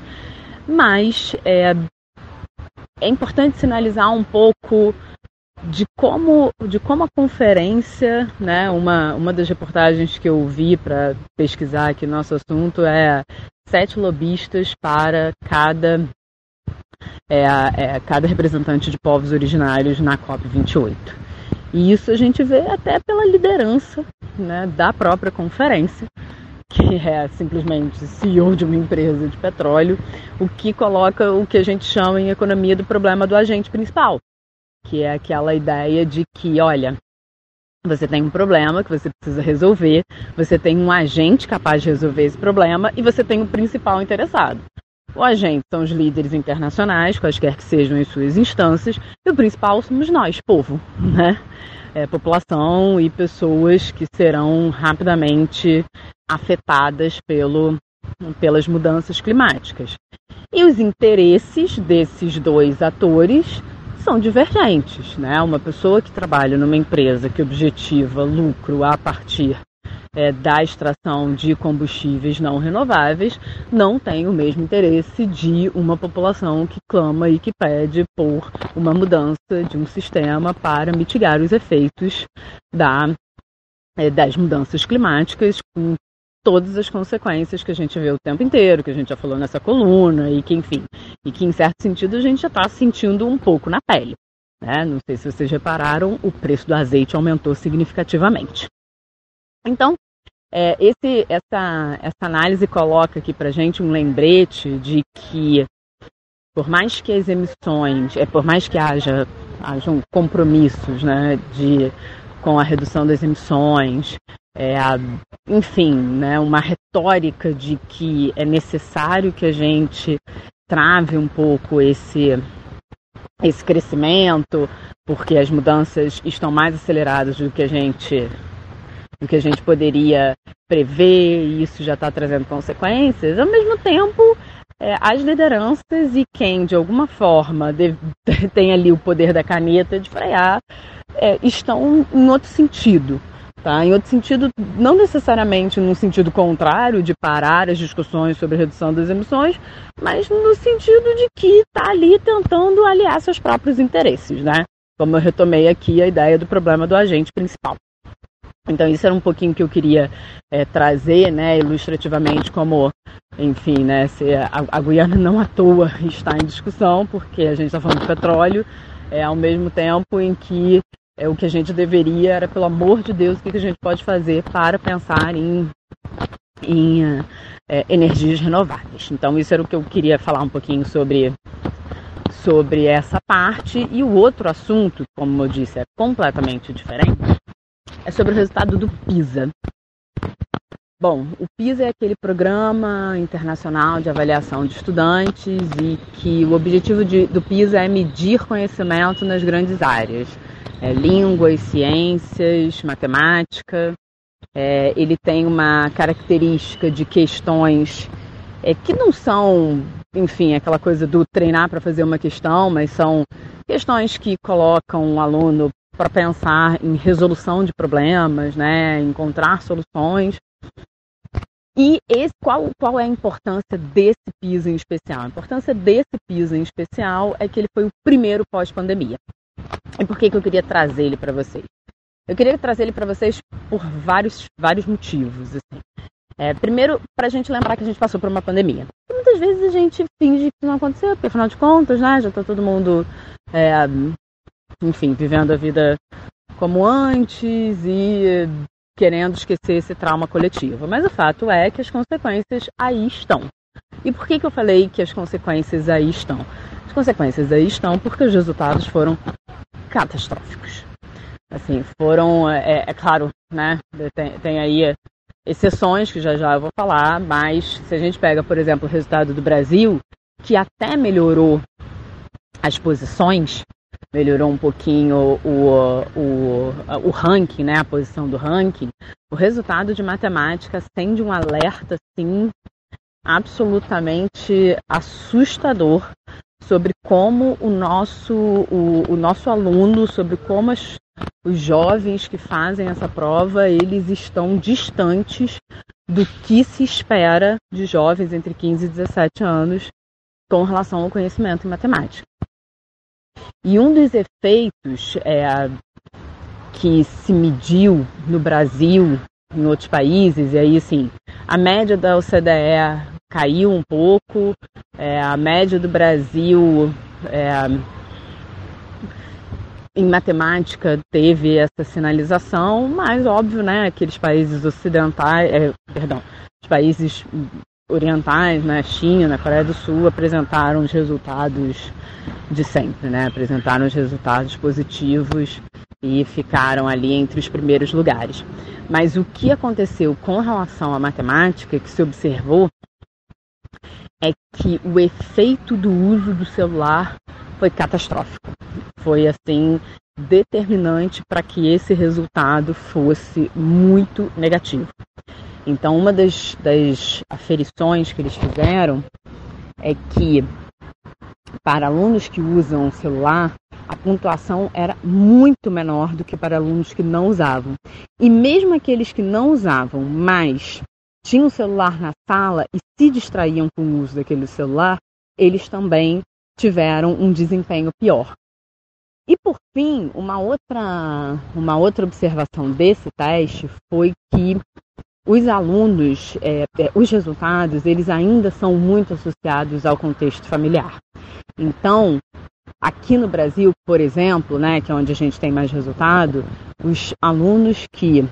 mas é, é importante sinalizar um pouco de como, de como a conferência, né, uma, uma das reportagens que eu vi para pesquisar aqui nosso assunto é sete lobistas para cada, é, é, cada representante de povos originários na COP28. E isso a gente vê até pela liderança né, da própria conferência, que é simplesmente CEO de uma empresa de petróleo, o que coloca o que a gente chama em economia do problema do agente principal, que é aquela ideia de que, olha, você tem um problema que você precisa resolver, você tem um agente capaz de resolver esse problema e você tem o principal interessado. O agente são os líderes internacionais, quaisquer que sejam as suas instâncias, e o principal somos nós, povo, né? É, população e pessoas que serão rapidamente afetadas pelo, pelas mudanças climáticas. E os interesses desses dois atores são divergentes. Né? Uma pessoa que trabalha numa empresa que objetiva lucro a partir é, da extração de combustíveis não renováveis não tem o mesmo interesse de uma população que clama e que pede por uma mudança de um sistema para mitigar os efeitos da, é, das mudanças climáticas, com todas as consequências que a gente vê o tempo inteiro, que a gente já falou nessa coluna, e que, enfim, e que em certo sentido a gente já está sentindo um pouco na pele. Né? Não sei se vocês repararam, o preço do azeite aumentou significativamente. Então, é, esse, essa, essa análise coloca aqui para gente um lembrete de que, por mais que as emissões, é, por mais que haja hajam compromissos né, de, com a redução das emissões, é, enfim, né, uma retórica de que é necessário que a gente trave um pouco esse, esse crescimento, porque as mudanças estão mais aceleradas do que a gente do que a gente poderia prever e isso já está trazendo consequências. Ao mesmo tempo, é, as lideranças e quem de alguma forma tem ali o poder da caneta de frear é, estão em outro sentido. Tá? Em outro sentido, não necessariamente no sentido contrário de parar as discussões sobre redução das emissões, mas no sentido de que está ali tentando aliar seus próprios interesses, né? Como eu retomei aqui a ideia do problema do agente principal. Então isso era um pouquinho que eu queria é, trazer, né, ilustrativamente, como, enfim, né, se a, a Guiana não à toa está em discussão, porque a gente está falando de petróleo, é, ao mesmo tempo em que é, o que a gente deveria era, pelo amor de Deus, o que a gente pode fazer para pensar em, em é, energias renováveis. Então, isso era o que eu queria falar um pouquinho sobre, sobre essa parte. E o outro assunto, como eu disse, é completamente diferente, é sobre o resultado do PISA. Bom, o PISA é aquele programa internacional de avaliação de estudantes e que o objetivo de, do PISA é medir conhecimento nas grandes áreas é, línguas, ciências, matemática. É, ele tem uma característica de questões é, que não são, enfim, aquela coisa do treinar para fazer uma questão, mas são questões que colocam o aluno para pensar em resolução de problemas, né, encontrar soluções. E esse, qual, qual é a importância desse piso em especial? A importância desse piso em especial é que ele foi o primeiro pós-pandemia. E por que, que eu queria trazer ele para vocês? Eu queria trazer ele para vocês por vários, vários motivos. Assim. É, primeiro, para a gente lembrar que a gente passou por uma pandemia. E muitas vezes a gente finge que não aconteceu, porque afinal de contas, né, já está todo mundo é, enfim, vivendo a vida como antes e querendo esquecer esse trauma coletivo. Mas o fato é que as consequências aí estão. E por que, que eu falei que as consequências aí estão? As consequências aí estão porque os resultados foram catastróficos. Assim, foram, é, é claro, né? Tem, tem aí exceções que já já eu vou falar, mas se a gente pega, por exemplo, o resultado do Brasil, que até melhorou as posições, melhorou um pouquinho o, o, o ranking, né, a posição do ranking, o resultado de matemática acende um alerta, assim, absolutamente assustador sobre como o nosso, o, o nosso aluno, sobre como as, os jovens que fazem essa prova, eles estão distantes do que se espera de jovens entre 15 e 17 anos com relação ao conhecimento em matemática. E um dos efeitos é, que se mediu no Brasil, em outros países, e aí assim, a média da OCDE caiu um pouco, é, a média do Brasil é, em matemática teve essa sinalização, mas óbvio, né, aqueles países ocidentais, é, perdão, os países orientais, na né, China, na Coreia do Sul, apresentaram os resultados de sempre, né? Apresentaram os resultados positivos e ficaram ali entre os primeiros lugares. Mas o que aconteceu com relação à matemática que se observou é que o efeito do uso do celular foi catastrófico. Foi assim determinante para que esse resultado fosse muito negativo. Então, uma das, das aferições que eles fizeram é que para alunos que usam o celular, a pontuação era muito menor do que para alunos que não usavam. E mesmo aqueles que não usavam, mas tinham o celular na sala e se distraíam com o uso daquele celular, eles também tiveram um desempenho pior. E por fim, uma outra, uma outra observação desse teste foi que os alunos, é, é, os resultados, eles ainda são muito associados ao contexto familiar. Então, aqui no Brasil, por exemplo, né, que é onde a gente tem mais resultado, os alunos que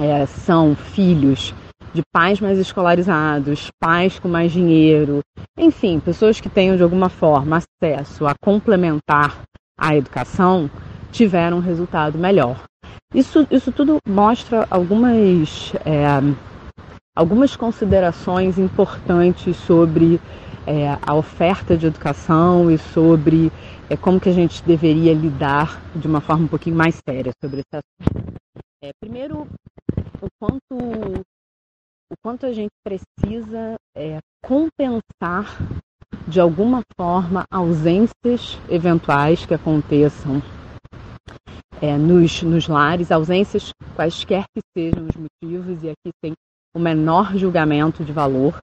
é, são filhos de pais mais escolarizados, pais com mais dinheiro, enfim, pessoas que tenham de alguma forma acesso a complementar a educação, tiveram um resultado melhor. Isso, isso tudo mostra algumas, é, algumas considerações importantes sobre é, a oferta de educação e sobre é, como que a gente deveria lidar de uma forma um pouquinho mais séria sobre esse assunto. É, primeiro, o quanto, o quanto a gente precisa é, compensar de alguma forma ausências eventuais que aconteçam é, nos, nos lares, ausências quaisquer que sejam os motivos, e aqui tem o menor julgamento de valor.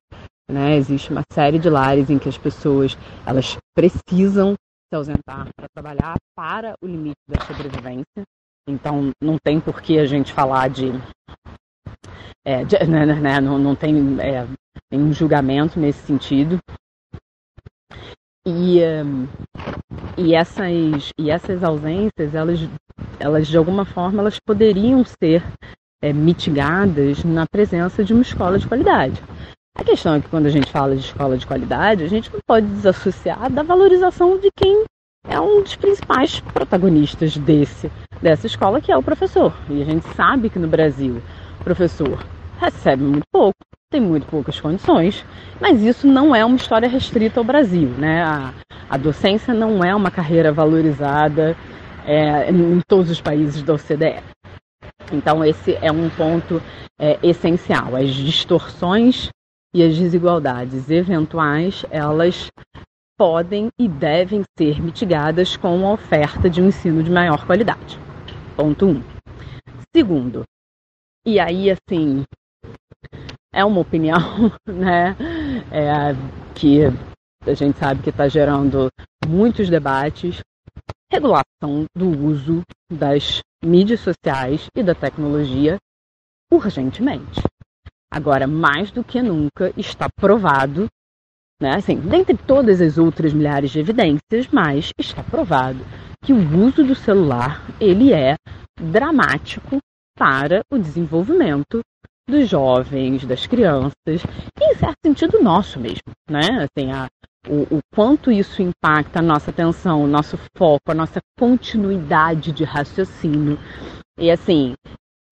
Né? Existe uma série de lares em que as pessoas elas precisam se ausentar para trabalhar para o limite da sobrevivência. Então não tem por que a gente falar de. É, de né, né, né não, não tem é, nenhum julgamento nesse sentido. E, um, e, essas, e essas ausências, elas, elas de alguma forma, elas poderiam ser é, mitigadas na presença de uma escola de qualidade. A questão é que quando a gente fala de escola de qualidade, a gente não pode desassociar da valorização de quem é um dos principais protagonistas desse, dessa escola, que é o professor. E a gente sabe que no Brasil o professor recebe muito pouco, tem muito poucas condições, mas isso não é uma história restrita ao Brasil, né? A, a docência não é uma carreira valorizada é, em todos os países da OCDE. Então esse é um ponto é, essencial. As distorções e as desigualdades eventuais, elas podem e devem ser mitigadas com a oferta de um ensino de maior qualidade. Ponto 1. Um. Segundo, e aí assim, é uma opinião, né? É, que a gente sabe que está gerando muitos debates. Regulação do uso das mídias sociais e da tecnologia urgentemente. Agora, mais do que nunca, está provado, né? Assim, dentre todas as outras milhares de evidências, mas está provado que o uso do celular ele é dramático para o desenvolvimento dos jovens, das crianças, e em certo sentido nosso mesmo, né? Assim, a, o, o, quanto isso impacta a nossa atenção, o nosso foco, a nossa continuidade de raciocínio. E assim,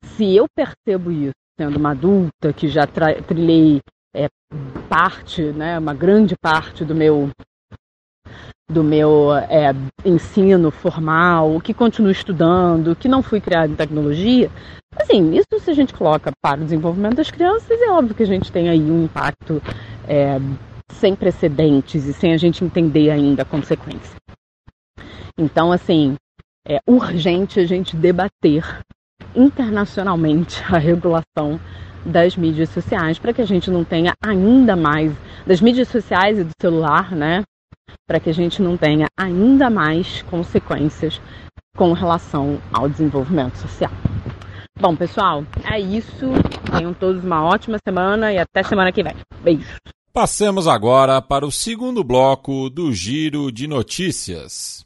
se eu percebo isso sendo uma adulta que já trilhei é, parte, né, uma grande parte do meu do meu é, ensino formal, que continuo estudando, que não fui criado em tecnologia, assim, isso se a gente coloca para o desenvolvimento das crianças, é óbvio que a gente tem aí um impacto é, sem precedentes e sem a gente entender ainda a consequência. Então, assim, é urgente a gente debater internacionalmente a regulação das mídias sociais para que a gente não tenha ainda mais das mídias sociais e do celular, né? Para que a gente não tenha ainda mais consequências com relação ao desenvolvimento social. Bom, pessoal, é isso. Tenham todos uma ótima semana e até semana que vem. Beijos. Passemos agora para o segundo bloco do Giro de Notícias.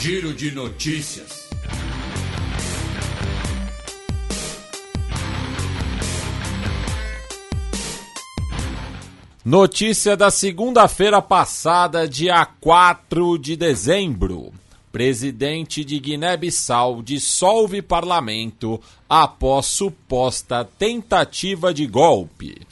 Giro de Notícias. Notícia da segunda-feira passada, dia 4 de dezembro. Presidente de Guiné-Bissau dissolve parlamento após suposta tentativa de golpe.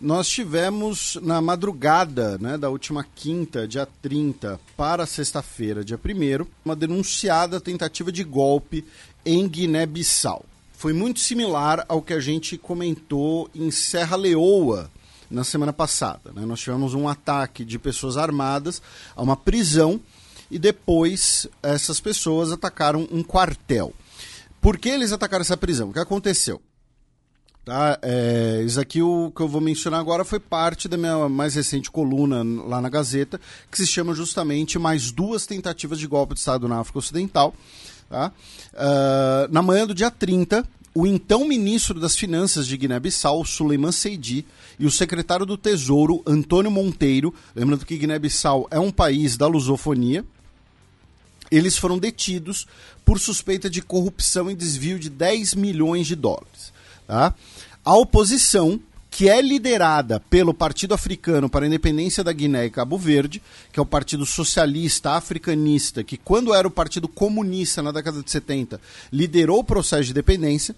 Nós tivemos na madrugada né, da última quinta, dia 30, para sexta-feira, dia 1, uma denunciada tentativa de golpe em Guiné-Bissau. Foi muito similar ao que a gente comentou em Serra Leoa na semana passada. Né? Nós tivemos um ataque de pessoas armadas a uma prisão e depois essas pessoas atacaram um quartel. Por que eles atacaram essa prisão? O que aconteceu? Tá? É, isso aqui o que eu vou mencionar agora foi parte da minha mais recente coluna lá na Gazeta, que se chama justamente Mais Duas Tentativas de Golpe de Estado na África Ocidental. Tá? Uh, na manhã do dia 30, o então ministro das Finanças de Guiné-Bissau, Suleiman Seidi, e o secretário do Tesouro, Antônio Monteiro, lembrando que Guiné-Bissau é um país da lusofonia, eles foram detidos por suspeita de corrupção e desvio de 10 milhões de dólares. Tá? A oposição, que é liderada pelo Partido Africano para a Independência da Guiné e Cabo Verde, que é o Partido Socialista Africanista, que quando era o Partido Comunista na década de 70, liderou o processo de independência,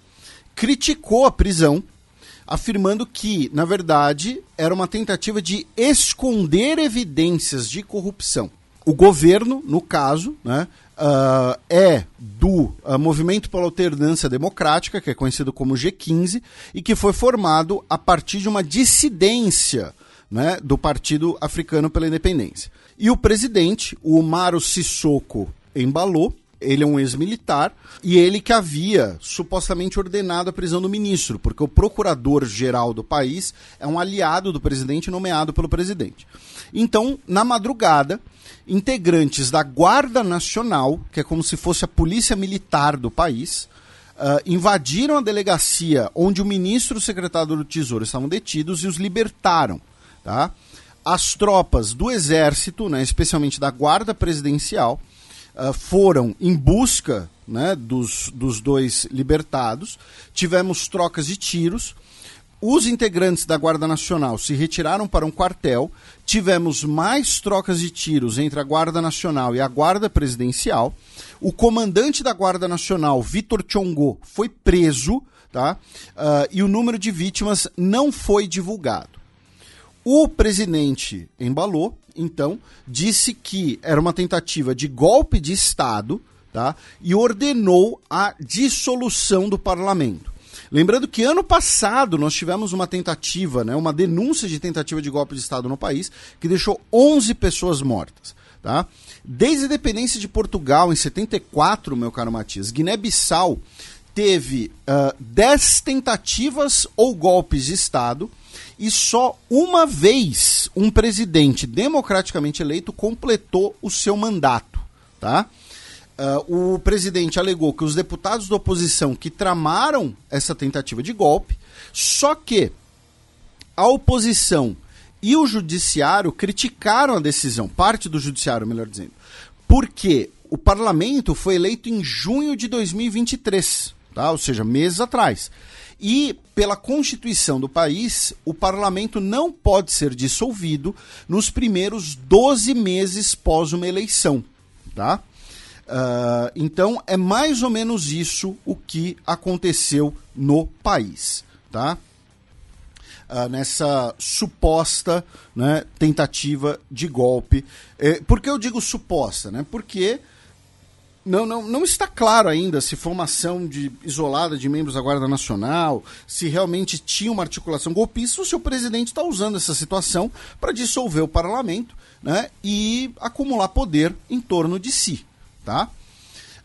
criticou a prisão, afirmando que, na verdade, era uma tentativa de esconder evidências de corrupção. O governo, no caso, né, uh, é do uh, Movimento pela Alternância Democrática, que é conhecido como G15, e que foi formado a partir de uma dissidência né, do Partido Africano pela Independência. E o presidente, o Umaro Sissoko Embalou, ele é um ex-militar e ele que havia supostamente ordenado a prisão do ministro, porque o procurador-geral do país é um aliado do presidente nomeado pelo presidente. Então, na madrugada, integrantes da Guarda Nacional, que é como se fosse a polícia militar do país, uh, invadiram a delegacia onde o ministro e o secretário do Tesouro estavam detidos e os libertaram. Tá? As tropas do Exército, né, especialmente da Guarda Presidencial, uh, foram em busca né, dos, dos dois libertados. Tivemos trocas de tiros. Os integrantes da Guarda Nacional se retiraram para um quartel. Tivemos mais trocas de tiros entre a Guarda Nacional e a Guarda Presidencial. O comandante da Guarda Nacional, Vitor Chongo, foi preso, tá? Uh, e o número de vítimas não foi divulgado. O presidente embalou, então, disse que era uma tentativa de golpe de Estado, tá? E ordenou a dissolução do parlamento. Lembrando que ano passado nós tivemos uma tentativa, né, uma denúncia de tentativa de golpe de Estado no país, que deixou 11 pessoas mortas. Tá? Desde a independência de Portugal, em 74, meu caro Matias, Guiné-Bissau teve uh, 10 tentativas ou golpes de Estado e só uma vez um presidente democraticamente eleito completou o seu mandato. Tá? Uh, o presidente alegou que os deputados da oposição que tramaram essa tentativa de golpe, só que a oposição e o judiciário criticaram a decisão, parte do judiciário, melhor dizendo, porque o parlamento foi eleito em junho de 2023, tá? ou seja, meses atrás. E, pela Constituição do país, o parlamento não pode ser dissolvido nos primeiros 12 meses pós uma eleição. Tá? Uh, então, é mais ou menos isso o que aconteceu no país. Tá? Uh, nessa suposta né, tentativa de golpe. Eh, por que eu digo suposta? Né? Porque não, não, não está claro ainda se foi uma ação de, isolada de membros da Guarda Nacional, se realmente tinha uma articulação golpista, ou se o presidente está usando essa situação para dissolver o parlamento né, e acumular poder em torno de si. Tá?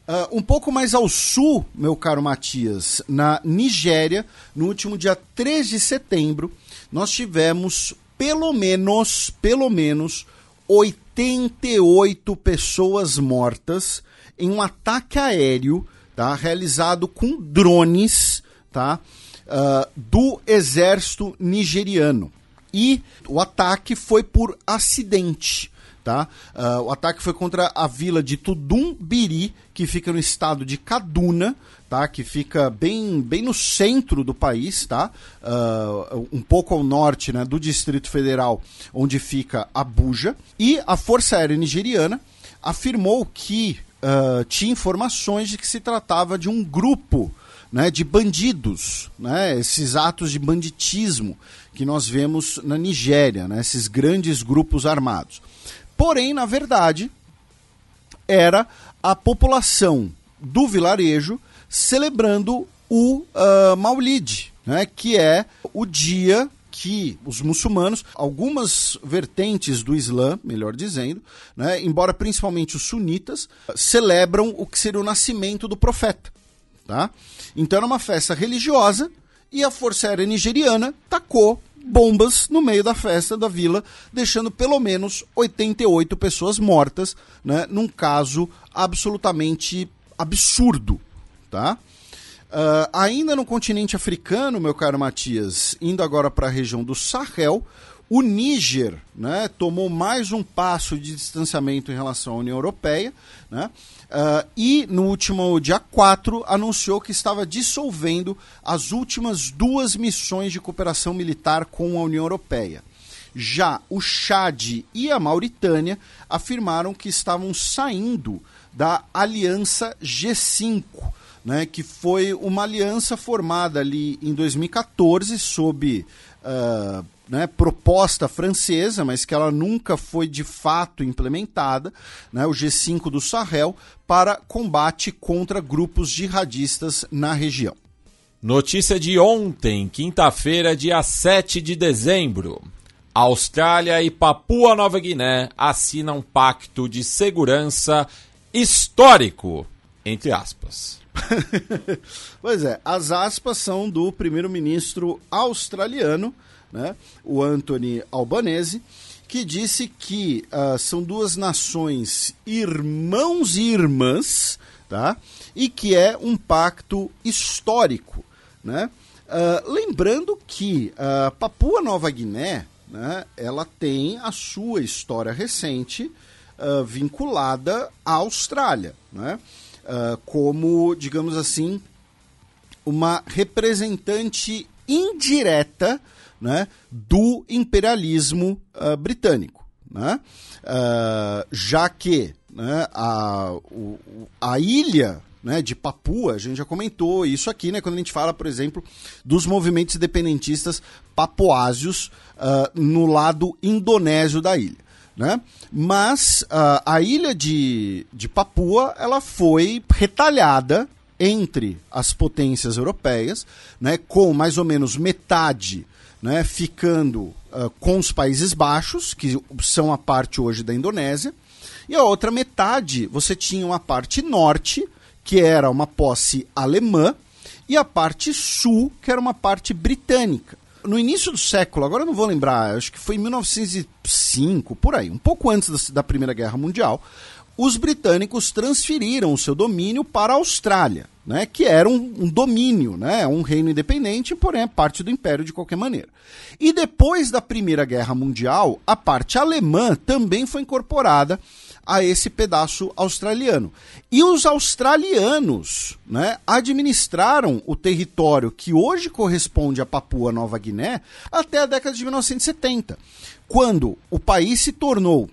Uh, um pouco mais ao sul, meu caro Matias, na Nigéria, no último dia 3 de setembro, nós tivemos pelo menos, pelo menos 88 pessoas mortas em um ataque aéreo tá, realizado com drones tá, uh, do exército nigeriano. E o ataque foi por acidente. Tá? Uh, o ataque foi contra a vila de Tudumbiri, que fica no estado de Kaduna, tá? que fica bem, bem no centro do país, tá? Uh, um pouco ao norte né, do Distrito Federal, onde fica Abuja. E a Força Aérea Nigeriana afirmou que uh, tinha informações de que se tratava de um grupo né, de bandidos, né, esses atos de banditismo que nós vemos na Nigéria, né, esses grandes grupos armados. Porém, na verdade, era a população do vilarejo celebrando o uh, Maulid, né, que é o dia que os muçulmanos, algumas vertentes do Islã, melhor dizendo, né, embora principalmente os sunitas, celebram o que seria o nascimento do profeta. Tá? Então era uma festa religiosa e a Força Aérea Nigeriana tacou bombas no meio da festa da vila, deixando pelo menos 88 pessoas mortas, né, num caso absolutamente absurdo. Tá? Uh, ainda no continente africano, meu caro Matias, indo agora para a região do Sahel, o Níger né, tomou mais um passo de distanciamento em relação à União Europeia né, uh, e, no último dia 4, anunciou que estava dissolvendo as últimas duas missões de cooperação militar com a União Europeia. Já o Chad e a Mauritânia afirmaram que estavam saindo da Aliança G5 né, que foi uma aliança formada ali em 2014 sob uh, né, proposta francesa, mas que ela nunca foi de fato implementada, né, o G5 do Sahel, para combate contra grupos jihadistas na região. Notícia de ontem, quinta-feira, dia 7 de dezembro. Austrália e Papua Nova Guiné assinam um pacto de segurança histórico, entre aspas. pois é, as aspas são do primeiro-ministro australiano, né, o Anthony Albanese, que disse que uh, são duas nações irmãos e irmãs, tá? E que é um pacto histórico, né? Uh, lembrando que uh, Papua Nova Guiné, né, ela tem a sua história recente vinculada à Austrália, né? Uh, como, digamos assim, uma representante indireta né, do imperialismo uh, britânico. Né? Uh, já que né, a, o, a ilha né, de Papua, a gente já comentou isso aqui, né, quando a gente fala, por exemplo, dos movimentos independentistas papuásios uh, no lado indonésio da ilha. Né? Mas uh, a ilha de, de Papua ela foi retalhada entre as potências europeias, né, com mais ou menos metade né, ficando uh, com os Países Baixos, que são a parte hoje da Indonésia, e a outra metade você tinha uma parte norte, que era uma posse alemã, e a parte sul, que era uma parte britânica no início do século, agora eu não vou lembrar, acho que foi em 1905, por aí, um pouco antes da Primeira Guerra Mundial, os britânicos transferiram o seu domínio para a Austrália. né, que era um, um, domínio, né, um reino independente, porém é parte do império de qualquer maneira. E depois da Primeira Guerra Mundial, a parte alemã também foi incorporada a esse pedaço australiano. E os australianos né, administraram o território que hoje corresponde a Papua Nova Guiné até a década de 1970, quando o país se tornou uh,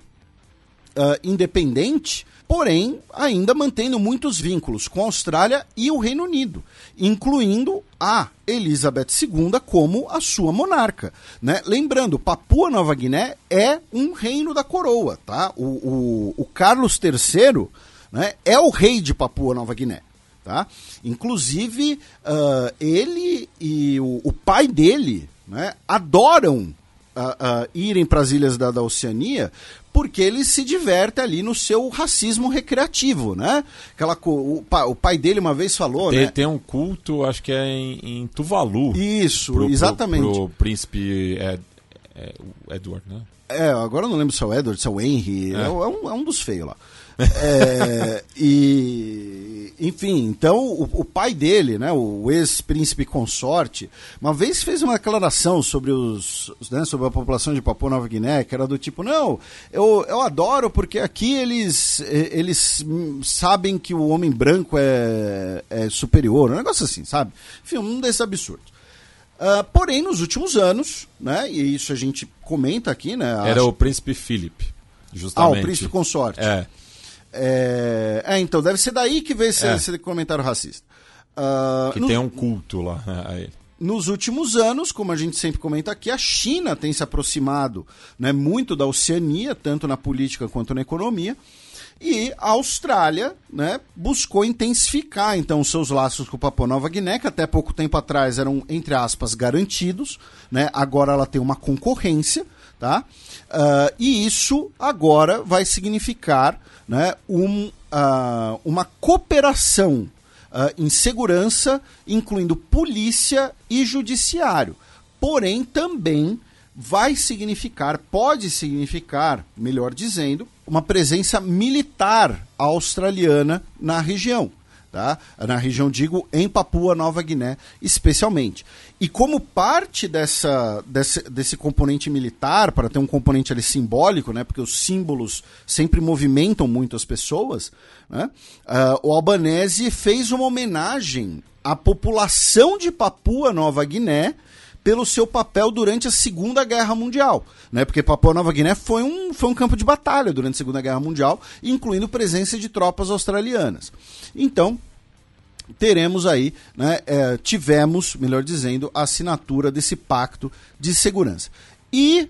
independente porém ainda mantendo muitos vínculos com a Austrália e o Reino Unido, incluindo a Elizabeth II como a sua monarca. Né? Lembrando, Papua Nova Guiné é um reino da coroa. Tá? O, o, o Carlos III né, é o rei de Papua Nova Guiné. Tá? Inclusive, uh, ele e o, o, pai dele né, adoram uh, uh, irem para as ilhas da, da Oceania porque ele se diverte ali no seu racismo recreativo, né? Aquela, o, o pai dele uma vez falou, tem, né? Tem um culto, acho que é em, em Tuvalu. Isso, pro, exatamente. Pro, pro príncipe Ed, é, Edward, né? É, agora eu não lembro se é o Edward, se é o Henry, é, é um, é um dos feios lá. É, e, enfim, então o, o, pai dele, né, o ex-príncipe consorte, uma vez fez uma declaração sobre, os, né, sobre a população de Papua Nova Guiné, que era do tipo: não, eu, eu adoro porque aqui eles, eles sabem que o homem branco é, é superior, um negócio assim, sabe? Enfim, um desses absurdos. Uh, porém, nos últimos anos, né, e isso a gente comenta aqui, né? Era acho... o príncipe Philip, justamente. Ah, o príncipe consorte. É. É, é, então, deve ser daí que veio esse, é. esse comentário racista. Uh, que no, tem um culto lá né, a ele. Nos últimos anos, como a gente sempre comenta aqui, a China tem se aproximado né, muito da Oceania, tanto na política quanto na economia. E a Austrália né, buscou intensificar então seus laços com Papua Nova Guiné, que até pouco tempo atrás eram, entre aspas, garantidos. Né? Agora ela tem uma concorrência. Tá? Uh, e isso agora vai significar né, um, uh, uma cooperação uh, em segurança, incluindo polícia e judiciário. Porém, também vai significar, pode significar, melhor dizendo, uma presença militar australiana na região tá? na região, digo, em Papua Nova Guiné, especialmente. E como parte dessa, desse, desse componente militar, para ter um componente ali simbólico, né, porque os símbolos sempre movimentam muito as pessoas, né, uh, o Albanese fez uma homenagem à população de Papua Nova Guiné pelo seu papel durante a Segunda Guerra Mundial. Né? Porque Papua Nova Guiné foi um, foi um campo de batalha durante a Segunda Guerra Mundial, incluindo presença de tropas australianas. Então, teremos aí, né, é, tivemos, melhor dizendo, a assinatura desse pacto de segurança. E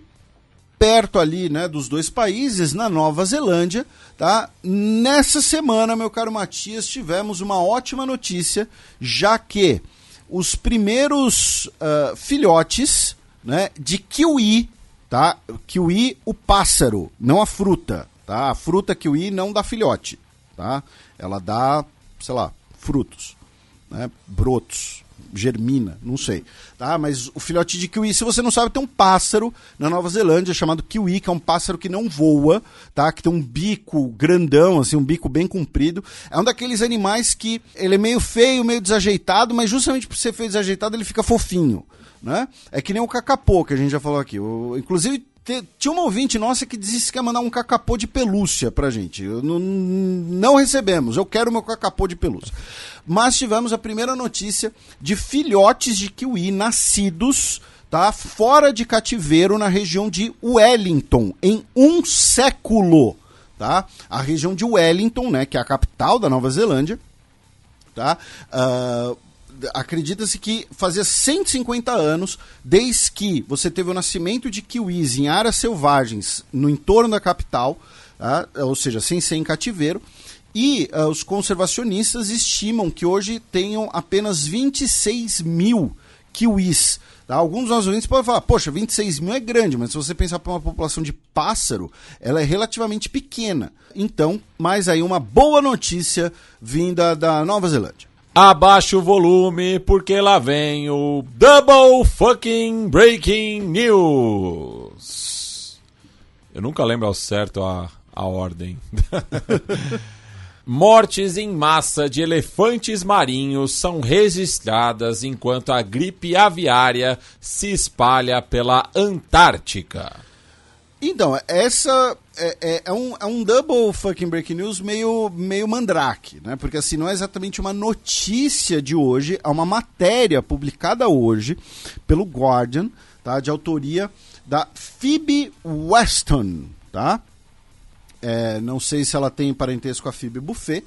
perto ali, né, dos dois países, na Nova Zelândia, tá? Nessa semana, meu caro Matias, tivemos uma ótima notícia, já que os primeiros uh, filhotes, né, de kiwi, tá? Kiwi, o pássaro, não a fruta, tá? A fruta kiwi não dá filhote, tá? Ela dá, sei lá, frutos, né? brotos, germina, não sei. Tá? Mas o filhote de kiwi, se você não sabe, tem um pássaro na Nova Zelândia chamado kiwi, que é um pássaro que não voa, tá? que tem um bico grandão, assim, um bico bem comprido. É um daqueles animais que ele é meio feio, meio desajeitado, mas justamente por ser feio desajeitado ele fica fofinho. Né? É que nem o cacapô que a gente já falou aqui. O, inclusive tinha uma ouvinte nossa que disse que ia mandar um cacapô de pelúcia pra gente. Eu, não, não recebemos, eu quero meu cacapô de pelúcia. Mas tivemos a primeira notícia de filhotes de kiwi nascidos tá, fora de cativeiro na região de Wellington, em um século. Tá? A região de Wellington, né, que é a capital da Nova Zelândia, tá? Uh, acredita-se que fazia 150 anos desde que você teve o nascimento de kiwis em áreas selvagens no entorno da capital, tá? ou seja, sem ser em cativeiro. E uh, os conservacionistas estimam que hoje tenham apenas 26 mil kiwis. Tá? Alguns dos nossos ouvintes podem falar, poxa, 26 mil é grande, mas se você pensar para uma população de pássaro, ela é relativamente pequena. Então, mais aí uma boa notícia vinda da Nova Zelândia. Abaixa o volume porque lá vem o Double Fucking Breaking News. Eu nunca lembro ao certo a, a ordem. Mortes em massa de elefantes marinhos são registradas enquanto a gripe aviária se espalha pela Antártica. Então, essa é, é, é, um, é um double fucking breaking news meio, meio mandrake, né? Porque assim, não é exatamente uma notícia de hoje, é uma matéria publicada hoje pelo Guardian, tá? De autoria da Phoebe Weston, tá? É, não sei se ela tem parentesco com a Phoebe Buffet.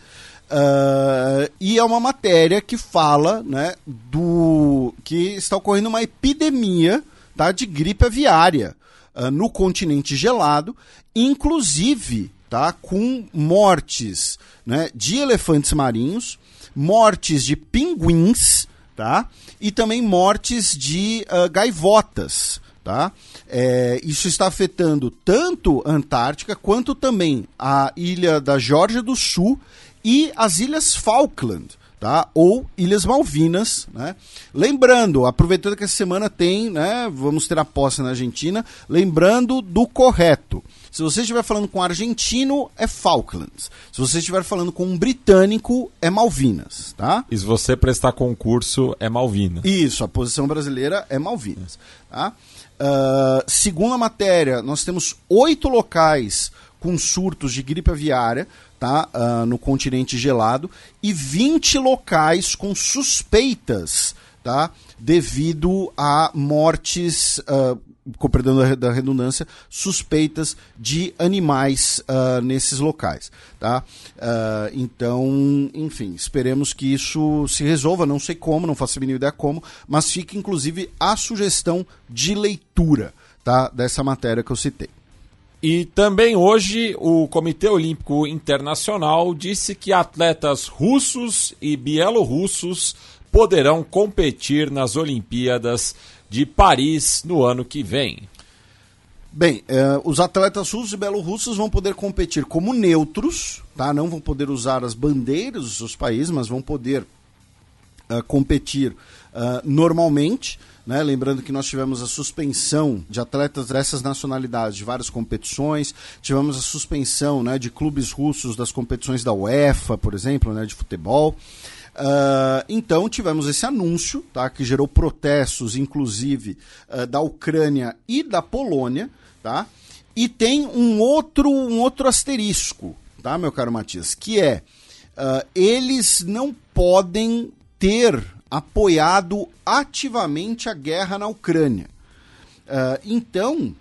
Uh, e é uma matéria que fala né, do que está ocorrendo uma epidemia tá, de gripe aviária uh, no continente gelado, inclusive tá, com mortes né, de elefantes marinhos, mortes de pinguins tá, e também mortes de uh, gaivotas. Tá? É, isso está afetando tanto a Antártica quanto também a ilha da Geórgia do Sul e as ilhas Falkland. Tá? Ou Ilhas Malvinas, né? Lembrando, aproveitando que essa semana tem, né? Vamos ter a posse na Argentina, lembrando do correto. Se você estiver falando com um argentino, é Falklands. Se você estiver falando com um britânico, é Malvinas, tá? E se você prestar concurso, é Malvinas. Isso, a posição brasileira é Malvinas, tá? Uh, segundo a matéria, nós temos oito locais com surtos de gripe aviária tá, uh, no continente gelado e 20 locais com suspeitas tá, devido a mortes. Uh, com perdão da redundância, suspeitas de animais uh, nesses locais. Tá? Uh, então, enfim, esperemos que isso se resolva. Não sei como, não faço a mínima ideia como, mas fica inclusive a sugestão de leitura tá? dessa matéria que eu citei. E também hoje o Comitê Olímpico Internacional disse que atletas russos e bielorrussos poderão competir nas Olimpíadas de Paris no ano que vem. Bem, eh, os atletas russos e belorussos vão poder competir como neutros, tá? Não vão poder usar as bandeiras dos seus países, mas vão poder uh, competir uh, normalmente. Né? Lembrando que nós tivemos a suspensão de atletas dessas nacionalidades de várias competições, tivemos a suspensão né, de clubes russos das competições da UEFA, por exemplo, né, de futebol. Uh, então tivemos esse anúncio, tá, que gerou protestos, inclusive, uh, da Ucrânia e da Polônia, tá? E tem um outro, um outro asterisco, tá, meu caro Matias, que é uh, eles não podem ter apoiado ativamente a guerra na Ucrânia. então,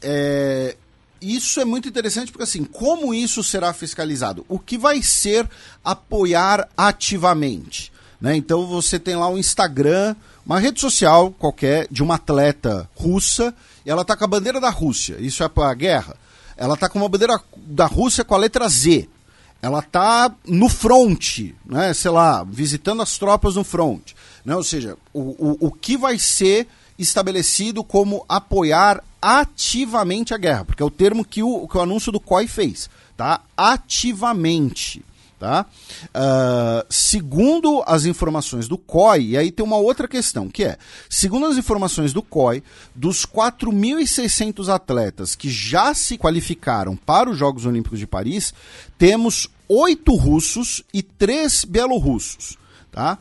é, isso é muito interessante porque assim, como isso será fiscalizado? O que vai ser apoiar ativamente? Né? Então você tem lá o Instagram, uma rede social qualquer de uma atleta russa, e ela está com a bandeira da Rússia. Isso é para a guerra. Ela está com uma bandeira da Rússia com a letra Z. Ela está no front, né? sei lá, visitando as tropas no front. Né? Ou seja, o, o, o que vai ser estabelecido como apoiar ativamente a guerra, porque é o termo que o, que o anúncio do COI fez, tá? Ativamente. Tá? Uh, segundo as informações do COI, e aí tem uma outra questão, que é, segundo as informações do COI, dos 4.600 atletas que já se qualificaram para os Jogos Olímpicos de Paris, temos oito russos e três belorussos. Tá?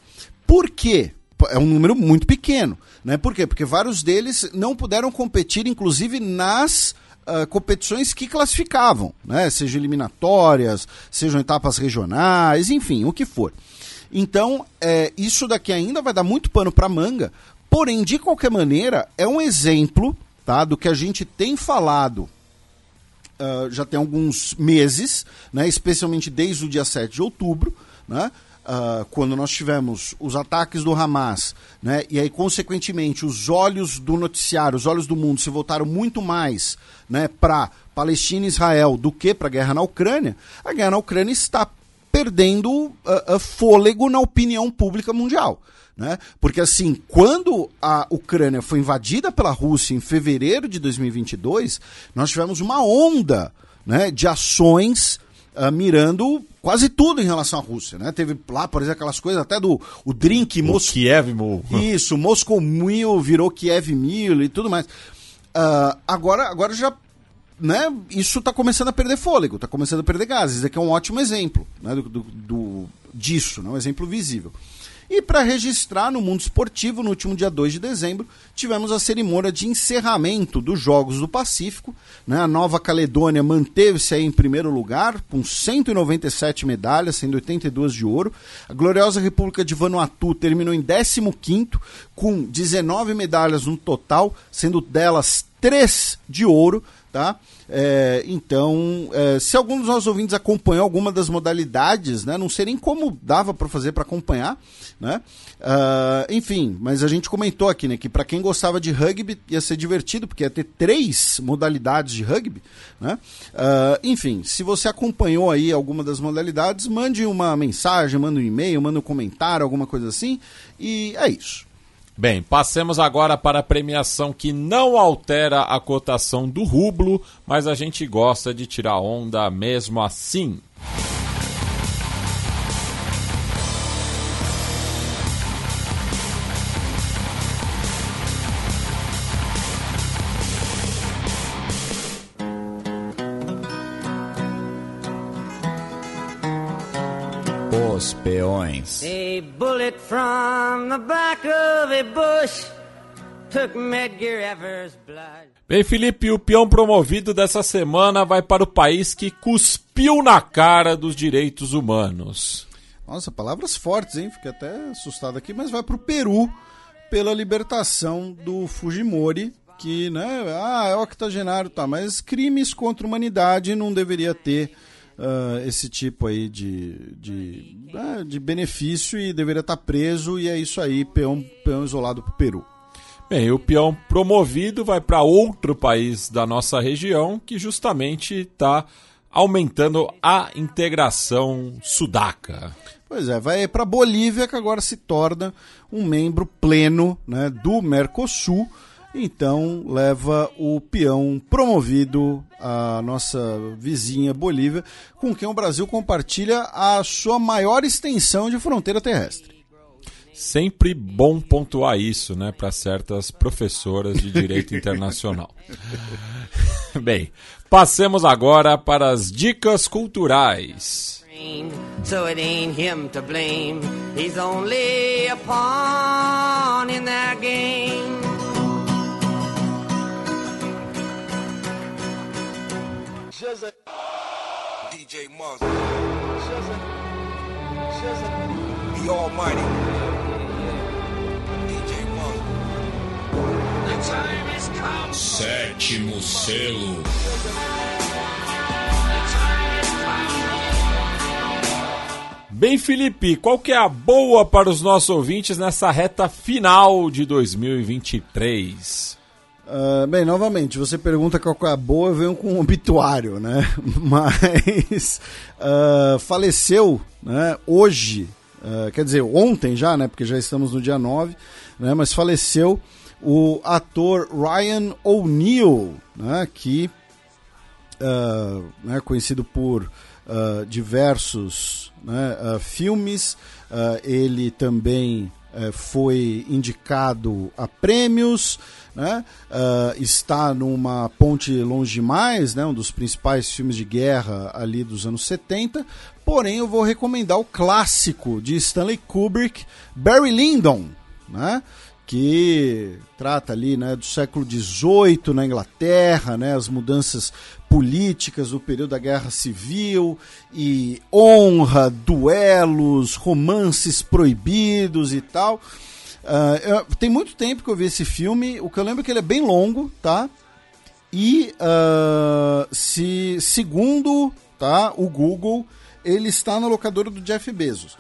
Por quê? É um número muito pequeno. Né? Por quê? Porque vários deles não puderam competir, inclusive, nas uh, competições que classificavam, né? sejam eliminatórias, sejam etapas regionais, enfim, o que for. Então, é, isso daqui ainda vai dar muito pano para manga, porém, de qualquer maneira, é um exemplo tá, do que a gente tem falado uh, já tem alguns meses, né, especialmente desde o dia 7 de outubro, né, uh, quando nós tivemos os ataques do Hamas, né, e aí, consequentemente, os olhos do noticiário, os olhos do mundo se voltaram muito mais né, para Palestina e Israel do que para a guerra na Ucrânia, a guerra na Ucrânia está perdendo uh, uh, fôlego na opinião pública mundial. Né? Porque assim, quando a Ucrânia foi invadida pela Rússia em fevereiro de 2022, nós tivemos uma onda né, de ações uh, mirando quase tudo em relação à Rússia, né? Teve lá, por exemplo, aquelas coisas até do o drink o Mos... Kiev Mil. Isso, Moscow Mil virou Kiev Mil e tudo mais. Uh, agora, agora já né, isso está começando a perder fôlego, está começando a perder gases. Isso aqui é um ótimo exemplo né, do, do, do disso, né, um exemplo visível. E para registrar no mundo esportivo, no último dia 2 de dezembro, tivemos a cerimônia de encerramento dos Jogos do Pacífico. Né? A Nova Caledônia manteve-se em primeiro lugar, com 197 medalhas, sendo 82 de ouro. A gloriosa República de Vanuatu terminou em 15, com 19 medalhas no total, sendo delas 3 de ouro. Tá? É, então, é, se algum dos nossos ouvintes acompanhou alguma das modalidades, né, não sei nem como dava para fazer para acompanhar, né? Uh, enfim, mas a gente comentou aqui né, que para quem gostava de rugby ia ser divertido, porque ia ter três modalidades de rugby. Né? Uh, enfim, se você acompanhou aí alguma das modalidades, mande uma mensagem, manda um e-mail, manda um comentário, alguma coisa assim, e é isso. Bem, passemos agora para a premiação que não altera a cotação do rublo, mas a gente gosta de tirar onda mesmo assim. Os peões. A bullet from the back of a bush took Medgar Evers' blood. Bem, Felipe, o peão promovido dessa semana vai para o país que cuspiu na cara dos direitos humanos. Nossa, palavras fortes, hein? Fiquei até assustado aqui, mas vai para o Peru pela libertação do Fujimori, que, né, ah, é octogenário, tá, mas crimes contra a humanidade não deveria ter uh, esse tipo aí de, de, uh, de benefício e deveria estar preso, e é isso aí, peão, peão isolado para o Peru. Bem, o peão promovido vai para outro país da nossa região que justamente está aumentando a integração sudaca. Pois é, vai para Bolívia que agora se torna um membro pleno né, do Mercosul. Então leva o peão promovido à nossa vizinha Bolívia, com quem o Brasil compartilha a sua maior extensão de fronteira terrestre. Sempre bom pontuar isso, né, para certas professoras de direito internacional. Bem, passemos agora para as dicas culturais. So it ain't him to blame. He's only a pawn in that game. DJ Monster. The Almighty. DJ Monster. Sétimo selo. Bem, Felipe, qual que é a boa para os nossos ouvintes nessa reta final de 2023? Uh, bem, novamente, você pergunta qual é a boa, venho com um obituário, né? Mas uh, faleceu né, hoje, uh, quer dizer, ontem já, né? Porque já estamos no dia 9, né? Mas faleceu o ator Ryan O'Neill, né? Que né, conhecido por diversos né, filmes, ele também foi indicado a prêmios né? Uh, está numa Ponte Longe Demais, né? um dos principais filmes de guerra ali dos anos 70. Porém, eu vou recomendar o clássico de Stanley Kubrick, Barry Lyndon, né? que trata ali né, do século XVIII na Inglaterra, né, as mudanças políticas do período da Guerra Civil e honra, duelos, romances proibidos e tal. Uh, eu, tem muito tempo que eu vi esse filme. O que eu lembro é que ele é bem longo, tá? E uh, se segundo tá, o Google, ele está na locadora do Jeff Bezos.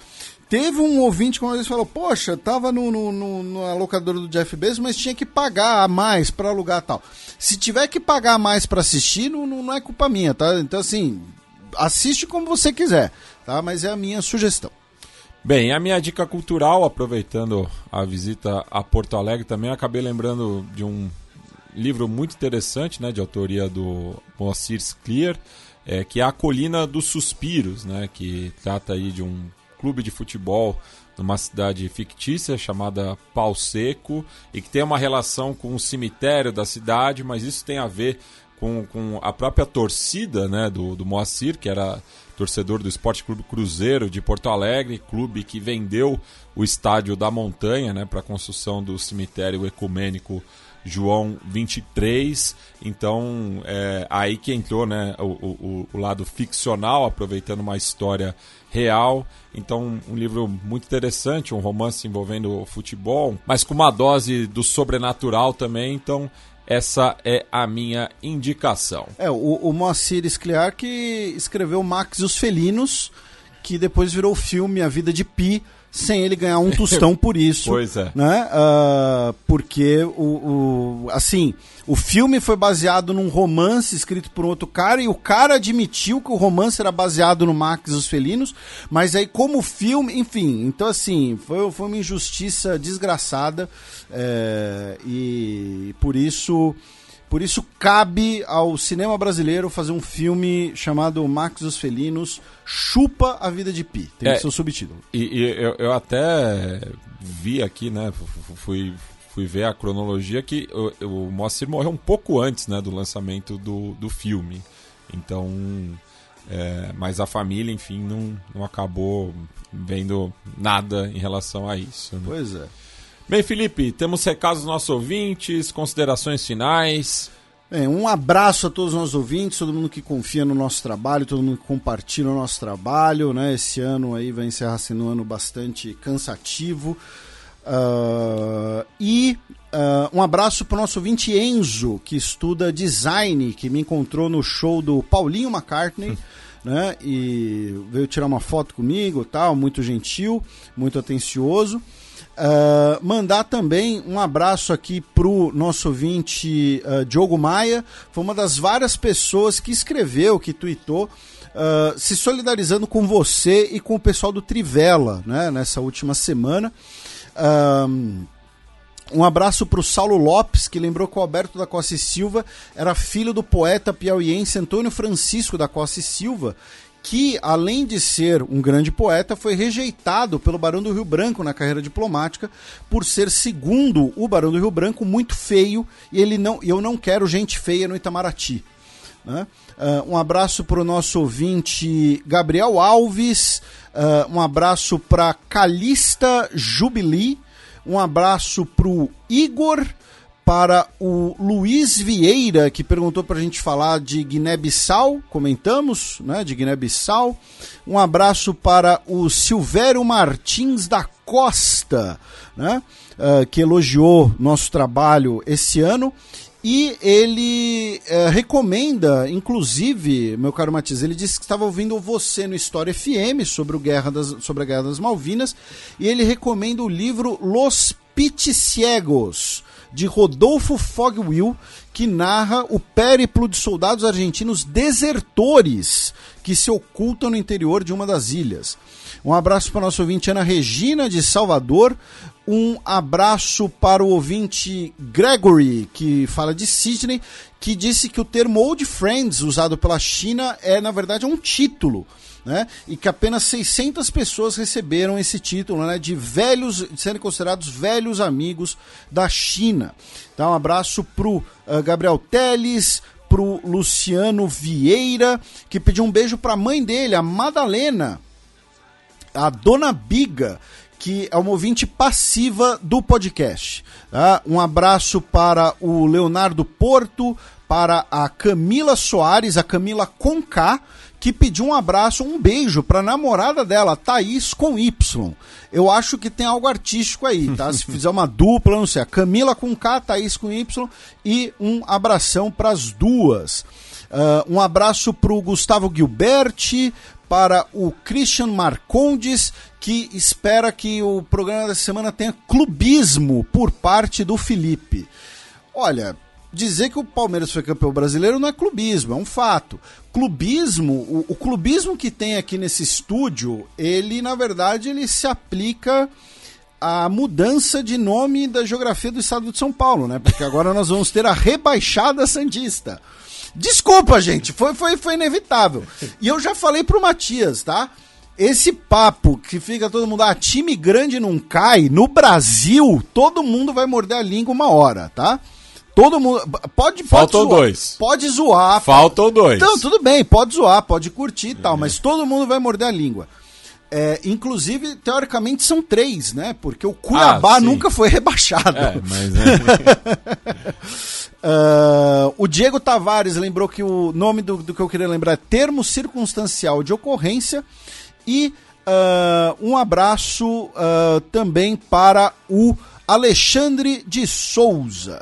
Teve um ouvinte que uma vez falou: Poxa, tava no, no, no, na locadora do Jeff Bezos, mas tinha que pagar a mais para alugar tal. Se tiver que pagar mais para assistir, não, não é culpa minha, tá? Então, assim, assiste como você quiser, tá? Mas é a minha sugestão. Bem, a minha dica cultural, aproveitando a visita a Porto Alegre também, acabei lembrando de um livro muito interessante, né, de autoria do Moacir Clear, é, que é A Colina dos Suspiros, né, que trata aí de um clube de futebol numa cidade fictícia chamada Pau Seco e que tem uma relação com o cemitério da cidade, mas isso tem a ver com, com a própria torcida né, do, do Moacir, que era torcedor do Esporte Clube Cruzeiro de Porto Alegre, clube que vendeu o estádio da Montanha né, para a construção do cemitério ecumênico João 23. Então, é aí que entrou né, o, o, o lado ficcional, aproveitando uma história real. Então, um livro muito interessante, um romance envolvendo futebol, mas com uma dose do sobrenatural também. Então, essa é a minha indicação. É, o, o Moacir Scliar que escreveu Max e os Felinos, que depois virou o filme A Vida de Pi, sem ele ganhar um tostão por isso. pois é. Né? Uh, porque o, o, assim, o filme foi baseado num romance escrito por um outro cara e o cara admitiu que o romance era baseado no Max e os Felinos, mas aí como filme, enfim, então assim, foi, foi uma injustiça desgraçada é, e por isso por isso cabe ao cinema brasileiro fazer um filme chamado Max e os Felinos Chupa a Vida de Pi. Tem É, o subtítulo. E, e eu, eu até vi aqui, né? fu- fu- Fui, fui ver a cronologia que o, o Moacir morreu um pouco antes né, do lançamento do, do filme. Então. é, mas a família, enfim, não, não acabou vendo nada em relação a isso. né? Pois é. Bem, Felipe, temos recados dos nossos ouvintes, considerações finais. Bem, um abraço a todos os nossos ouvintes, todo mundo que confia no nosso trabalho, todo mundo que compartilha o nosso trabalho, né? Esse ano aí vai encerrar sendo um ano bastante cansativo. Ah, e ah, um abraço para o nosso ouvinte Enzo, que estuda design, que me encontrou no show do Paulinho McCartney. Né, e veio tirar uma foto comigo, tal, muito gentil, muito atencioso. Ah, mandar também um abraço aqui pro nosso ouvinte ah, Diogo Maia, foi uma das várias pessoas que escreveu, que tweetou, ah, se solidarizando com você e com o pessoal do Trivela, né, nessa última semana. Um abraço para o Saulo Lopes, que lembrou que o Alberto da Costa e Silva era filho do poeta piauiense Antônio Francisco da Costa e Silva, que, além de ser um grande poeta, foi rejeitado pelo Barão do Rio Branco na carreira diplomática por ser, segundo o Barão do Rio Branco, muito feio e ele não, eu não quero gente feia no Itamaraty. né? Ah, um abraço para o nosso ouvinte Gabriel Alves, ah, um abraço para Calista Jubilee, um abraço para o Igor, para o Luiz Vieira, que perguntou para a gente falar de Guiné-Bissau, comentamos, né, de Guiné-Bissau. Um abraço para o Silvério Martins da Costa, né, ah, que elogiou nosso trabalho esse ano. E ele eh, recomenda, inclusive, meu caro Matias, ele disse que estava ouvindo você no História FM sobre, o Guerra das, sobre a Guerra das Malvinas, e ele recomenda o livro Los Piticiegos, de Rodolfo Fogwill, que narra o périplo de soldados argentinos desertores que se ocultam no interior de uma das ilhas. Um abraço para a nossa ouvinte Ana Regina, de Salvador. Um abraço para o ouvinte Gregory, que fala de Sydney, que disse que o termo Old Friends, usado pela China, é na verdade um título. Né? E que apenas 600 pessoas receberam esse título né? de velhos, serem considerados velhos amigos da China. Então, um abraço pro uh, Gabriel Teles, pro Luciano Vieira, que pediu um beijo pra mãe dele, a Madalena, a Dona Biga, que é uma ouvinte passiva do podcast. tá? Um abraço para o Leonardo Porto, para a Camila Soares, a Camila Conká, que pediu um abraço, um beijo para a namorada dela, Thaís com Y. Eu acho que tem algo artístico aí, tá? Se fizer uma dupla, não sei, a Camila com K, Thaís com Y e um abração para as duas. Ah, um abraço para o Gustavo Gilberti, para o Christian Marcondes, que espera que o programa dessa semana tenha clubismo por parte do Felipe. Olha, dizer que o Palmeiras foi campeão brasileiro não é clubismo, é um fato. Clubismo, o, o clubismo que tem aqui nesse estúdio, ele na verdade ele se aplica à mudança de nome da geografia do estado de São Paulo, né? Porque agora nós vamos ter a rebaixada santista. Desculpa, gente, foi, foi, foi inevitável. E eu já falei pro Matias, tá? Esse papo que fica todo mundo, ah, time grande não cai, no Brasil, todo mundo vai morder a língua uma hora, tá? Todo mundo. Pode, pode Faltam zoar. dois. Pode zoar. Faltam dois. Então, tudo bem, pode zoar, pode curtir e tal, mas todo mundo vai morder a língua. É, inclusive, teoricamente, são três, né? Porque o Cuiabá Ah, nunca foi rebaixado. É, mas é. Ah, o Diego Tavares lembrou que o nome do, do que eu queria lembrar é termo circunstancial de ocorrência. E ah, um abraço ah, também para o Alexandre de Souza.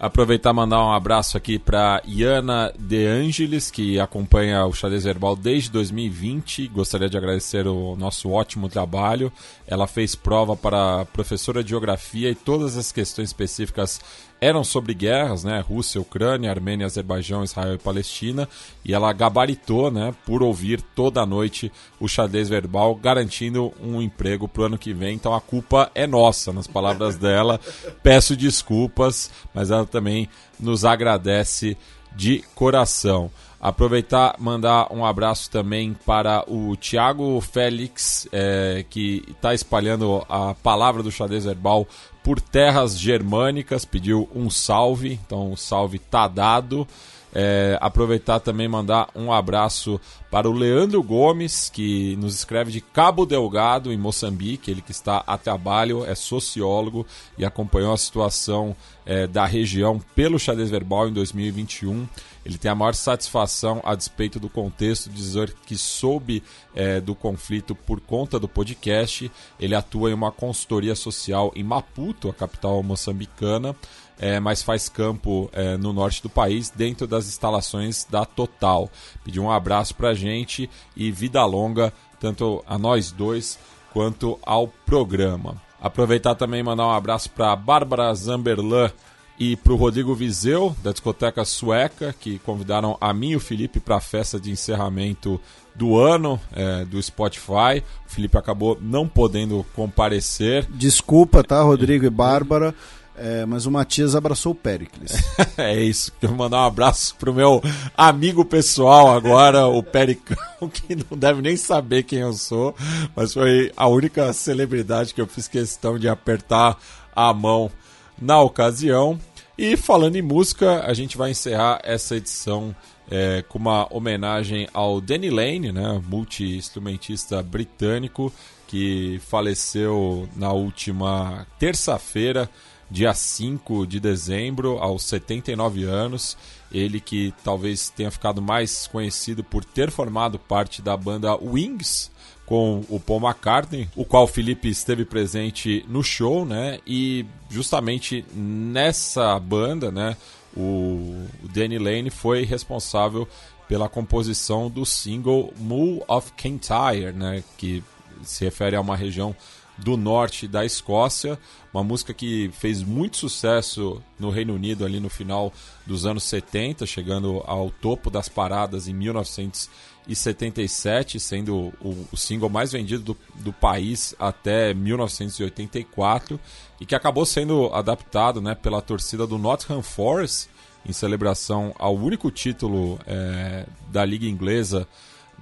Aproveitar e mandar um abraço aqui para Iana De Angelis, que acompanha o Xadrez Verbal desde 2020. Gostaria de agradecer o nosso ótimo trabalho. Ela fez prova para professora de geografia e todas as questões específicas eram sobre guerras, né? Rússia, Ucrânia, Armênia, Azerbaijão, Israel e Palestina. E ela gabaritou, né? Por ouvir toda noite o xadrez verbal, garantindo um emprego para o ano que vem. Então a culpa é nossa, nas palavras dela. Peço desculpas, mas ela também nos agradece de coração. Aproveitar mandar um abraço também para o Tiago Félix, é, que está espalhando a palavra do xadrez verbal por terras germânicas, pediu um salve, então o salve tá dado. É, aproveitar também mandar um abraço para o Leandro Gomes, que nos escreve de Cabo Delgado, em Moçambique. Ele que está a trabalho, é sociólogo e acompanhou a situação é, da região pelo xadrez verbal em 2021. Ele tem a maior satisfação, a despeito do contexto, dizer que soube é, do conflito por conta do podcast. Ele atua em uma consultoria social em Maputo, a capital moçambicana é, mas faz campo é, no norte do país, dentro das instalações da Total. Pediu um abraço pra gente e vida longa, tanto a nós dois quanto ao programa. Aproveitar também e mandar um abraço para Bárbara Zamberlan e para o Rodrigo Viseu, da discoteca sueca, que convidaram a mim e o Felipe para a festa de encerramento do ano é, do Spotify. O Felipe acabou não podendo comparecer. Desculpa, tá, Rodrigo e Bárbara. É, mas o Matias abraçou o Pericles. é isso. Quero mandar um abraço pro meu amigo pessoal agora, o Pericão, que não deve nem saber quem eu sou, mas foi a única celebridade que eu fiz questão de apertar a mão na ocasião. E falando em música, a gente vai encerrar essa edição é, com uma homenagem ao Danny Lane, né, multi-instrumentista britânico, que faleceu na última terça-feira dia 5 de dezembro, aos 79 anos. Ele que talvez tenha ficado mais conhecido por ter formado parte da banda Wings com o Paul McCartney, o qual o Felipe esteve presente no show, né? E justamente nessa banda, né, o Danny Lane foi responsável pela composição do single Mull of Kintyre, né, que se refere a uma região do norte da Escócia, uma música que fez muito sucesso no Reino Unido ali no final dos anos 70, chegando ao topo das paradas em 1977, sendo o, o single mais vendido do, do, país até 1984 e que acabou sendo adaptado né, pela torcida do Nottingham Forest em celebração ao único título é, da liga inglesa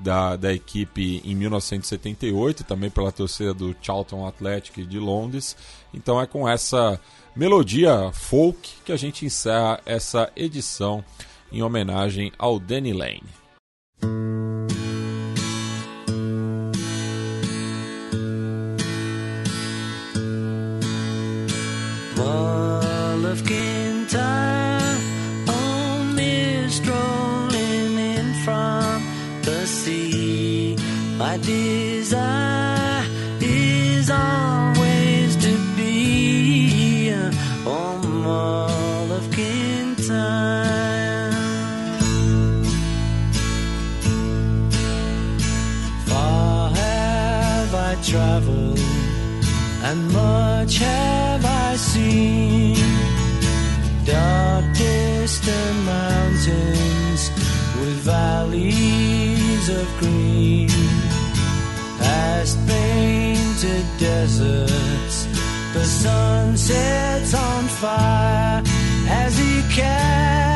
da, da equipe em 1978, também pela torcida do Charlton Athletic de Londres. Então é com essa melodia folk que a gente encerra essa edição em homenagem ao Danny Lane. Of Kintyre, traveled, and much have I seen. Dark distant mountains with valleys of green, past painted deserts. The sun sets on fire as he carries